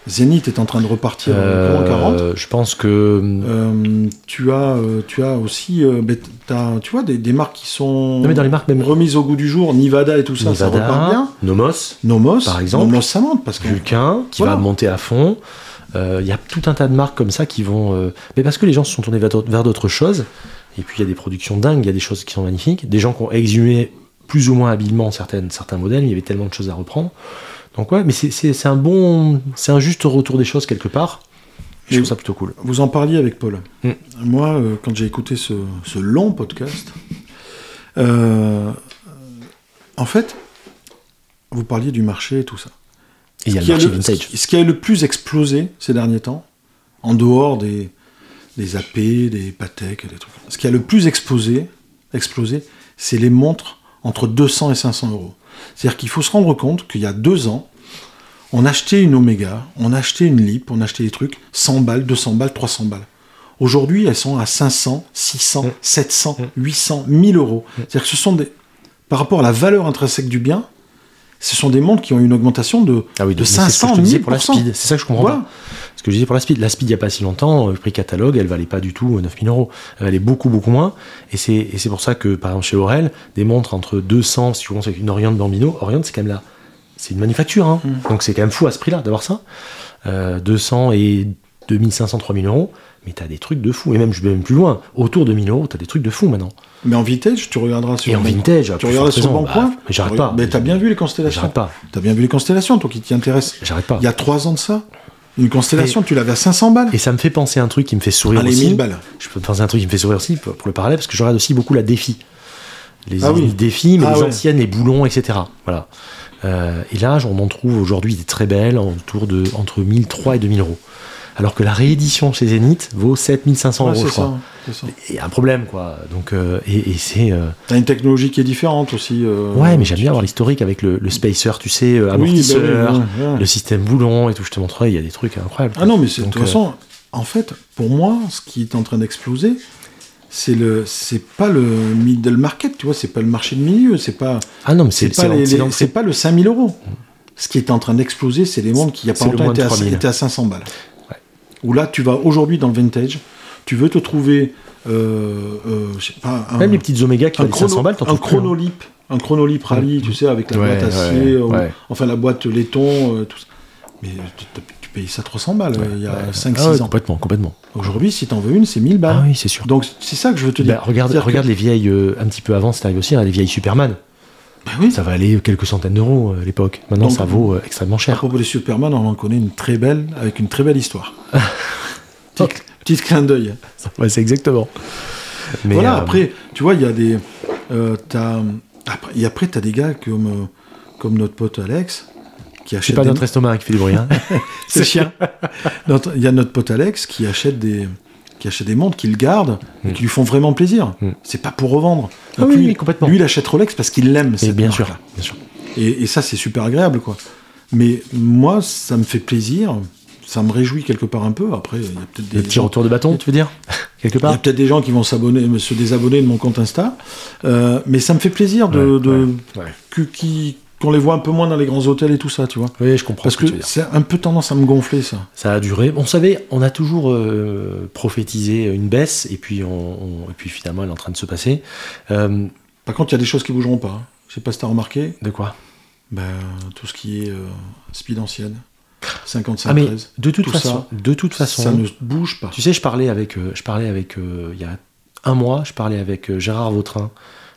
S2: Zénith est en train de repartir
S1: euh,
S2: euh, en 40.
S1: je pense que.
S2: Euh, tu as tu as aussi tu vois des, des marques qui sont
S1: non, mais dans les marques, même.
S2: remises au goût du jour, Nivada et tout ça, ça repart bien.
S1: Nomos,
S2: Nomos,
S1: Par exemple.
S2: Nomos ça monte parce que
S1: Vulcain, qui
S2: Voilà.
S1: va monter à fond. Il y a tout un tas de marques comme ça qui vont. Mais parce que les gens se sont tournés vers d'autres- vers d'autres choses. Et puis il y a des productions dingues, il y a des choses qui sont magnifiques. Des gens qui ont exhumé plus ou moins habilement certaines, certains modèles. Il y avait tellement de choses à reprendre. Donc ouais, mais c'est- un bon. C'est un juste retour des choses quelque part. Je trouve ça plutôt cool.
S2: Vous en parliez avec Paul.
S1: Mm.
S2: Moi, euh, quand j'ai écouté ce, ce long podcast, euh, en fait, vous parliez du marché et tout ça.
S1: Et il y a le marché
S2: le-
S1: vintage.
S2: Ce qui a le plus explosé ces derniers temps, en dehors des, des AP, des Patek, et des trucs. Ce qui a le plus explosé, explosé, c'est les montres entre 200 et 500 euros. C'est-à-dire qu'il faut se rendre compte qu'il y a deux ans, on achetait une Omega, on achetait une Lip, on achetait des trucs 100 balles, 200 balles, 300 balles. Aujourd'hui, elles sont à 500, 600,
S1: Mm.
S2: 700, 800, 1000 euros. C'est-à-dire que ce sont des, par rapport à la valeur intrinsèque du bien, ce sont des montres qui ont eu une augmentation de,
S1: Ah oui,
S2: de
S1: mais c'est ce que
S2: 500,
S1: je te disais pour la
S2: 1000%.
S1: speed. C'est ça que je comprends
S2: Voilà.
S1: pas. Ce que je disais pour la speed. La speed, il n'y a pas si longtemps, euh, prix catalogue, elle valait pas du tout 9000 euros. Elle valait beaucoup, beaucoup moins. Et c'est, et c'est pour ça que, par exemple, chez Aurel, des montres entre 200, si tu commences avec une Orient Bambino, Orient, c'est quand même là. C'est une manufacture, hein.
S2: Mm.
S1: Donc c'est quand même fou à ce prix-là d'avoir ça. Euh, 200 et 2500, 3000 euros. Mais t'as des trucs de fou. Et même, je vais même plus loin. Autour de 1000 euros, t'as des trucs de fou maintenant.
S2: Mais en vintage, tu regarderas sur
S1: Et en vintage,
S2: tu regarderas sur. Bon
S1: Bah,
S2: Coin.
S1: mais j'arrête pas.
S2: Mais t'as bien vu les constellations.
S1: J'arrête pas.
S2: T'as bien vu les constellations, toi qui t'y intéresse.
S1: J'arrête pas.
S2: Il y a trois ans de ça, une constellation, tu l'avais à 500 balles.
S1: Et ça me fait penser à un truc qui me fait sourire
S2: Allez,
S1: aussi.
S2: 1000 balles.
S1: Je peux penser à un truc qui me fait sourire aussi pour, pour le parallèle, parce que je regarde aussi beaucoup la défi. Les
S2: Ah oui.
S1: défis, mais
S2: Ah
S1: les
S2: ouais.
S1: anciennes, les boulons, etc. Voilà. Euh, et là, on en trouve aujourd'hui des très belles, autour de entre 1003 et 2000 euros. Alors que la réédition chez Zenith vaut 7500
S2: Ouais,
S1: euros, je crois. Il y a un problème, quoi. Donc, euh, et, et c'est. euh,
S2: T'as une technologie qui est différente aussi. euh,
S1: ouais, mais j'aime bien avoir l'historique avec le, le spacer, tu sais,
S2: Oui,
S1: amortisseur,
S2: oui, ouais, ouais.
S1: le système boulon et tout. Je te montrerai, il y a des trucs incroyables.
S2: Ah non, mais c'est- de toute façon, en fait, pour moi, ce qui est en train d'exploser, c'est le, c'est pas le middle market, tu vois, c'est pas le marché de milieu, c'est pas,
S1: Ah non, mais
S2: c'est pas,
S1: c'est
S2: pas le 5000 euros. Ce qui est en train d'exploser, c'est les montres qui, il y a pas longtemps,
S1: moins de
S2: étaient à,
S1: 3000.
S2: étaient à 500 balles. Où là, tu vas aujourd'hui dans le vintage, tu veux te trouver, euh, euh, je sais pas, un,
S1: Même les petites Oméga qui
S2: un,
S1: valent 500 balles,
S2: un
S1: plus, hein.
S2: chronolip, un chronolip rallye, tu sais, avec la
S1: Ouais,
S2: boîte acier,
S1: ouais,
S2: euh, ou-
S1: ouais.
S2: enfin la boîte laiton, euh, tout ça. Mais tu, tu payes ça 300 balles il y a
S1: Ouais.
S2: 5-6
S1: Ah
S2: ans.
S1: Complètement, complètement.
S2: Aujourd'hui, si t'en veux une, c'est 1000 balles.
S1: Ah oui, c'est sûr.
S2: Donc c'est ça que je veux te dire.
S1: Bah, regarde,
S2: C'est-à-dire
S1: regarde
S2: que-
S1: les vieilles, euh, un petit peu avant, c'est arrivé aussi, hein, les vieilles Superman.
S2: Bah oui.
S1: Ça valait quelques centaines d'euros euh, à l'époque. Maintenant,
S2: Donc,
S1: ça vaut euh, extrêmement
S2: À
S1: cher.
S2: propos des Superman, on en connaît une très belle, avec une très belle histoire. Petit, petit clin d'œil.
S1: Ouais, c'est exactement. Mais,
S2: voilà,
S1: euh,
S2: après, tu vois, il y a des. euh, après, et après, t'as des gars comme, comme notre pote Alex, qui
S1: c'est
S2: achète.
S1: pas
S2: des-
S1: notre estomac qui fait du bruit. hein.
S2: C'est chien. Il y a notre pote Alex qui achète des qui achète des montres qu'il garde et
S1: Mm.
S2: qui lui font vraiment plaisir.
S1: Mm.
S2: C'est pas pour revendre.
S1: Ah oui,
S2: lui,
S1: oui, complètement.
S2: lui, il achète Rolex parce qu'il l'aime.
S1: Mais
S2: cette
S1: bien sûr,
S2: marque-là.
S1: bien sûr.
S2: Et, et ça, c'est super agréable, quoi. Mais moi, ça me fait plaisir. ça me réjouit quelque part un peu. Après, il y a peut-être des
S1: Le petit retour de bâton, tu veux dire Quelque
S2: il y a peut-être des gens qui vont s'abonner, se désabonner de mon compte Insta, Euh, mais ça me fait plaisir de,
S1: Ouais,
S2: de-
S1: ouais, ouais.
S2: que- qui- qu'on les voit un peu moins dans les grands hôtels et tout ça, tu vois.
S1: Oui, je comprends
S2: Parce
S1: ce que,
S2: c'est un peu tendance à me gonfler ça.
S1: Ça a duré. On savait, on a toujours euh, prophétisé une baisse, et puis, on, on- et puis finalement, elle est en train de se passer. Euh,
S2: Par contre, il y a des choses qui bougeront pas. hein. Je sais pas si t'as remarqué,
S1: de quoi?
S2: Ben, tout ce qui est euh, speed ancienne, 55
S1: Ah, mais
S2: 13,
S1: de toute
S2: tout
S1: façon,
S2: ça,
S1: de toute façon,
S2: ça ne bouge pas.
S1: Tu sais, je parlais avec, je parlais avec, il y a un mois, je parlais avec Gérard Vautrin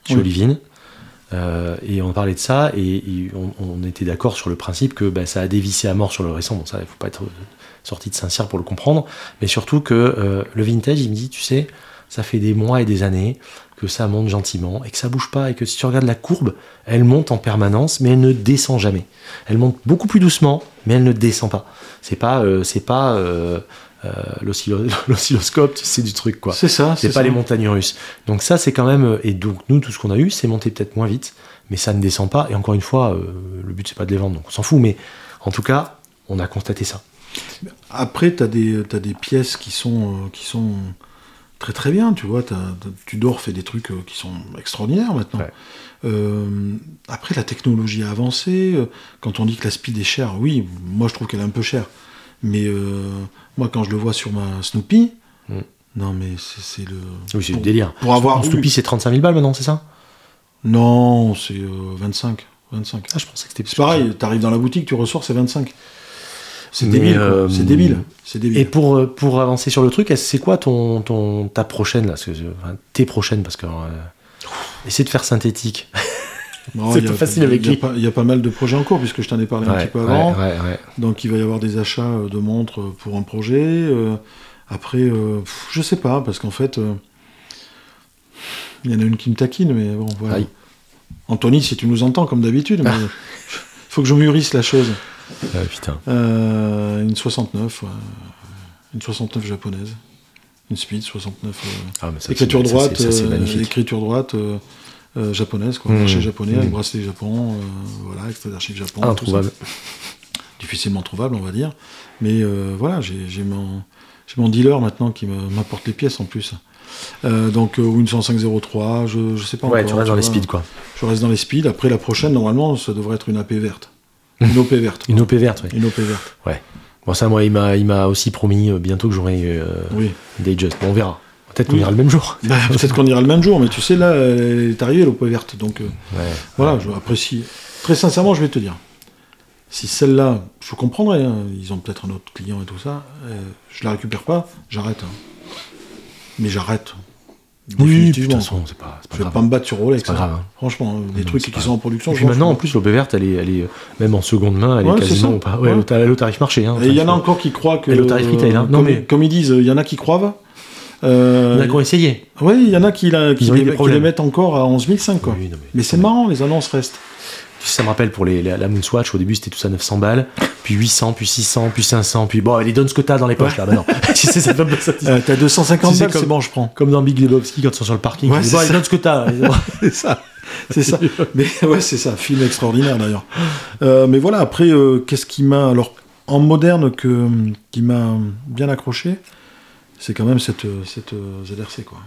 S1: chez
S2: Oui.
S1: Olivine, euh, et on parlait de ça, et, on, était d'accord sur le principe que bah, ça a dévissé à mort sur le récent. Bon, ça, il faut pas être euh, sorti de Saint-Cyr pour le comprendre, mais surtout que euh, le vintage, il me dit, tu sais, ça fait des mois et des années que ça monte gentiment et que ça bouge pas et que si tu regardes la courbe, elle monte en permanence, mais elle ne descend jamais. Elle monte beaucoup plus doucement, mais elle ne descend pas. C'est pas, c'est pas l'oscilloscope, tu sais du truc quoi.
S2: C'est ça,
S1: C'est pas
S2: ça.
S1: les montagnes russes. Donc ça, c'est quand même. euh, Et donc nous, tout ce qu'on a eu, c'est monter peut-être moins vite, mais ça ne descend pas. Et encore une fois, euh, le but c'est pas de les vendre, donc on s'en fout. Mais en tout cas, on a constaté ça.
S2: Après, tu as, des des pièces qui sont, euh, qui sont très très bien, tu vois. t'as- t'as- Tudor fait des trucs euh, qui sont extraordinaires maintenant.
S1: Ouais.
S2: Euh, après, la technologie a avancé. euh, Quand on dit que la speed est chère, oui, moi je trouve qu'elle est un peu chère. Mais euh, moi, quand je le vois sur ma Snoopy,
S1: Mm.
S2: non, mais c'est le.
S1: Oui, c'est du
S2: pour-
S1: délire.
S2: Pour avoir.
S1: Snoopy, c'est 35 000 balles maintenant, c'est ça?
S2: Non, c'est euh, 25. 25.
S1: Ah, je pensais que c'était
S2: C'est pareil, t'arrives dans la boutique, tu ressors, c'est 25. C'est débile,
S1: euh,
S2: C'est débile. C'est débile.
S1: Et pour, euh, pour avancer sur le truc, c'est quoi ton, ton, ta prochaine, là? Parce que, enfin, tes prochaines Parce que. euh, essaie de faire synthétique. C'est
S2: il y a-
S1: pas facile
S2: il
S1: avec
S2: il y a
S1: lui.
S2: pas- Il y a pas mal de projets en cours, puisque je t'en ai parlé un petit peu avant.
S1: ouais, ouais.
S2: Donc il va y avoir des achats euh, de montres euh, pour un projet. euh, après, euh, pff, je sais pas, parce qu'en fait, euh, il y en a une qui me taquine, mais bon, voilà.
S1: Aïe.
S2: Anthony, si tu nous entends, comme d'habitude, mais faut que je mûrisse la chose.
S1: Ouais, putain.
S2: Euh, une 69, ouais. une 69 japonaise. Une speed 69. euh,
S1: Ah, mais ça,
S2: écriture
S1: ça,
S2: droite,
S1: c'est- ça,
S2: euh,
S1: magnifique.
S2: écriture droite euh, euh, japonaise, quoi.
S1: Mmh.
S2: Marché japonais, avec
S1: Mmh.
S2: bracelet Japon, euh, voilà, extrait d'archives Japon.
S1: Ah, introuvable.
S2: difficilement trouvable, on va dire. Mais euh, voilà, j'ai mon, dealer maintenant qui m'apporte les pièces en plus. Euh, donc, euh, ou une 10503, je, je sais pas
S1: Ouais,
S2: encore.
S1: tu restes dans les speeds, quoi.
S2: Je reste dans les speeds. Après, la prochaine, normalement, ça devrait être une AP verte. Une OP verte.
S1: Une OP verte, ouais.
S2: Une OP verte.
S1: Bon, ça, moi, il m'a, aussi promis euh, bientôt que j'aurai
S2: Oui.
S1: une Datejust. Bon, on verra. Peut-être qu'on
S2: Oui.
S1: ira le même jour.
S2: Bah, Peut-être qu'on ira le même jour, mais tu sais, là, elle est arrivée, l'OP verte. Donc, euh,
S1: Ouais.
S2: voilà, je apprécie. Très sincèrement, je vais te dire. Si celle-là, je comprendrais, hein, ils ont peut-être un autre client et tout ça, euh, je la récupère pas, j'arrête. hein. Mais j'arrête.
S1: Oui, de toute façon, c'est pas, pas
S2: je vais
S1: grave.
S2: pas me battre sur Rolex.
S1: Pas
S2: hein.
S1: grave, hein.
S2: Franchement, euh, des
S1: Non,
S2: trucs qui sont en production.
S1: Puis maintenant, en plus, l'OP verte, elle est, elle est, euh, même en seconde main, elle est
S2: Ouais,
S1: quasiment par- ouais,
S2: Ouais.
S1: au, ta- au tarif marché. Hein,
S2: Et il y en a encore qui croient que.
S1: Et le tarif retail, hein. Non,
S2: comme,
S1: mais-
S2: comme ils disent, il y en a qui croivent. Euh,
S1: Il y en a qui ont essayé.
S2: Oui, il y en a qui, la- les, qui mettent encore à 11 500, quoi.
S1: Oui, non, mais-
S2: Mais c'est marrant, les annonces restent.
S1: Ça me rappelle pour les, la, la Moonswatch, au début c'était tout ça 900 balles, puis 800, puis 600, puis 500, puis bon, les donne ce que t'as dans les poches là, bah non. tu sais, ça.
S2: Euh, T'as 250
S1: Tu sais,
S2: balles, c'est bon, je prends.
S1: Comme dans Big Lebowski quand ils sont sur le parking.
S2: Ouais,
S1: ils disent,
S2: c'est
S1: bon,
S2: ça.
S1: allez, donne ce que t'as.
S2: c'est ça. C'est ça. Mais ouais, c'est ça. Film extraordinaire d'ailleurs. Euh, mais voilà, après, euh, qu'est-ce qui m'a. Alors, en moderne, que, qui m'a bien accroché, c'est quand même cette, euh, cette euh, ZRC, quoi.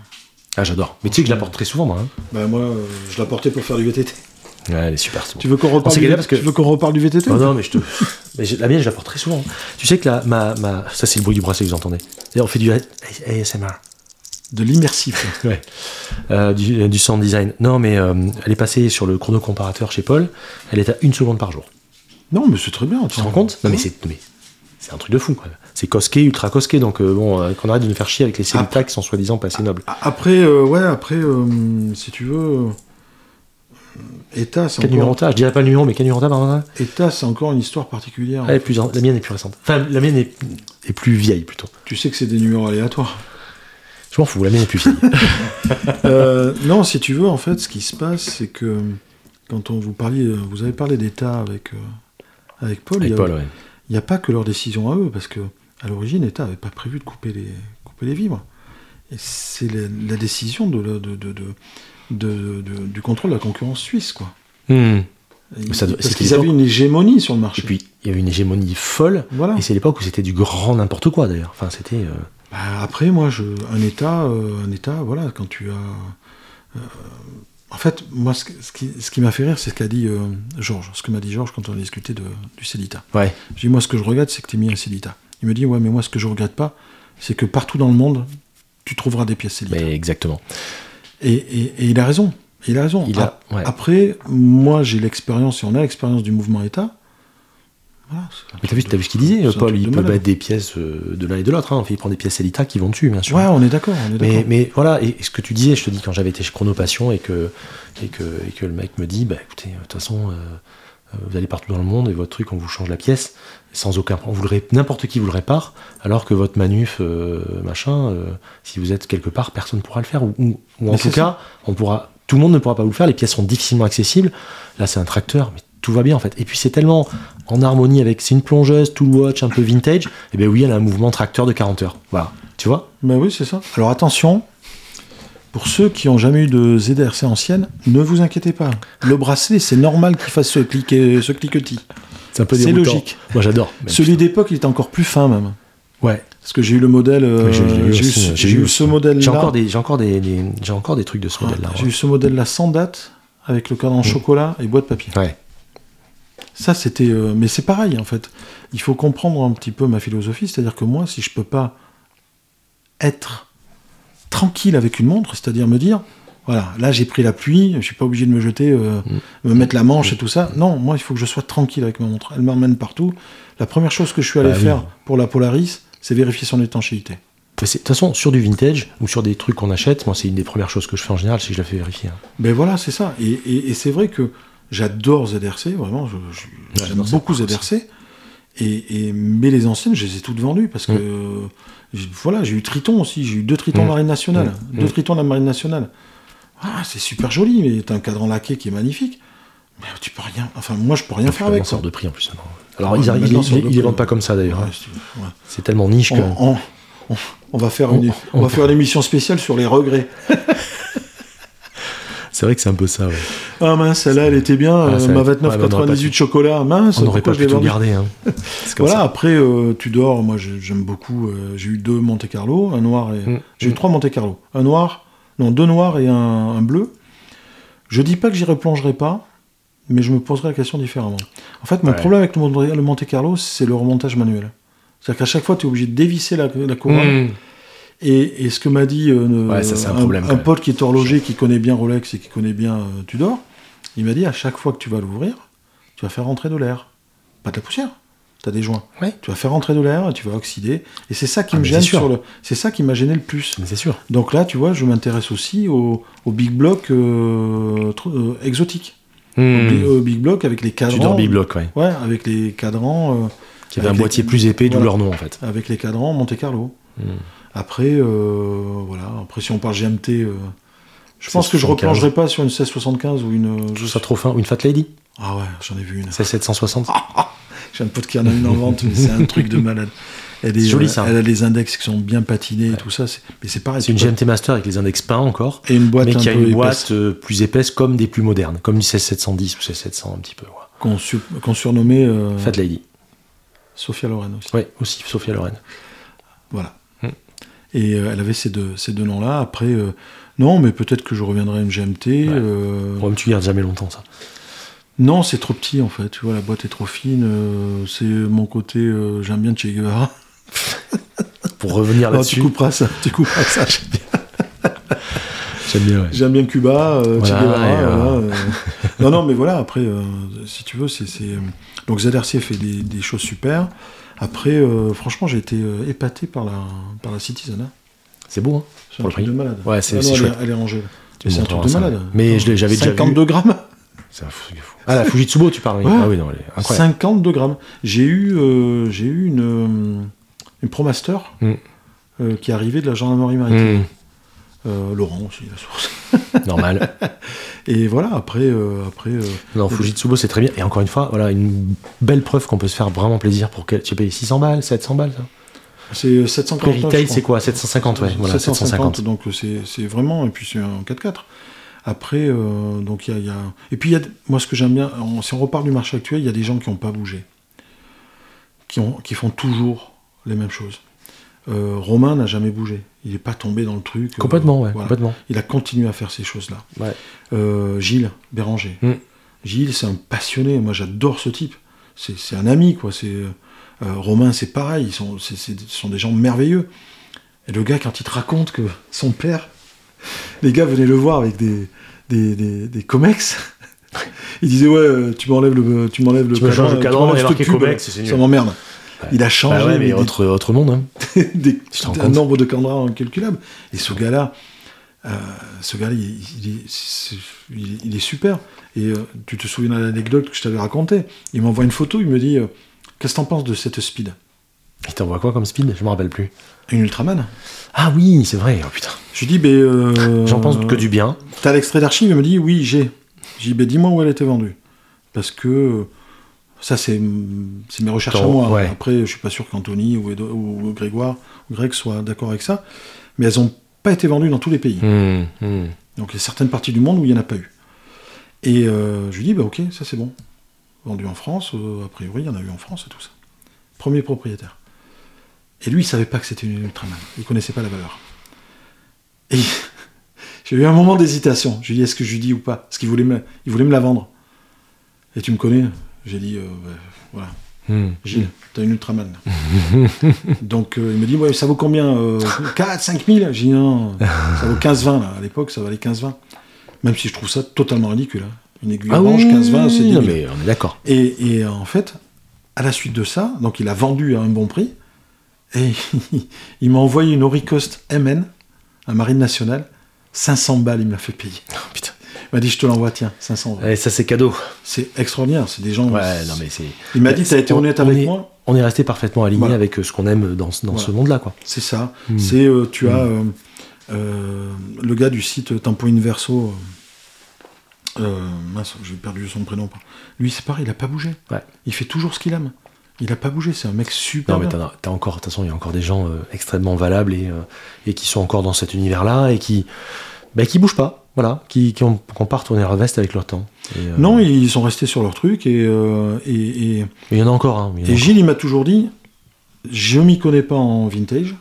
S1: ah, j'adore. Mais tu sais que je la porte très souvent, moi. hein.
S2: Bah, moi, euh, je la portais pour faire du VTT.
S1: Ouais, elle est super. bon.
S2: Tu veux qu'on reparle, du...
S1: galéré parce que-
S2: tu veux qu'on reparle du VTT
S1: Oh non, mais je te. mais la mienne, je la porte très souvent. Tu sais que la, ma, ma... ça, c'est le bruit du bracelet que vous entendez. D'ailleurs, on fait du ASMR.
S2: De l'immersif.
S1: Ouais. Euh, du, du sound design. Non, mais euh, elle est passée sur le chrono comparateur chez Paul. Elle est à une seconde par jour.
S2: non, mais c'est très bien.
S1: Tu te rends compte? Non, mais c'est. mais C'est un truc de fou, quoi. C'est cosqué, ultra cosqué, donc euh, bon, euh, qu'on arrête de nous faire chier avec les Celica qui sont soi-disant pas assez nobles.
S2: Après, euh, ouais, après, si tu veux. État, c'est
S1: Quel numéro
S2: encore,
S1: t'as? Je dirais pas le numéro, mais quel numéro t'as,
S2: État, c'est encore une histoire particulière.
S1: Plus, La mienne est plus récente. Enfin, la mienne est, est plus vieille, plutôt.
S2: Tu sais que c'est des numéros aléatoires.
S1: Je m'en fous, la mienne est plus vieille.
S2: Non, si tu veux, en fait, ce qui se passe, c'est que quand on vous parliez, vous avez parlé d'État avec, avec Paul, il
S1: Avec
S2: y a-
S1: Paul, ouais.
S2: il n'y a, pas que leur décision à eux, parce que à l'origine, l'État n'avait pas prévu de couper les, couper les vivres. Et c'est la, la décision de, la- de- de- du contrôle de la concurrence suisse, quoi.
S1: Mais ça
S2: Parce qu'ils avaient une hégémonie sur le marché.
S1: Et puis, il y avait une hégémonie folle.
S2: Voilà.
S1: Et c'est l'époque où c'était du grand n'importe quoi, d'ailleurs. Enfin, c'était. euh,
S2: Bah, après, moi, je, un État, euh, un État, voilà, quand tu as. euh, en fait, moi, ce, qui, ce qui m'a fait rire, c'est ce qu'a dit Georges. Ce que m'a dit Georges quand on a discuté de, du Célita.
S1: Ouais.
S2: Je dis, moi, ce que je regrette, c'est que tu mis un Célita. Il me dit, ouais, mais moi, ce que je regrette pas, c'est que partout dans le monde, tu trouveras des pièces Célita.
S1: Mais exactement.
S2: Et, et- et il a raison. Il a raison.
S1: Il a-
S2: A-
S1: ouais.
S2: Après, moi, j'ai l'expérience, et on a l'expérience du mouvement État. Voilà,
S1: Mais t'as vu, vu ce qu'il disait, Paul Il
S2: de
S1: peut
S2: malade.
S1: mettre des pièces euh, de l'un et de l'autre. Hein. Enfin, il prend des pièces Elita qui vont dessus, bien sûr.
S2: Ouais, on est d'accord.
S1: Mais, mais voilà, et, et ce que tu disais, je te dis, quand j'avais été chez Chronopassion et que, et, que, et que le mec me dit, bah écoutez, de toute façon, euh, vous allez partout dans le monde et votre truc, on vous change la pièce, sans aucun. On vous N'importe qui vous le répare, alors que votre manuf, euh, machin, euh, si vous êtes quelque part, personne ne pourra le faire. Ou, ou- ou en tout cas, on pourra, tout le monde ne pourra pas vous le faire, les pièces sont difficilement accessibles. Là, c'est un tracteur, mais tout va bien en fait. Et puis c'est tellement en harmonie avec. C'est une plongeuse, tool watch, un peu vintage. Et ben oui, elle a un mouvement tracteur de 40 heures. Voilà. Tu vois?
S2: Ben oui, c'est ça. Alors attention, pour ceux qui ont jamais eu de ZRC ancienne, ne vous inquiétez pas. Le bracelet, c'est normal qu'il fasse ce, cliquet, ce cliquetis.
S1: C'est un peu
S2: C'est
S1: déroutant.
S2: logique.
S1: Moi j'adore.
S2: Celui d'époque, il était encore plus fin même.
S1: Ouais.
S2: Parce que j'ai eu le modèle. euh,
S1: j'ai- eu
S2: ce-
S1: j'ai eu
S2: ce modèle-là.
S1: J'ai encore des, encore des, des- j'ai encore des trucs de ce modèle-là.
S2: J'ai eu ce modèle-là sans date, avec le cadran chocolat et boîte papier.
S1: Ouais.
S2: Ça, c'était. euh, mais c'est pareil, en fait. Il faut comprendre un petit peu ma philosophie. C'est-à-dire que moi, si je peux pas être tranquille avec une montre, c'est-à-dire me dire, voilà, là j'ai pris la pluie, je suis pas obligé de me jeter, euh, me mettre la manche et tout ça. Non, moi, il faut que je sois tranquille avec ma montre. Elle m'emmène partout. La première chose que je suis allé
S1: Bah oui.
S2: faire pour la Polaris, c'est vérifier son étanchéité.
S1: De toute façon, sur du vintage ou sur des trucs qu'on achète, moi c'est une des premières choses que je fais en général, c'est que je la fais vérifier. hein.
S2: Ben voilà, c'est ça. Et, et- et c'est vrai que j'adore ZRC, vraiment, j'aime
S1: j'adore ça.
S2: beaucoup ZRC. Et, et- mais les anciennes, je les ai toutes vendues parce que j'ai- voilà, j'ai eu Triton aussi, j'ai eu deux Tritons
S1: Mm.
S2: Marine Nationale,
S1: Mm.
S2: deux
S1: Mm.
S2: Tritons de la Marine Nationale. Ah, c'est super joli, mais t'as un cadran laqué qui est magnifique. Mais tu peux rien, enfin moi je peux rien faire avec.
S1: hors
S2: quoi.
S1: de prix en plus. Alors ils, ils-
S2: de
S1: les vendent pas comme ça d'ailleurs.
S2: Ouais,
S1: hein.
S2: c'est- ouais.
S1: C'est tellement niche que.
S2: On, on- on- on va faire une,
S1: On-
S2: on va faire une émission spéciale sur les regrets.
S1: C'est vrai que c'est un peu ça. ouais.
S2: Ah mince, celle-là, elle était bien.
S1: Ah,
S2: euh, ma
S1: ouais, mais on aurait pas
S2: 29,98
S1: pu.
S2: chocolat. Mince,
S1: On n'aurait pas
S2: je
S1: pu tout garder. Hein.
S2: Voilà,
S1: ça.
S2: après, euh, tu dors. Moi, j'ai- j'aime beaucoup. euh, j'ai eu deux Monte Carlo, un noir et.
S1: Mm.
S2: J'ai eu
S1: Mm.
S2: trois Monte Carlo. Un noir, non, deux noirs et un, un bleu. Je dis pas que j'y replongerai pas, mais je me poserai la question différemment. En fait, mon
S1: Ouais.
S2: problème avec le, Monte- Carlo, c'est le remontage manuel. C'est-à-dire qu'à chaque fois, tu es obligé de dévisser la, la couronne.
S1: Mmh.
S2: Et, et ce que m'a dit euh,
S1: Ouais, ça, c'est un problème,
S2: pote qui est horloger, qui connaît bien Rolex et qui connaît bien euh, Tudor, il m'a dit à chaque fois que tu vas l'ouvrir, tu vas faire rentrer de l'air. Pas de la poussière. Tu as des joints.
S1: Ouais.
S2: Tu vas faire rentrer de l'air et tu vas oxyder. Et c'est ça qui
S1: Ah,
S2: me gêne sur le. C'est ça qui m'a gêné le plus.
S1: Mais c'est sûr.
S2: Donc là, tu vois, je m'intéresse aussi au, au big block euh, tr- exotique. Au, bi-
S1: Mmh.
S2: au big block avec les cadrans.
S1: Tudor Big Block, ouais.
S2: Ouais, avec les cadrans.
S1: Qui avait un
S2: les-
S1: boîtier plus épais, d'où leur nom en fait.
S2: avec les cadrans Monte Carlo.
S1: Mmh.
S2: Après, euh, voilà. Après, si on parle GMT, euh, je pense que je
S1: 1675.
S2: replongerai pas sur une 1675 ou une.
S1: Je trouve ça trop fin. Ou une Fat Lady
S2: Ah ouais, j'en ai vu une.
S1: C'est 760.
S2: J'ai un pote qui en a une en vente, mais c'est un truc de malade. Elle, est,
S1: C'est joli,
S2: euh,
S1: ça.
S2: elle a les index qui sont bien patinés et tout ça. Mais c'est pareil.
S1: C'est une GMT Master avec les index peints encore.
S2: Et une boîte
S1: mais
S2: un
S1: qui a une
S2: épaisse,
S1: boîte euh, plus épaisse comme des plus modernes, comme du 16710 ou 16700 un petit peu. ouais.
S2: qu'on su- qu'on surnommait euh,
S1: Fat Lady.
S2: Sophia Loren aussi.
S1: Ouais, aussi Sophia Loren.
S2: Voilà. Et euh, elle avait ces deux, ces deux noms-là. Après, euh, non, mais peut-être que je reviendrai à une GMT. euh,
S1: Bon, tu gardes jamais longtemps ça.
S2: Non, c'est trop petit en fait. Tu vois, la boîte est trop fine. euh, c'est mon côté. euh, J'aime bien Che Guevara.
S1: Pour revenir
S2: Non, tu
S1: là-dessus,
S2: couperas ça. Tu couperas ça.
S1: j'aime bien. ouais.
S2: J'aime bien Cuba, euh, Che
S1: Voilà,
S2: Guevara, voilà, non, non, mais voilà, après, si tu veux, c'est. c'est, Donc ZRC fait des, des choses super. Après, euh, franchement, j'ai été euh, épaté par la, par la Citizen. hein.
S1: C'est beau, hein
S2: C'est un truc de malade.
S1: Ouais, c'est-
S2: Ah
S1: chouette.
S2: est, elle est rangée. C'est un truc de malade.
S1: Mais j'avais déjà vu.
S2: 52 grammes.
S1: C'est un fou- fou. Ah, la Fujitsubo, tu parles.
S2: Ouais.
S1: Ah oui, non, elle est incroyable.
S2: 52 grammes. J'ai eu, euh, j'ai eu une, une ProMaster
S1: Mm.
S2: euh, qui est arrivée de la gendarmerie maritime.
S1: Mmh,
S2: Euh, Laurent aussi, la source.
S1: normal.
S2: Et voilà, après. euh, après euh,
S1: Non, Fujitsubo, c'est très bien. Et encore une fois, voilà, une belle preuve qu'on peut se faire vraiment plaisir pour quel. Tu payes 600 balles, 700 balles, ça?
S2: C'est 749.
S1: Prix retail, c'est quoi? 750, ouais. Voilà, 750.
S2: 750, donc c'est vraiment, et puis c'est un 4x4. Après, euh, donc il y a, il y a- Et puis, y a... moi, ce que j'aime bien, on- si on repart du marché actuel, il y a des gens qui n'ont pas bougé, qui, ont... qui font toujours les mêmes choses. Euh, Romain n'a jamais bougé. Il n'est pas tombé dans le truc. euh,
S1: Complètement, ouais,
S2: voilà.
S1: complètement.
S2: Il a continué à faire ces choses-là.
S1: Ouais.
S2: Euh, Gilles Béranger.
S1: Mm.
S2: Gilles, c'est un passionné. Moi, j'adore ce type. C'est un ami, quoi. C'est euh, Romain, c'est pareil. Ils sont, sont des gens merveilleux. Et le gars, quand il te raconte que son père, les gars venaient le voir avec des des, des, des comex. Il disait ouais, tu m'enlèves le, tu m'enlèves le
S1: Tu le
S2: tu
S1: cadran, a
S2: cette
S1: marqué
S2: pub, Il a changé
S1: Bah ouais, mais
S2: mais des-
S1: autre, autre monde. hein.
S2: des, un nombre de cadrans incalculable. Et ce gars-là, euh, ce gars-là, il, il est, il super. Et euh, tu te souviens de l'anecdote que je t'avais racontée? Il m'envoie une photo, il me dit euh, Qu'est-ce que t'en penses de cette speed?
S1: Il t'envoie quoi comme speed? Je me rappelle plus.
S2: Une Ultraman
S1: Ah oui, c'est vrai. Oh putain.
S2: Je lui dis ben, euh,
S1: J'en pense que du bien.
S2: T'as l'extrait d'archive? Il me dit Oui, j'ai. Je dis ben, Dis-moi où elle était vendue. Parce que. Ça, c'est mes recherches à moi.
S1: ouais.
S2: Après, je suis pas sûr qu'Anthony ou, Edo- ou Grégoire ou Greg soient d'accord avec ça. Mais elles n'ont pas été vendues dans tous les pays.
S1: Hmm, hmm.
S2: Donc il y a certaines parties du monde où il n'y en a pas eu. Et euh, je lui dis, bah ok, ça c'est bon. Vendu en France, euh, a priori il y en a eu en France et tout ça. Premier propriétaire. Et lui, il savait pas que c'était une Ultraman. Il connaissait pas la valeur. Et j'ai eu un moment d'hésitation. Je lui ai dit, est-ce que je lui dis ou pas? Parce qu'il voulait me, il voulait me la vendre. Et tu me connais J'ai dit, euh, bah, voilà.
S1: Hmm.
S2: Gilles, t'as une Ultraman. Donc euh, il me dit, ouais, ça vaut combien euh, 4, 5 000 J'ai dit, non, ça vaut 15-20 là. À l'époque, ça valait 15-20. Même si je trouve ça totalement ridicule. hein. Une aiguille
S1: Ah
S2: orange,
S1: oui,
S2: 15-20, c'est
S1: non, mais on est d'accord.
S2: Et, et, euh, en fait, à la suite de ça, donc il a vendu à un bon prix. Et il m'a envoyé une Oricost MN, un Marine Nationale. 500 balles, il me l'a fait payer.
S1: Oh, putain.
S2: Il m'a dit, je te l'envoie, tiens, 500 balles.
S1: Eh, ça c'est cadeau.
S2: C'est extraordinaire, c'est des gens.
S1: Ouais, non mais c'est.
S2: Il m'a dit, t'as été
S1: On-
S2: honnête
S1: on
S2: avec
S1: est-
S2: moi.
S1: On est resté parfaitement aligné
S2: Voilà.
S1: avec euh, ce qu'on aime dans, ce- dans ce monde-là, quoi.
S2: C'est ça.
S1: Hmm.
S2: C'est euh, tu as euh, euh, le gars du site Tempo Inverso. mince, j'ai perdu son prénom. Lui, c'est pareil, il a pas bougé.
S1: Ouais.
S2: Il fait toujours ce qu'il aime. Il a pas bougé. C'est un mec super.
S1: Non, mais t'as t'as encore, de toute façon, il y a encore des gens euh, extrêmement valables et, euh, et qui sont encore dans cet univers-là et qui, bah, qui bougent pas, voilà, qui, qui ont, qui pas retourné leur veste avec leur temps. Et, euh,
S2: Non, ils sont restés sur leur truc et euh, et, et,
S1: mais il y en a encore, hein. il a
S2: et
S1: encore.
S2: Gilles, il m'a toujours dit, je m'y connais pas en vintage,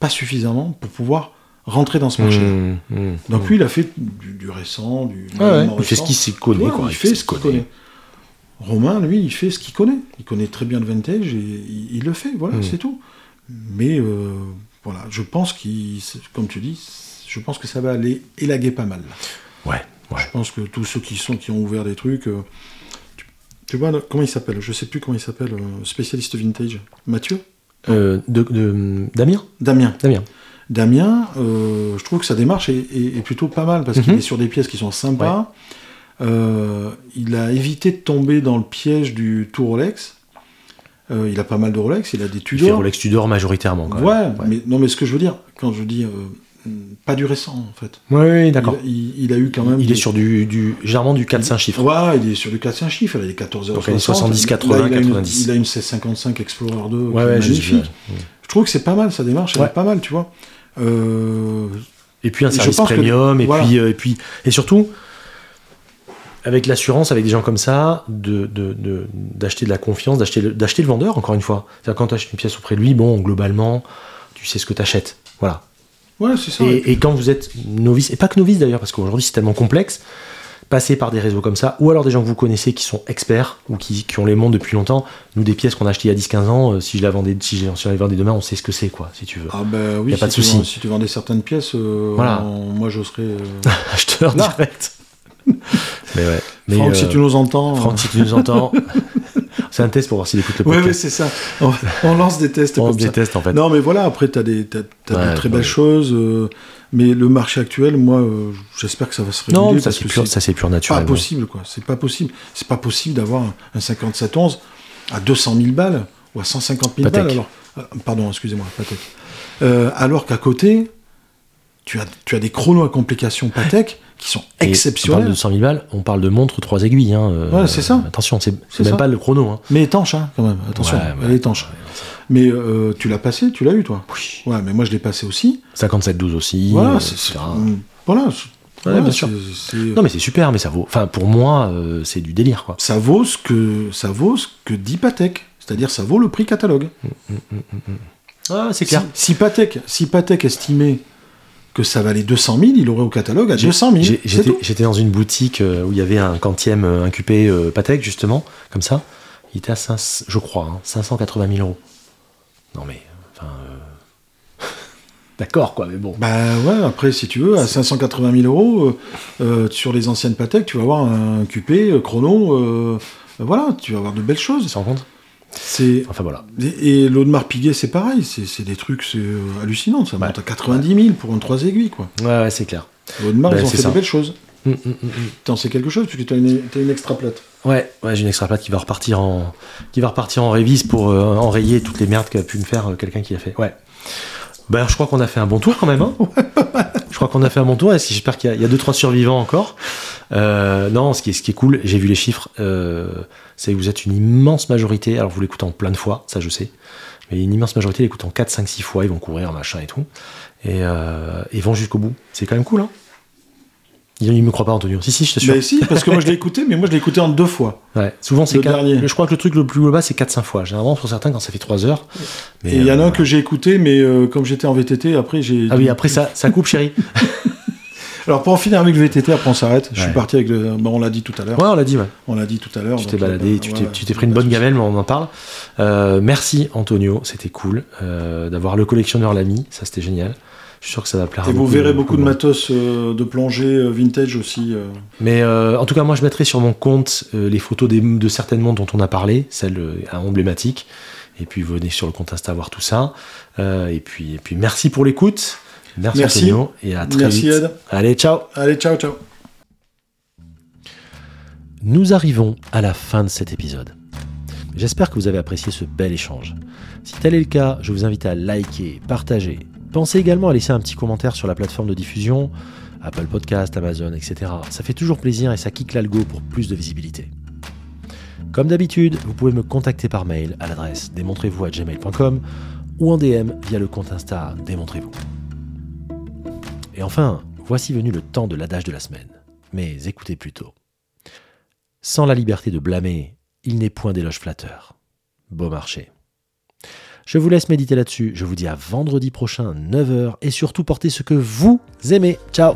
S2: pas suffisamment pour pouvoir rentrer dans ce marché.
S1: Mmh, mmh,
S2: Donc
S1: mmh.
S2: lui, il a fait du, du récent, du
S1: ouais,
S2: moyennement
S1: il fait ce
S2: récent.
S1: qu'il s'y connaît,
S2: Ouais,
S1: quoi.
S2: il fait ce qu'il connaît. Romain, lui, il fait ce qu'il connaît. Il connaît très bien le vintage et il, il le fait, voilà, c'est tout. Mais euh, voilà, je pense qu'il, comme tu dis, je pense que ça va aller élaguer pas mal.
S1: Ouais, ouais.
S2: Je pense que tous ceux qui sont qui ont ouvert des trucs, euh, tu, tu vois, comment il s'appelle? Je sais plus comment il s'appelle, euh, spécialiste vintage. Mathieu,
S1: Euh, de, de- Damien?
S2: Damien.
S1: Damien.
S2: Damien, je trouve que sa démarche est, est- est plutôt pas mal parce qu'il
S1: Mhm.
S2: est sur des pièces qui sont sympas. Il a évité de tomber dans le piège du tout Rolex. Euh, il a pas mal de Rolex, il a des
S1: Il fait
S2: Tudor.
S1: Rolex Tudor majoritairement, quand
S2: ouais,
S1: même.
S2: mais non, mais ce que je veux dire, quand je dis euh, pas du récent en fait.
S1: Ouais, d'accord.
S2: Il, il- il a eu quand même.
S1: Il
S2: des-
S1: est sur du, du généralement du 4-5 chiffres.
S2: Ouais, il est sur du 4-5 chiffres, il a des 14
S1: Donc, il est 70, 80,
S2: Là, il a une-
S1: 90.
S2: Il a une 1655 Explorer 2
S1: Ouais, ouais,
S2: magnifique.
S1: ouais.
S2: Je trouve que c'est pas mal, sa démarche, elle
S1: Ouais.
S2: est pas mal, tu vois. Euh,
S1: Et puis un
S2: je
S1: service
S2: que-
S1: premium, et,
S2: voilà.
S1: puis, euh, et puis et surtout avec l'assurance, avec des gens comme ça, de de- de- d'acheter de, la confiance, d'acheter le, d'acheter le vendeur, encore une fois. C'est-à-dire quand tu achètes une pièce auprès de lui, bon, globalement, tu sais ce que tu achètes. Voilà.
S2: Ouais, c'est ça.
S1: Et, et quand vous êtes novice, et pas que novice d'ailleurs, parce qu'aujourd'hui c'est tellement complexe, passer par des réseaux comme ça, ou alors des gens que vous connaissez qui sont experts, ou qui, qui ont les montres depuis longtemps, nous des pièces qu'on a achetées il y a 10-15 ans, euh, si je la vendais, si je, si vendait demain, on sait ce que c'est, quoi, si tu veux.
S2: Ah bah oui,
S1: Y a
S2: si,
S1: pas de
S2: tu
S1: souci.
S2: vends- si tu vendais certaines pièces, euh,
S1: Voilà.
S2: moi je serais... euh,
S1: Acheteur direct. mais ouais. Mais,
S2: Franck, si tu nous entends...
S1: Franck, si tu nous entends, c'est un test pour voir s'il écoute le
S2: Oui,
S1: podcast.
S2: oui, c'est ça. On, on lance des tests
S1: on
S2: comme ça.
S1: déteste en fait.
S2: Non, mais voilà, après, tu as des, t'as- t'as
S1: Ouais,
S2: des très
S1: ouais.
S2: belles choses. euh, mais le marché actuel, moi, euh, j'espère que ça va se réguler.
S1: non, ça c'est pur, ça c'est pur
S2: pas
S1: naturel.
S2: possible, quoi. C'est pas possible. C'est pas possible d'avoir un, un 5711 à 200 000 balles ou à 150 000
S1: Patek.
S2: balles. Alors, euh, pardon, excusez-moi, Patek. Euh, alors qu'à côté, tu as, tu as des chronos à complications Patek qui sont
S1: Et On parle
S2: exceptionnels.
S1: de 100 000 balles, on parle de montre 3 aiguilles. Hein, euh,
S2: Ouais, c'est ça.
S1: Attention, c'est même
S2: ça.
S1: pas le chrono. Hein.
S2: Mais étanche, hein, quand même. Attention,
S1: Ouais,
S2: elle est étanche. Mais euh, tu l'as passé, tu l'as eu, toi?
S1: Oui.
S2: Ouais, mais moi, je l'ai passé aussi.
S1: 57-12 aussi.
S2: Voilà,
S1: euh,
S2: c'est- mm, voilà,
S1: Ouais, bien sûr.
S2: c'est-
S1: Non, mais c'est super, mais ça vaut. Enfin, pour moi, euh, c'est du délire, quoi.
S2: Ça vaut ce que ça vaut ce que dit Patek. C'est-à-dire ça vaut le prix catalogue.
S1: Ah, c'est
S2: Si,
S1: clair.
S2: si Patek, si Patek estimait que ça valait 200 000, il aurait au catalogue à
S1: J'ai-
S2: 200 000.
S1: j'ai-
S2: c'est
S1: J'étais dans une boutique euh, où il y avait un quantième euh, incupé euh, Patek, justement, comme ça. Il était à 5, je crois, hein, 580 000 euros. Non, mais. Enfin. euh, D'accord, quoi, mais bon.
S2: Bah ouais, après, si tu veux, à 580 000 euros, euh, sur les anciennes Patek, tu vas avoir un QP, chrono, voilà, tu vas avoir de belles
S1: Tu
S2: choses.
S1: te rends compte?
S2: C'est
S1: Enfin, voilà.
S2: Et, et l'Audemars Piguet, c'est pareil, c'est des trucs c'est, euh, hallucinants, ça
S1: Ouais.
S2: monte à 90 000 pour un 3 aiguilles, quoi.
S1: Ouais, ouais, c'est clair.
S2: L'Audemars,
S1: Bah,
S2: ils ont
S1: c'est
S2: fait
S1: ça.
S2: de belles choses.
S1: Hum, hum, hum.
S2: T'en sais quelque chose, parce que t'as une, t'as une extra plate.
S1: Ouais, ouais, j'ai une extra plate qui va repartir en, qui va repartir en révise pour euh, enrayer toutes les merdes qu'a pu me faire euh, quelqu'un qui l'a fait. Ouais. Ben, je crois qu'on a fait un bon tour quand même. Hein je crois qu'on a fait un bon tour. J'espère qu'il y, y a deux trois survivants encore. Euh, non, ce qui est, ce qui est cool, j'ai vu les chiffres. Euh, c'est que vous êtes une immense majorité. Alors vous l'écoutez en plein de fois, ça je sais. Mais une immense majorité l'écoutent en 4, 5, 6 fois. Ils vont courir machin et tout. Et euh, vont jusqu'au bout. C'est quand même cool. Hein il, il me croit pas, Antonio. Si, si, je t'assure.
S2: Mais si, parce que moi je l'ai écouté, mais moi je l'ai écouté en deux fois.
S1: Ouais, souvent c'est
S2: Le
S1: quatre-
S2: dernier.
S1: Je crois que le truc le plus bas c'est 4-5 fois. Généralement pour certains quand ça fait 3 heures. Mais,
S2: Et il y en a
S1: euh,
S2: un que j'ai écouté, mais euh, comme j'étais en VTT, après j'ai.
S1: Ah oui, après ça, ça coupe chérie.
S2: Alors pour en finir avec le VTT, après on s'arrête. Je suis parti avec le. Bon, on l'a dit tout à l'heure.
S1: Ouais, on l'a dit, ouais.
S2: On l'a dit tout à l'heure.
S1: Tu t'es baladé,
S2: euh,
S1: tu
S2: voilà,
S1: t'es- tu t'es pris une bonne gamelle, mais on en parle. Euh, merci Antonio, c'était cool euh, d'avoir le collectionneur l'ami, ça c'était génial. Je suis sûr que ça va plaire à
S2: Et vous
S1: beaucoup
S2: verrez beaucoup de
S1: monde.
S2: matos euh, de plongée euh, vintage aussi. euh.
S1: Mais euh, en tout cas, moi je mettrai sur mon compte les photos des- de certaines montres dont on a parlé, celles emblématiques. Et puis venez sur le compte Insta voir tout ça. Et, puis, et puis merci pour l'écoute. Merci,
S2: Merci.
S1: Antonio et à très
S2: Merci
S1: vite.
S2: Ed.
S1: Allez, ciao
S2: Allez, ciao, ciao.
S1: Nous arrivons à la fin de cet épisode. J'espère que vous avez apprécié ce bel échange. Si tel est le cas, je vous invite à liker, partager. Pensez également à laisser un petit commentaire sur la plateforme de diffusion, Apple Podcast, Amazon, etc. Ça fait toujours plaisir et ça kick l'algo pour plus de visibilité. Comme d'habitude, vous pouvez me contacter par mail à l'adresse démontrez-vous à gmail.com ou en DM via le compte Insta Démontrez-vous. Et enfin, voici venu le temps de l'adage de la semaine. Mais écoutez plutôt. Sans la liberté de blâmer, il n'est point d'éloge flatteur. Beau marché. Je vous laisse méditer là-dessus. Je vous dis à vendredi prochain, 9h, et surtout portez ce que vous aimez. Ciao